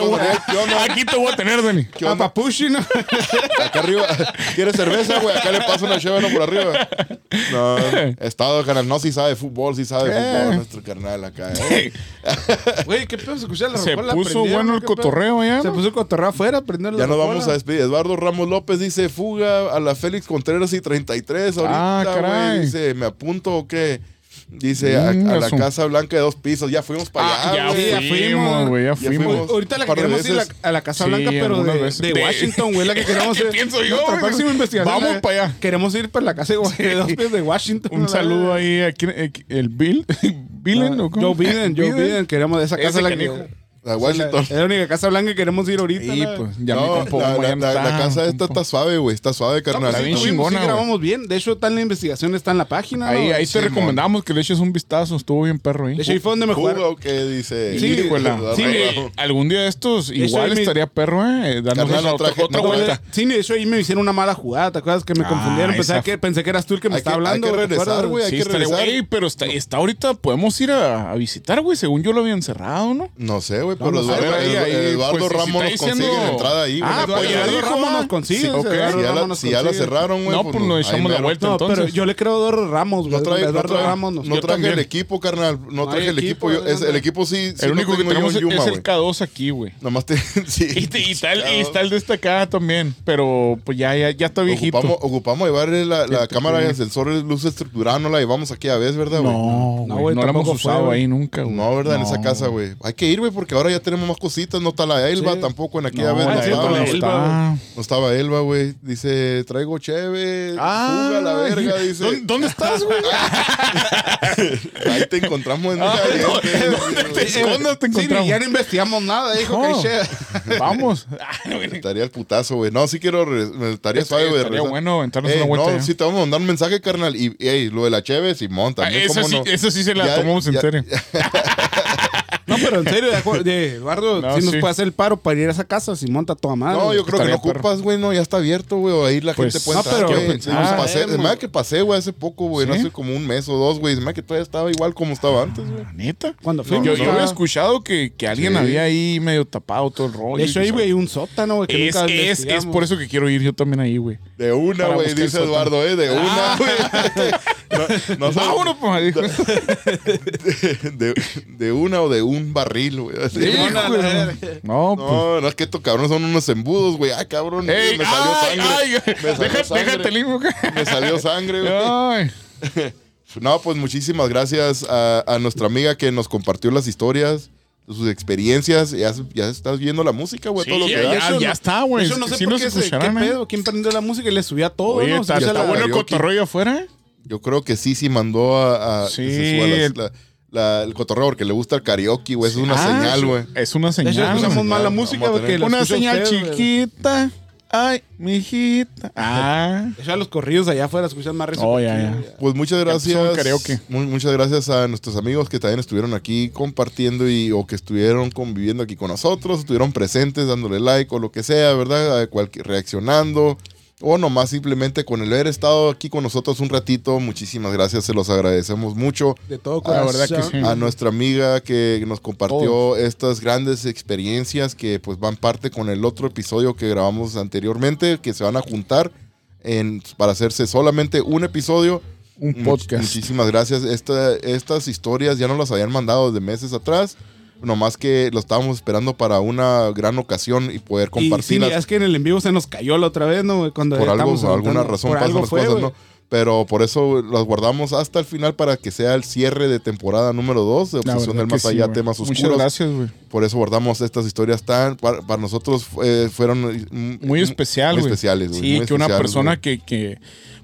S2: te voy, a tener, Dani.
S1: ¿Qué
S3: A
S1: onda?
S3: Papushi, ¿no?
S1: Acá arriba. ¿Quieres cerveza, güey? Acá le paso una chévere por arriba. No, estado, carnal. No, si sabe fútbol, si sabe de fútbol. Nuestro carnal acá, ¿eh?
S3: Güey, ¿qué pedo? Se escucha la
S2: Se
S3: rocola,
S2: puso bueno el cotorreo allá.
S3: Se puso el cotorreo afuera, prendieron la
S1: Ya nos vamos a despedir. Eduardo Ramos López dice: Fuga a la Félix Contreras y 33. Ahorita,
S2: Ah, caray.
S1: güey. Dice: ¿Me apunto o qué? Dice: a, a la. Casa Blanca de dos pisos. Ya fuimos para
S2: Ah,
S1: allá,
S2: ya fuimos, güey, ya fuimos.
S1: fuimos.
S3: Ahorita la que queremos ir a la Casa
S2: Sí,
S3: Blanca, pero de, Washington, güey, la que queremos
S2: ¿Qué
S3: ir.
S2: pienso yo,
S3: Nuestra
S2: güey?
S3: próxima investigación.
S2: Vamos
S3: la-
S2: para allá.
S3: Queremos ir para la casa de, de dos pies de Washington.
S2: Un saludo ahí a quién- eh, el Bill. ¿Billen o cómo?
S3: Joe Biden, Joe Biden, queremos de esa casa
S2: Ese
S3: la
S2: canijo.
S3: que...
S1: A Washington.
S3: Es la única casa blanca que queremos ir ahorita.
S2: Sí,
S3: la-
S2: pues ya
S1: No,
S2: compa
S1: la, la-
S2: ya
S1: la- la
S2: está,
S1: casa esta está suave, güey. Está suave, carnal.
S2: Está bien
S3: Sí,
S1: No,
S2: chingona,
S3: sí grabamos bien. De hecho, está en la investigación, está en la página.
S2: Ahí,
S3: ¿no?
S2: ahí te recomendamos que le eches un vistazo. Estuvo bien perro ahí.
S3: De hecho, ahí fue donde me
S1: o qué dice.
S3: Sí,
S2: Sí, algún día de estos igual
S3: me-
S2: estaría perro, ¿eh?
S1: Carnal, no
S2: otra,
S1: no
S2: vuelta.
S3: Sí, de hecho ahí me hicieron una mala jugada, ¿te acuerdas que me
S2: Ah,
S3: confundieron? Pensé que, pensé que eras tú el que me estaba
S1: que- hay
S3: hablando.
S1: que hay que regresar.
S2: pero está, está ahorita, podemos ir a, visitar, güey. Según yo lo habían cerrado, ¿no?
S1: No sé, güey,
S3: No,
S1: pero Eduardo,
S2: ahí, ahí,
S1: Eduardo
S2: pues,
S1: Ramos nos consigue la entrada ahí, güey.
S2: Ah,
S1: Eduardo
S2: pues ya
S3: Eduardo Ramos nos consigue.
S1: Si ya,
S3: Ramos
S1: la,
S3: nos
S1: si ya la
S3: consigue.
S1: cerraron, güey.
S2: No, pues nos
S1: ahí
S2: echamos la vuelta.
S3: No, pero
S2: entonces.
S3: yo le creo a Eduardo Ramos, güey.
S1: No trae, no
S3: Eduardo Ramos nos-
S1: no traje el equipo, carnal. No traje el equipo.
S3: equipo,
S1: yo- es-
S3: no.
S1: el equipo sí.
S2: el único que tenemos
S1: en
S2: es,
S1: Yuma,
S2: es
S1: güey.
S2: el K2 aquí, güey.
S1: Nomás te. Sí.
S2: Y, te- y tal, y está el de esta acá también. Pero pues ya, ya, ya está viejito.
S1: Ocupamos, ocupamos llevarle la,
S2: Cierto,
S1: cámara de sensores luz estructurada, no la llevamos aquí a vez, ¿verdad, güey?
S2: No,
S3: No,
S2: güey,
S3: güey,
S2: no, la hemos usado ahí nunca, güey.
S1: No, ¿verdad? En esa casa, güey. Hay que ir, güey, porque ahora ya tenemos más cositas. No está la Elba
S3: Sí.
S1: tampoco en aquella
S2: No,
S1: vez. No,
S3: Ah, sí,
S1: estaba,
S2: no está.
S1: No estaba Elba, güey. Dice, traigo cheve.
S2: Ah,
S1: fuga la verga, dice.
S2: ¿Dónde, dónde estás, güey?
S1: Ahí te encontramos en un caliente.
S2: te te
S3: Sí,
S2: encontramos.
S3: ya no investigamos nada, dijo que
S2: Vamos.
S1: Estaría el putazo, güey. No, sí quiero. me Estaría suave, güey.
S2: Estaría bueno aventarnos
S1: Ey,
S2: una vuelta.
S1: no, sí te vamos a mandar un mensaje, carnal. Y, ey, lo de la cheve, Simón,
S2: Ah,
S1: también.
S2: eso,
S1: ¿cómo
S2: sí,
S1: no?
S2: eso sí se la tomamos en serio.
S3: Pero en serio, de, Eduardo,
S2: No,
S3: si nos
S2: sí.
S3: puede hacer el paro para ir a esa casa, si monta toda madre.
S1: No, yo creo que
S2: Estaría
S1: no ocupas, güey, no, ya está abierto, güey, o ahí la
S2: Pues,
S1: gente puede
S3: no,
S1: entrar,
S3: pero-
S1: güey.
S3: Ah,
S1: pasé, hace que pasé, güey, hace poco, güey, no
S2: ¿Sí?
S1: hace como un mes o dos, güey, hace que todavía estaba igual como estaba antes, güey.
S2: La neta.
S3: Cuando
S2: Yo,
S3: fuimos,
S2: yo
S3: estaba-
S2: había escuchado que, que alguien
S1: Sí.
S2: había ahí medio tapado todo el rollo.
S3: De hecho, ahí, güey, un sótano, güey, que
S2: Es,
S3: nunca
S2: es, es
S3: investigamos.
S2: por eso que quiero ir yo también ahí, güey.
S1: De una,
S2: Para
S1: güey,
S2: buscar
S1: dice
S2: el
S1: Eduardo, eh, de una, güey. no, no sé,
S2: Vámonos, pues, dijo.
S1: de, de una o de un barril, güey. así.
S2: Sí,
S3: no, no,
S2: güey.
S3: no,
S2: No, pues.
S1: No, no es que estos cabrones son unos embudos, güey. Ay, cabrón,
S2: Ey,
S1: me salió
S2: ay,
S1: sangre.
S2: ay,
S1: Me salió
S2: déjate,
S1: sangre.
S2: déjate hijo.
S1: Me salió sangre, güey.
S2: Ay,
S1: No, pues muchísimas gracias a, a nuestra amiga que nos compartió las historias, sus experiencias. Ya, ya estás viendo la música, güey, todo lo que
S2: ya,
S1: da.
S2: ya, ya está, güey.
S3: Eso no sé
S2: Sí
S3: por qué, se, qué
S2: ¿eh?
S3: pedo, quién prendió la música y le subía todo,
S2: Oye,
S3: ¿no? O sea,
S2: está
S1: la
S2: bueno el cotorreo afuera.
S1: Yo creo que sí, sí mandó a, a
S2: Sí,
S1: que se suba las-
S2: el-
S1: la- la- el cotorreo porque le gusta el karaoke, güey. Es una
S2: Ah,
S1: señal, güey.
S2: Es una
S3: De hecho,
S2: señal.
S3: escuchamos
S2: güey.
S3: más la
S1: Vamos a
S3: música porque
S2: Una señal
S3: usted,
S2: chiquita. Ay, mijita. Ah.
S3: De hecho, a los corridos allá afuera escuchan más risa.
S2: Oh, ya, ya.
S1: Pues muchas gracias.
S2: karaoke.
S1: mu- muchas gracias a nuestros amigos que también estuvieron aquí compartiendo y o que estuvieron conviviendo aquí con nosotros, estuvieron presentes dándole like o lo que sea, ¿verdad? A cualquier, reaccionando o nomás simplemente con el haber estado aquí con nosotros un ratito. Muchísimas gracias, se los agradecemos mucho.
S3: De todo
S2: La
S3: corazón.
S2: verdad que sí.
S1: A nuestra amiga que nos compartió
S2: Todos.
S1: estas grandes experiencias que pues van parte con el otro episodio que grabamos anteriormente, que se van a juntar en, para hacerse solamente un episodio.
S2: Un
S1: Much-
S2: podcast.
S1: muchísimas gracias. Esta- estas historias ya nos las habían mandado desde meses atrás. Nomás que lo estábamos esperando para una gran ocasión y poder
S3: Y sí,
S1: compartirlas.
S3: es que en el en vivo se nos cayó la otra vez, ¿no? Cuando
S1: por algo, por alguna razón
S3: Por
S1: pasan
S3: algo
S1: las
S3: fue,
S1: cosas. ¿no? Pero por eso las guardamos hasta el final para que sea el cierre de temporada número 2 de Obsesión del Más
S2: sí,
S1: Allá,
S2: güey.
S1: temas
S2: Muchas
S1: oscuros.
S2: gracias, güey.
S1: Por eso guardamos estas historias tan, para, para nosotros eh, fueron mm,
S2: Muy especial,
S1: muy especiales, güey,
S2: Sí,
S1: muy
S2: que una persona que,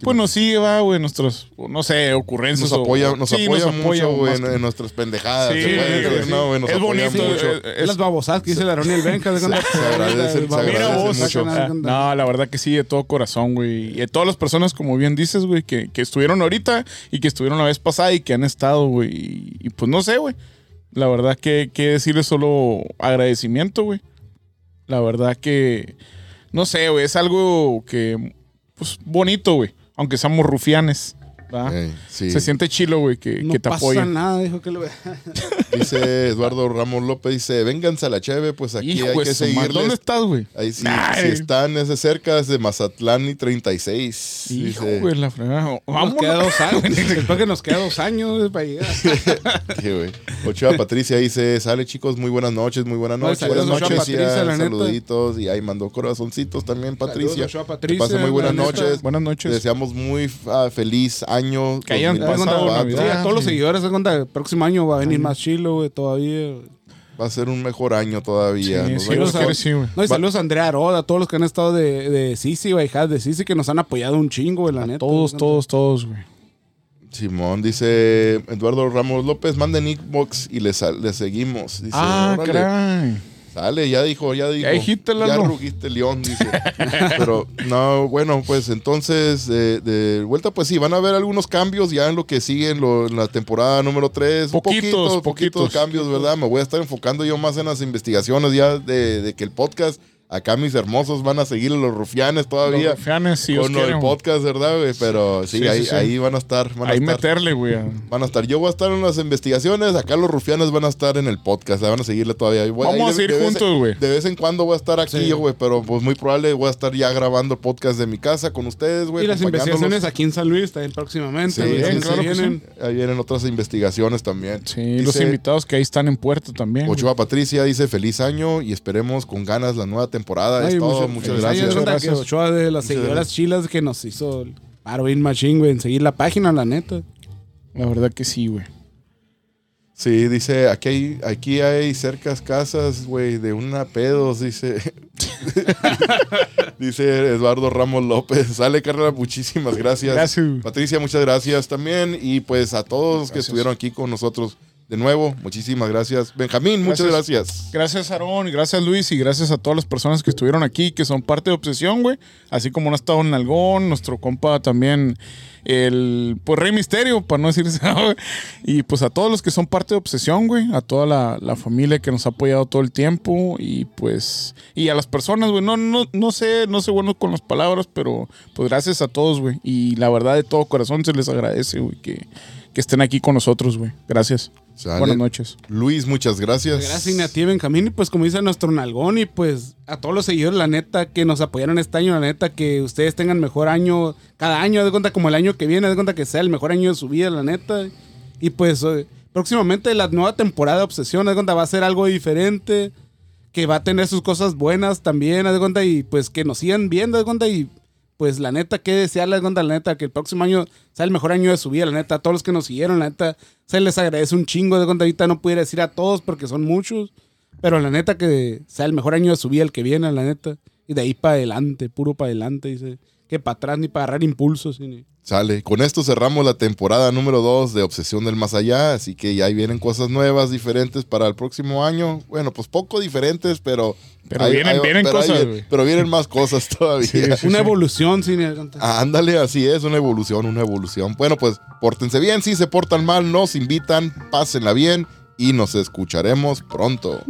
S2: pues nos sigue, va, güey, nuestros, no sé, ocurrencias.
S1: nos
S2: o-
S1: apoya, nos
S2: sí,
S1: apoya mucho, güey, en, nuestras pendejadas.
S2: Sí,
S1: decir,
S2: sí.
S1: ¿no, güey? Nos
S2: Es
S1: apoya
S2: bonito,
S1: mucho.
S3: Es las babosadas que dice Aarón y el Benja.
S1: Se agradece- se mucho.
S2: ah, No, la verdad que sí, de todo corazón, güey. Y de todas las personas, como bien dices, güey, que, que estuvieron ahorita y que estuvieron la vez pasada y que han estado, güey. Y, y pues no sé, güey. La verdad que, que decirles solo agradecimiento, güey. La verdad que, no sé, güey, es algo que, pues bonito, güey. Aunque seamos rufianes.
S1: Ey, sí.
S2: Se siente chilo, güey, que,
S3: No
S2: que te
S3: pasa
S2: apoyen.
S3: nada, dijo que lo
S1: Dice Eduardo Ramos López, dice, vénganse a la cheve, pues aquí
S2: Hijo
S1: hay
S2: de
S1: que seguirles.
S2: ¿Dónde estás, güey?
S1: Ahí sí,
S2: Ay.
S1: si están ese cerca, es de Mazatlán y 36.
S2: Hijo, güey, la fregada.
S3: Nos
S2: Vámonos.
S3: queda dos años. Después que nos queda dos años para llegar.
S1: Sí, güey. Ochoa Patricia dice, sale chicos, muy buenas noches, muy buenas noches. buenas
S3: Ochoa
S1: noches,
S3: Patricia,
S1: ya,
S3: la neta.
S1: saluditos. Y ahí mandó corazoncitos también, Patricia.
S3: Saludos, Ochoa Patricia,
S1: pasen muy buenas noches.
S2: Buenas noches.
S1: deseamos muy ah, feliz año.
S2: Que hayan
S1: 2024.
S2: pasado
S3: Sí, a todos los seguidores, se cuenta, el próximo año va a venir más chilo, güey, todavía.
S1: Va a ser un mejor año todavía.
S2: Sí,
S1: a
S2: sí.
S3: No, y saludos a Andrea Aroda, a todos los que han estado de, de Sisi, güey, hijas de Sisi, que nos han apoyado un chingo, güey, la neta.
S2: Todos, todos, todos, güey.
S1: Simón dice Eduardo Ramos López, manden inbox y le, le seguimos. Dice,
S2: Ah, caray.
S1: Sale, ya dijo, ya dijo.
S2: Ya
S1: rugiste león, dice. Pero no, bueno, pues entonces, de, de vuelta, pues sí, van a haber algunos cambios ya en lo que sigue en, lo- en la temporada número 3.
S2: Poquitos,
S1: poquitos,
S2: poquitos.
S1: cambios, ¿verdad? Me voy a estar enfocando yo más en las investigaciones ya de, de que el podcast, acá mis hermosos van a seguir a los rufianes todavía.
S2: Los rufianes, si
S1: con
S2: güey.
S1: podcast, ¿verdad, güey? Pero sí, ahí,
S2: sí.
S1: ahí van a estar. Van a
S2: Ahí
S1: estar.
S2: meterle, güey.
S1: Van a estar. Yo voy a estar en las investigaciones. Acá los rufianes van a estar en el podcast. Van a seguirle todavía. Voy-
S2: Vamos a
S1: de-
S2: seguir
S1: de en-
S2: juntos, güey.
S1: De vez en cuando voy a estar aquí,
S3: Sí.
S1: güey. Pero pues muy probable voy a estar ya grabando el podcast de mi casa con ustedes, güey.
S3: Y las investigaciones aquí en San Luis también próximamente.
S1: Sí, claro que
S3: vienen.
S1: Ahí vienen otras investigaciones también.
S2: Sí, los invitados que ahí están en puerto también.
S1: Ochoa Patricia dice feliz año y esperemos con ganas la nueva temporada.
S3: Ay,
S1: es todo. Muchas
S3: feliz
S1: gracias.
S2: Gracias.
S3: Ochoa de las
S1: Muchas
S3: seguidoras chilas que nos hizo el paro bien machín, güey, en seguir la página, la neta.
S2: La verdad que sí, güey.
S1: Sí, dice, aquí hay, aquí hay cercas casas, güey, de una pedos, dice. dice Eduardo Ramos López. Sale, carrera, muchísimas gracias.
S2: Gracias.
S1: Patricia, muchas gracias también. Y pues a todos los que estuvieron aquí con nosotros de nuevo, muchísimas gracias. Benjamín, muchas gracias.
S2: Gracias, Aarón, y gracias, Luis, y gracias a todas las personas que estuvieron aquí, que son parte de Obsesión, güey. Así como no ha estado Nalgón, nuestro compa también, el, pues, Rey Misterio, para no decir güey. Y pues a todos los que son parte de Obsesión, güey. A toda la, la familia que nos ha apoyado todo el tiempo. Y pues, y a las personas, güey. No, no, no sé, no sé bueno con las palabras, pero pues gracias a todos, güey. Y la verdad, de todo corazón se les agradece, güey, que, que estén aquí con nosotros, güey. Gracias.
S1: Sale.
S2: Buenas noches.
S1: Luis, muchas gracias.
S3: Gracias a ti, Benjamín. Y pues, como dice nuestro Nalgón, y pues a todos los seguidores, la neta, que nos apoyaron este año, la neta, que ustedes tengan mejor año cada año, haz de cuenta como el año que viene, haz de cuenta que sea el mejor año de su vida, la neta. Y pues, eh, próximamente la nueva temporada de Obsesión, haz de cuenta, va a ser algo diferente, que va a tener sus cosas buenas también, haz de cuenta, y pues que nos sigan viendo, haz de cuenta, y pues la neta, qué desearles, onda, la neta, que el próximo año sea el mejor año de su vida, la neta, a todos los que nos siguieron, la neta, se les agradece un chingo. De cuando ahorita no pudiera decir a todos porque son muchos, pero la neta que sea el mejor año de su vida el que viene, la neta, y de ahí para adelante, puro para adelante, dice, que para atrás ni para agarrar impulsos, ni-
S1: Sale. Con esto cerramos la temporada número 2 de Obsesión del Más Allá. Así que ya ahí vienen cosas nuevas, diferentes para el próximo año. Bueno, pues poco diferentes, pero.
S2: Pero vienen- vienen
S1: pero
S2: cosas, güey.
S1: pero vienen más cosas todavía.
S2: Sí, sí,
S3: una
S2: sí.
S3: evolución, ni-
S1: Ah, Ándale, así es, una evolución, una evolución. Bueno, pues pórtense bien, si se portan mal, nos invitan, pásenla bien y nos escucharemos pronto.